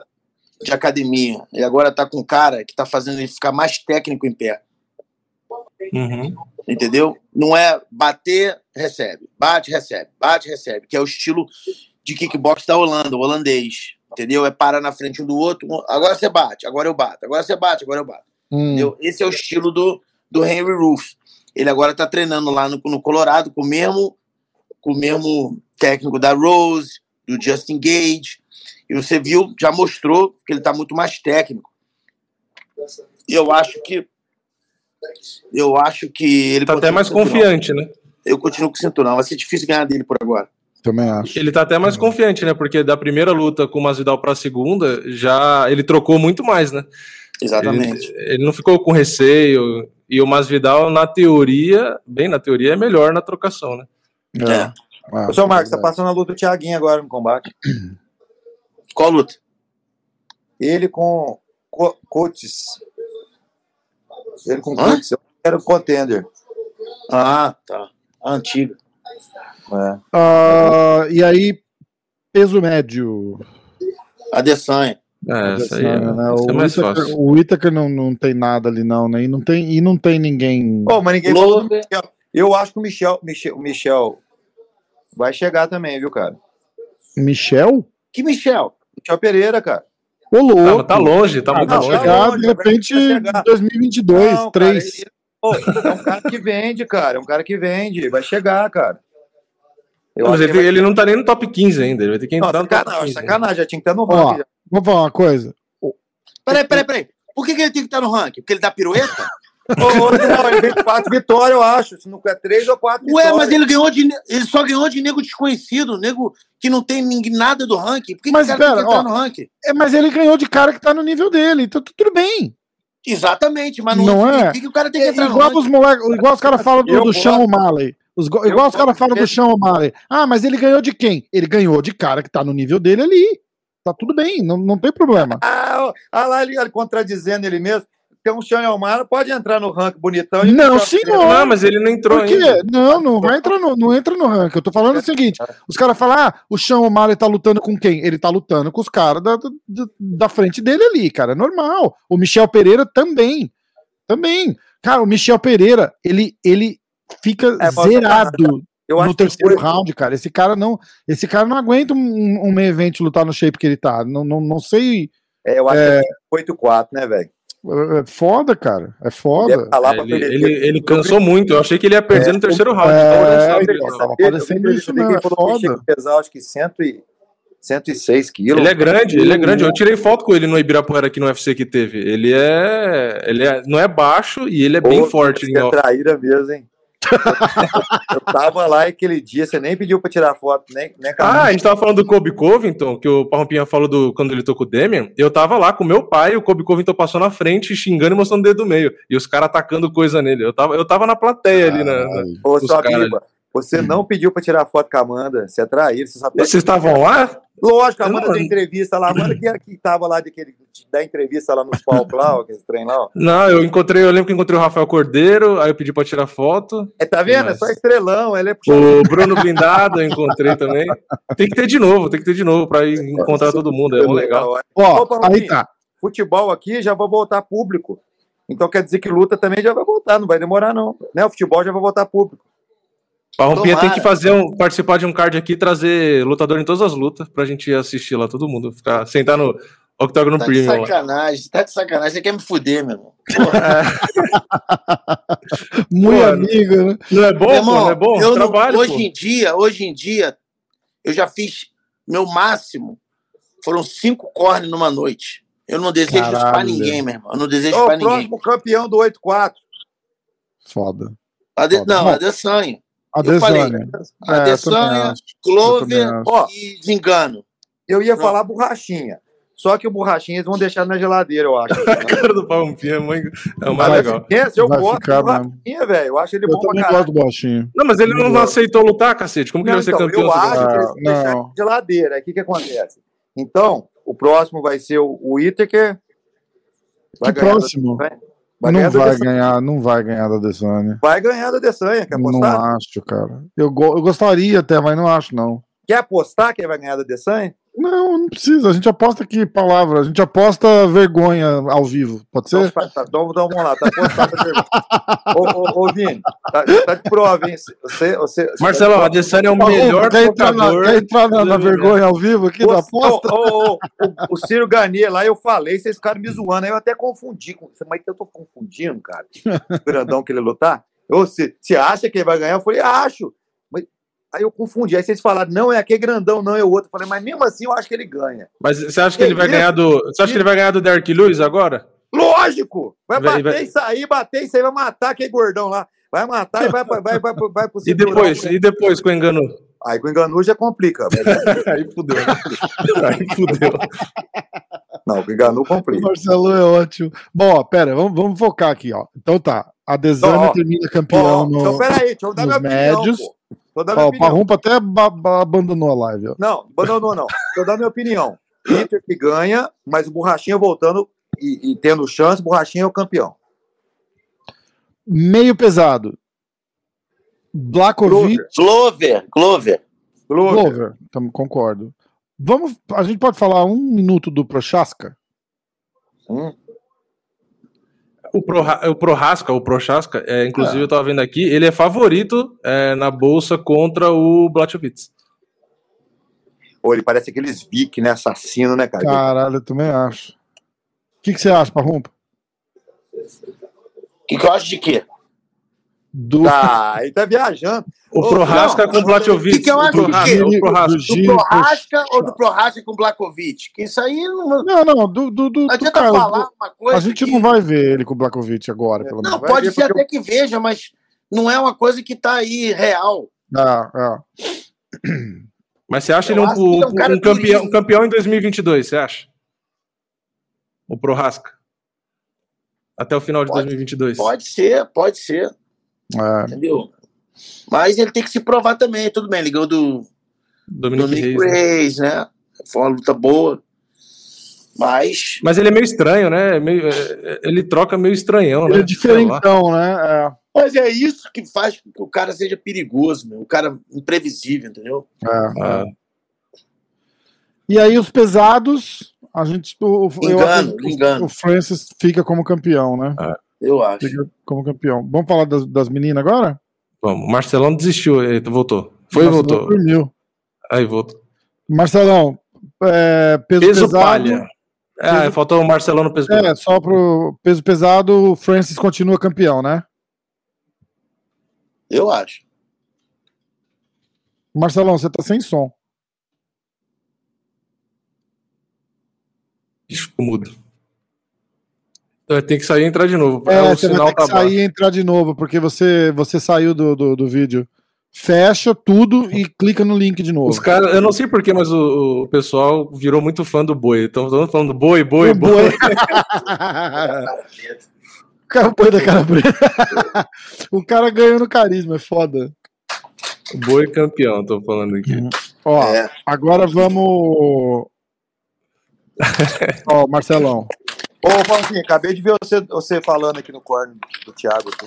F: de academia e agora tá com um cara que tá fazendo ele ficar mais técnico em pé.
B: Uhum.
F: Entendeu? Não é bater, recebe. Bate, recebe. Bate, recebe. Que é o estilo de kickbox da Holanda, o holandês. Entendeu? É parar na frente um do outro. Agora você bate, agora eu bato. Agora você bate, agora eu bato.
A: Hum.
F: Entendeu? Esse é o estilo do, do Henry Roof. Ele agora tá treinando lá no, no Colorado com o mesmo com o mesmo técnico da Rose, do Justin Gage. E você viu, já mostrou que ele tá muito mais técnico. E eu acho que eu acho que ele
B: Tá até mais confiante, né?
F: Eu continuo com o cinturão. Vai ser difícil ganhar dele por agora.
A: Também acho.
B: Ele tá até mais confiante, né? Porque da primeira luta com o Masvidal pra segunda, já ele trocou muito mais, né?
F: Exatamente.
B: Ele, ele não ficou com receio. E o Masvidal, na teoria, bem na teoria, é melhor na trocação, né?
F: É.
A: Ah,
C: Ô, seu Marcos,
A: é
C: tá passando a luta do Thiaguinho agora no combate. [clears throat]
F: Qual luta?
C: Ele com Co- Coates. Ele com
F: Hã?
C: Coates. Eu era o contender.
F: Ah, tá. A antiga.
C: É.
A: Ah, e aí, peso médio.
F: Adesanya.
B: É, essa aí é,
A: né?
B: essa é
A: o,
B: mais
A: Whittaker,
B: fácil.
A: o Whittaker não, não tem nada ali, não, né? E não tem, e não tem ninguém.
C: Ô, mas ninguém falou. Eu acho que o Michel, Michel, o Michel vai chegar também, viu, cara?
A: Michel?
F: Que Michel?
C: Michel Pereira, cara.
A: Ô,
B: Tá,
A: louco.
B: mas tá longe, tá
A: Ah,
B: muito
C: não,
B: longe.
C: tá
A: chegar,
C: longe,
A: de repente,
C: chegar.
A: 2022,
C: Não, cara,
A: 3.
C: ele- Pô, é um cara que vende, cara. É um cara que vende. Vai chegar, cara. Eu
B: Não, mas ele,
C: vai-
B: ele não tá nem no top 15 ainda. Ele vai ter que
C: Não,
B: entrar no top
C: sacanagem,
B: 15. né?
C: sacanagem. Já tinha que estar no
A: Ó,
C: já.
A: Vou falar uma coisa.
F: Peraí, peraí, peraí. Por que, que ele tem que estar no ranking? Porque ele dá pirueta? [laughs]
C: Ô, não, ele vem quatro vitórias, eu acho. Se não é três ou quatro
F: Ué,
C: vitórias.
F: mas ele ganhou de. Ele só ganhou de nego desconhecido, nego que não tem ninguém, nada do ranking. Por que,
A: Mas
F: que o cara
A: pera,
F: tem
A: ó.
F: no ranking?
A: É, mas ele ganhou de cara que tá no nível dele, então tu- tudo bem.
F: Exatamente, mas não,
A: Não é?
F: Por que, que o cara tem que
A: É,
F: entrar no
A: igual
F: ranking?
A: os moleques, igual os caras falam do, do. Sean O'Malley. Os, go-
C: Eu
A: igual os caras falam do. Sean O'Malley. Ah, mas ele ganhou de quem? Ele ganhou de cara que tá no nível dele ali. Tá tudo bem, não, não tem problema. [laughs]
C: Ah, ah lá ele, ele contradizendo ele mesmo. Tem um Sean Almara, pode entrar no ranking bonitão. e
A: Não,
C: Michel
A: senhor.
B: Não, mas ele não entrou
A: Por quê?
B: ainda.
A: Não, não vai entrar no, não entra no ranking. Eu tô falando o seguinte: os caras falam, ah, o Sean O'Malley tá lutando com quem? Ele tá lutando com os caras da, da, da frente dele ali, cara. É normal. O Michel Pereira também. Também. Cara, o Michel Pereira, ele, ele fica
C: É,
A: zerado
C: Eu
A: no
C: acho que
A: terceiro
C: foi-
A: round, cara. Esse cara não, esse cara não aguenta um, um meio evento lutar no shape que ele tá. Não, não, não sei.
C: É, eu acho que é 8-4, né, velho?
A: É foda, cara. É foda.
C: falar
B: É,
C: pra
B: ele, ele, ele cansou muito. Eu achei que ele ia perder no terceiro round.
A: é,
B: então ele sabe
A: então, tava
C: Ele-
A: parecendo
C: eu
A: isso
C: ele
A: é
C: falou que chega
A: foda.
C: pesar, acho que 100 e, 106 quilos.
B: Ele é grande, ele é grande. Eu tirei foto com ele no Ibirapuera aqui no UFC que teve. Ele é. Ele é, não é baixo e ele é bem
C: Ô,
B: forte em
C: é traíra mesmo, hein? [laughs] eu tava lá aquele dia, você nem pediu pra tirar foto, nem, nem com a
B: Ah, a gente tava falando do Kobe Covington, que o Parrompinha falou do, quando ele tocou o Demian. Eu tava lá com meu pai, o Kobe Covington passou na frente, xingando e mostrando o dedo do meio. E os caras atacando coisa nele. Eu tava, eu tava na plateia ali. Na, na-
A: Caralho.
C: Ô,
B: os
C: sua amiga, você não pediu pra tirar foto com a Amanda, você é traíra, você sabe.
B: Vocês estavam lá?
C: Lógico, a
B: Eu
C: Amanda deu entrevista lá, a Amanda que era que tava lá daquele, da entrevista lá nos palcos lá, ó, aquele trem lá, ó.
B: Não, eu encontrei, eu lembro que encontrei o Rafael Cordeiro, aí eu pedi pra tirar foto.
C: É, tá vendo? É
B: Mas-
C: só estrelão, ela é.
B: O Bruno Blindado eu encontrei também. Tem que ter de novo, tem que ter de novo pra ir encontrar todo mundo. É mó legal.
A: Ó,
C: Opa,
A: aí tá.
C: Futebol aqui já vai voltar público. Então quer dizer que luta também já vai voltar, não vai demorar não. Né? O futebol já vai voltar público.
B: Parrompinha tem que fazer um, participar de um card aqui e trazer lutador em todas as lutas pra gente assistir lá, todo mundo. Ficar, sentar no Octagon
F: Tá de
B: Premium lá.
F: sacanagem, tá de sacanagem. Você quer me fuder, meu irmão. Porra, [laughs] [laughs]
A: Muito
B: Pô,
A: amiga, né?
B: Não é bom,
F: meu
B: pô, não é bom?
F: eu não-
B: Trabalho,
F: hoje
B: pô.
F: em dia, hoje em dia, eu já fiz meu máximo. Foram cinco cornes numa noite. Eu não desejo isso pra
A: Caralho,
F: ninguém, meu irmão. Eu não desejo
C: Ô,
F: pra
C: o
F: ninguém.
C: próximo campeão do 8-4.
A: Foda.
F: Ade...
A: foda.
F: Não,
A: Bom,
F: Adesanya. Eu falei.
A: É,
F: Adesanya. Clover e Zingano.
C: eu ia
F: Não.
C: falar borrachinha. Só que o borrachinha eles vão deixar na geladeira, eu acho. [laughs]
B: A cara do Parrompinha é muito- é o mais legal.
C: Esse eu
A: Vai
C: gosto
A: ficar
C: do borrachinha, velho. Eu acho ele
A: Eu
C: bom pra
A: também
C: caralho.
A: gosto do baixinho.
B: Não, mas ele não aceitou lutar, cacete. Como que
C: Não,
B: ele vai ser
C: então,
B: campeão?
C: eu acho que eles
A: Ah,
C: vão deixar
A: não.
C: na geladeira. O que, que acontece? Então, o próximo vai ser o, o.
A: Que
C: ganhar do-
A: próximo?
C: Vai, vai
A: não
C: ganhar
A: vai
C: Adesanya.
A: ganhar, não vai ganhar da Desânia.
C: Vai ganhar da Adesanya. Quer
A: Não
C: apostar?
A: acho, cara. Eu, go- eu gostaria até, mas não acho, não.
C: Quer apostar que ele vai ganhar da Adesanya?
A: Não, não precisa. A gente aposta aqui, palavra. A gente aposta vergonha ao vivo. Pode ser?
C: Então, tá, então, então vamos lá, tá apostado ô, ô, ô, Vini, tá, tá de prova, hein? Você, você,
B: Marcelo, a Adesanya é o
A: Ô,
B: melhor
A: quer entrar na,
B: lutador.
A: quer entrar na, na vergonha ao vivo aqui da aposta?
C: ô, ô, ô, o, o Ciro Garnier lá, eu falei, vocês ficaram me zoando, aí eu até confundi. com- Mas eu tô confundindo, cara. O grandão que ele lutar. Você você acha que ele vai ganhar? Eu falei, acho. Aí eu confundi. Aí vocês falaram, não, é aquele grandão, não é o outro. Eu falei, mas mesmo assim eu acho que ele ganha.
B: Mas você acha que ele vai
C: Que
B: ganhar do. Você acha que ele vai ganhar do Derek Lewis agora?
C: Lógico! Vai
B: Vai-
C: bater
B: vai-
C: e sair, bater e sair, vai matar aquele gordão lá. Vai matar e vai, vai, vai, vai, vai pro [laughs]
B: E depois? E depois com o engano?
C: Aí com o enganu já complica. mas- [laughs]
B: Aí fudeu. Aí fudeu.
C: Não, com o enganu
A: O
C: complica.
A: Marcelo é ótimo. Bom, ó, pera, vamos, vamos focar aqui, ó. Então tá. A
C: Então, ó,
A: termina campeão
C: Ó,
A: no.
C: então peraí, deixa eu dar minha
A: nos
C: opinião.
A: médios.
C: pô. Dar minha
A: Ó, o
C: opinião.
A: Parrumpa até ba- ba- abandonou a live, ó.
C: Não, abandonou não. Deixa eu dar minha opinião. Inter que ganha, mas o Borrachinha voltando e, e tendo chance, o Borrachinha é o campeão.
A: Meio pesado. Blakovic.
F: Glover, Glover.
C: Glover.
A: Glover, concordo. Vamos, a gente pode falar um minuto do Prochaska?
C: Hum,
B: O, Proha, o Prohaska, o Prochaska, é, inclusive
A: É.
B: eu tava vendo aqui, ele é favorito é, na bolsa contra o Blachowicz.
C: Pô, ele parece aqueles Vic, né? Assassino, né, cara?
A: Caralho, eu também acho. O que, que você acha, Parrumpa?
F: O que, que eu acho de quê?
A: Do,
C: Tá, ele tá viajando.
B: O Prohaska
C: não,
B: com o Blachowicz.
F: que que eu
B: o
F: acho quê?
B: o Prohaska.
A: do
F: Do
A: Gil
F: Prohaska ou do Prohaska com Blakovic? Que isso aí não,
A: Não, não, do, do, do,
F: não
A: do
F: adianta
A: cara,
F: falar
A: do-
F: uma coisa.
A: A gente
F: que-
A: não vai ver ele com o Blakovic agora, pelo
F: Não,
A: menos.
C: vai
F: pode ser até que veja, mas não é uma coisa que tá aí real.
A: Ah, ah. [clears throat]
B: Mas você acha
F: Eu
B: ele um,
F: que ele é um
B: um- um campeão, um campeão em 2022, você acha? O Prohaska. Até o final de
F: Pode-
B: 2022.
F: Pode ser, pode ser,
A: É,
F: entendeu? Mas ele tem que se provar também, tudo bem. Ligou do
B: Dominic
F: Dominic
B: Reis. né?
F: Reis, né? Foi uma luta boa. Mas
B: Mas ele é meio estranho, né? É meio- é- ele troca meio estranhão,
A: ele
B: né?
A: é diferentão, né? É,
F: Mas é isso que faz com que o cara seja perigoso, meu. O cara imprevisível, entendeu?
A: é, é. E aí os pesados, a gente. O, o- eu
F: Engano, engano.
A: O Francis fica como campeão, né?
F: Eu acho.
A: Fica como campeão. Vamos falar das, das meninas agora?
B: Vamos. Marcelão desistiu, ele voltou. Foi e voltou.
A: Dormiu.
B: Aí voltou.
A: Marcelão, é, peso,
B: Peso
A: pesado.
B: palha. É, faltou o Marcelão no peso
A: É, só pro peso pesado, o Francis continua campeão, né?
F: Eu acho.
A: Marcelão, você tá sem som.
B: Ficou mudo. Vai ter que sair e entrar de novo.
A: É,
B: o
A: você vai ter que
B: tá
A: sair
B: baixo.
A: e entrar de novo, porque você, você saiu do, do, do vídeo. Fecha tudo e clica no link de novo.
B: Os caras, eu não sei porquê, mas o, o pessoal virou muito fã do boi. Então, mundo falando boi, boi, [laughs]
A: O
B: boi.
A: boi. O cara põe da cara preta. [laughs] o cara ganhou no carisma, é foda.
B: Boi campeão, tô falando aqui.
A: Ó,
F: É.
A: agora vamos. [laughs] Ó, Marcelão.
C: Ô, Paulinho, acabei de ver você, você falando aqui no corno do Thiago. aqui.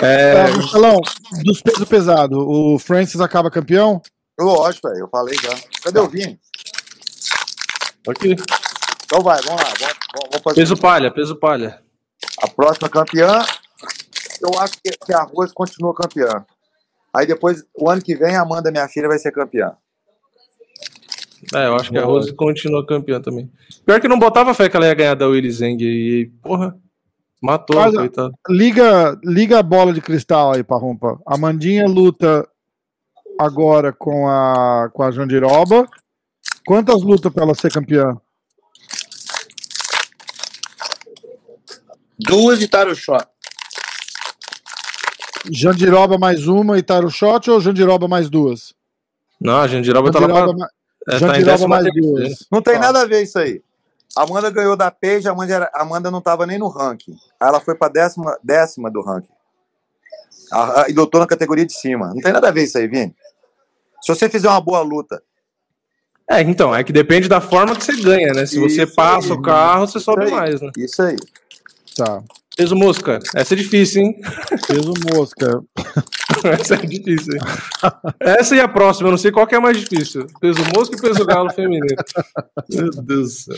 A: É, Marcelão, dos pesos pesados, o Francis acaba campeão?
C: Lógico, velho, eu falei já. Cadê o Vini?
B: Aqui.
C: Então vai, vamos lá. Vamos, vamos- fazer
B: Peso palha, peso palha.
C: a próxima campeã. Eu acho que, que a Rose continua campeã. Aí depois, o ano que vem, a Amanda, minha filha, vai ser campeã.
B: É, eu acho que a Rose continua campeã também. Pior que não botava fé que ela ia ganhar da Willy Zeng e, porra, matou,
A: a-
B: coitado.
A: Liga, liga a bola de cristal aí, Parrumpa. A Mandinha luta agora com a, com a Jandiroba. Quantas lutas pra ela ser campeã?
F: Duas e Taro Shot.
A: Jandiroba mais uma e Taro Shot ou Jandiroba mais duas?
B: Não, a Jandiroba tá lá
A: Jandiroba,
B: pra...
A: ma-
B: é, tá
A: mais duas.
C: Não tem
A: Tá.
C: nada a ver isso aí. A Amanda ganhou da Paige, a Amanda, era- a Amanda não estava nem no ranking. Aí ela foi para décima, décima do ranking. A- a- e lutou na categoria de cima. Não tem nada a ver isso aí, Vini. Se você fizer uma boa luta,
B: É, então, é que depende da forma que você ganha, né? Se você
C: Isso
B: passa
C: aí.
B: o carro, você sobe
C: aí.
B: mais, né?
C: isso aí.
A: Tá.
B: Peso mosca. Essa é difícil, hein?
A: Peso mosca.
B: Essa é difícil. hein? Essa e a próxima, eu não sei qual que é mais difícil. Peso mosca e peso galo feminino. Meu Deus do céu.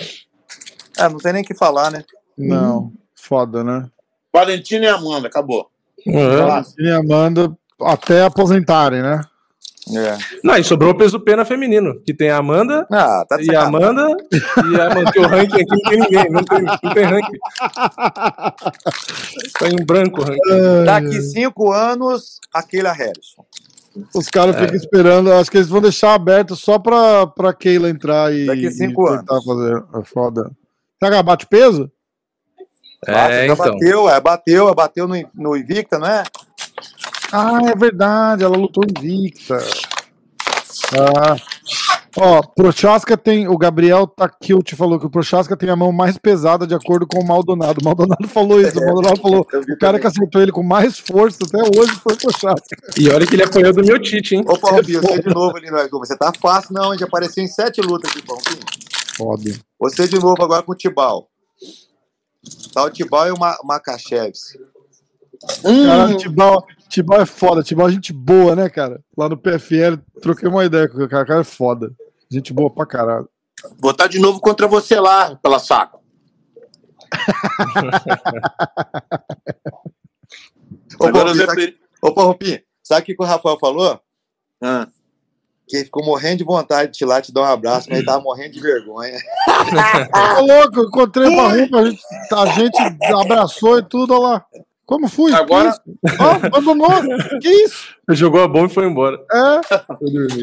C: É, não tem nem o que falar, né?
A: Não. Foda, né?
F: Valentina e Amanda, acabou.
B: É.
A: E Amanda até aposentarem, né?
C: É.
B: Não, e sobrou o peso pena feminino, que tem a Amanda
C: Ah, tá
B: e a. Amanda e a Amanda, que o ranking aqui não tem ninguém, não tem, não tem ranking. Tá em branco o ranking.
C: Daqui cinco anos, aquele Harrison.
A: Os caras
B: É.
A: ficam esperando, acho que eles vão deixar aberto só pra, pra Keila entrar e.
C: Daqui cinco
A: e tentar fazer. É foda. Será que ela bate peso?
B: É, então.
C: bateu, é, bateu, é, bateu no, no Invicta, não é?
A: Ah, é verdade, ela lutou invicta. Ah. Ó, Prochaska tem. O Gabriel Takilt falou que o Prochaska tem a mão mais pesada de acordo com o Maldonado. O Maldonado falou isso. O [laughs] Maldonado falou. O cara que acertou ele com mais força até hoje foi o Prochaska.
B: E olha que ele apoiou do meu Tite, hein?
C: Ô, Paulinho, você de [laughs] novo ali, velho. Você tá fácil, não, a gente apareceu em sete lutas aqui, Paulinho.
A: Foda.
C: Você de novo agora com o Tibal. Tá o Tibal e o Ma Makachev.
A: Cara, Tibau, Tibau é foda. Tibau é gente boa, né, cara? Lá no PFL, troquei uma ideia com o cara. O cara é foda. Gente boa pra caralho.
F: Botar de novo contra você lá, pela saco. [laughs]
C: Ô,
F: Agora
C: sabe, ô, sabe o que que o Rafael falou?
F: Ah.
C: Que ele ficou morrendo de vontade de ir lá te dar um abraço, mas ele tava morrendo de vergonha. [laughs]
A: Ô, louco, encontrei o Barrupa, a gente, a gente abraçou e tudo, olha lá. Como fui?
F: Agora-
A: Que isso? Abandonou. Que isso?
B: Ele jogou a bomba e foi embora.
A: É.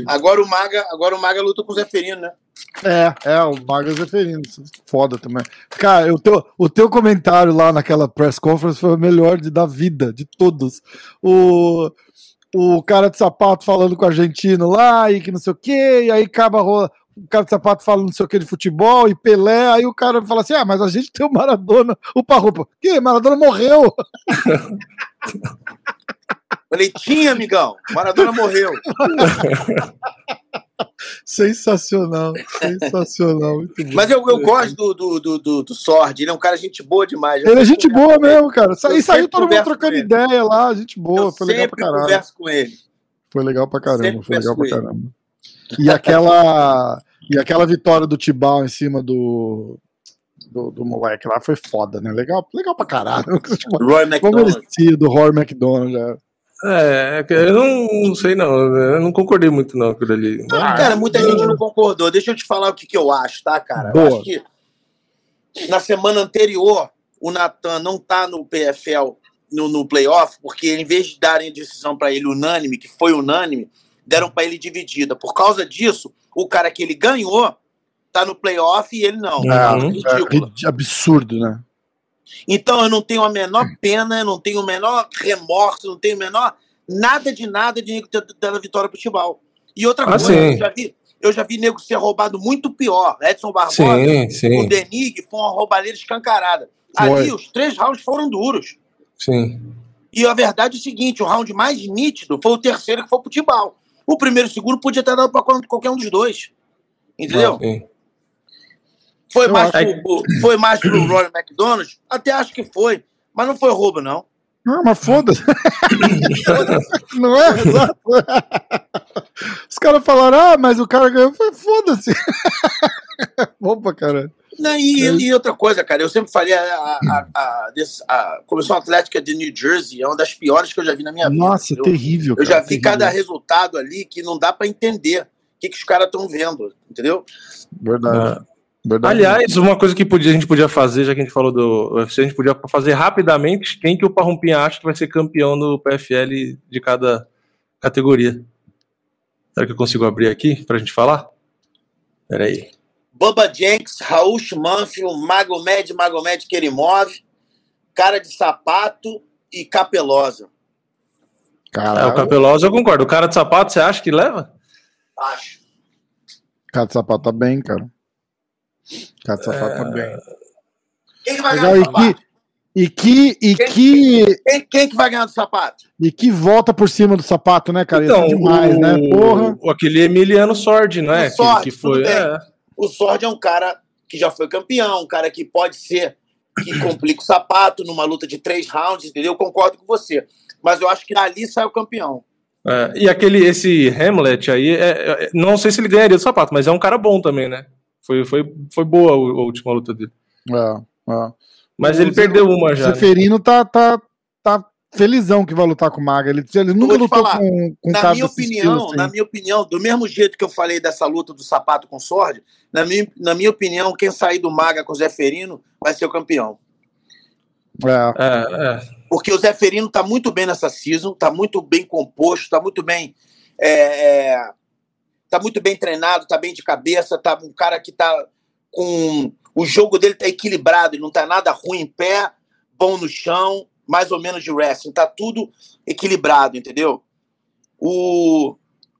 F: Agora o Maga, agora o Maga luta com o Zeferino, né?
A: é, é, o Magas Zeferino. Foda também. Cara, o teu, o teu comentário lá naquela press conference foi o melhor de, da vida, de todos. O, o cara de sapato falando com o argentino lá e que não sei o quê, e aí acaba a rola. O cara de sapato falando não sei o que de futebol e Pelé, aí o cara fala assim: ah, mas a gente tem o Maradona, o Parrupa. Que? Maradona morreu. [laughs]
F: Falei, tinha, amigão. Maradona morreu. [laughs]
A: Sensacional, sensacional.
F: Mas eu, eu gosto do, do, do, do, do Sword. Ele é um cara gente boa demais.
A: Ele é gente boa mesmo, cara. E saiu todo mundo trocando ideia lá, gente boa,
F: Eu
A: foi legal pra
F: converso com ele.
A: Foi legal pra caramba,
F: Sempre
A: foi legal pra caramba. E aquela, e aquela vitória do Tibau em cima do, do, do moleque lá foi foda, né? Legal, legal pra caralho. [laughs]
F: Roy McDonald.
A: Rory McDonald. é.
B: É, eu não, não sei não, eu não concordei muito não com ali.
F: Ah, cara, muita gente não concordou. Deixa eu te falar o que, que eu acho, tá, cara? Eu
A: Boa.
F: acho que na semana anterior, o Natan não tá no PFL, no, no playoff, porque em vez de darem a decisão pra ele unânime, que foi unânime, deram pra ele dividida. Por causa disso, o cara que ele ganhou tá no playoff e ele não.
B: Uhum.
F: Ridículo.
A: É absurdo, né?
F: Então eu não tenho a menor pena, eu não tenho o menor remorso, não tenho o menor nada de nada de nego ter dado a vitória pro Tibal. E outra
B: Ah,
F: coisa, eu já, vi, eu já vi nego ser roubado muito pior. Edson Barbosa,
B: Sim,
F: o
B: sim,
F: Denig, foi uma roubalheira escancarada.
A: Foi.
F: Ali, os três rounds foram duros.
B: sim.
F: E a verdade é o seguinte: o round mais nítido foi o terceiro que foi pro Tibal. O primeiro e o segundo podia ter dado pra qualquer um dos dois. Entendeu? Foi
A: Eu
F: mais,
B: acho-
F: pro, foi mais pro Roy McDonald? Até acho que foi. Mas não foi roubo, não.
A: Não, mas foda-se. [laughs] Não é? Exato. Os caras falaram, ah, mas o cara ganhou. Foda-se. [laughs] Opa, cara.
F: Não, e, e outra coisa, cara, eu sempre falei, a, a, a, a, a Comissão Atlética de New Jersey é uma das piores que eu já vi na minha vida.
A: Nossa, terrível.
F: Eu
A: cara,
F: já vi
A: terrível.
F: cada resultado ali que não dá pra entender o que, que os caras estão vendo, entendeu?
A: Verdade.
B: Ah,
A: verdade.
B: Aliás, uma coisa que podia, a gente podia fazer, já que a gente falou do UFC, a gente podia fazer rapidamente quem que o Parrumpinha acha que vai ser campeão do PFL de cada categoria. Será que eu consigo abrir aqui pra gente falar? Pera aí.
F: Bubba Jenks, Raul Manfield, Magomed, Magomed Kerimov, Cara de Sapato e Capelosa.
B: É, o
A: Caralho.
B: Capelosa eu concordo. O cara de sapato, você acha que leva?
F: Acho.
A: Cara de sapato tá bem, cara. Cara de sapato tá bem.
F: Quem que vai
A: Legal,
F: ganhar
A: e
F: do sapato?
A: que, e que, e que,
F: Quem, quem que vai ganhar do sapato?
A: e que volta por cima do sapato, né, cara? Isso
B: então,
A: é demais,
B: o,
A: né? Porra.
B: aquele Emiliano Sordi, não é?
F: O Sordi,
B: que, que foi. é.
F: O Sword é um cara que já foi campeão, um cara que pode ser que complica o sapato numa luta de três rounds, entendeu? Eu concordo com você. Mas eu acho que dali sai o campeão.
B: É, e aquele, esse Hamlet aí, é, é, não sei se ele ganharia do sapato, mas é um cara bom também, né? Foi, foi, foi boa a, última luta dele.
A: É, é.
B: Mas
A: O
B: ele perdeu uma
A: O
B: já. né?
A: Tá, tá, tá felizão que vai lutar com o Maga. Ele, ele nunca lutou
F: falar,
A: com, com
F: na minha opinião,
A: estilo, assim.
F: na minha opinião, do mesmo jeito que eu falei dessa luta do sapato com Sword, na minha, na minha opinião, quem sair do Maga com o Zeferino vai ser o campeão.
A: É,
B: É, é.
F: Porque o Zeferino tá muito bem nessa season, tá muito bem composto, tá muito bem. é, é, tá muito bem treinado, tá bem de cabeça, tá um cara que tá com. O jogo dele tá equilibrado, ele não tá nada ruim em pé, bom no chão, mais ou menos de wrestling, tá tudo equilibrado, entendeu? O,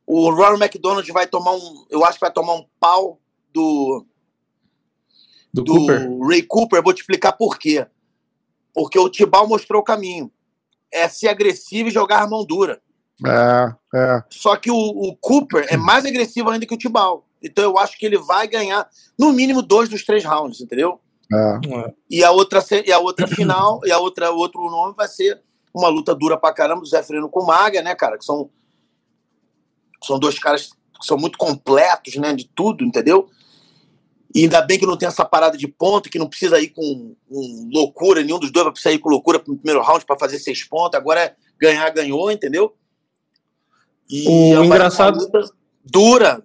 F: o Ronald McDonald vai tomar um. Eu acho que vai tomar um pau do,
B: Do,
F: do
B: Cooper.
F: Ray Cooper, vou te explicar por quê. Porque o Tibal mostrou o caminho. É ser agressivo e jogar a mão dura.
A: é, é.
F: Só que o, o Cooper é mais agressivo ainda que o Tibal. Então eu acho que ele vai ganhar, no mínimo, dois dos três rounds, entendeu?
A: É.
F: E a outra, e a outra final, e a outra, o outro nome vai ser uma luta dura pra caramba do Zé Freno com o Maga, né, cara? Que são, são dois caras que são muito completos, né, de tudo, entendeu? E ainda bem que não tem essa parada de ponto, que não precisa ir com, com loucura, nenhum dos dois vai precisar ir com loucura pro primeiro round pra fazer seis pontos. Agora é ganhar, ganhou, entendeu? E
B: O
F: é
B: engraçado-
F: dura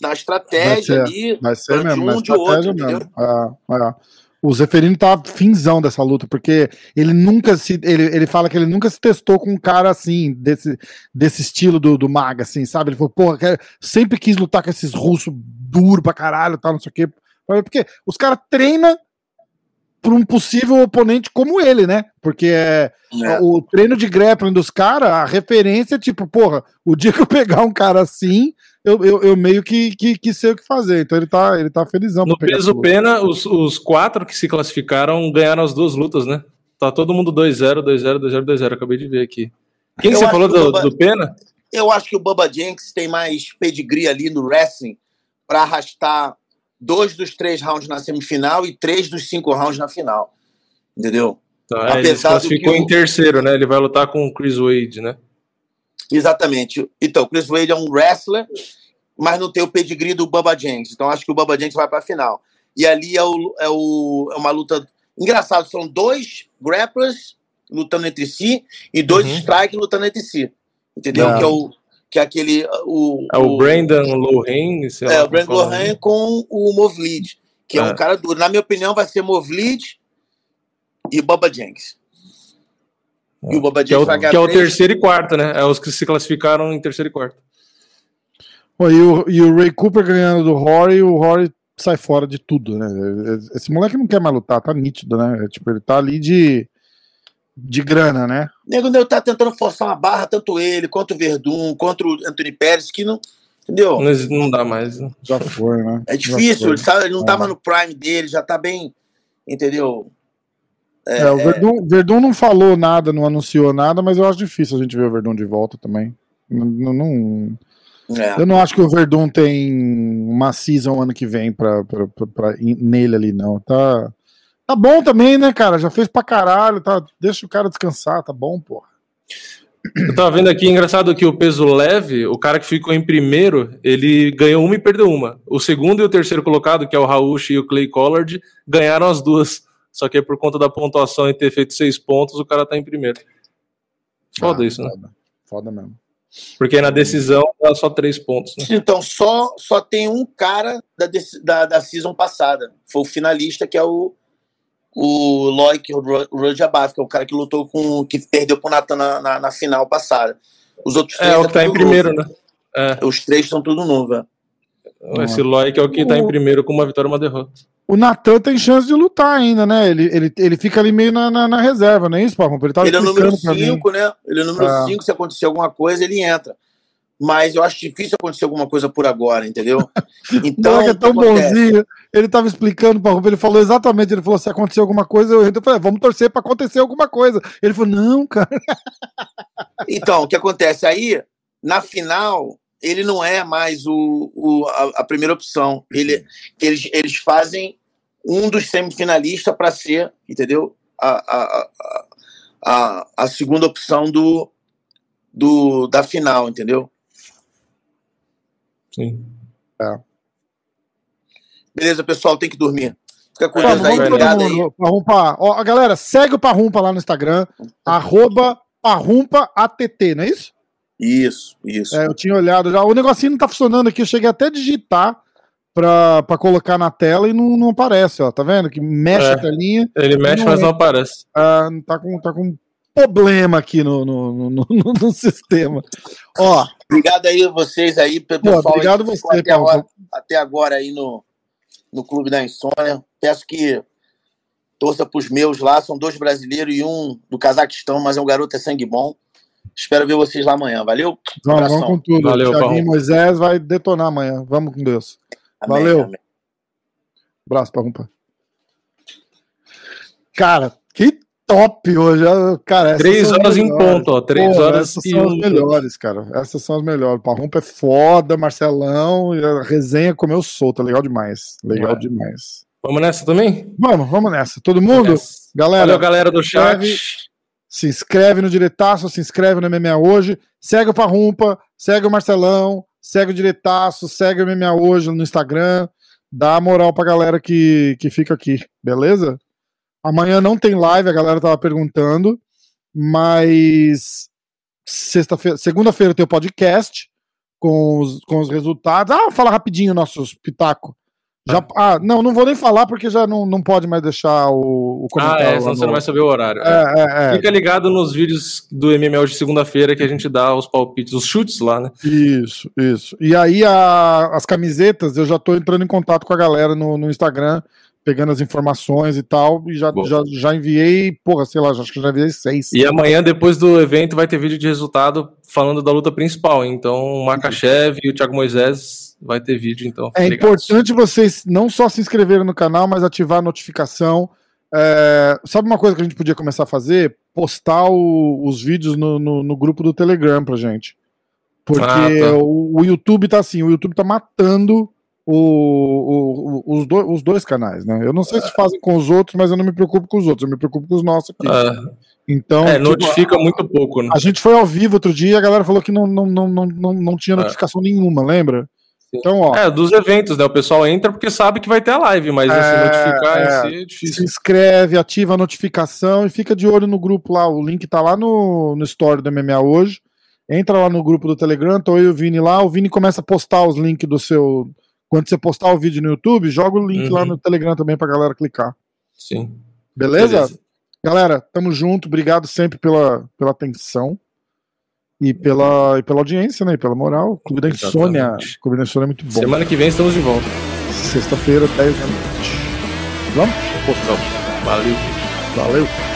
F: na estratégia ali.
A: Vai ser mesmo,
F: um, de outro,
A: mesmo. É, é. O Zeferino tá finzão dessa luta, porque ele nunca se. Ele, ele fala que ele nunca se testou com um cara assim, desse, desse estilo do, do Maga, assim, sabe? Ele falou, porra, quero- sempre quis lutar com esses russos duro pra caralho, tal, não sei o quê. Porque os caras treinam pra um possível oponente como ele, né? Porque é,
F: É.
A: o treino de grappling dos caras, a referência é tipo, porra, o dia que eu pegar um cara assim, eu, eu, eu meio que, que, que sei o que fazer. Então ele tá, ele tá felizão
B: No peso pena, os, os quatro que se classificaram ganharam as duas lutas, né? Tá todo mundo 2-0, 2-0, 2-0, 2-0. Acabei de ver aqui. Quem
F: Eu
B: você falou
F: que
B: do,
F: Bubba-
B: do pena?
F: Eu acho que o Bubba Jenks tem mais pedigree ali no wrestling para arrastar dois dos três rounds na semifinal e três dos cinco rounds na final. Entendeu?
B: Tá, ele se
F: Apesar do
B: classificou
F: que o-
B: em terceiro, né? Ele vai lutar com o Chris Wade, né?
F: Exatamente. Então, o Chris Wade é um wrestler, mas não tem o pedigree do Bubba Jenks. Então, acho que o Bubba Jenks vai para a final. E ali é, o, é, o, é uma luta. Engraçado, são dois grapplers lutando entre si e dois
B: Uhum.
F: strike lutando entre si. Entendeu?
A: É.
F: Que é o que é aquele o
B: É o Brandon Lohan, sei
F: é, o Brandon
B: fala.
F: Lohan com o Movlid, que é.
B: É.
F: um cara duro. Na minha opinião, vai ser Movlid e Bubba Jenks. E o Bubba
B: Que é o, que é o terceiro e quarto, né? É os que se classificaram em terceiro e quarto.
A: Pô, e, o, e o Ray Cooper ganhando do Rory, o Rory sai fora de tudo, né? Esse moleque não quer mais lutar, tá nítido, né? É, Tipo, ele tá ali de, de grana, né?
F: O nego Neu tá tentando forçar uma barra, tanto ele, quanto o Verdun, quanto o Anthony Pérez, que não. Entendeu?
B: Não, não dá mais. né?
A: Já foi, né?
F: É difícil,
A: foi.
F: ele, sabe, ele não tá
A: É.
F: mais no prime dele, já tá bem. Entendeu?
A: É, o Verdun, Verdun não falou nada, não anunciou nada, mas eu acho difícil a gente ver o Verdun de volta também. Não, não-
F: É.
A: eu não acho que o Verdun tem uma season ano que vem pra, pra, pra- pra nele ali, não. Tá, tá bom também, né, cara? Já fez pra caralho, tá, deixa o cara descansar, tá bom, porra.
B: Eu tava vendo aqui, engraçado que o peso leve, o cara que ficou em primeiro, ele ganhou uma e perdeu uma. O segundo e o terceiro colocado, que é o Rauch e o Clay Collard, ganharam as duas. Só que é por conta da pontuação e ter feito seis pontos, o cara tá em primeiro. Foda
A: Ah,
B: isso, né?
A: Foda, foda mesmo.
B: Porque na decisão dá só três pontos, né?
F: Então, só, só tem um cara da, da, da season passada. Foi o finalista, que é o, o Loic Rojabaf, que é o cara que lutou com. que perdeu pro Natan na, na, na final passada. Os outros três
B: É o que tá em primeiro,
F: novo.
B: né? É,
F: Os três são tudo novo. é.
B: esse Loic é o que tá em primeiro com uma vitória e uma derrota.
A: O Natan tem chance de lutar ainda, né? Ele, ele, ele fica ali meio na, na, na reserva, não é isso, Parrumpa? Ele
F: Ele é o número
A: explicando pra mim.
F: 5, né? Ele é o número
A: Ah.
F: 5. Se acontecer alguma coisa, ele entra. Mas eu acho difícil acontecer alguma coisa por agora, entendeu? [laughs]
A: O
F: Então,
A: é tão
F: acontece?
A: bonzinho. Ele tava explicando Rubem, ele falou exatamente, ele falou, se acontecer alguma coisa, eu eu falei, vamos torcer pra acontecer alguma coisa. Ele falou, não, cara.
F: Então, o que acontece aí, na final, ele não é mais o, o- a, a primeira opção. Ele, eles, eles fazem um dos semifinalistas para ser, entendeu? A, a, a, a, a segunda opção do, do, da final, entendeu?
B: Sim.
F: Beleza, pessoal, tem que dormir. Fica com Deus aí, obrigado aí.
A: Parrumpa. Ó, a galera, segue o Parrumpa lá no Instagram, arroba parrumpaatt, não é isso?
F: Isso, isso.
A: É, eu tinha olhado já. O negocinho não tá funcionando aqui, eu cheguei até a digitar pra, pra colocar na tela e não, não aparece, ó, tá vendo? Que mexe
B: É.
A: a telinha.
B: Ele mexe,
A: Não
B: mas não aparece.
A: Ah, tá, com, tá com problema aqui no, no, no, no- [laughs] no sistema. Ó,
F: Obrigado aí a vocês aí, pe-
A: Pô,
F: pessoal. aí
A: obrigado você,
F: até
A: Paulo.
F: agora, até agora aí no, no Clube da Insônia. Peço que torça pros meus lá. São dois brasileiros e um do Cazaquistão, mas é um garoto é sangue bom. Espero ver vocês lá amanhã. Valeu?
A: vamos, vamos com tudo.
B: Valeu,
A: Thiaguinho. Moisés vai detonar amanhã. Vamos com Deus.
F: Amém,
A: Valeu.
F: amém.
A: Abraço, Parrumpa. Cara, que top hoje. ó. Cara,
B: Três
A: as
B: horas em ponto, ó. Três
A: Pô,
B: horas
A: essas
B: e
A: são as
B: um.
A: melhores, cara. Essas são as melhores. Parrumpa é foda, Marcelão, e a resenha comeu solta, legal demais. Legal
B: É.
A: demais.
B: Vamos nessa também?
A: Vamos, vamos nessa. Todo mundo?
B: Nessa.
A: Galera,
B: Valeu, galera do chat.
A: Se inscreve no Diretaço, se inscreve no MMA Hoje, segue o Parrumpa, segue o Marcelão, segue o Diretaço, segue o MMA Hoje no Instagram, dá moral pra galera que, que fica aqui, beleza? Amanhã não tem live, a galera tava perguntando, mas sexta-feira, segunda-feira tem o podcast com os, com os resultados. Ah, fala rapidinho nossos pitaco. Já, ah, não, não vou nem falar porque já não, não pode mais deixar o, o
B: Ah,
A: comentário.
B: é,
A: lá
B: senão você
A: no-
B: não vai saber o horário.
A: É, é, é.
B: Fica ligado nos vídeos do MML de segunda-feira que a gente dá os palpites, os chutes lá, né?
A: Isso, isso. E aí a- as camisetas, eu já tô entrando em contato com a galera no, no Instagram, pegando as informações e tal, e já,
B: Boa.
A: já, já enviei, porra, sei lá, acho que já enviei seis.
B: E amanhã, depois do evento, vai ter vídeo de resultado falando da luta principal. Então, o Makachev e o Thiago Moisés vai ter vídeo, então.
A: É importante vocês não só se inscreverem no canal, mas ativar a notificação. É, sabe uma coisa que a gente podia começar a fazer? Postar o- os vídeos no, no, no grupo do Telegram pra gente. Porque
B: Ah, tá.
A: o, o YouTube tá assim, o YouTube tá matando o- os, do- os dois canais, né? Eu não sei se fazem com os outros, mas eu não me preocupo com os outros, eu me preocupo com os nossos aqui.
B: Ah,
A: Então,
B: é,
A: tipo,
B: notifica muito pouco, né?
A: a gente foi ao vivo outro dia e a galera falou que não, não, não, não, não, não tinha
B: É.
A: notificação nenhuma, lembra? Então, ó.
B: É, dos eventos, né? O pessoal entra porque sabe que vai ter a live, mas assim,
A: É,
B: notificar
A: é.
B: em si é
A: Se
B: difícil.
A: inscreve, ativa a notificação e fica de olho no grupo lá. O link tá lá no, no story do MMA hoje. Entra lá no grupo do Telegram, tô eu e o Vini lá. O Vini começa a postar os links do seu. Quando você postar o vídeo no YouTube, joga o link
B: Uhum.
A: lá no Telegram também pra galera clicar.
B: Sim.
A: Beleza?
B: Beleza.
A: Galera, tamo junto. Obrigado sempre pela, pela atenção e pela, e pela audiência, né? E pela moral. Clube da Insônia.
B: Exatamente.
A: Clube da Insônia é muito bom.
B: Semana que vem estamos de volta.
A: Sexta-feira, 10 da noite. Vamos?
B: Postão. Valeu.
A: Valeu.